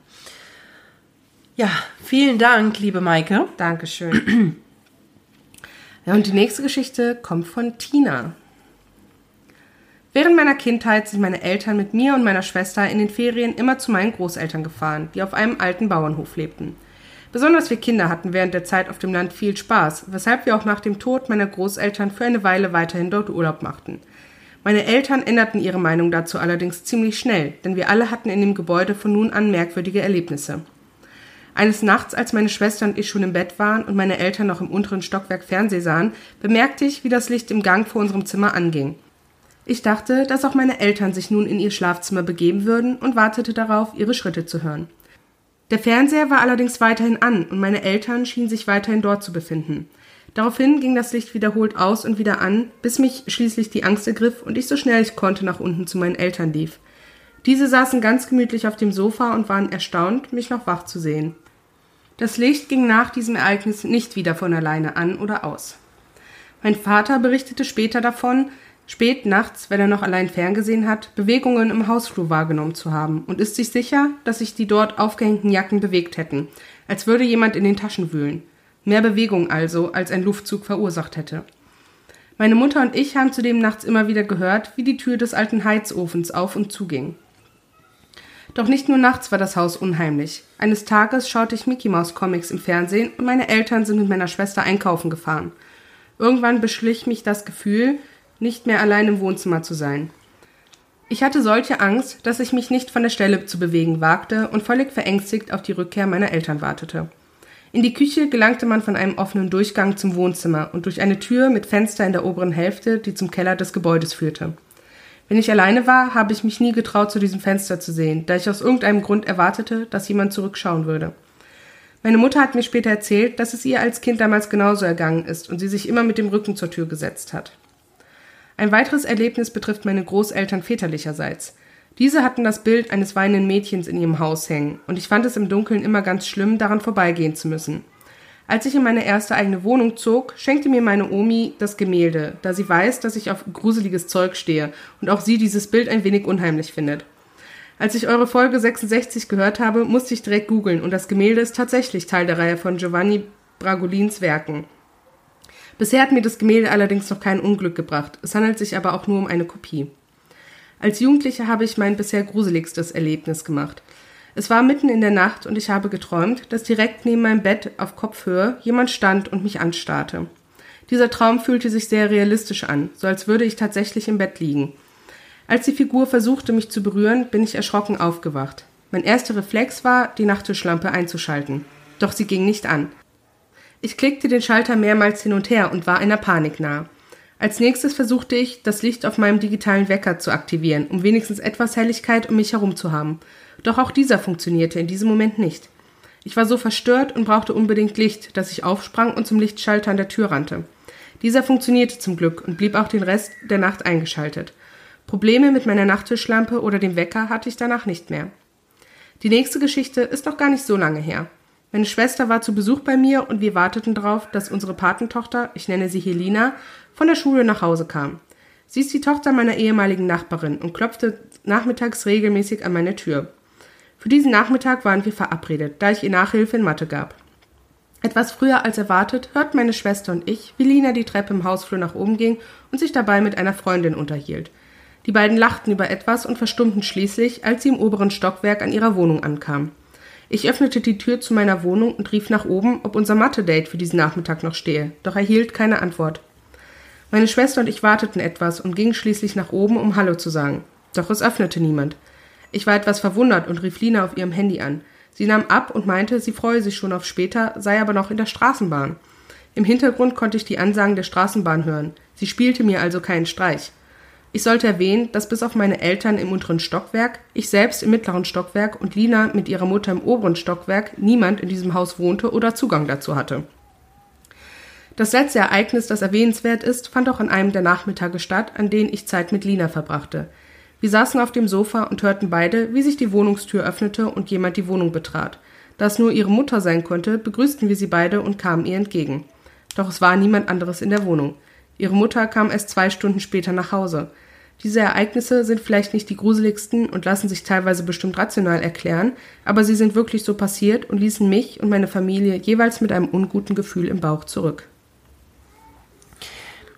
Ja, vielen Dank, liebe Maike. Dankeschön. Ja, und die nächste Geschichte kommt von Tina. Während meiner Kindheit sind meine Eltern mit mir und meiner Schwester in den Ferien immer zu meinen Großeltern gefahren, die auf einem alten Bauernhof lebten. Besonders wir Kinder hatten während der Zeit auf dem Land viel Spaß, weshalb wir auch nach dem Tod meiner Großeltern für eine Weile weiterhin dort Urlaub machten. Meine Eltern änderten ihre Meinung dazu allerdings ziemlich schnell, denn wir alle hatten in dem Gebäude von nun an merkwürdige Erlebnisse. Eines Nachts, als meine Schwester und ich schon im Bett waren und meine Eltern noch im unteren Stockwerk Fernseh sahen, bemerkte ich, wie das Licht im Gang vor unserem Zimmer anging. Ich dachte, dass auch meine Eltern sich nun in ihr Schlafzimmer begeben würden und wartete darauf, ihre Schritte zu hören. Der Fernseher war allerdings weiterhin an und meine Eltern schienen sich weiterhin dort zu befinden. Daraufhin ging das Licht wiederholt aus und wieder an, bis mich schließlich die Angst ergriff und ich so schnell ich konnte nach unten zu meinen Eltern lief. Diese saßen ganz gemütlich auf dem Sofa und waren erstaunt, mich noch wach zu sehen. Das Licht ging nach diesem Ereignis nicht wieder von alleine an oder aus. Mein Vater berichtete später davon, spät nachts, wenn er noch allein ferngesehen hat, Bewegungen im Hausflur wahrgenommen zu haben und ist sich sicher, dass sich die dort aufgehängten Jacken bewegt hätten, als würde jemand in den Taschen wühlen. Mehr Bewegung also, als ein Luftzug verursacht hätte. Meine Mutter und ich haben zudem nachts immer wieder gehört, wie die Tür des alten Heizofens auf und zuging. Doch nicht nur nachts war das Haus unheimlich. Eines Tages schaute ich Mickey Mouse Comics im Fernsehen und meine Eltern sind mit meiner Schwester einkaufen gefahren. Irgendwann beschlich mich das Gefühl, nicht mehr allein im Wohnzimmer zu sein. Ich hatte solche Angst, dass ich mich nicht von der Stelle zu bewegen wagte und völlig verängstigt auf die Rückkehr meiner Eltern wartete. In die Küche gelangte man von einem offenen Durchgang zum Wohnzimmer und durch eine Tür mit Fenster in der oberen Hälfte, die zum Keller des Gebäudes führte. Wenn ich alleine war, habe ich mich nie getraut, zu diesem Fenster zu sehen, da ich aus irgendeinem Grund erwartete, dass jemand zurückschauen würde. Meine Mutter hat mir später erzählt, dass es ihr als Kind damals genauso ergangen ist und sie sich immer mit dem Rücken zur Tür gesetzt hat. Ein weiteres Erlebnis betrifft meine Großeltern väterlicherseits. Diese hatten das Bild eines weinenden Mädchens in ihrem Haus hängen, und ich fand es im Dunkeln immer ganz schlimm, daran vorbeigehen zu müssen. Als ich in meine erste eigene Wohnung zog, schenkte mir meine Omi das Gemälde, da sie weiß, dass ich auf gruseliges Zeug stehe und auch sie dieses Bild ein wenig unheimlich findet. Als ich eure Folge 66 gehört habe, musste ich direkt googeln und das Gemälde ist tatsächlich Teil der Reihe von Giovanni Bragolins Werken. Bisher hat mir das Gemälde allerdings noch kein Unglück gebracht. Es handelt sich aber auch nur um eine Kopie. Als Jugendliche habe ich mein bisher gruseligstes Erlebnis gemacht. Es war mitten in der Nacht und ich habe geträumt, dass direkt neben meinem Bett auf Kopfhöhe jemand stand und mich anstarrte. Dieser Traum fühlte sich sehr realistisch an, so als würde ich tatsächlich im Bett liegen. Als die Figur versuchte, mich zu berühren, bin ich erschrocken aufgewacht. Mein erster Reflex war, die Nachttischlampe einzuschalten. Doch sie ging nicht an. Ich klickte den Schalter mehrmals hin und her und war einer Panik nah. Als nächstes versuchte ich, das Licht auf meinem digitalen Wecker zu aktivieren, um wenigstens etwas Helligkeit um mich herum zu haben. Doch auch dieser funktionierte in diesem Moment nicht. Ich war so verstört und brauchte unbedingt Licht, dass ich aufsprang und zum Lichtschalter an der Tür rannte. Dieser funktionierte zum Glück und blieb auch den Rest der Nacht eingeschaltet. Probleme mit meiner Nachttischlampe oder dem Wecker hatte ich danach nicht mehr. Die nächste Geschichte ist noch gar nicht so lange her. Meine Schwester war zu Besuch bei mir und wir warteten darauf, dass unsere Patentochter, ich nenne sie Helena, von der Schule nach Hause kam. Sie ist die Tochter meiner ehemaligen Nachbarin und klopfte nachmittags regelmäßig an meine Tür. Für diesen Nachmittag waren wir verabredet, da ich ihr Nachhilfe in Mathe gab. Etwas früher als erwartet hörten meine Schwester und ich, wie Lina die Treppe im Hausflur nach oben ging und sich dabei mit einer Freundin unterhielt. Die beiden lachten über etwas und verstummten schließlich, als sie im oberen Stockwerk an ihrer Wohnung ankam. Ich öffnete die Tür zu meiner Wohnung und rief nach oben, ob unser Mathe-Date für diesen Nachmittag noch stehe, doch erhielt keine Antwort. Meine Schwester und ich warteten etwas und gingen schließlich nach oben, um Hallo zu sagen. Doch es öffnete niemand. Ich war etwas verwundert und rief Lina auf ihrem Handy an. Sie nahm ab und meinte, sie freue sich schon auf später, sei aber noch in der Straßenbahn. Im Hintergrund konnte ich die Ansagen der Straßenbahn hören. Sie spielte mir also keinen Streich. Ich sollte erwähnen, dass bis auf meine Eltern im unteren Stockwerk, ich selbst im mittleren Stockwerk und Lina mit ihrer Mutter im oberen Stockwerk niemand in diesem Haus wohnte oder Zugang dazu hatte. Das letzte Ereignis, das erwähnenswert ist, fand auch an einem der Nachmittage statt, an denen ich Zeit mit Lina verbrachte. Wir saßen auf dem Sofa und hörten beide, wie sich die Wohnungstür öffnete und jemand die Wohnung betrat. Da es nur ihre Mutter sein konnte, begrüßten wir sie beide und kamen ihr entgegen. Doch es war niemand anderes in der Wohnung. Ihre Mutter kam erst zwei Stunden später nach Hause. Diese Ereignisse sind vielleicht nicht die gruseligsten und lassen sich teilweise bestimmt rational erklären, aber sie sind wirklich so passiert und ließen mich und meine Familie jeweils mit einem unguten Gefühl im Bauch zurück.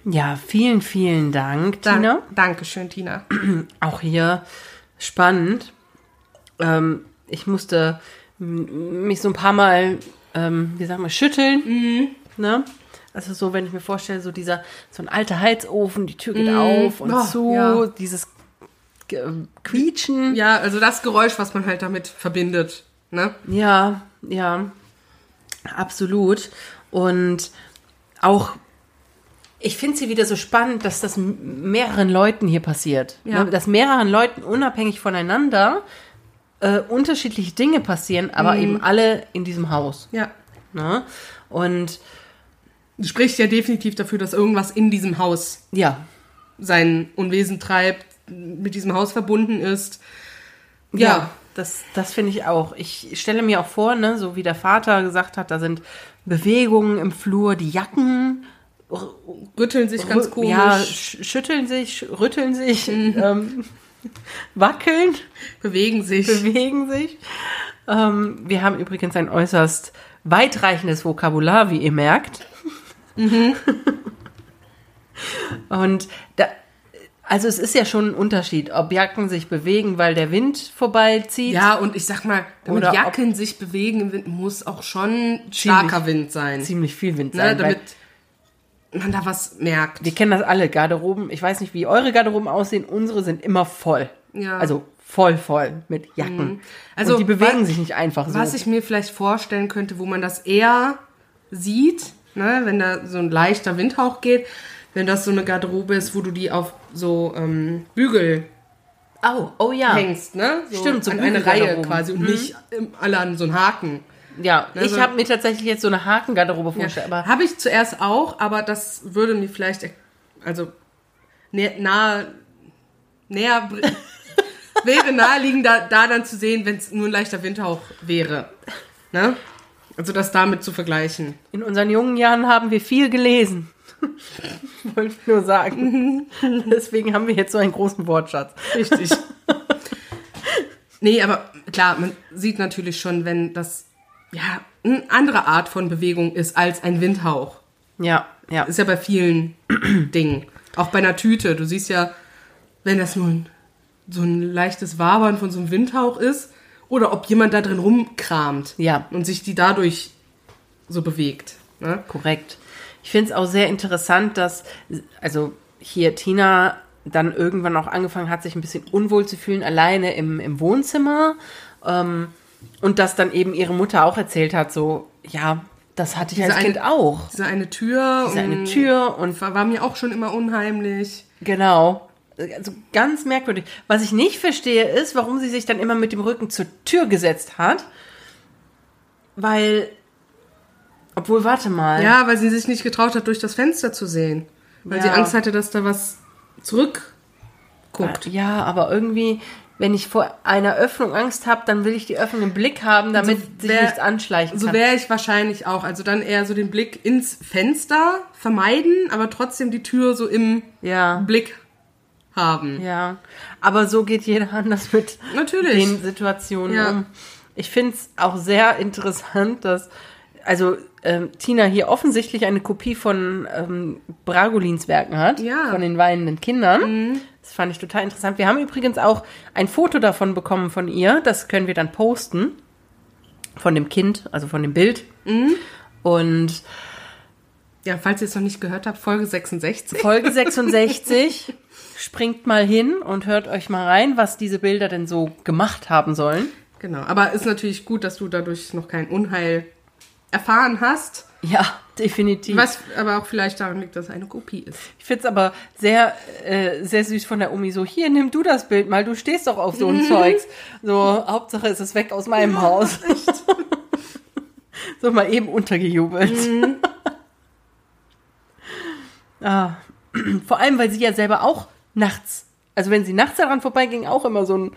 Ja, vielen, vielen Dank, Da- Tina. Dankeschön, Tina. [CLEARS THROAT] Auch hier spannend. Ähm, ich musste mich so ein paar Mal, ähm, wie sagen wir, schütteln. Ne? Also so, wenn ich mir vorstelle, so dieser, so ein alter Heizofen, die Tür geht auf und Oh, zu, ja. dieses Ge- Quietschen. Ja, also das Geräusch, was man halt damit verbindet. Ne? Ja, ja, absolut. Und auch, ich finde sie wieder so spannend, dass das mehreren Leuten hier passiert. Ja. Ne? Dass mehreren Leuten unabhängig voneinander äh, unterschiedliche Dinge passieren, aber eben alle in diesem Haus. Ja. Ne? Und Spricht ja definitiv dafür, dass irgendwas in diesem Haus ja, sein Unwesen treibt, mit diesem Haus verbunden ist. ja, Ja. das, das finde ich auch. Ich stelle mir auch vor, ne, so wie der Vater gesagt hat, da sind Bewegungen im Flur, die Jacken Rütteln sich ganz komisch. Ja, sch schütteln sich, rütteln sich, ähm, [LAUGHS] wackeln, bewegen sich. bewegen sich. Ähm, wir haben übrigens ein äußerst weitreichendes Vokabular, wie ihr merkt. [LAUGHS] Und da, also es ist ja schon ein Unterschied, ob Jacken sich bewegen, weil der Wind vorbeizieht. ja, und ich sag mal, damit Jacken sich bewegen im Wind, muss auch schon starker Wind sein. ziemlich viel Wind Ne, sein. weil damit man da was merkt. wir kennen das alle, Garderoben. Ich weiß nicht, wie eure Garderoben aussehen. Unsere sind immer voll. Ja. Also voll voll mit Jacken. Also, Und die bewegen wa- sich nicht einfach so. Was ich mir vielleicht vorstellen könnte, wo man das eher sieht, ne, wenn da so ein leichter Windhauch geht, wenn das so eine Garderobe ist, wo du die auf so ähm, Bügel oh, oh ja. hängst, ne? So Stimmt, so an eine Reihe quasi und nicht ähm, alle an so einen Haken. Ja, Also- ich habe mir tatsächlich jetzt so eine Hakengarderobe vorgestellt, aber Habe ich zuerst auch, aber das würde mir vielleicht, also nahe, näher, [LAUGHS] wäre naheliegender, da dann zu sehen, wenn es nur ein leichter Windhauch wäre. Ne? Also das damit zu vergleichen. in unseren jungen Jahren haben wir viel gelesen. [LAUGHS] Wollte ich nur sagen. Deswegen haben wir jetzt so einen großen Wortschatz. Richtig. [LAUGHS] nee, aber klar, man sieht natürlich schon, wenn das ja eine andere Art von Bewegung ist als ein Windhauch. Ja, ja. Ist ja bei vielen [CLEARS THROAT] Dingen. Auch bei einer Tüte. Du siehst ja, wenn das nur ein, so ein leichtes Wabern von so einem Windhauch ist oder ob jemand da drin rumkramt Ja. und sich die dadurch so bewegt. Ne? Korrekt. Ich finde es auch sehr interessant, dass, also hier Tina dann irgendwann auch angefangen hat, sich ein bisschen unwohl zu fühlen, alleine im, im Wohnzimmer. Ähm, und dass dann eben ihre Mutter auch erzählt hat, so, ja, das hatte ich Diese als Kind eine- auch. Diese eine Tür. Diese eine und Tür und War, war mir auch schon immer unheimlich. Genau. Also ganz merkwürdig. Was ich nicht verstehe, ist, warum sie sich dann immer mit dem Rücken zur Tür gesetzt hat. Weil, obwohl, warte mal. Ja, weil sie sich nicht getraut hat, durch das Fenster zu sehen. Weil sie Ja. Angst hatte, dass da was zurückguckt. Ja, aber irgendwie, wenn ich vor einer Öffnung Angst habe, dann will ich die Öffnung im Blick haben, damit sich wär- nichts anschleichen So kann. wäre ich wahrscheinlich auch. Also dann eher so den Blick ins Fenster vermeiden, aber trotzdem die Tür so im ja, Blick haben. ja. Aber so geht jeder anders mit Natürlich. den Situationen Ja. um. Ich finde es auch sehr interessant, dass also ähm, Tina hier offensichtlich eine Kopie von ähm, Bragolins Werken hat, Ja. Mhm. von den weinenden Kindern. Das fand ich total interessant. Wir haben übrigens auch ein Foto davon bekommen von ihr. Das können wir dann posten. Von dem Kind, also von dem Bild. Mhm. Und Ja, falls ihr es noch nicht gehört habt, Folge 66. Folge 66. [LAUGHS] Springt mal hin und hört euch mal rein, was diese Bilder denn so gemacht haben sollen. Genau. Aber ist natürlich gut, dass du dadurch noch kein Unheil erfahren hast. Ja, definitiv. Was aber auch vielleicht daran liegt, dass es eine Kopie ist. Ich finde es aber sehr, äh, sehr süß von der Omi so, hier, nimm du das Bild mal, du stehst doch auf so ein [LAUGHS] Zeugs. So, Hauptsache es ist weg aus meinem Haus. [LAUGHS] so mal eben untergejubelt. [LAUGHS] ah. [CLEARS THROAT] Vor allem, weil sie ja selber auch nachts, also wenn sie nachts daran vorbeiging, auch immer so ein,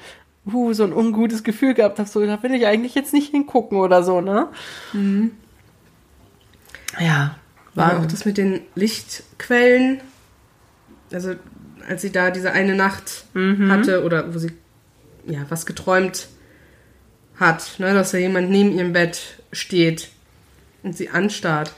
huh, so ein ungutes Gefühl gehabt hat, so, da will ich eigentlich jetzt nicht hingucken oder so, ne? Ja, War auch das mit den Lichtquellen. Also, als sie da diese eine Nacht hatte oder wo sie ja was geträumt hat, ne, dass da jemand neben ihrem Bett steht und sie anstarrt.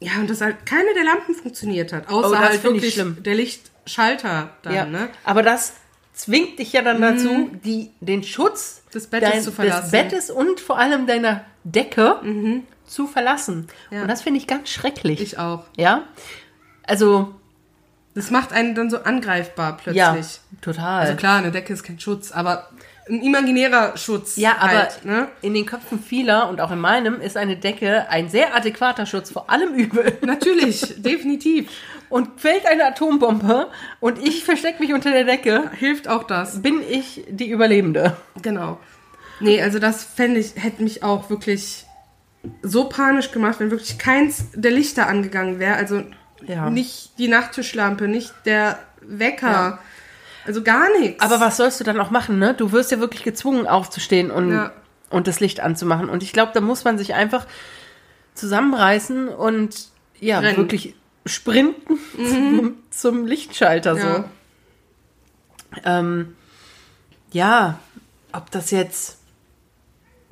Ja, und dass halt keine der Lampen funktioniert hat. Außer Oh, halt wirklich der Lichtschalter dann, Ja, ne? aber das zwingt dich ja dann dazu, die, den Schutz Des Bettes zu verlassen. des Bettes und vor allem deiner Decke zu verlassen. Ja. Und das finde ich ganz schrecklich. Ich auch. ja, also Das macht einen dann so angreifbar plötzlich. ja, total. Also klar, eine Decke ist kein Schutz, aber ein imaginärer Schutz. ja, aber halt, ne? in den Köpfen vieler und auch in meinem ist eine Decke ein sehr adäquater Schutz vor allem Übel. [LAUGHS] Natürlich, definitiv. Und fällt eine Atombombe und ich verstecke mich unter der Decke, Hilft auch das. bin ich die Überlebende. Genau. Nee, also das fände ich, hätte mich auch wirklich so panisch gemacht, wenn wirklich keins der Lichter angegangen wäre. Also Ja. nicht die Nachttischlampe, nicht der Wecker. Also gar nichts. Aber was sollst du dann auch machen, ne? Du wirst ja wirklich gezwungen aufzustehen und, Ja. und das Licht anzumachen. Und ich glaube, da muss man sich einfach zusammenreißen und ja, Rennen. wirklich sprinten [LAUGHS] zum, zum Lichtschalter so. Ja. Ähm, ja, ob das jetzt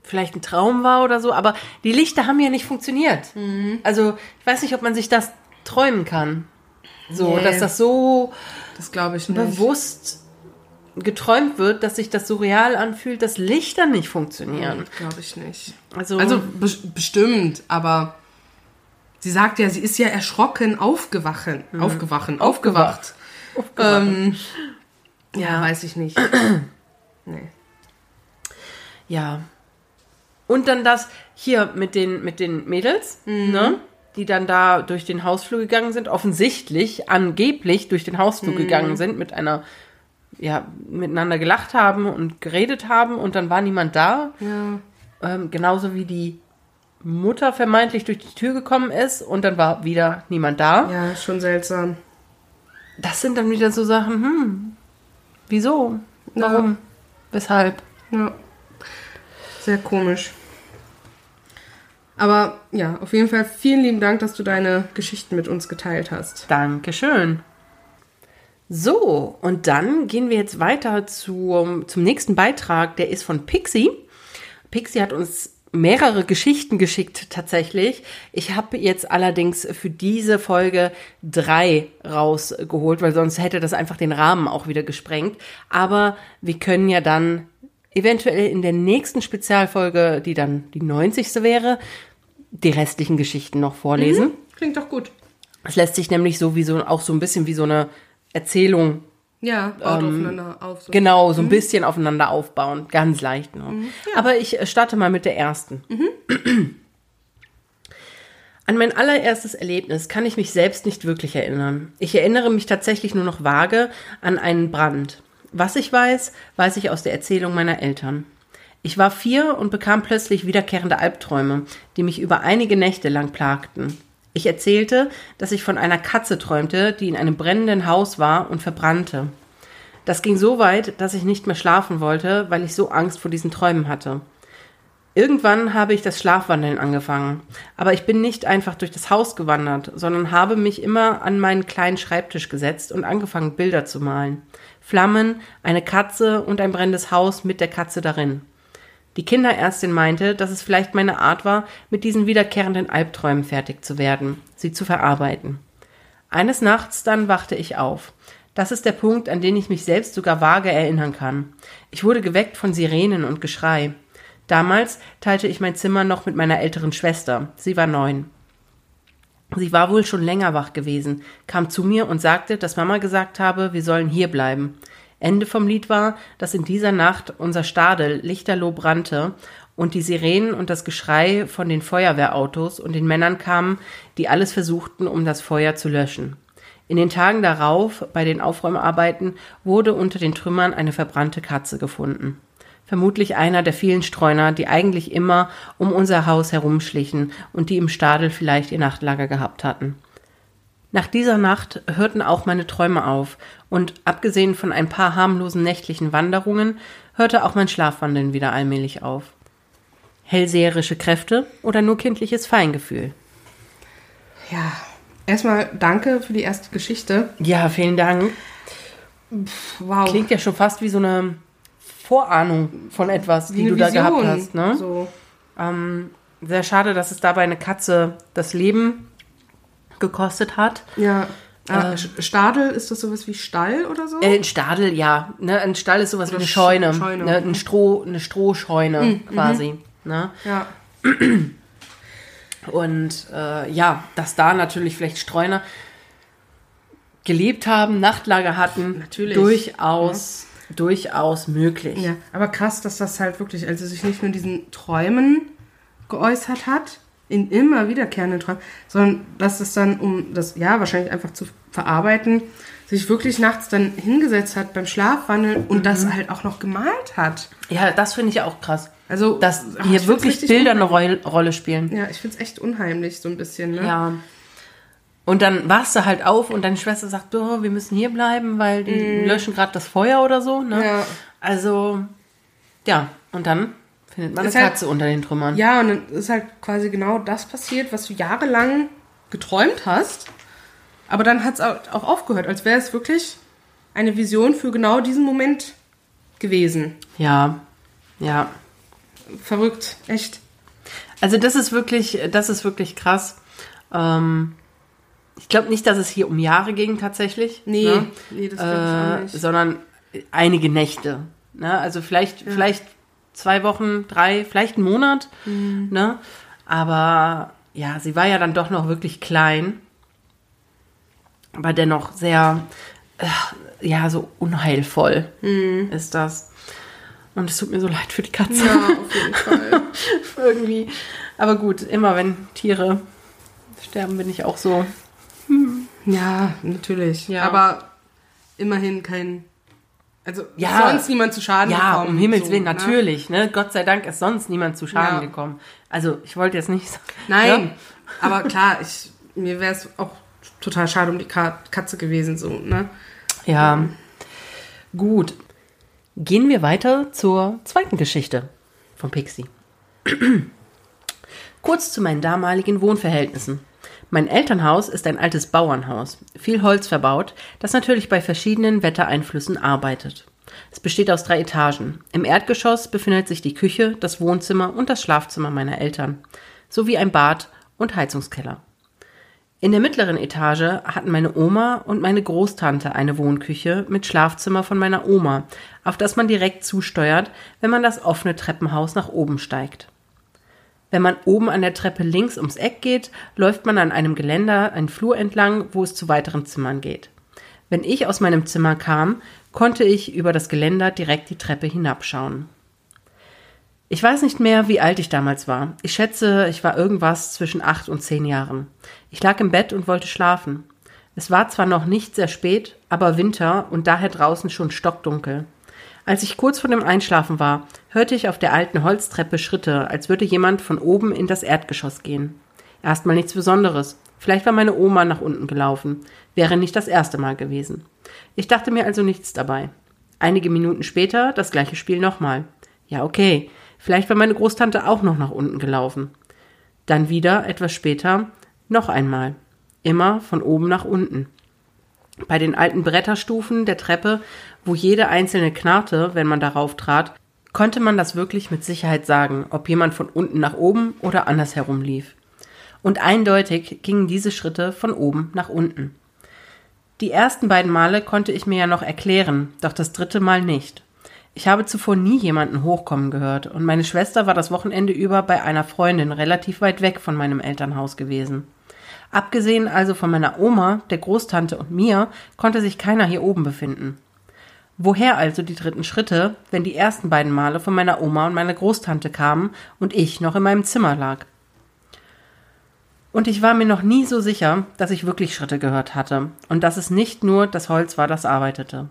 vielleicht ein Traum war oder so, aber die Lichter haben ja nicht funktioniert. Also ich weiß nicht, ob man sich das träumen kann. So, Nee. dass das so das glaube ich nicht. bewusst geträumt wird, dass sich das so real anfühlt, dass Lichter nicht funktionieren. Glaube ich nicht. Also, Also be bestimmt, aber sie sagt ja, sie ist ja erschrocken aufgewachen, aufgewachen, aufgewacht. Ähm, ja, weiß ich nicht. [CLEARS THROAT] nee. ja. Und dann das hier mit den, mit den Mädels, ne? Die dann da durch den Hausflur gegangen sind, offensichtlich, angeblich durch den Hausflur gegangen sind, mit einer, ja, miteinander gelacht haben und geredet haben und dann war niemand da. Ja. Ähm, genauso wie die Mutter vermeintlich durch die Tür gekommen ist und dann war wieder niemand da. ja, ist schon seltsam. Das sind dann wieder so Sachen, hm, wieso? Warum? Weshalb? Ja. Sehr komisch. Aber ja, auf jeden Fall vielen lieben Dank, dass du deine Geschichten mit uns geteilt hast. Dankeschön. So, und dann gehen wir jetzt weiter zum, zum nächsten Beitrag. Der ist von Pixie. Pixie hat uns mehrere Geschichten geschickt tatsächlich. Ich habe jetzt allerdings für diese Folge drei rausgeholt, weil sonst hätte das einfach den Rahmen auch wieder gesprengt. Aber wir können ja dann eventuell in der nächsten Spezialfolge, die dann die 90. wäre, die restlichen Geschichten noch vorlesen. Klingt doch gut. Es lässt sich nämlich so wie so auch so ein bisschen wie so eine Erzählung Ja, baut aufeinander auf. So. genau so ein bisschen aufeinander aufbauen, ganz leicht nur. Aber ich äh, starte mal mit der ersten. [CLEARS THROAT] An mein allererstes Erlebnis kann ich mich selbst nicht wirklich erinnern. Ich erinnere mich tatsächlich nur noch vage an einen Brand. Was ich weiß, weiß ich aus der Erzählung meiner Eltern. Ich war vier und bekam plötzlich wiederkehrende Albträume, die mich über einige Nächte lang plagten. Ich erzählte, dass ich von einer Katze träumte, die in einem brennenden Haus war und verbrannte. Das ging so weit, dass ich nicht mehr schlafen wollte, weil ich so Angst vor diesen Träumen hatte. Irgendwann habe ich das Schlafwandeln angefangen, aber ich bin nicht einfach durch das Haus gewandert, sondern habe mich immer an meinen kleinen Schreibtisch gesetzt und angefangen, Bilder zu malen. Flammen, eine Katze und ein brennendes Haus mit der Katze darin. Die Kinderärztin meinte, dass es vielleicht meine Art war, mit diesen wiederkehrenden Albträumen fertig zu werden, sie zu verarbeiten. Eines Nachts dann wachte ich auf. Das ist der Punkt, an den ich mich selbst sogar vage erinnern kann. Ich wurde geweckt von Sirenen und Geschrei. Damals teilte ich mein Zimmer noch mit meiner älteren Schwester. Sie war neun. Sie war wohl schon länger wach gewesen, kam zu mir und sagte, dass Mama gesagt habe, wir sollen hier bleiben. Ende vom Lied war, dass in dieser Nacht unser Stadel lichterloh brannte und die Sirenen und das Geschrei von den Feuerwehrautos und den Männern kamen, die alles versuchten, um das Feuer zu löschen. In den Tagen darauf, bei den Aufräumarbeiten, wurde unter den Trümmern eine verbrannte Katze gefunden. Vermutlich einer der vielen Streuner, die eigentlich immer um unser Haus herumschlichen und die im Stadel vielleicht ihr Nachtlager gehabt hatten. Nach dieser Nacht hörten auch meine Träume auf, und abgesehen von ein paar harmlosen nächtlichen Wanderungen, hörte auch mein Schlafwandeln wieder allmählich auf. Hellseherische Kräfte oder nur kindliches Feingefühl? Ja. Erstmal danke für die erste Geschichte. Ja, vielen Dank. Wow. Klingt ja schon fast wie so eine Vorahnung von etwas, Wie die du da Vision. gehabt hast. Ne? So. Ähm, sehr schade, dass es dabei eine Katze das Leben gekostet hat. Ja. Ah, Stadel, ist das sowas wie Stall oder so? Äh, ein Stadel, ja. Ne, ein Stall ist sowas wie eine Scheune. Scheune. Ne, ein Stroh, eine Strohscheune quasi. Ne? Ja. [CLEARS THROAT] Und äh, ja, dass da natürlich vielleicht Streuner gelebt haben, Nachtlager hatten, Natürlich. durchaus, durchaus möglich. Ja, aber krass, dass das halt wirklich, also sich nicht nur diesen Träumen geäußert hat, in immer wiederkehrenden Träumen, sondern dass es dann, um das ja wahrscheinlich einfach zu verarbeiten, sich wirklich nachts dann hingesetzt hat beim Schlafwandeln und das halt auch noch gemalt hat. Ja, das finde ich auch krass. Also Dass ach, hier wirklich Bilder eine Rolle spielen. Ja, ich finde es echt unheimlich, so ein bisschen, ne? Ja. Und dann wachst du halt auf und deine Schwester sagt, oh, wir müssen hier bleiben, weil die löschen gerade das Feuer oder so. Ne? Ja. Also, ja. Und dann findet man eine Ist halt- Katze unter den Trümmern. Ja, und dann ist halt quasi genau das passiert, was du jahrelang geträumt hast. Aber dann hat es auch aufgehört, als wäre es wirklich eine Vision für genau diesen Moment gewesen. Ja. Ja. Verrückt, echt. Also das ist wirklich, das ist wirklich krass. Ähm, ich glaube nicht, dass es hier um Jahre ging tatsächlich. Nee, ne? nee, das glaube ich auch äh, nicht. sondern einige Nächte. Ne? Also vielleicht, vielleicht zwei Wochen, drei, vielleicht einen Monat. Mhm. Ne? Aber ja, sie war ja dann doch noch wirklich klein. Aber dennoch sehr, äh, ja, so unheilvoll ist das. Und es tut mir so leid für die Katze. Mhm. Ja, auf jeden Fall. [LAUGHS] Irgendwie. Aber gut, immer wenn Tiere sterben, bin ich auch so. Ja, natürlich. Ja. Aber immerhin kein. Also Ja. sonst niemand zu Schaden Ja, gekommen. um Himmels so, Willen, ne? natürlich. Ne? Gott sei Dank ist sonst niemand zu Schaden Ja. gekommen. Also ich wollte jetzt nicht sagen. Nein, aber klar, ich, mir wäre es auch total schade um die Ka Katze gewesen, so, ne? Ja. ja. Gut. Gehen wir weiter zur zweiten Geschichte von Pixie. [CLEARS THROAT] Kurz zu meinen damaligen Wohnverhältnissen. Mein Elternhaus ist ein altes Bauernhaus, viel Holz verbaut, das natürlich bei verschiedenen Wettereinflüssen arbeitet. Es besteht aus drei Etagen. Im Erdgeschoss befindet sich die Küche, das Wohnzimmer und das Schlafzimmer meiner Eltern, sowie ein Bad und Heizungskeller. In der mittleren Etage hatten meine Oma und meine Großtante eine Wohnküche mit Schlafzimmer von meiner Oma, auf das man direkt zusteuert, wenn man das offene Treppenhaus nach oben steigt. Wenn man oben an der Treppe links ums Eck geht, läuft man an einem Geländer einen Flur entlang, wo es zu weiteren Zimmern geht. Wenn ich aus meinem Zimmer kam, konnte ich über das Geländer direkt die Treppe hinabschauen. Ich weiß nicht mehr, wie alt ich damals war. Ich schätze, ich war irgendwas zwischen acht und zehn Jahren. Ich lag im Bett und wollte schlafen. Es war zwar noch nicht sehr spät, aber Winter und daher draußen schon stockdunkel. Als ich kurz vor dem Einschlafen war, hörte ich auf der alten Holztreppe Schritte, als würde jemand von oben in das Erdgeschoss gehen. Erstmal nichts Besonderes. Vielleicht war meine Oma nach unten gelaufen. Wäre nicht das erste Mal gewesen. Ich dachte mir also nichts dabei. Einige Minuten später das gleiche Spiel nochmal. Ja, okay. Vielleicht war meine Großtante auch noch nach unten gelaufen. Dann wieder, etwas später, noch einmal. Immer von oben nach unten. Bei den alten Bretterstufen der Treppe, wo jede einzelne knarrte, wenn man darauf trat, konnte man das wirklich mit Sicherheit sagen, ob jemand von unten nach oben oder andersherum lief. Und eindeutig gingen diese Schritte von oben nach unten. Die ersten beiden Male konnte ich mir ja noch erklären, doch das dritte Mal nicht. Ich habe zuvor nie jemanden hochkommen gehört und meine Schwester war das Wochenende über bei einer Freundin relativ weit weg von meinem Elternhaus gewesen. Abgesehen also von meiner Oma, der Großtante und mir, konnte sich keiner hier oben befinden. Woher also die dritten Schritte, wenn die ersten beiden Male von meiner Oma und meiner Großtante kamen und ich noch in meinem Zimmer lag? Und ich war mir noch nie so sicher, dass ich wirklich Schritte gehört hatte und dass es nicht nur das Holz war, das arbeitete.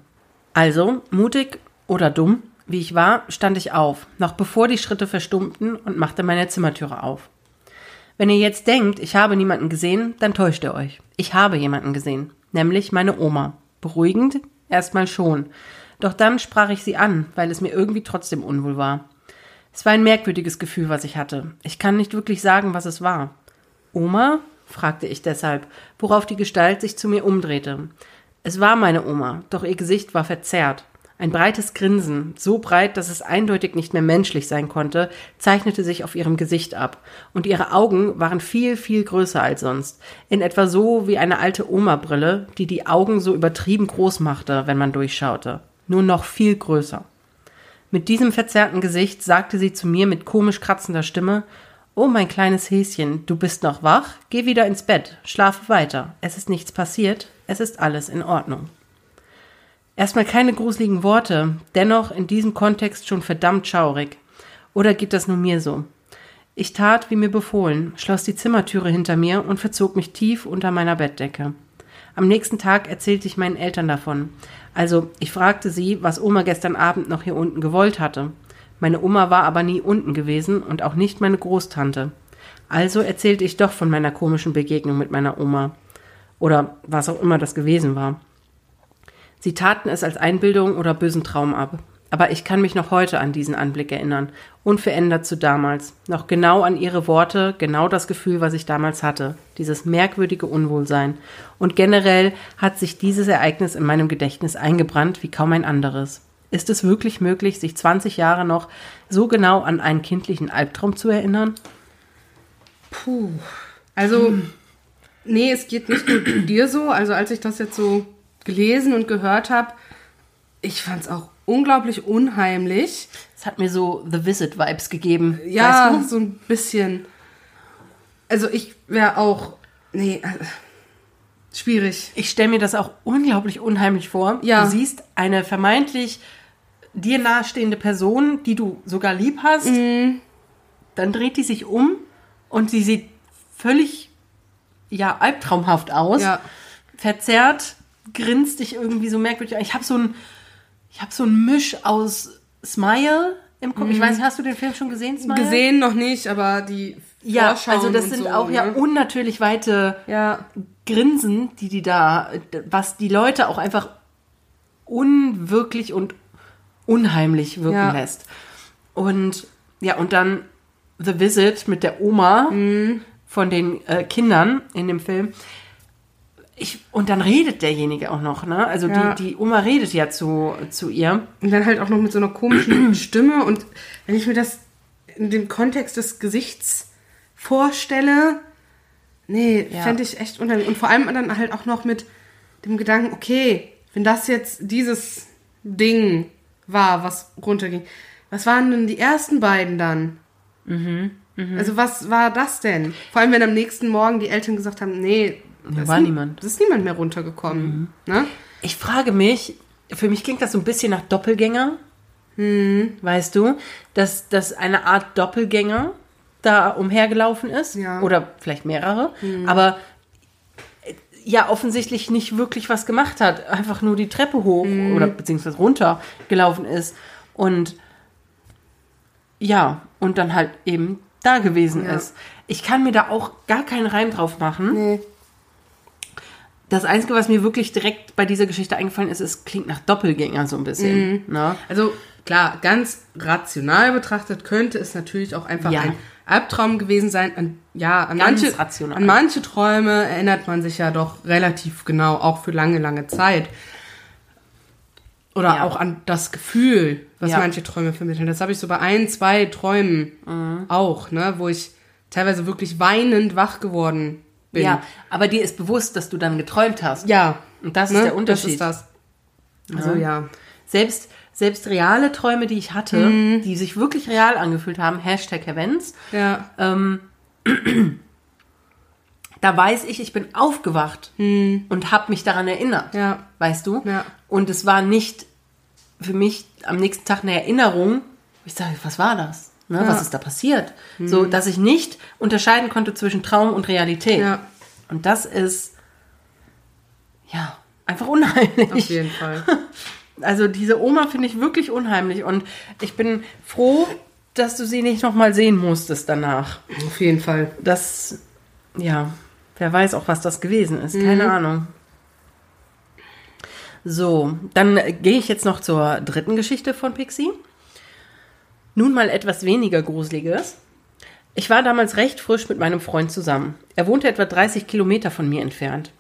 Also, mutig oder dumm, wie ich war, stand ich auf, noch bevor die Schritte verstummten und machte meine Zimmertüre auf. Wenn ihr jetzt denkt, ich habe niemanden gesehen, dann täuscht ihr euch. Ich habe jemanden gesehen, nämlich meine Oma. Beruhigend? Erstmal schon. Doch dann sprach ich sie an, weil es mir irgendwie trotzdem unwohl war. Es war ein merkwürdiges Gefühl, was ich hatte. Ich kann nicht wirklich sagen, was es war. Oma? fragte ich deshalb, worauf die Gestalt sich zu mir umdrehte. Es war meine Oma, doch ihr Gesicht war verzerrt. Ein breites Grinsen, so breit, dass es eindeutig nicht mehr menschlich sein konnte, zeichnete sich auf ihrem Gesicht ab, und ihre Augen waren viel, viel größer als sonst, in etwa so wie eine alte Oma-Brille, die die Augen so übertrieben groß machte, wenn man durchschaute, nur noch viel größer. Mit diesem verzerrten Gesicht sagte sie zu mir mit komisch kratzender Stimme Oh, mein kleines Häschen, du bist noch wach? Geh wieder ins Bett, schlafe weiter. Es ist nichts passiert, es ist alles in Ordnung. Erstmal keine gruseligen Worte, dennoch in diesem Kontext schon verdammt schaurig. Oder geht das nur mir so? Ich tat, wie mir befohlen, schloss die Zimmertüre hinter mir und verzog mich tief unter meiner Bettdecke. Am nächsten Tag erzählte ich meinen Eltern davon. Also, ich fragte sie, was Oma gestern Abend noch hier unten gewollt hatte. Meine Oma war aber nie unten gewesen und auch nicht meine Großtante. Also erzählte ich doch von meiner komischen Begegnung mit meiner Oma. Oder was auch immer das gewesen war. Sie taten es als Einbildung oder bösen Traum ab. Aber ich kann mich noch heute an diesen Anblick erinnern, unverändert zu damals. Noch genau an ihre Worte, genau das Gefühl, was ich damals hatte. Dieses merkwürdige Unwohlsein. Und generell hat sich dieses Ereignis in meinem Gedächtnis eingebrannt wie kaum ein anderes. Ist es wirklich möglich, sich 20 Jahre noch so genau an einen kindlichen Albtraum zu erinnern? Puh. Also, nee, es geht nicht nur dir so. Also, als ich das jetzt so gelesen und gehört habe, ich fand es auch unglaublich unheimlich. Es hat mir so The Visit-Vibes gegeben. Ja, weißt du? so ein bisschen. Also, ich wäre auch. Nee, also, schwierig. Ich stelle mir das auch unglaublich unheimlich vor. Ja. Du siehst eine vermeintlich dir nahestehende Person, die du sogar lieb hast, mhm. dann dreht die sich um und sie sieht völlig, ja, albtraumhaft aus. Ja. Verzerrt, grinst dich irgendwie so merkwürdig. Ich habe so ein, ich habe so ein Misch aus Smile im Kopf. Mhm. Ich weiß, hast du den Film schon gesehen, Smile? Gesehen noch nicht, aber die ja, also das sind so, auch ne? ja unnatürlich weite ja. Grinsen, die die da, was die Leute auch einfach unwirklich und unheimlich wirken ja. lässt. Und ja, und dann The Visit mit der Oma mhm. von den äh, Kindern in dem Film. Ich, und dann redet derjenige auch noch, ne? Also ja. die, die Oma redet ja zu, zu ihr. Und dann halt auch noch mit so einer komischen [CLEARS THROAT] Stimme. Und wenn ich mir das in dem Kontext des Gesichts vorstelle, nee, ja. fände ich echt unheimlich. Und vor allem dann halt auch noch mit dem Gedanken, okay, wenn das jetzt dieses Ding war, was runterging. Was waren denn die ersten beiden dann? Mhm, mh. Also was war das denn? Vor allem, wenn am nächsten Morgen die Eltern gesagt haben, nee, da war niemand. Es ist niemand mehr runtergekommen. Mhm. Ne? Ich frage mich, für mich klingt das so ein bisschen nach Doppelgänger. Mhm. Weißt du, dass, dass eine Art Doppelgänger da umhergelaufen ist. Ja. Oder vielleicht mehrere. Mhm. Aber ja offensichtlich nicht wirklich was gemacht hat, einfach nur die Treppe hoch mhm. oder beziehungsweise runter gelaufen ist und ja, und dann halt eben da gewesen ja. ist. Ich kann mir da auch gar keinen Reim drauf machen. Nee. Das Einzige, was mir wirklich direkt bei dieser Geschichte eingefallen ist, es klingt nach Doppelgänger so ein bisschen. Mhm. Ne? Also klar, ganz rational betrachtet könnte es natürlich auch einfach ja. ein Albtraum gewesen sein. An, ja, an manche, an manche Träume erinnert man sich ja doch relativ genau, auch für lange, lange Zeit. Oder ja. auch an das Gefühl, was ja. manche Träume vermitteln. Das habe ich so bei ein, zwei Träumen mhm. auch, ne, wo ich teilweise wirklich weinend wach geworden bin. Ja, aber dir ist bewusst, dass du dann geträumt hast. Ja. Und das ne? ist der Unterschied. Das ist das. Also ja. Selbst selbst reale Träume, die ich hatte, mhm. die sich wirklich real angefühlt haben, Hashtag Events, ja. ähm, [CLEARS THROAT] da weiß ich, ich bin aufgewacht mhm. und habe mich daran erinnert. Ja. Weißt du? Ja. Und es war nicht für mich am nächsten Tag eine Erinnerung. Ich sage, was war das? Ne, ja. Was ist da passiert? Mhm. So, dass ich nicht unterscheiden konnte zwischen Traum und Realität. Ja. Und das ist ja einfach unheimlich. Auf jeden Fall. [LAUGHS] Also diese Oma finde ich wirklich unheimlich und ich bin froh, dass du sie nicht nochmal sehen musstest danach. Auf jeden Fall. Das, ja, wer weiß auch, was das gewesen ist. Keine mhm. Ahnung. So, dann gehe ich jetzt noch zur dritten Geschichte von Pixie. Nun mal etwas weniger Gruseliges. Ich war damals recht frisch mit meinem Freund zusammen. Er wohnte etwa 30 Kilometer von mir entfernt.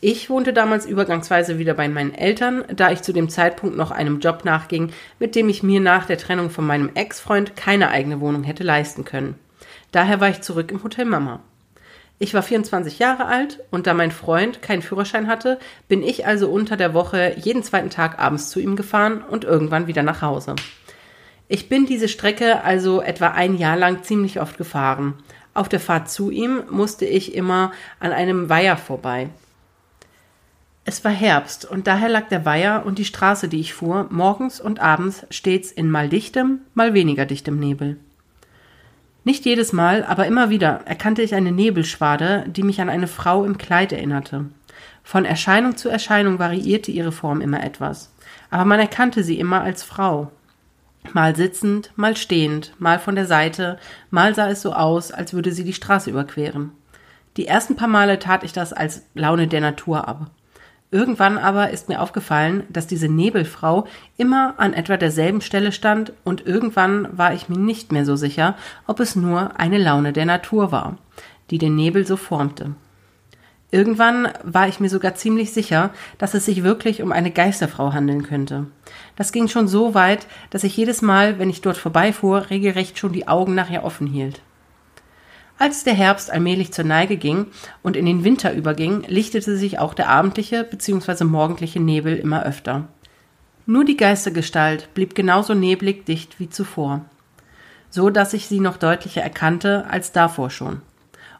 Ich wohnte damals übergangsweise wieder bei meinen Eltern, da ich zu dem Zeitpunkt noch einem Job nachging, mit dem ich mir nach der Trennung von meinem Ex-Freund keine eigene Wohnung hätte leisten können. Daher war ich zurück im Hotel Mama. Ich war 24 Jahre alt und da mein Freund keinen Führerschein hatte, bin ich also unter der Woche jeden zweiten Tag abends zu ihm gefahren und irgendwann wieder nach Hause. Ich bin diese Strecke also etwa ein Jahr lang ziemlich oft gefahren. Auf der Fahrt zu ihm musste ich immer an einem Weiher vorbei. Es war Herbst und daher lag der Weiher und die Straße, die ich fuhr, morgens und abends stets in mal dichtem, mal weniger dichtem Nebel. Nicht jedes Mal, aber immer wieder erkannte ich eine Nebelschwade, die mich an eine Frau im Kleid erinnerte. Von Erscheinung zu Erscheinung variierte ihre Form immer etwas, aber man erkannte sie immer als Frau. Mal sitzend, mal stehend, mal von der Seite, mal sah es so aus, als würde sie die Straße überqueren. Die ersten paar Male tat ich das als Laune der Natur ab. Irgendwann aber ist mir aufgefallen, dass diese Nebelfrau immer an etwa derselben Stelle stand und irgendwann war ich mir nicht mehr so sicher, ob es nur eine Laune der Natur war, die den Nebel so formte. Irgendwann war ich mir sogar ziemlich sicher, dass es sich wirklich um eine Geisterfrau handeln könnte. Das ging schon so weit, dass ich jedes Mal, wenn ich dort vorbeifuhr, regelrecht schon die Augen nachher offen hielt. Als der Herbst allmählich zur Neige ging und in den Winter überging, lichtete sich auch der abendliche bzw. morgendliche Nebel immer öfter. Nur die Geistergestalt blieb genauso neblig dicht wie zuvor, so dass ich sie noch deutlicher erkannte als davor schon.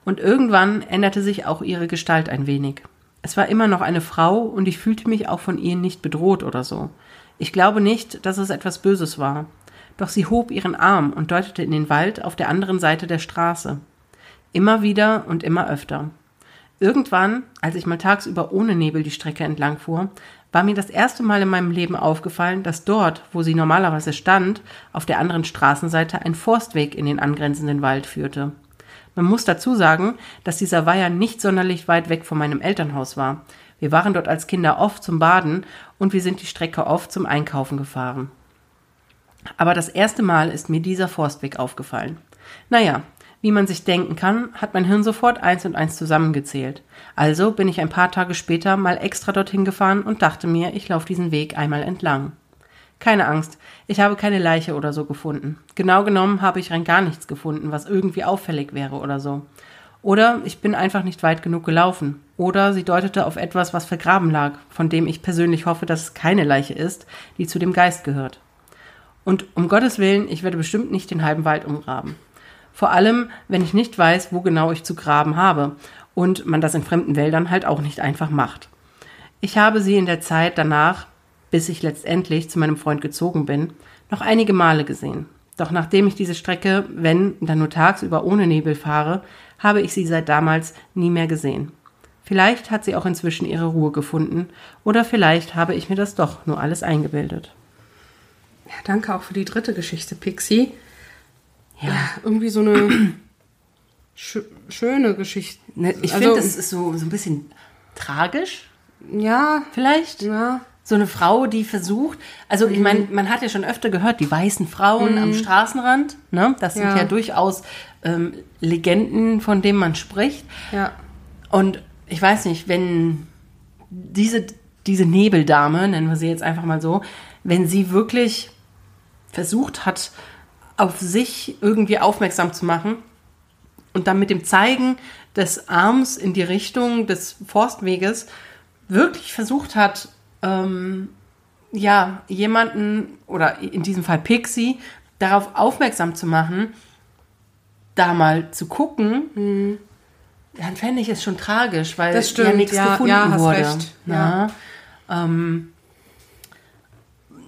Und irgendwann änderte sich auch ihre Gestalt ein wenig. Es war immer noch eine Frau und ich fühlte mich auch von ihr nicht bedroht oder so. Ich glaube nicht, dass es etwas Böses war. Doch sie hob ihren Arm und deutete in den Wald auf der anderen Seite der Straße. Immer wieder und immer öfter. Irgendwann, als ich mal tagsüber ohne Nebel die Strecke entlang fuhr, war mir das erste Mal in meinem Leben aufgefallen, dass dort, wo sie normalerweise stand, auf der anderen Straßenseite ein Forstweg in den angrenzenden Wald führte. Man muss dazu sagen, dass dieser Weiher nicht sonderlich weit weg von meinem Elternhaus war. Wir waren dort als Kinder oft zum Baden und wir sind die Strecke oft zum Einkaufen gefahren. Aber das erste Mal ist mir dieser Forstweg aufgefallen. Naja, wie man sich denken kann, hat mein Hirn sofort eins und eins zusammengezählt. Also bin ich ein paar Tage später mal extra dorthin gefahren und dachte mir, ich laufe diesen Weg einmal entlang. Keine Angst, ich habe keine Leiche oder so gefunden. Genau genommen habe ich rein gar nichts gefunden, was irgendwie auffällig wäre oder so. Oder ich bin einfach nicht weit genug gelaufen. Oder sie deutete auf etwas, was vergraben lag, von dem ich persönlich hoffe, dass es keine Leiche ist, die zu dem Geist gehört. Und um Gottes Willen, ich werde bestimmt nicht den halben Wald umgraben. Vor allem, wenn ich nicht weiß, wo genau ich zu graben habe und man das in fremden Wäldern halt auch nicht einfach macht. Ich habe sie in der Zeit danach, bis ich letztendlich zu meinem Freund gezogen bin, noch einige Male gesehen. Doch nachdem ich diese Strecke, wenn dann nur tagsüber ohne Nebel fahre, habe ich sie seit damals nie mehr gesehen. Vielleicht hat sie auch inzwischen ihre Ruhe gefunden oder vielleicht habe ich mir das doch nur alles eingebildet. Ja, danke auch für die dritte Geschichte, Pixie ja, ja irgendwie so eine [CLEARS THROAT] sch schöne Geschichte. Ne, ich also, finde, das ist so, so ein bisschen tragisch. Ja. Vielleicht. Ja. So eine Frau, die versucht, also ich meine, man hat ja schon öfter gehört, die weißen Frauen mhm. am Straßenrand, ne? Das sind ja, ja durchaus ähm, Legenden, von denen man spricht. Ja. Und ich weiß nicht, wenn diese, diese Nebeldame, nennen wir sie jetzt einfach mal so, wenn sie wirklich versucht hat, auf sich irgendwie aufmerksam zu machen und dann mit dem Zeigen des Arms in die Richtung des Forstweges wirklich versucht hat, ähm, ja, jemanden oder in diesem Fall Pixie darauf aufmerksam zu machen, da mal zu gucken, mhm. dann fände ich es schon tragisch, weil stimmt, ja nichts ja, gefunden ja, wurde. Recht, ja. Ähm,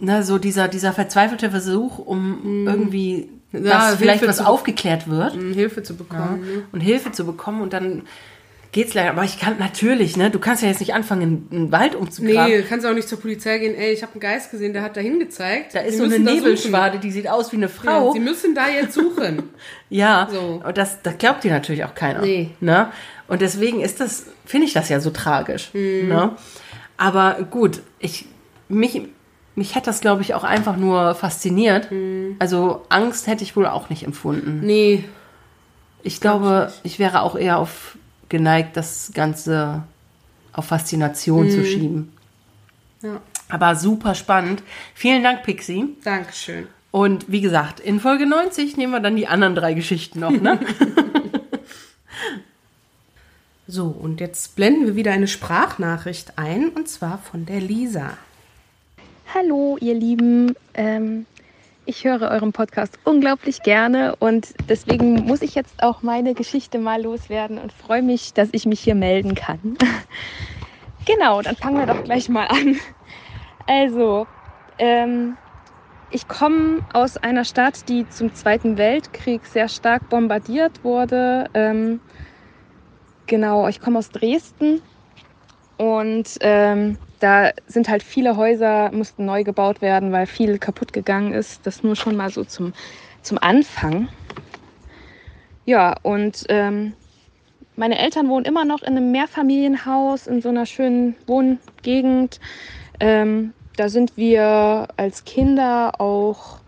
ne, so dieser, dieser verzweifelte Versuch, um mhm. irgendwie, ja, dass vielleicht was aufgeklärt wird. Mhm, Hilfe zu bekommen. Ja, und Hilfe zu bekommen und dann geht's leider. Aber ich kann natürlich, ne, du kannst ja jetzt nicht anfangen, einen Wald umzugraben. Nee, du kannst auch nicht zur Polizei gehen, ey, ich habe einen Geist gesehen, der hat da hingezeigt. Da ist so eine Nebelschwade, die sieht aus wie eine Frau. Ja, Sie müssen da jetzt suchen. [LAUGHS] ja, so. und das, das glaubt dir natürlich auch keiner. Nee. Ne? Und deswegen ist das, finde ich das ja so tragisch. Mhm. Ne? Aber gut, ich, mich, mich hätte das, glaube ich, auch einfach nur fasziniert. Mhm. Also Angst hätte ich wohl auch nicht empfunden. Nee. Ich glaube, ich, ich wäre auch eher auf geneigt, das Ganze auf Faszination zu schieben. Ja. Aber super spannend. Vielen Dank, Pixie. Dankeschön. Und wie gesagt, in Folge 90 nehmen wir dann die anderen drei Geschichten noch, ne? [LAUGHS] So, und jetzt blenden wir wieder eine Sprachnachricht ein, und zwar von der Lisa. Hallo, ihr Lieben. Ähm, ich höre euren Podcast unglaublich gerne und deswegen muss ich jetzt auch meine Geschichte mal loswerden und freue mich, dass ich mich hier melden kann. [LAUGHS] genau, dann fangen wir doch gleich mal an. Also, ähm, ich komme aus einer Stadt, die zum Zweiten Weltkrieg sehr stark bombardiert wurde. Ähm, genau, ich komme aus Dresden und ähm, da sind halt viele Häuser, mussten neu gebaut werden, weil viel kaputt gegangen ist. Das nur schon mal so zum, zum Anfang. Ja, und ähm, meine Eltern wohnen immer noch in einem Mehrfamilienhaus in so einer schönen Wohngegend. Ähm, da sind wir als Kinder auch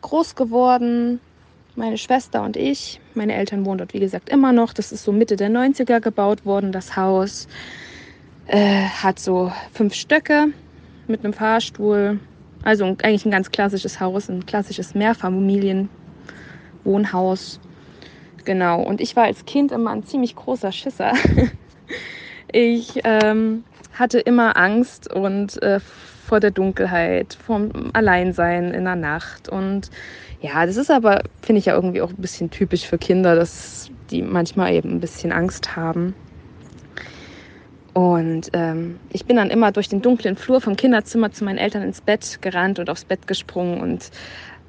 groß geworden. Meine Schwester und ich. Meine Eltern wohnen dort, wie gesagt, immer noch. Das ist so Mitte der 90er gebaut worden, das Haus. Äh, hat so fünf Stöcke mit einem Fahrstuhl. Also eigentlich ein ganz klassisches Haus, ein klassisches Mehrfamilienwohnhaus. Genau. Und ich war als Kind immer ein ziemlich großer Schisser. [LAUGHS] ich ähm, hatte immer Angst und äh, vor der Dunkelheit, vom Alleinsein in der Nacht. Und ja, das ist aber, finde ich ja irgendwie auch ein bisschen typisch für Kinder, dass die manchmal eben ein bisschen Angst haben. Und ähm, ich bin dann immer durch den dunklen Flur vom Kinderzimmer zu meinen Eltern ins Bett gerannt und aufs Bett gesprungen und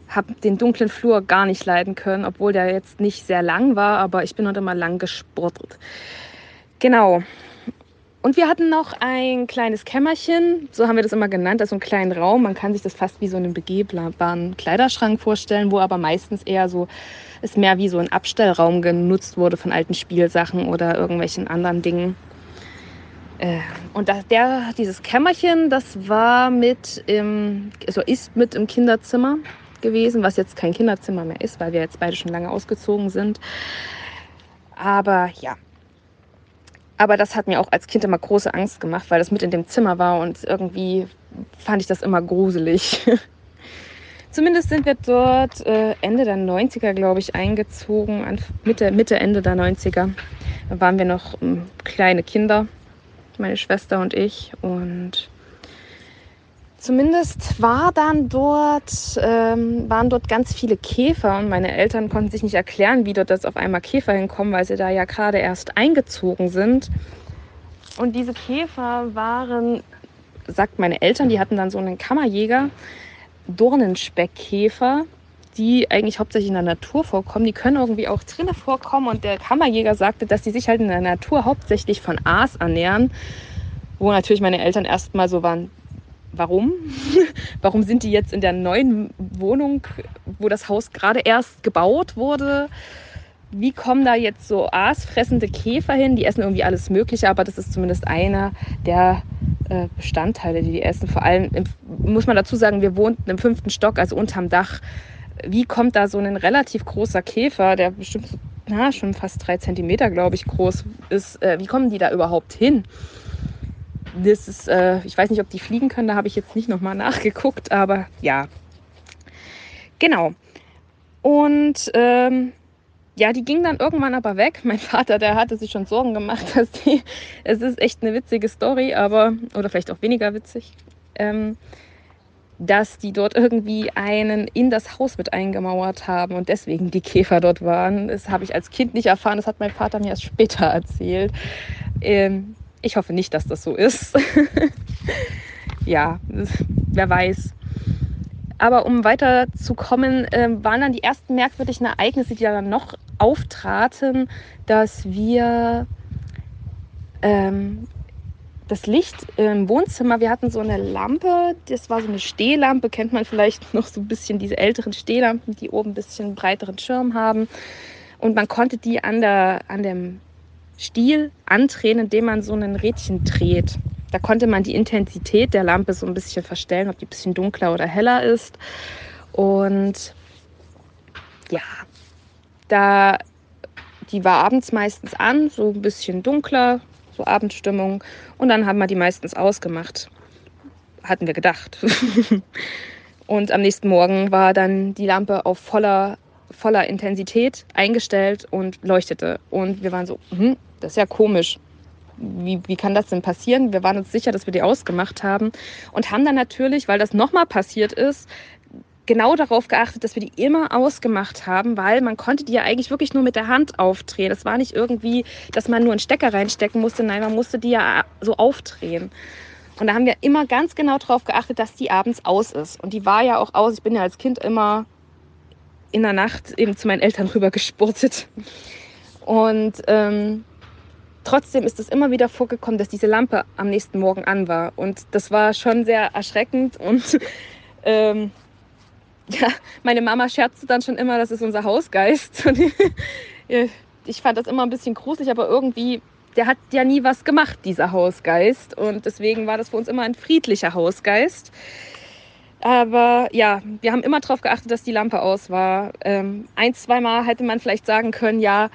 habe den dunklen Flur gar nicht leiden können, obwohl der jetzt nicht sehr lang war, aber ich bin dort immer lang gesportet. Genau. Und wir hatten noch ein kleines Kämmerchen, so haben wir das immer genannt, also einen kleinen Raum. Man kann sich das fast wie so einen begehbaren Kleiderschrank vorstellen, wo aber meistens eher so es mehr wie so ein Abstellraum genutzt wurde von alten Spielsachen oder irgendwelchen anderen Dingen. Äh, und das, der, dieses Kämmerchen, das war mit im, also ist mit im Kinderzimmer gewesen, was jetzt kein Kinderzimmer mehr ist, weil wir jetzt beide schon lange ausgezogen sind. Aber ja, aber das hat mir auch als Kind immer große Angst gemacht, weil das mit in dem Zimmer war und irgendwie fand ich das immer gruselig. [LAUGHS] Zumindest sind wir dort äh, Ende der 90er, glaube ich, eingezogen, Mitte, Mitte, Ende der 90er. Da waren wir noch ähm, kleine Kinder, meine Schwester und ich. Und Zumindest war dann dort, ähm, waren dort ganz viele Käfer und meine Eltern konnten sich nicht erklären, wie dort jetzt auf einmal Käfer hinkommen, weil sie da ja gerade erst eingezogen sind. Und diese Käfer waren, sagt meine Eltern, die hatten dann so einen Kammerjäger, Dornenspeckkäfer, die eigentlich hauptsächlich in der Natur vorkommen. Die können irgendwie auch drinnen vorkommen. Und der Kammerjäger sagte, dass die sich halt in der Natur hauptsächlich von Aas ernähren. Wo natürlich meine Eltern erstmal so waren, warum? [LAUGHS] warum sind die jetzt in der neuen Wohnung, wo das Haus gerade erst gebaut wurde? Wie kommen da jetzt so aasfressende Käfer hin? Die essen irgendwie alles Mögliche, aber das ist zumindest einer der äh, Bestandteile, die die essen. Vor allem muss man dazu sagen, wir wohnten im fünften Stock, also unterm Dach. Wie kommt da so ein relativ großer Käfer, der bestimmt na, schon fast drei Zentimeter, glaube ich, groß ist, äh, wie kommen die da überhaupt hin? das ist, äh, ich weiß nicht, ob die fliegen können, da habe ich jetzt nicht nochmal nachgeguckt, aber ja. Genau. Und ähm, ja, die ging dann irgendwann aber weg. [LAUGHS] Mein Vater, der hatte sich schon Sorgen gemacht, [LAUGHS] dass die, es ist echt eine witzige Story, aber, oder vielleicht auch weniger witzig, ähm, dass die dort irgendwie einen in das Haus mit eingemauert haben und deswegen die Käfer dort waren. Das habe ich als Kind nicht erfahren, das hat mein Vater mir erst später erzählt. Ähm, ich hoffe nicht, dass das so ist. [LAUGHS] ja, wer weiß. Aber um weiterzukommen, äh, waren dann die ersten merkwürdigen Ereignisse, die dann noch auftraten, dass wir ähm, das Licht im Wohnzimmer, wir hatten so eine Lampe, das war so eine Stehlampe, kennt man vielleicht [LAUGHS] noch so ein bisschen diese älteren Stehlampen, die oben ein bisschen breiteren Schirm haben. Und man konnte die an, der, an dem Stiel andrehen, indem man so ein Rädchen dreht. Da konnte man die Intensität der Lampe so ein bisschen verstellen, ob die ein bisschen dunkler oder heller ist. Und ja, da die war abends meistens an, so ein bisschen dunkler, so Abendstimmung. Und dann haben wir die meistens ausgemacht. Hatten wir gedacht. [LAUGHS] und am nächsten Morgen war dann die Lampe auf voller, voller Intensität eingestellt und leuchtete. Und wir waren so, hm, das ist ja komisch. Wie, wie kann das denn passieren? Wir waren uns sicher, dass wir die ausgemacht haben und haben dann natürlich, weil das nochmal passiert ist, genau darauf geachtet, dass wir die immer ausgemacht haben, weil man konnte die ja eigentlich wirklich nur mit der Hand aufdrehen. Es war nicht irgendwie, dass man nur einen Stecker reinstecken musste, nein, man musste die ja so aufdrehen. Und da haben wir immer ganz genau darauf geachtet, dass die abends aus ist. Und die war ja auch aus. Ich bin ja als Kind immer in der Nacht eben zu meinen Eltern rüber gespurtet. Und ähm, trotzdem ist es immer wieder vorgekommen, dass diese Lampe am nächsten Morgen an war. Und das war schon sehr erschreckend und [LAUGHS] ähm, ja, meine Mama scherzte dann schon immer, das ist unser Hausgeist. [LAUGHS] Und ich fand das immer ein bisschen gruselig, aber irgendwie, der hat ja nie was gemacht, dieser Hausgeist. Und deswegen war das für uns immer ein friedlicher Hausgeist. Aber ja, wir haben immer darauf geachtet, dass die Lampe aus war. Ähm, ein, zweimal hätte man vielleicht sagen können, ja,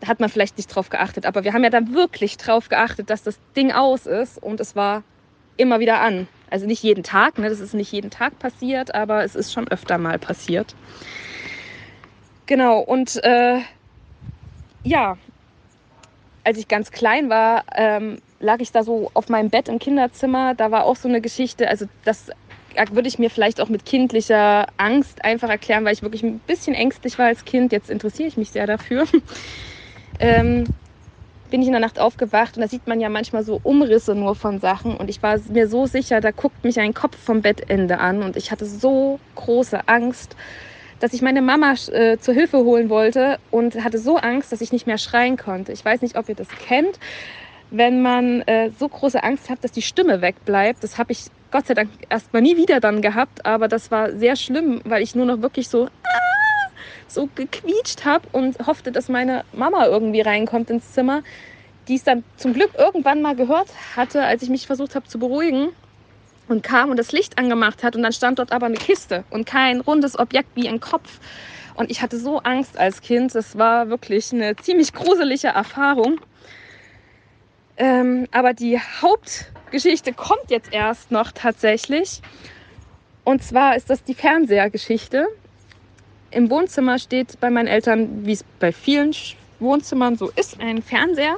da hat man vielleicht nicht drauf geachtet. Aber wir haben ja dann wirklich drauf geachtet, dass das Ding aus ist und es war immer wieder an. Also nicht jeden Tag, ne? das ist nicht jeden Tag passiert, aber es ist schon öfter mal passiert. Genau, und äh, ja, als ich ganz klein war, ähm, lag ich da so auf meinem Bett im Kinderzimmer. Da war auch so eine Geschichte, also das würde ich mir vielleicht auch mit kindlicher Angst einfach erklären, weil ich wirklich ein bisschen ängstlich war als Kind. Jetzt interessiere ich mich sehr dafür. [LAUGHS] ähm, bin ich in der Nacht aufgewacht und da sieht man ja manchmal so Umrisse nur von Sachen und ich war mir so sicher, da guckt mich ein Kopf vom Bettende an und ich hatte so große Angst, dass ich meine Mama äh, zur Hilfe holen wollte und hatte so Angst, dass ich nicht mehr schreien konnte. Ich weiß nicht, ob ihr das kennt, wenn man äh, so große Angst hat, dass die Stimme wegbleibt. Das habe ich Gott sei Dank erstmal nie wieder dann gehabt, aber das war sehr schlimm, weil ich nur noch wirklich so so gequietscht habe und hoffte, dass meine Mama irgendwie reinkommt ins Zimmer, die es dann zum Glück irgendwann mal gehört hatte, als ich mich versucht habe zu beruhigen und kam und das Licht angemacht hat und dann stand dort aber eine Kiste und kein rundes Objekt wie ein Kopf. Und ich hatte so Angst als Kind, das war wirklich eine ziemlich gruselige Erfahrung. Ähm, aber die Hauptgeschichte kommt jetzt erst noch tatsächlich. Und zwar ist das die Fernsehergeschichte. Im Wohnzimmer steht bei meinen Eltern, wie es bei vielen Wohnzimmern so ist, ein Fernseher.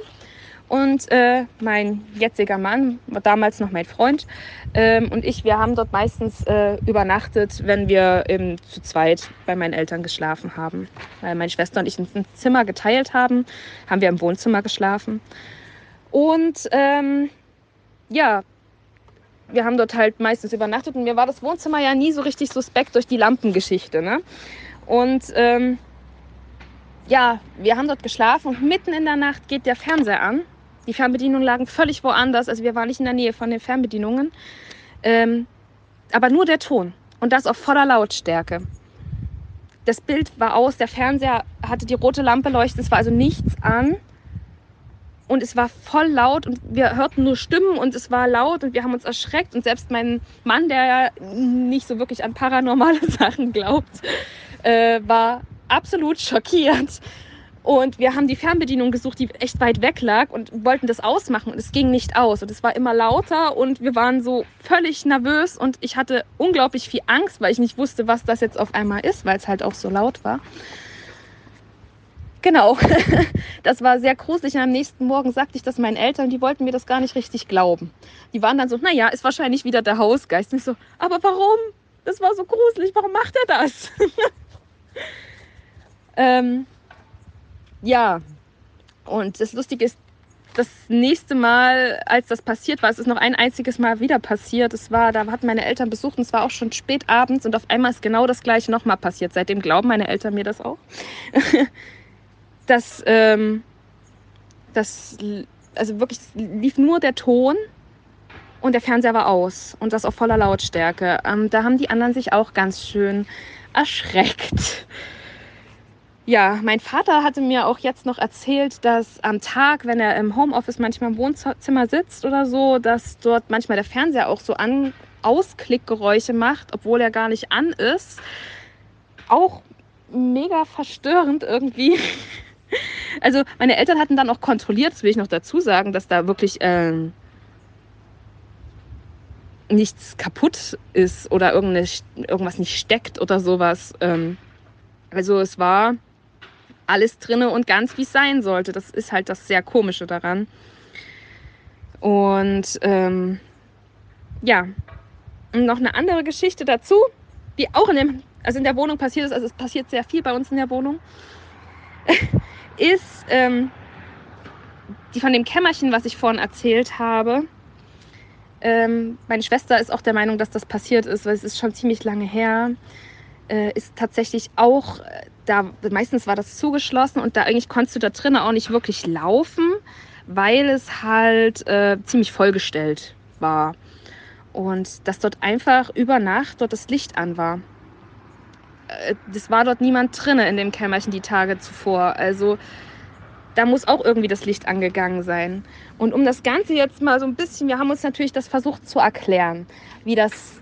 Und äh, mein jetziger Mann, damals noch mein Freund, ähm, und ich, wir haben dort meistens äh, übernachtet, wenn wir eben zu zweit bei meinen Eltern geschlafen haben. Weil meine Schwester und ich ein Zimmer geteilt haben, haben wir im Wohnzimmer geschlafen. Und ähm, ja, wir haben dort halt meistens übernachtet und mir war das Wohnzimmer ja nie so richtig suspekt durch die Lampengeschichte. Ne? Und ähm, ja, wir haben dort geschlafen und mitten in der Nacht geht der Fernseher an. Die Fernbedienungen lagen völlig woanders, also wir waren nicht in der Nähe von den Fernbedienungen. Ähm, aber nur der Ton und das auf voller Lautstärke. Das Bild war aus, der Fernseher hatte die rote Lampe leuchten, es war also nichts an. Und es war voll laut und wir hörten nur Stimmen und es war laut und wir haben uns erschreckt. Und selbst mein Mann, der ja nicht so wirklich an paranormale [LAUGHS] Sachen glaubt, äh, war absolut schockiert. Und wir haben die Fernbedienung gesucht, die echt weit weg lag und wollten das ausmachen und es ging nicht aus. Und es war immer lauter und wir waren so völlig nervös und ich hatte unglaublich viel Angst, weil ich nicht wusste, was das jetzt auf einmal ist, weil es halt auch so laut war. Genau, [LAUGHS] das war sehr gruselig. Und am nächsten Morgen sagte ich das meinen Eltern, die wollten mir das gar nicht richtig glauben. Die waren dann so, naja, ist wahrscheinlich wieder der Hausgeist. Und ich so, aber warum? Das war so gruselig, warum macht er das? [LAUGHS] [LAUGHS] ähm, ja, und das Lustige ist, das nächste Mal, als das passiert war, es ist noch ein einziges Mal wieder passiert. Es war, da hatten meine Eltern besucht und es war auch schon spät abends und auf einmal ist genau das gleiche nochmal passiert. Seitdem glauben meine Eltern mir das auch. [LAUGHS] das, ähm, das, also wirklich lief nur der Ton und der Fernseher war aus und das auf voller Lautstärke. Ähm, da haben die anderen sich auch ganz schön erschreckt. Ja, mein Vater hatte mir auch jetzt noch erzählt, dass am Tag, wenn er im Homeoffice manchmal im Wohnzimmer sitzt oder so, dass dort manchmal der Fernseher auch so an Ausklickgeräusche macht, obwohl er gar nicht an ist. Auch mega verstörend irgendwie. [LAUGHS] Also meine Eltern hatten dann auch kontrolliert, das will ich noch dazu sagen, dass da wirklich ähm, nichts kaputt ist oder irgendeine, irgendwas nicht steckt oder sowas. Ähm, also es war alles drinne und ganz wie es sein sollte. Das ist halt das sehr komische daran. Und ähm, ja, und noch eine andere Geschichte dazu, die auch in dem, also in der Wohnung passiert ist. Also es passiert sehr viel bei uns in der Wohnung. [LAUGHS] ist ähm, die von dem Kämmerchen, was ich vorhin erzählt habe. Ähm, meine Schwester ist auch der Meinung, dass das passiert ist, weil es ist schon ziemlich lange her. Äh, ist tatsächlich auch, äh, da meistens war das zugeschlossen und da eigentlich konntest du da drinnen auch nicht wirklich laufen, weil es halt äh, ziemlich vollgestellt war. Und dass dort einfach über Nacht dort das Licht an war. Äh, das war dort niemand drinne in dem Kämmerchen die Tage zuvor. Also da muss auch irgendwie das Licht angegangen sein. Und um das Ganze jetzt mal so ein bisschen, wir haben uns natürlich das versucht zu erklären, wie das,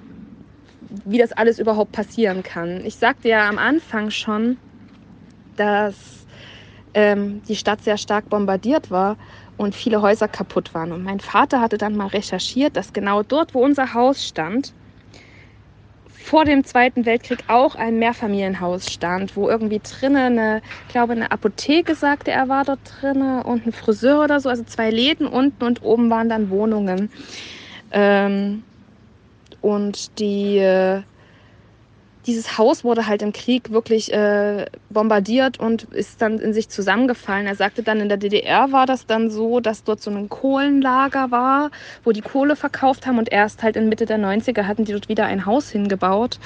wie das alles überhaupt passieren kann. Ich sagte ja am Anfang schon, dass ähm, die Stadt sehr stark bombardiert war und viele Häuser kaputt waren. Und mein Vater hatte dann mal recherchiert, dass genau dort, wo unser Haus stand, vor dem Zweiten Weltkrieg auch ein Mehrfamilienhaus stand, wo irgendwie drinnen eine, glaube, eine Apotheke, sagte er, war dort drinnen und ein Friseur oder so, also zwei Läden unten und oben waren dann Wohnungen. Ähm, und die, äh, dieses Haus wurde halt im Krieg wirklich äh, bombardiert und ist dann in sich zusammengefallen. Er sagte dann, in der DDR war das dann so, dass dort so ein Kohlenlager war, wo die Kohle verkauft haben und erst halt in Mitte der 90er hatten die dort wieder ein Haus hingebaut.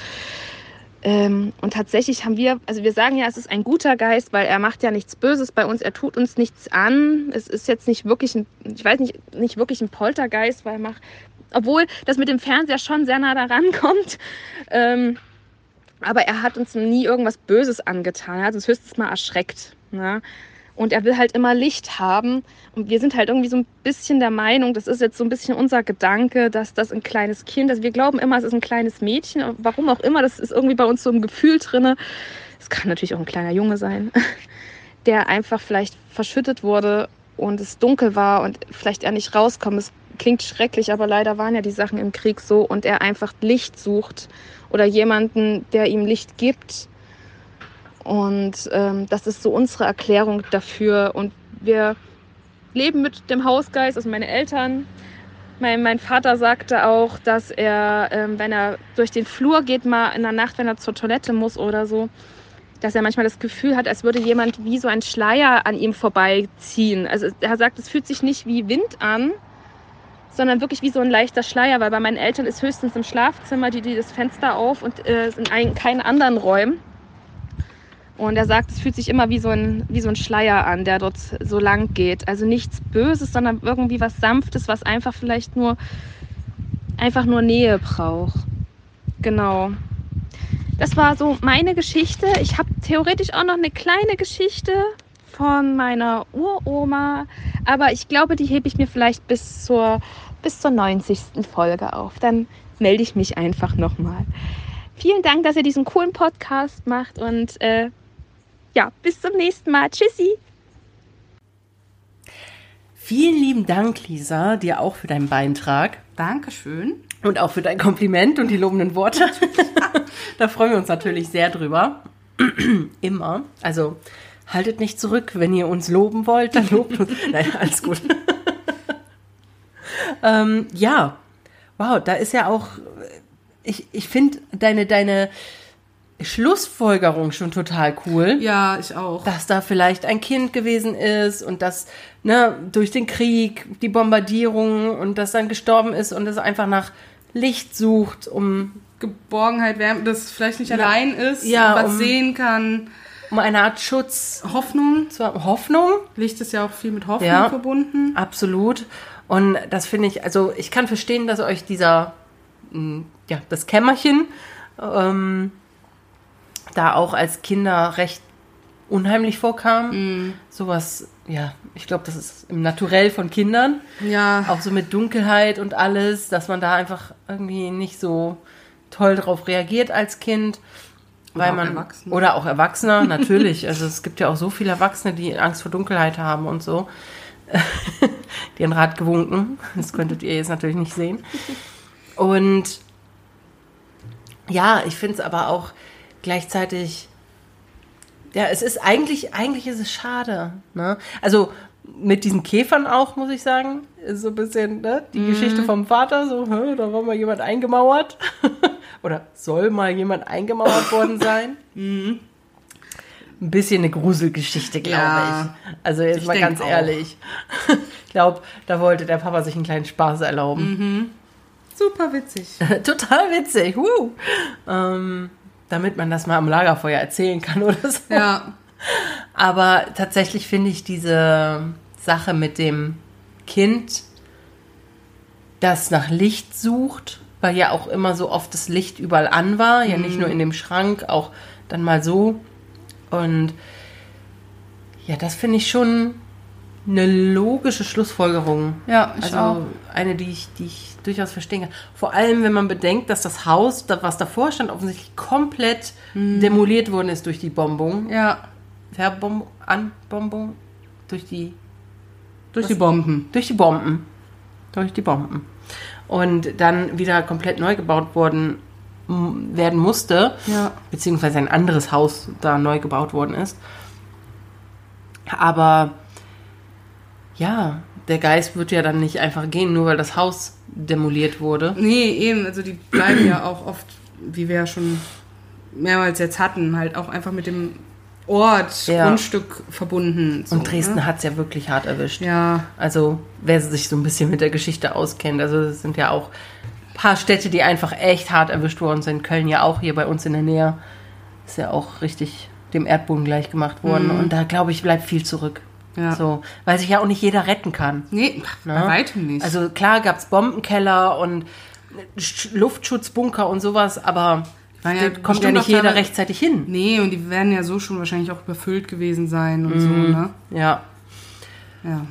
Ähm, und tatsächlich haben wir, also wir sagen ja, es ist ein guter Geist, weil er macht ja nichts Böses bei uns, er tut uns nichts an. Es ist jetzt nicht wirklich ein, ich weiß nicht, nicht wirklich ein Poltergeist, weil er macht, obwohl das mit dem Fernseher schon sehr nah daran [LAUGHS] kommt. Ähm, aber er hat uns nie irgendwas Böses angetan. Er hat uns höchstens mal erschreckt. Ne? Und er will halt immer Licht haben. Und wir sind halt irgendwie so ein bisschen der Meinung, das ist jetzt so ein bisschen unser Gedanke, dass das ein kleines Kind ist. Wir glauben immer, es ist ein kleines Mädchen. Warum auch immer, das ist irgendwie bei uns so ein Gefühl drin. Es kann natürlich auch ein kleiner Junge sein, [LAUGHS] der einfach vielleicht verschüttet wurde und es dunkel war und vielleicht er nicht rauskommt. Es klingt schrecklich, aber leider waren ja die Sachen im Krieg so und er einfach Licht sucht oder jemanden, der ihm Licht gibt. Und ähm, das ist so unsere Erklärung dafür. Und wir leben mit dem Hausgeist, also meine Eltern. Mein, mein Vater sagte auch, dass er, ähm, wenn er durch den Flur geht, mal in der Nacht, wenn er zur Toilette muss oder so, dass er manchmal das Gefühl hat, als würde jemand wie so ein Schleier an ihm vorbeiziehen. Also er sagt, es fühlt sich nicht wie Wind an, sondern wirklich wie so ein leichter Schleier, weil bei meinen Eltern ist höchstens im Schlafzimmer die, die das Fenster auf und äh, in keinen anderen Räumen. Und er sagt, es fühlt sich immer wie so, ein, wie so ein Schleier an, der dort so lang geht. Also nichts Böses, sondern irgendwie was Sanftes, was einfach vielleicht nur, einfach nur Nähe braucht. Genau. Das war so meine Geschichte. Ich habe theoretisch auch noch eine kleine Geschichte von meiner Uroma, aber ich glaube, die hebe ich mir vielleicht bis zur bis zur 90. Folge auf. Dann melde ich mich einfach nochmal. Vielen Dank, dass ihr diesen coolen Podcast macht und äh, ja, bis zum nächsten Mal. Tschüssi. Vielen lieben Dank, Lisa, dir auch für deinen Beitrag. Dankeschön. Und auch für dein Kompliment und die lobenden Worte. [LAUGHS] da freuen wir uns natürlich sehr drüber. [CLEARS THROAT] Immer. Also haltet nicht zurück, wenn ihr uns loben wollt, dann lobt uns. [LAUGHS] Nein, alles gut. [LAUGHS] Ähm, ja, wow, da ist ja auch, ich, ich finde deine, deine Schlussfolgerung schon total cool. Ja, ich auch. Dass da vielleicht ein Kind gewesen ist und das ne, durch den Krieg, die Bombardierung und das dann gestorben ist und es einfach nach Licht sucht, um Geborgenheit, Wärme, das vielleicht nicht allein ist, ja, was um, sehen kann. Um eine Art Schutz. Hoffnung. Hoffnung. Licht ist ja auch viel mit Hoffnung ja, verbunden. Absolut. Und das finde ich, also ich kann verstehen, dass euch dieser, hm, ja, das Kämmerchen ähm, da auch als Kinder recht unheimlich vorkam. Mm. Sowas, ja, ich glaube, das ist im Naturell von Kindern. Ja. Auch so mit Dunkelheit und alles, dass man da einfach irgendwie nicht so toll drauf reagiert als Kind. Weil auch man oder auch Erwachsene natürlich. Also es gibt ja auch so viele Erwachsene, die Angst vor Dunkelheit haben und so. [LAUGHS] die haben Rat gewunken. Das könntet ihr jetzt natürlich nicht sehen. Und ja, ich finde es aber auch gleichzeitig. Ja, es ist eigentlich, eigentlich ist es schade. Ne? Also mit diesen Käfern auch, muss ich sagen. Ist so ein bisschen ne? die Geschichte vom Vater, so, da war mal jemand eingemauert. [LAUGHS] Oder soll mal jemand eingemauert worden sein. [LAUGHS] Ein bisschen eine Gruselgeschichte, glaube Ja, ich. Also jetzt ich mal ganz ehrlich. [LAUGHS] Ich glaube, da wollte der Papa sich einen kleinen Spaß erlauben. Super witzig. Total witzig. Woo. Ähm, damit man das mal am Lagerfeuer erzählen kann oder so. Ja. Aber tatsächlich finde ich diese Sache mit dem Kind, das nach Licht sucht, weil ja auch immer so oft das Licht überall an war, ja nicht nur in dem Schrank, auch dann mal so. Und ja, das finde ich schon eine logische Schlussfolgerung. Ja, ich also auch. eine, die ich, die ich durchaus verstehen kann. Vor allem, wenn man bedenkt, dass das Haus, was davor stand, offensichtlich komplett demoliert worden ist durch die Bombung. Ja. Verbom Anbombung durch die Durch die Bomben. durch die Bomben. Durch die Bomben. Und dann wieder komplett neu gebaut worden werden musste, Ja. beziehungsweise ein anderes Haus da neu gebaut worden ist. Aber ja, der Geist wird ja dann nicht einfach gehen, nur weil das Haus demoliert wurde. Nee, eben. Also die bleiben ja auch oft, wie wir ja schon mehrmals jetzt hatten, halt auch einfach mit dem Ort, Ja. Grundstück verbunden. So, Und Dresden ne? hat es ja wirklich hart erwischt. Ja, Also, wer sich so ein bisschen mit der Geschichte auskennt, also es sind ja auch ein paar Städte, die einfach echt hart erwischt worden sind. Köln ja auch hier bei uns in der Nähe. Ist ja auch richtig dem Erdboden gleich gemacht worden. Und da, glaube ich, bleibt viel zurück. Ja. So, weil sich ja auch nicht jeder retten kann. nee, bei Ne? weitem nicht. Also klar gab es Bombenkeller und Sch- Luftschutzbunker und sowas, aber War da ja kommt ja nicht jeder rechtzeitig hin. nee, und die werden ja so schon wahrscheinlich auch überfüllt gewesen sein und so, ne? Ja. Ja.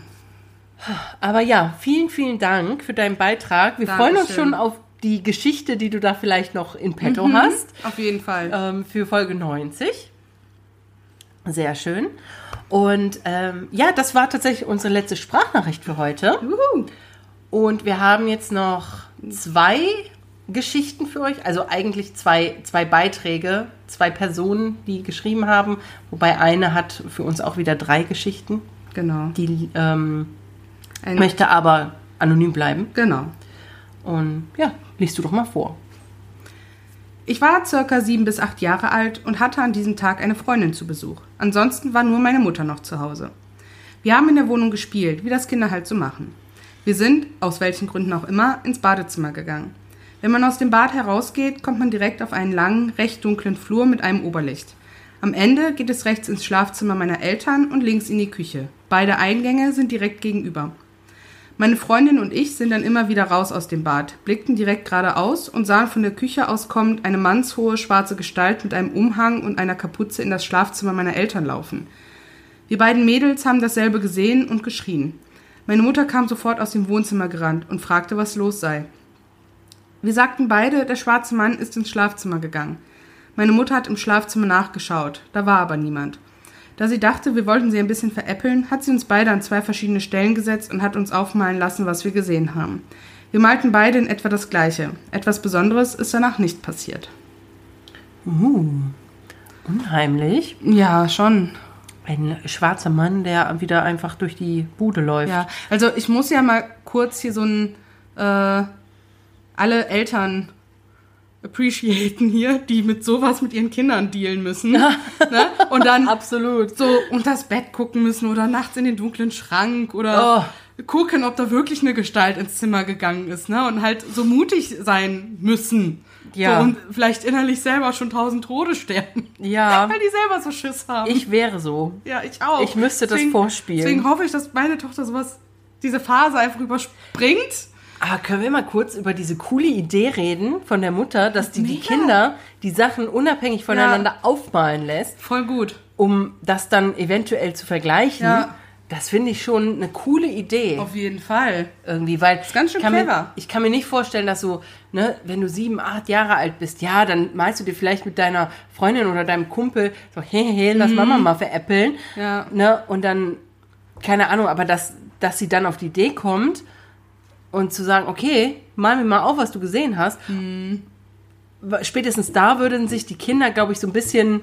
Aber ja, vielen, vielen Dank für deinen Beitrag. Wir freuen uns Dankeschön. schon auf die Geschichte, die du da vielleicht noch in petto Mhm. hast. Auf jeden Fall. ähm, für Folge 90. Sehr schön. Und ähm, ja, das war tatsächlich unsere letzte Sprachnachricht für heute. Juhu. Und wir haben jetzt noch zwei Geschichten für euch, also eigentlich zwei, zwei Beiträge, zwei Personen, die geschrieben haben, wobei eine hat für uns auch wieder drei Geschichten. Genau. Die ähm, möchte aber anonym bleiben. genau. Und ja, liest du doch mal vor. Ich war circa sieben bis acht Jahre alt und hatte an diesem Tag eine Freundin zu Besuch. Ansonsten war nur meine Mutter noch zu Hause. Wir haben in der Wohnung gespielt, wie das Kinder halt so machen. Wir sind, aus welchen Gründen auch immer, ins Badezimmer gegangen. Wenn man aus dem Bad herausgeht, kommt man direkt auf einen langen, recht dunklen Flur mit einem Oberlicht. Am Ende geht es rechts ins Schlafzimmer meiner Eltern und links in die Küche. Beide Eingänge sind direkt gegenüber. Meine Freundin und ich sind dann immer wieder raus aus dem Bad, blickten direkt geradeaus und sahen von der Küche aus kommend eine mannshohe schwarze Gestalt mit einem Umhang und einer Kapuze in das Schlafzimmer meiner Eltern laufen. Wir beiden Mädels haben dasselbe gesehen und geschrien. Meine Mutter kam sofort aus dem Wohnzimmer gerannt und fragte, was los sei. Wir sagten beide, der schwarze Mann ist ins Schlafzimmer gegangen. Meine Mutter hat im Schlafzimmer nachgeschaut, da war aber niemand. Da sie dachte, wir wollten sie ein bisschen veräppeln, hat sie uns beide an zwei verschiedene Stellen gesetzt und hat uns aufmalen lassen, was wir gesehen haben. Wir malten beide in etwa das Gleiche. Etwas Besonderes ist danach nicht passiert. Unheimlich. Ja, schon. Ein schwarzer Mann, der wieder einfach durch die Bude läuft. Ja, also ich muss ja mal kurz hier so ein äh, alle Eltern appreciaten hier, die mit sowas mit ihren Kindern dealen müssen. [LAUGHS] ne? Und dann Absolut. so unter das Bett gucken müssen oder nachts in den dunklen Schrank oder gucken, ob da wirklich eine Gestalt ins Zimmer gegangen ist, ne? Und halt so mutig sein müssen. Ja. So, und vielleicht innerlich selber schon tausend Tode sterben. Ja. [LAUGHS] Weil die selber so Schiss haben. Ich wäre so. ja, ich auch. Ich müsste das vorspielen. Deswegen hoffe ich, dass meine Tochter sowas, diese Phase einfach überspringt. Aber können wir mal kurz über diese coole Idee reden von der Mutter, dass die die Kinder die Sachen unabhängig voneinander aufmalen lässt, Voll gut. um das dann eventuell zu vergleichen? Ja. Das finde ich schon eine coole Idee. Auf jeden Fall. irgendwie, weil Ist ganz schön ich kann clever. Mir, ich kann mir nicht vorstellen, dass so, ne, wenn du sieben, acht Jahre alt bist, ja, dann malst du dir vielleicht mit deiner Freundin oder deinem Kumpel so, hey, hey, hey, lass Mama mal veräppeln, Mhm. Ja. ne, und dann, keine Ahnung, aber dass, dass sie dann auf die Idee kommt und zu sagen, okay, mal mir mal auf, was du gesehen hast, Mhm. spätestens da würden sich die Kinder, glaube ich, so ein bisschen,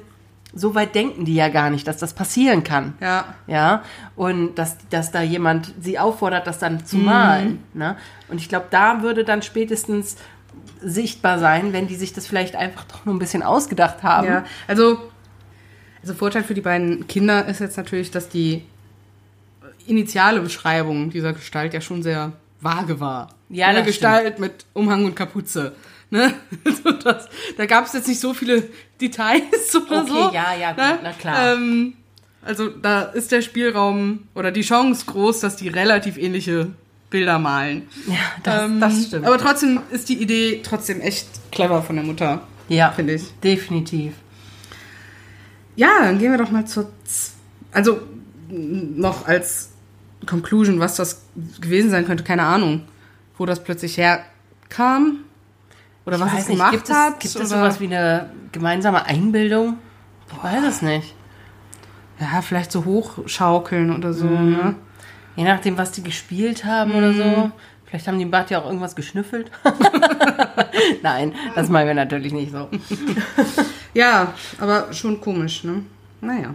so weit denken die ja gar nicht, dass das passieren kann. Ja. Ja, und dass, dass da jemand sie auffordert, das dann zu malen. Ne? Und ich glaube, da würde dann spätestens sichtbar sein, wenn die sich das vielleicht einfach doch nur ein bisschen ausgedacht haben. Ja, also, also Vorteil für die beiden Kinder ist jetzt natürlich, dass die initiale Beschreibung dieser Gestalt ja schon sehr vage war. Ja, Eine Gestalt mit Umhang und Kapuze. Ne? [LAUGHS] Also das, da gab es jetzt nicht so viele Details oder Okay, so. ja, ja, ne? na klar. Ähm, also da ist der Spielraum oder die Chance groß, dass die relativ ähnliche Bilder malen. Ja, das, Ähm, das stimmt. Aber trotzdem ist die Idee trotzdem echt clever von der Mutter. ja, finde ich. Definitiv. Ja, dann gehen wir doch mal zur. Z also noch als Conclusion, was das gewesen sein könnte, keine Ahnung. Wo das plötzlich herkam. Oder was Ich es weiß nicht, gemacht gibt es, hat. gibt oder, es sowas wie eine gemeinsame Einbildung? Ich weiß es nicht. Ja, vielleicht so hochschaukeln oder so, ne? Je nachdem, was die gespielt haben oder so. Vielleicht haben die im Bad ja auch irgendwas geschnüffelt. [LAUGHS] Nein, das meinen wir natürlich nicht so. Ja, aber schon komisch, ne? Naja.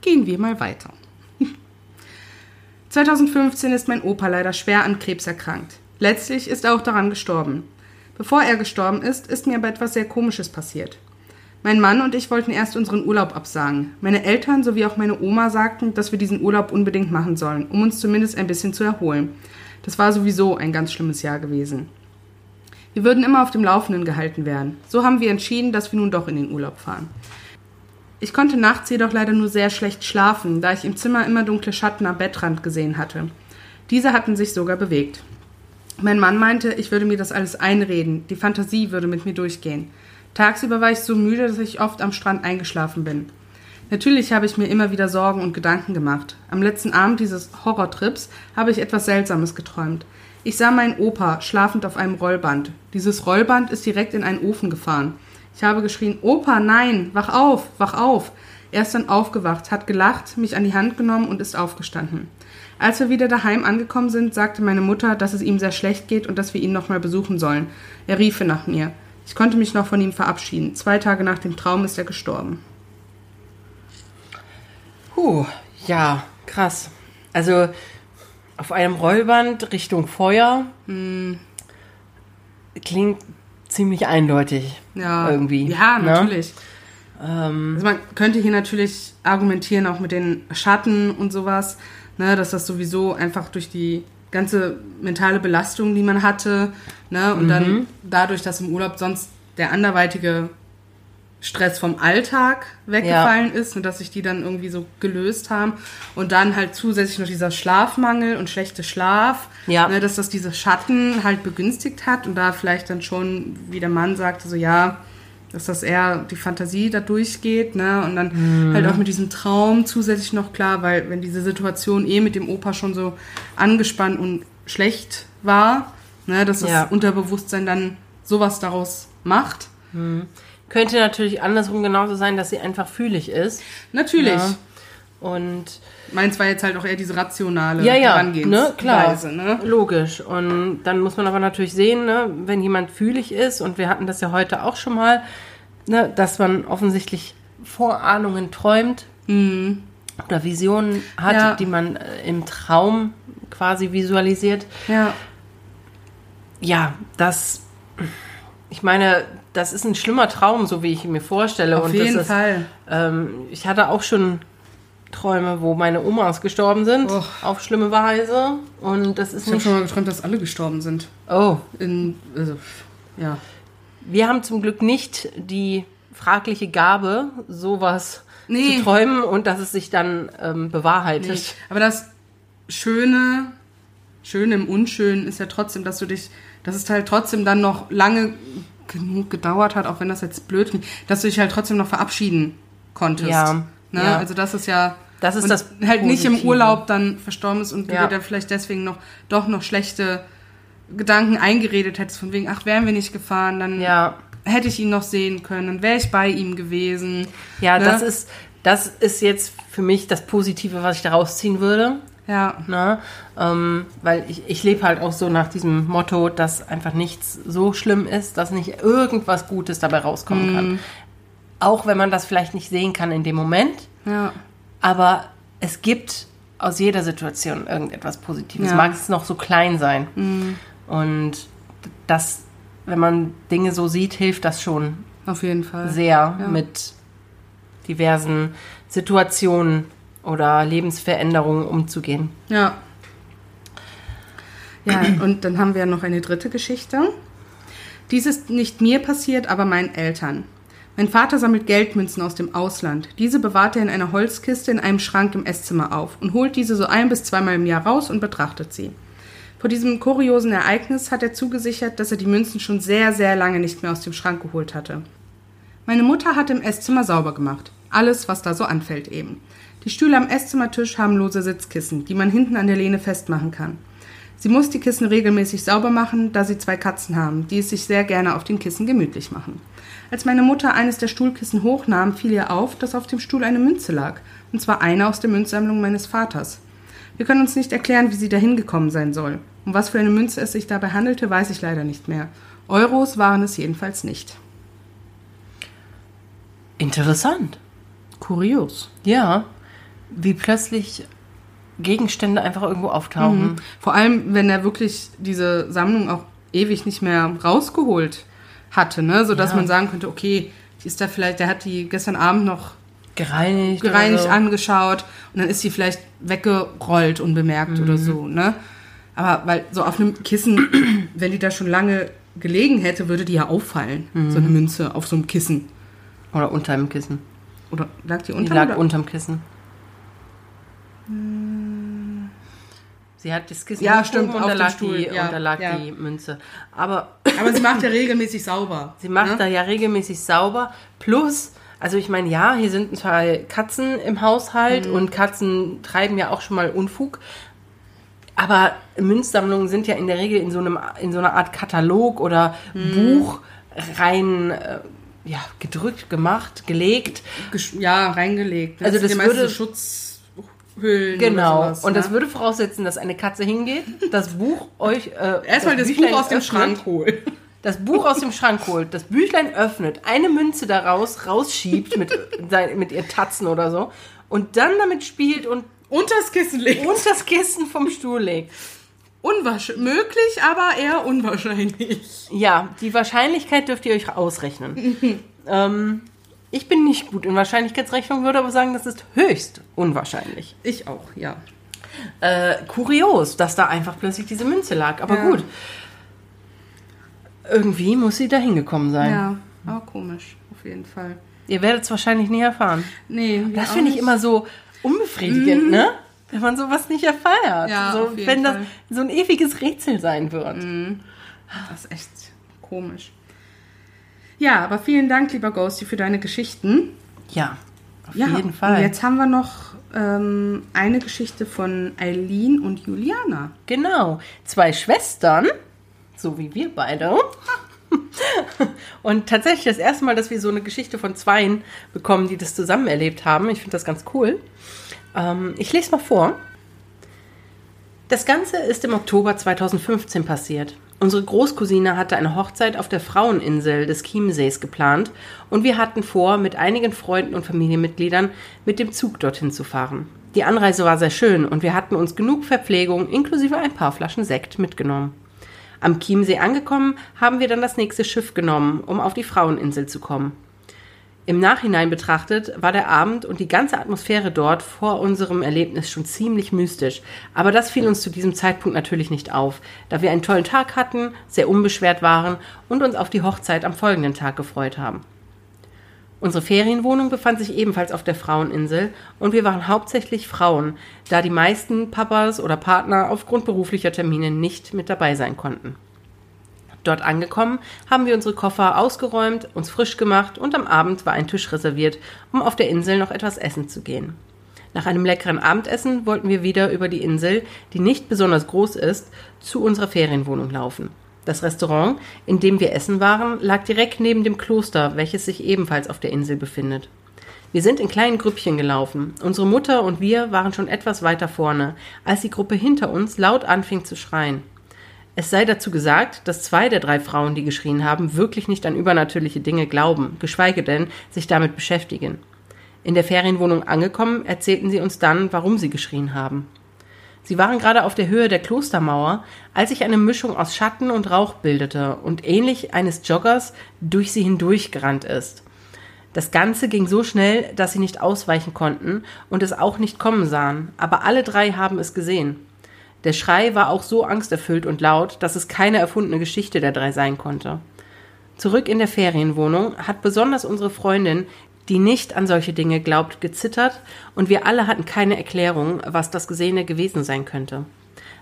Gehen wir mal weiter. 2015 ist mein Opa leider schwer an Krebs erkrankt. Letztlich ist er auch daran gestorben. Bevor er gestorben ist, ist mir aber etwas sehr Komisches passiert. Mein Mann und ich wollten erst unseren Urlaub absagen. Meine Eltern sowie auch meine Oma sagten, dass wir diesen Urlaub unbedingt machen sollen, um uns zumindest ein bisschen zu erholen. Das war sowieso ein ganz schlimmes Jahr gewesen. Wir würden immer auf dem Laufenden gehalten werden. So haben wir entschieden, dass wir nun doch in den Urlaub fahren. Ich konnte nachts jedoch leider nur sehr schlecht schlafen, da ich im Zimmer immer dunkle Schatten am Bettrand gesehen hatte. Diese hatten sich sogar bewegt. Mein Mann meinte, ich würde mir das alles einreden, die Fantasie würde mit mir durchgehen. Tagsüber war ich so müde, dass ich oft am Strand eingeschlafen bin. Natürlich habe ich mir immer wieder Sorgen und Gedanken gemacht. Am letzten Abend dieses Horrortrips habe ich etwas Seltsames geträumt. Ich sah meinen Opa schlafend auf einem Rollband. Dieses Rollband ist direkt in einen Ofen gefahren. Ich habe geschrien, Opa, nein, wach auf, wach auf. Er ist dann aufgewacht, hat gelacht, mich an die Hand genommen und ist aufgestanden. Als wir wieder daheim angekommen sind, sagte meine Mutter, dass es ihm sehr schlecht geht und dass wir ihn nochmal besuchen sollen. Er riefe nach mir. Ich konnte mich noch von ihm verabschieden. Zwei Tage nach dem Traum ist er gestorben. Puh, ja, krass. Also auf einem Rollband Richtung Feuer klingt ziemlich eindeutig. Ja, Irgendwie. Ja, ne? natürlich. Also man könnte hier natürlich argumentieren, auch mit den Schatten und sowas, ne, dass das sowieso einfach durch die ganze mentale Belastung, die man hatte, ne, und dann dadurch, dass im Urlaub sonst der anderweitige Stress vom Alltag weggefallen ist und dass sich die dann irgendwie so gelöst haben und dann halt zusätzlich noch dieser Schlafmangel und schlechte Schlaf, Ja. ne, dass das diese Schatten halt begünstigt hat und da vielleicht dann schon, wie der Mann sagte, so ja, dass das eher die Fantasie da durchgeht, ne? Und dann halt auch mit diesem Traum zusätzlich noch klar, weil wenn diese Situation eh mit dem Opa schon so angespannt und schlecht war, ne, dass das Ja. Unterbewusstsein dann sowas daraus macht. Könnte natürlich andersrum genauso sein, dass sie einfach fühlig ist. Natürlich. Ja. Und Meins war jetzt halt auch eher diese rationale ja, ja, Herangehensweise, ne, klar, Weise, ne? logisch. Und dann muss man aber natürlich sehen, ne, wenn jemand fühlig ist, und wir hatten das ja heute auch schon mal, ne, dass man offensichtlich Vorahnungen träumt oder Visionen hat, Mhm. Ja. die man äh, im Traum quasi visualisiert. Ja. Ja, das, ich meine, das ist ein schlimmer Traum, so wie ich ihn mir vorstelle. Auf und jeden ist, Fall. Ähm, ich hatte auch schon Träume, wo meine Omas gestorben sind, Och. auf schlimme Weise. Und das ist Ich habe schon mal geträumt, dass alle gestorben sind. Oh, In, also, ja. wir haben zum Glück nicht die fragliche Gabe, sowas Nee. zu träumen und dass es sich dann ähm, bewahrheitet. Nee. Aber das Schöne, Schöne im Unschönen ist ja trotzdem, dass du dich, dass es halt trotzdem dann noch lange genug gedauert hat, auch wenn das jetzt blöd klingt, dass du dich halt trotzdem noch verabschieden konntest. Ja, Ne? ja. Also das ist ja, Das ist das halt nicht im Positive. Urlaub dann verstorben ist und du Ja. dir dann vielleicht deswegen noch doch noch schlechte Gedanken eingeredet hättest, von wegen, ach, wären wir nicht gefahren, dann Ja. hätte ich ihn noch sehen können, dann wäre ich bei ihm gewesen. Ja, Ne? das ist, das ist jetzt für mich das Positive, was ich da rausziehen würde. Ja, Ne? Ähm, weil ich, ich lebe halt auch so nach diesem Motto, dass einfach nichts so schlimm ist, dass nicht irgendwas Gutes dabei rauskommen Mhm. kann. Auch wenn man das vielleicht nicht sehen kann in dem Moment, ja, aber es gibt aus jeder Situation irgendetwas Positives. Ja. Mag es noch so klein sein. Und das, wenn man Dinge so sieht, hilft das schon auf jeden Fall. sehr Ja. mit diversen Situationen oder Lebensveränderungen umzugehen. Ja. Ja, [CLEARS THROAT] und dann haben wir noch eine dritte Geschichte. Dies ist nicht mir passiert, aber meinen Eltern. Mein Vater sammelt Geldmünzen aus dem Ausland. Diese bewahrt er in einer Holzkiste in einem Schrank im Esszimmer auf und holt diese so ein bis zweimal im Jahr raus und betrachtet sie. Vor diesem kuriosen Ereignis hat er zugesichert, dass er die Münzen schon sehr, sehr lange nicht mehr aus dem Schrank geholt hatte. Meine Mutter hat im Esszimmer sauber gemacht. Alles, was da so anfällt eben. Die Stühle am Esszimmertisch haben lose Sitzkissen, die man hinten an der Lehne festmachen kann. Sie muss die Kissen regelmäßig sauber machen, da sie zwei Katzen haben, die es sich sehr gerne auf den Kissen gemütlich machen. Als meine Mutter eines der Stuhlkissen hochnahm, fiel ihr auf, dass auf dem Stuhl eine Münze lag, und zwar eine aus der Münzsammlung meines Vaters. Wir können uns nicht erklären, wie sie dahin gekommen sein soll. Um was für eine Münze es sich dabei handelte, weiß ich leider nicht mehr. Euros waren es jedenfalls nicht. Interessant. Kurios. Ja, wie plötzlich Gegenstände einfach irgendwo auftauchen. Vor allem, wenn er wirklich diese Sammlung auch ewig nicht mehr rausgeholt hatte, ne? sodass Ja. man sagen könnte, okay, die ist da vielleicht, der hat die gestern Abend noch Gereinigt. gereinigt so. angeschaut und dann ist sie vielleicht weggerollt unbemerkt oder so, ne? Aber weil so auf einem Kissen, [CLEARS THROAT] wenn die da schon lange gelegen hätte, würde die ja auffallen, so eine Münze auf so einem Kissen. Oder unter dem Kissen. Oder lag die Die unter? lag oder? unterm Kissen. Sie hat das Kissen Ja, stimmt, und auf da dem lag, Stuhl, die, ja, und da lag ja. die Münze. Aber [LAUGHS] Aber sie macht ja regelmäßig sauber. [LAUGHS] sie macht ne? da ja regelmäßig sauber. Plus, also ich meine, ja, hier sind zwei Katzen im Haushalt Mhm. und Katzen treiben ja auch schon mal Unfug. Aber Münzsammlungen sind ja in der Regel in so, einem, in so einer Art Katalog oder Mhm. Buch rein äh, ja, gedrückt, gemacht, gelegt. Ja, reingelegt. ne? Also das würde- so Schutzhüllen Genau. sowas, und das ne? würde voraussetzen, dass eine Katze hingeht, das Buch euch äh, Erstmal das, Büchlein Buch aus dem öffnet, Schrank holen. das Buch aus dem Schrank holt, das Büchlein öffnet, eine Münze daraus rausschiebt mit, [LAUGHS] mit ihren Tatzen oder so und dann damit spielt und Unters Kissen legt. und das Kissen vom Stuhl legt. Unwahrscheinlich. Möglich, aber eher unwahrscheinlich. Ja, die Wahrscheinlichkeit dürft ihr euch ausrechnen. [LAUGHS] ähm, ich bin nicht gut in Wahrscheinlichkeitsrechnung, würde aber sagen, das ist höchst unwahrscheinlich. Ich auch, ja. Äh, kurios, dass da einfach plötzlich diese Münze lag. Aber Ja. gut. Irgendwie muss sie da hingekommen sein. Ja, aber komisch, auf jeden Fall. Ihr werdet es wahrscheinlich nie erfahren. Nee, Das finde ich immer so unbefriedigend, ne? Wenn man sowas nicht erfährt. Ja, so, auf jeden wenn das Fall. so ein ewiges Rätsel sein wird. Das ist echt komisch. Ja, aber vielen Dank, lieber Ghosty, für deine Geschichten. Ja, auf Ja, jeden Fall. Und jetzt haben wir noch ähm, eine Geschichte von Eileen und Juliana. Genau. Zwei Schwestern, so wie wir beide. Und tatsächlich das erste Mal, dass wir so eine Geschichte von Zweien bekommen, die das zusammen erlebt haben. Ich finde das ganz cool. Ähm, ich lese mal vor. Das Ganze ist im Oktober 2015 passiert. Unsere Großcousine hatte eine Hochzeit auf der Fraueninsel des Chiemsees geplant und wir hatten vor, mit einigen Freunden und Familienmitgliedern mit dem Zug dorthin zu fahren. Die Anreise war sehr schön und wir hatten uns genug Verpflegung inklusive ein paar Flaschen Sekt mitgenommen. Am Chiemsee angekommen, haben wir dann das nächste Schiff genommen, um auf die Fraueninsel zu kommen. Im Nachhinein betrachtet war der Abend und die ganze Atmosphäre dort vor unserem Erlebnis schon ziemlich mystisch. Aber das fiel uns zu diesem Zeitpunkt natürlich nicht auf, da wir einen tollen Tag hatten, sehr unbeschwert waren und uns auf die Hochzeit am folgenden Tag gefreut haben. Unsere Ferienwohnung befand sich ebenfalls auf der Fraueninsel und wir waren hauptsächlich Frauen, da die meisten Papas oder Partner aufgrund beruflicher Termine nicht mit dabei sein konnten. Dort angekommen, haben wir unsere Koffer ausgeräumt, uns frisch gemacht und am Abend war ein Tisch reserviert, um auf der Insel noch etwas essen zu gehen. Nach einem leckeren Abendessen wollten wir wieder über die Insel, die nicht besonders groß ist, zu unserer Ferienwohnung laufen. Das Restaurant, in dem wir essen waren, lag direkt neben dem Kloster, welches sich ebenfalls auf der Insel befindet. Wir sind in kleinen Grüppchen gelaufen. Unsere Mutter und wir waren schon etwas weiter vorne, als die Gruppe hinter uns laut anfing zu schreien. Es sei dazu gesagt, dass zwei der drei Frauen, die geschrien haben, wirklich nicht an übernatürliche Dinge glauben, geschweige denn sich damit beschäftigen. In der Ferienwohnung angekommen, erzählten sie uns dann, warum sie geschrien haben. Sie waren gerade auf der Höhe der Klostermauer, als sich eine Mischung aus Schatten und Rauch bildete und ähnlich eines Joggers durch sie hindurch gerannt ist. Das Ganze ging so schnell, dass sie nicht ausweichen konnten und es auch nicht kommen sahen, aber alle drei haben es gesehen. Der Schrei war auch so angsterfüllt und laut, dass es keine erfundene Geschichte der drei sein konnte. Zurück in der Ferienwohnung hat besonders unsere Freundin die nicht an solche Dinge glaubt, gezittert und wir alle hatten keine Erklärung, was das Gesehene gewesen sein könnte.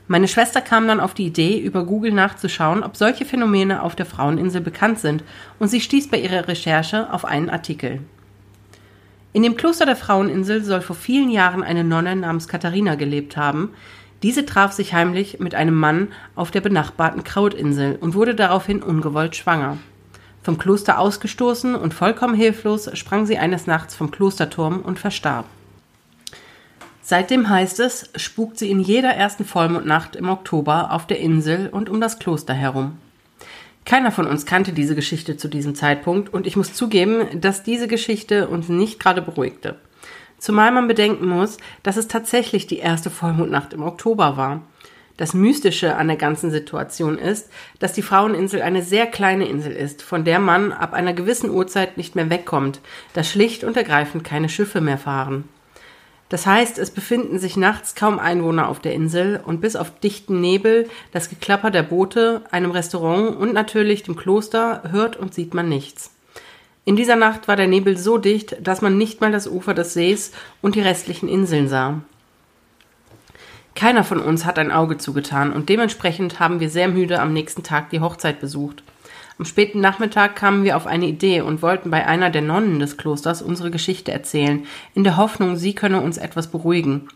Meine Schwester kam dann auf die Idee, über Google nachzuschauen, ob solche Phänomene auf der Fraueninsel bekannt sind, und sie stieß bei ihrer Recherche auf einen Artikel. In dem Kloster der Fraueninsel soll vor vielen Jahren eine Nonne namens Katharina gelebt haben. Diese traf sich heimlich mit einem Mann auf der benachbarten Krautinsel und wurde daraufhin ungewollt schwanger. Vom Kloster ausgestoßen und vollkommen hilflos sprang sie eines Nachts vom Klosterturm und verstarb. Seitdem heißt es, spukt sie in jeder ersten Vollmondnacht im Oktober auf der Insel und um das Kloster herum. Keiner von uns kannte diese Geschichte zu diesem Zeitpunkt und ich muss zugeben, dass diese Geschichte uns nicht gerade beruhigte. Zumal man bedenken muss, dass es tatsächlich die erste Vollmondnacht im Oktober war. Das Mystische an der ganzen Situation ist, dass die Fraueninsel eine sehr kleine Insel ist, von der man ab einer gewissen Uhrzeit nicht mehr wegkommt, da schlicht und ergreifend keine Schiffe mehr fahren. Das heißt, es befinden sich nachts kaum Einwohner auf der Insel und bis auf dichten Nebel, das Geklapper der Boote, einem Restaurant und natürlich dem Kloster hört und sieht man nichts. In dieser Nacht war der Nebel so dicht, dass man nicht mal das Ufer des Sees und die restlichen Inseln sah. Keiner von uns hat ein Auge zugetan und dementsprechend haben wir sehr müde am nächsten Tag die Hochzeit besucht. Am späten Nachmittag kamen wir auf eine Idee und wollten bei einer der Nonnen des Klosters unsere Geschichte erzählen, in der Hoffnung, sie könne uns etwas beruhigen.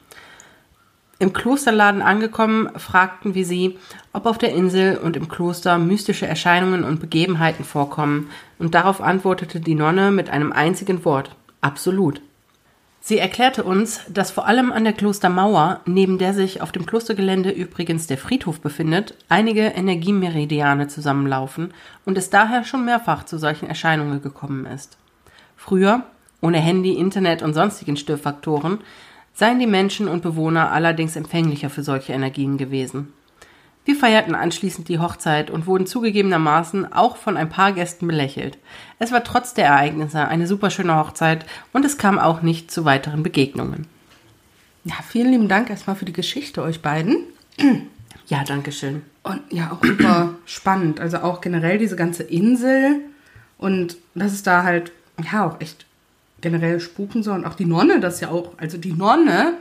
Im Klosterladen angekommen, fragten wir sie, ob auf der Insel und im Kloster mystische Erscheinungen und Begebenheiten vorkommen, und darauf antwortete die Nonne mit einem einzigen Wort Absolut. Sie erklärte uns, dass vor allem an der Klostermauer, neben der sich auf dem Klostergelände übrigens der Friedhof befindet, einige Energiemeridiane zusammenlaufen und es daher schon mehrfach zu solchen Erscheinungen gekommen ist. Früher, ohne Handy, Internet und sonstigen Störfaktoren, seien die Menschen und Bewohner allerdings empfänglicher für solche Energien gewesen. Wir feierten anschließend die Hochzeit und wurden zugegebenermaßen auch von ein paar Gästen belächelt. Es war trotz der Ereignisse eine superschöne Hochzeit und es kam auch nicht zu weiteren Begegnungen. Ja, vielen lieben Dank erstmal für die Geschichte euch beiden. [CLEARS THROAT] Ja, danke schön. Und ja, auch super spannend. Also auch generell diese ganze Insel und dass es da halt, ja, auch echt generell spuken soll und auch die Nonne das ja auch, also die Nonne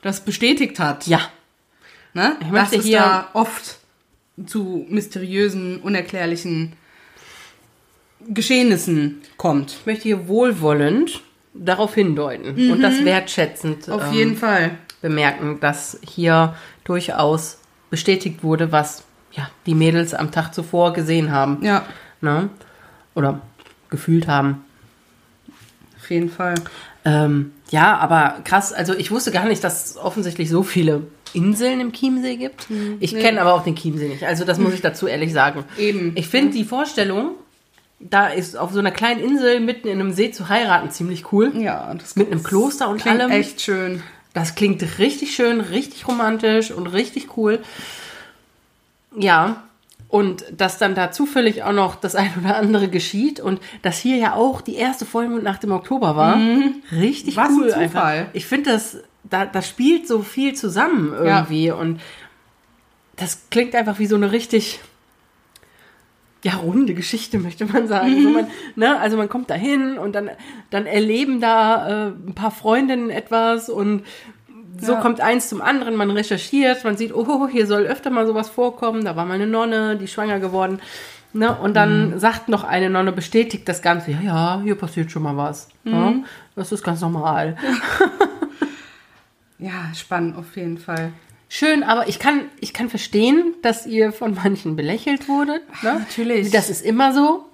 das bestätigt hat. Ja, Ne? Ich möchte dass es hier da oft zu mysteriösen, unerklärlichen Geschehnissen kommt. Ich möchte hier wohlwollend darauf hindeuten mhm. und das wertschätzend auf ähm, jeden Fall bemerken, dass hier durchaus bestätigt wurde, was ja, die Mädels am Tag zuvor gesehen haben. Ja. Ne? Oder gefühlt haben. Jeden Fall. Ähm, ja, aber krass, also ich wusste gar nicht, dass es offensichtlich so viele Inseln im Chiemsee gibt. Mhm. Ich nee. kenne aber auch den Chiemsee nicht. Also das muss ich dazu ehrlich sagen. Eben. Ich finde die Vorstellung, da ist auf so einer kleinen Insel mitten in einem See zu heiraten ziemlich cool. Ja, das mit einem Kloster und allem. Echt schön. Das klingt richtig schön, richtig romantisch und richtig cool. Ja, und dass dann da zufällig auch noch das ein oder andere geschieht und dass hier ja auch die erste Vollmondnacht im Oktober war. Mhm. Richtig Was cool. Ein Zufall. Einfach. Ich finde das da, da spielt so viel zusammen irgendwie. Ja. Und das klingt einfach wie so eine richtig ja, runde Geschichte, [LAUGHS] möchte man sagen. Mhm. So man, ne, also man kommt da hin und dann, dann erleben da äh, ein paar Freundinnen etwas und so ja. kommt eins zum anderen, man recherchiert, man sieht, oh, hier soll öfter mal sowas vorkommen, da war mal eine Nonne, die schwanger geworden. Ne? Und dann mhm. sagt noch eine Nonne, bestätigt das Ganze, ja, ja, hier passiert schon mal was. Ne? Mhm. Ja, das ist ganz normal. [LAUGHS] Ja, spannend auf jeden Fall. Schön, aber ich kann, ich kann verstehen, dass ihr von manchen belächelt wurdet. Ne? natürlich. Das ist immer so.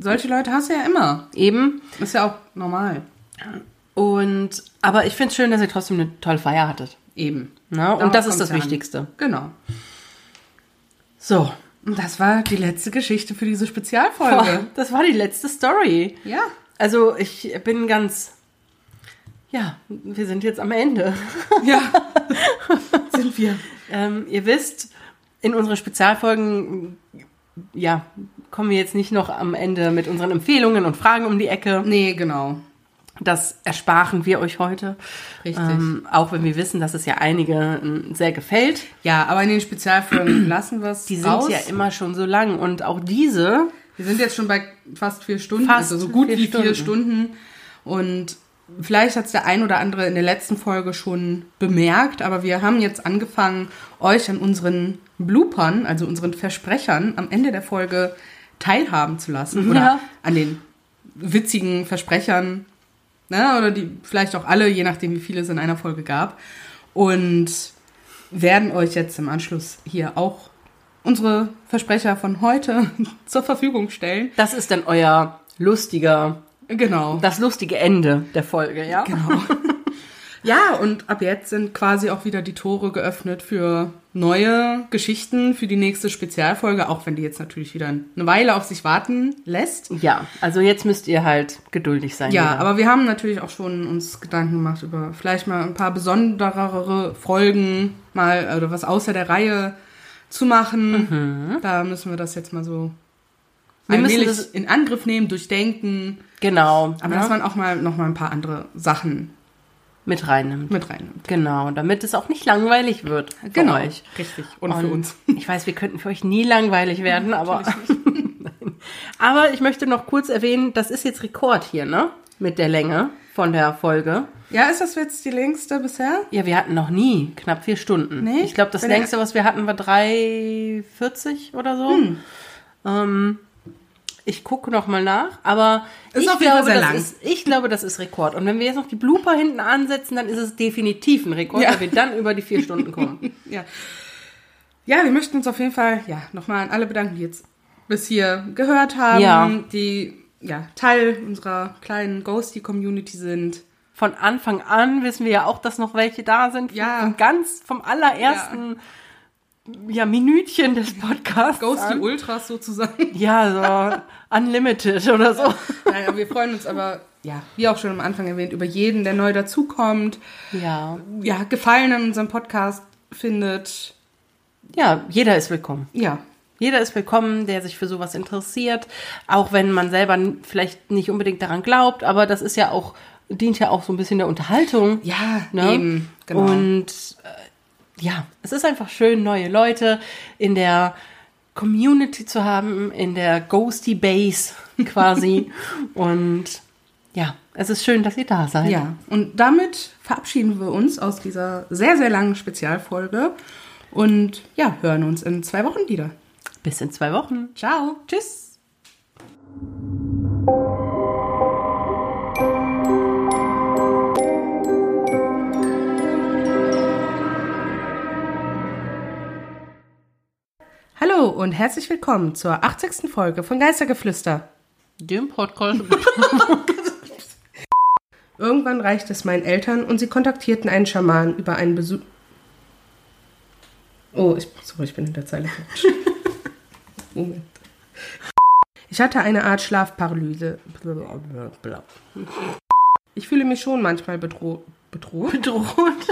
Solche Leute hast du ja immer. Eben. Ist ja auch normal. Und, aber ich finde es schön, dass ihr trotzdem eine tolle Feier hattet. Eben. Ne? Darauf Und das ist das ja an. Wichtigste. Genau. So. Und das war die letzte Geschichte für diese Boah, Spezialfolge. [LAUGHS] das war die letzte Story. Ja. Also ich bin ganz. Ja, wir sind jetzt am Ende. [LAUGHS] Ja. Sind wir. Ähm, ihr wisst, in unseren Spezialfolgen, ja, kommen wir jetzt nicht noch am Ende mit unseren Empfehlungen und Fragen um die Ecke. Nee, genau. Das ersparen wir euch heute. Richtig. Ähm, auch wenn wir wissen, dass es ja einigen sehr gefällt. Ja, aber in den Spezialfolgen [CLEARS THROAT] lassen wir es Die sind raus. ja immer schon so lang. Und auch diese, Wir sind jetzt schon bei fast vier Stunden, Fast also so gut vier wie vier Stunden. Und vielleicht hat es der ein oder andere in der letzten Folge schon bemerkt, aber wir haben jetzt angefangen, euch an unseren Bloopern, also unseren Versprechern, am Ende der Folge teilhaben zu lassen. Oder Ja. an den witzigen Versprechern. Ne? Oder die vielleicht auch alle, je nachdem, wie viele es in einer Folge gab. Und werden euch jetzt im Anschluss hier auch unsere Versprecher von heute [LAUGHS] zur Verfügung stellen. das ist dann euer lustiger, Genau. das lustige Ende der Folge, ja? Genau. [LAUGHS] Ja, und ab jetzt sind quasi auch wieder die Tore geöffnet für neue Geschichten für die nächste Spezialfolge, auch wenn die jetzt natürlich wieder eine Weile auf sich warten lässt. Ja, also jetzt müsst ihr halt geduldig sein. Ja, wieder. aber wir haben natürlich auch schon uns Gedanken gemacht über vielleicht mal ein paar besonderere Folgen, mal oder was außer der Reihe zu machen. Da müssen wir das jetzt mal so Wir müssen das- in Angriff nehmen, durchdenken. genau. Aber ja, dass man auch mal noch mal ein paar andere Sachen mit reinnimmt. mit reinnimmt. Genau, damit es auch nicht langweilig wird für Genau, euch. richtig. Und, für uns. [LAUGHS] Ich weiß, wir könnten für euch nie langweilig werden, aber [LAUGHS] aber ich möchte noch kurz erwähnen, das ist jetzt Rekord hier, ne? Mit der Länge von der Folge. Ja, ist das jetzt die längste bisher? Ja, wir hatten noch nie knapp vier Stunden. Nee? Ich glaube, das längste, was wir hatten, war 3,40 oder so. Hm. Ähm, ich gucke noch mal nach, aber Ist ich, glaube, sehr das lang. ist, ich glaube, das ist Rekord. Und wenn wir jetzt noch die Blooper hinten ansetzen, dann ist es definitiv ein Rekord, Ja. weil wir dann über die vier Stunden kommen. [LAUGHS] Ja. Ja, wir möchten uns auf jeden Fall ja, nochmal an alle bedanken, die jetzt bis hier gehört haben, Ja. die ja, Teil unserer kleinen Ghosty-Community sind. Von Anfang an wissen wir ja auch, dass noch welche da sind. Ja. Von ganz vom allerersten ja. Minütchen des Podcasts. Ghosty an. Ultras sozusagen. Ja, so [LAUGHS] unlimited oder so. naja, wir freuen uns aber, ja, wie auch schon am Anfang erwähnt, über jeden, der neu dazukommt, Ja. ja, Gefallen an unserem Podcast findet. Ja, jeder ist willkommen. Ja, Jeder ist willkommen, der sich für sowas interessiert, auch wenn man selber vielleicht nicht unbedingt daran glaubt, aber das ist ja auch, dient ja auch so ein bisschen der Unterhaltung. ja, Ne? eben, genau. Und äh, ja, es ist einfach schön, neue Leute in der Community zu haben, in der Ghosty Base quasi. [LAUGHS] Und ja, es ist schön, dass ihr da seid. Ja, und damit verabschieden wir uns aus dieser sehr, sehr langen Spezialfolge und ja, hören uns in zwei Wochen wieder. Bis in zwei Wochen. Ciao. Tschüss. Hallo und herzlich willkommen zur 80. Folge von Geistergeflüster. Dem Podcast. [LAUGHS] Irgendwann reichte es meinen Eltern und sie kontaktierten einen Schaman über einen Besuch. Oh, ich, sorry, ich bin in der Zeile. [LAUGHS] Moment. Ich hatte eine Art Schlafparalyse. Ich fühle mich schon manchmal bedroht. Bedroht? Bedroht.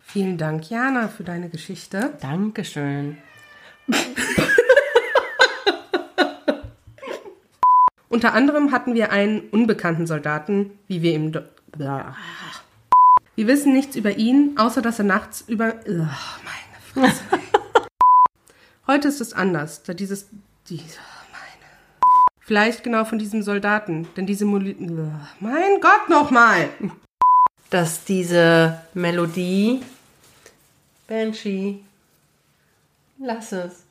Vielen Dank, Jana, für deine Geschichte. Dankeschön. [LAUGHS] Unter anderem hatten wir einen unbekannten Soldaten, wie wir ihm. Wir wissen nichts über ihn, außer dass er nachts über. Ugh, meine Fresse. [LAUGHS] Heute ist es anders, da dieses. Diese, meine. Vielleicht genau von diesem Soldaten, denn diese. Moli mein Gott, nochmal! Dass diese Melodie. Banshee. Lass es.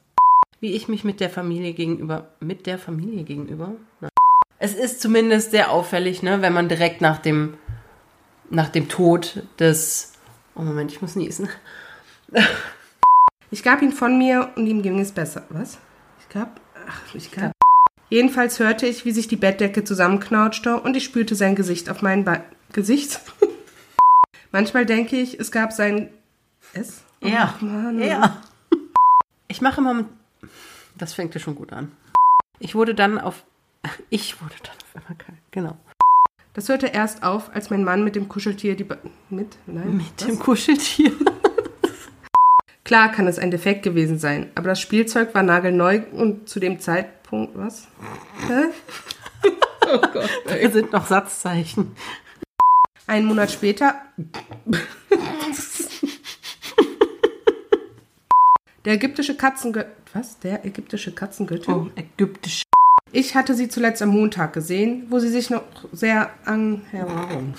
Wie ich mich mit der Familie gegenüber. Mit der Familie gegenüber? Nein. Es ist zumindest sehr auffällig, ne, wenn man direkt nach dem nach dem Tod des. Oh Moment, ich muss niesen. Ich gab ihn von mir und ihm ging es besser. Was? Ich gab. Ach, ich gab. Jedenfalls hörte ich, wie sich die Bettdecke zusammenknautschte und ich spürte sein Gesicht auf mein Be [LAUGHS] Gesicht. Manchmal denke ich, es gab sein. Es? Oh, Ja. Mann. Ja. Ich mache immer mit. Das fängt ja schon gut an. Ich wurde dann auf. [LAUGHS] Ich wurde dann auf einmal kalt. Genau. Das hörte erst auf, als mein Mann mit dem Kuscheltier die. Be mit? Nein. Mit dem Kuscheltier. [LAUGHS] Klar kann es ein Defekt gewesen sein, aber das Spielzeug war nagelneu und zu dem Zeitpunkt. Was? Hä? [LAUGHS] oh Gott. Hier sind noch Satzzeichen. Einen Monat später. Der ägyptische Katzengötter. Was? Der ägyptische Katzengöttin? Oh, ägyptisch. Ich hatte sie zuletzt am Montag gesehen, wo sie sich noch sehr an. Ja, warum?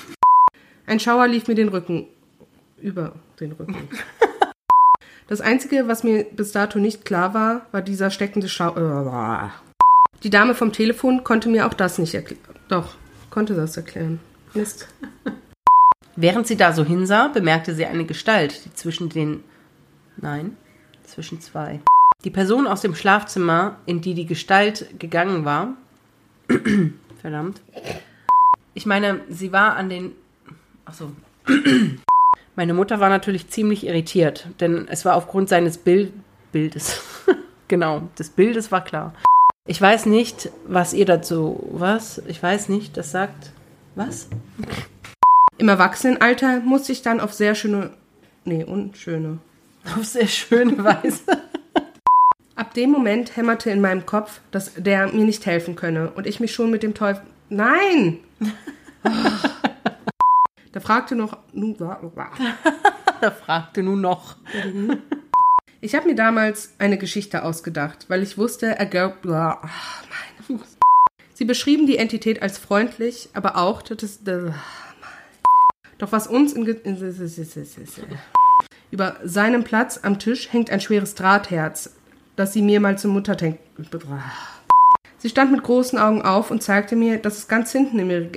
Ein Schauer lief mir den Rücken. Über den Rücken. [LAUGHS] Das Einzige, was mir bis dato nicht klar war, war dieser steckende Schauer. Die Dame vom Telefon konnte mir auch das nicht erklären. Doch, konnte das erklären. Mist. Während sie da so hinsah, bemerkte sie eine Gestalt, die zwischen den. Nein, zwischen zwei. Die Person aus dem Schlafzimmer, in die die Gestalt gegangen war. [CLEARS THROAT] Verdammt. Ich meine, sie war an den. Ach so. [CLEARS THROAT] Meine Mutter war natürlich ziemlich irritiert, denn es war aufgrund seines Bild Bildes. [LAUGHS] genau, des Bildes war klar. Ich weiß nicht, was ihr dazu. Was? Ich weiß nicht, das sagt. Was? Im Erwachsenenalter musste ich dann auf sehr schöne. Nee, unschöne. Auf sehr schöne [LAUGHS] Weise. Ab dem Moment hämmerte in meinem Kopf, dass der mir nicht helfen könne und ich mich schon mit dem Teufel. Nein! [LAUGHS] Da fragte noch. [LAUGHS] Da fragte nun noch. Ich habe mir damals eine Geschichte ausgedacht, weil ich wusste, er Fuß. Sie beschrieben die Entität als freundlich, aber auch, dass es. Doch was uns in. Über seinem Platz am Tisch hängt ein schweres Drahtherz, das sie mir mal zur Mutter denkt. Sie stand mit großen Augen auf und zeigte mir, dass es ganz hinten in mir.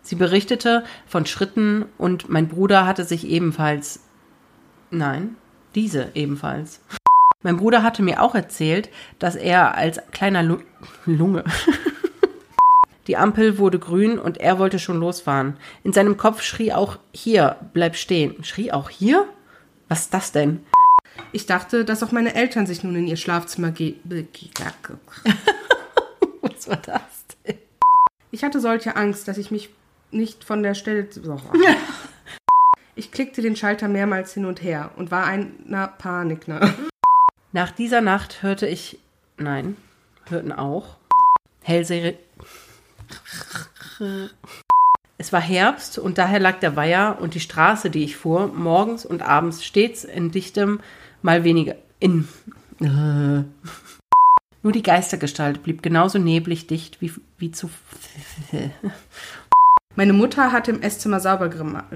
Sie berichtete von Schritten und mein Bruder hatte sich ebenfalls. Nein, diese ebenfalls. Mein Bruder hatte mir auch erzählt, dass er als kleiner Lu Lunge. Die Ampel wurde grün und er wollte schon losfahren. In seinem Kopf schrie auch hier, bleib stehen. Schrie auch hier? Was ist das denn? Ich dachte, dass auch meine Eltern sich nun in ihr Schlafzimmer ge. [LAUGHS] Was war das denn? Ich hatte solche Angst, dass ich mich nicht von der Stelle. [LAUGHS] Ich klickte den Schalter mehrmals hin und her und war einer Panik nah. Nach dieser Nacht hörte ich, nein, hörten auch, Hellserie. Es war Herbst und daher lag der Weiher und die Straße, die ich fuhr, morgens und abends stets in dichtem, mal weniger, in. Äh. [LAUGHS] Nur die Geistergestalt blieb genauso neblig dicht wie, wie zu. [LAUGHS] Meine Mutter hatte im Esszimmer sauber gemacht.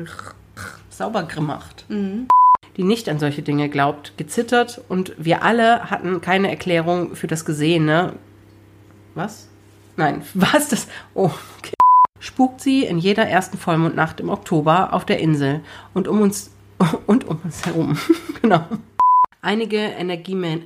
sauber gemacht. Die nicht an solche Dinge glaubt, gezittert und wir alle hatten keine Erklärung für das Gesehene. Was? Nein, [LAUGHS] was das? Oh, okay. Spukt sie in jeder ersten Vollmondnacht im Oktober auf der Insel und um uns [LAUGHS] und um uns herum. [LAUGHS] genau. Einige Energiemen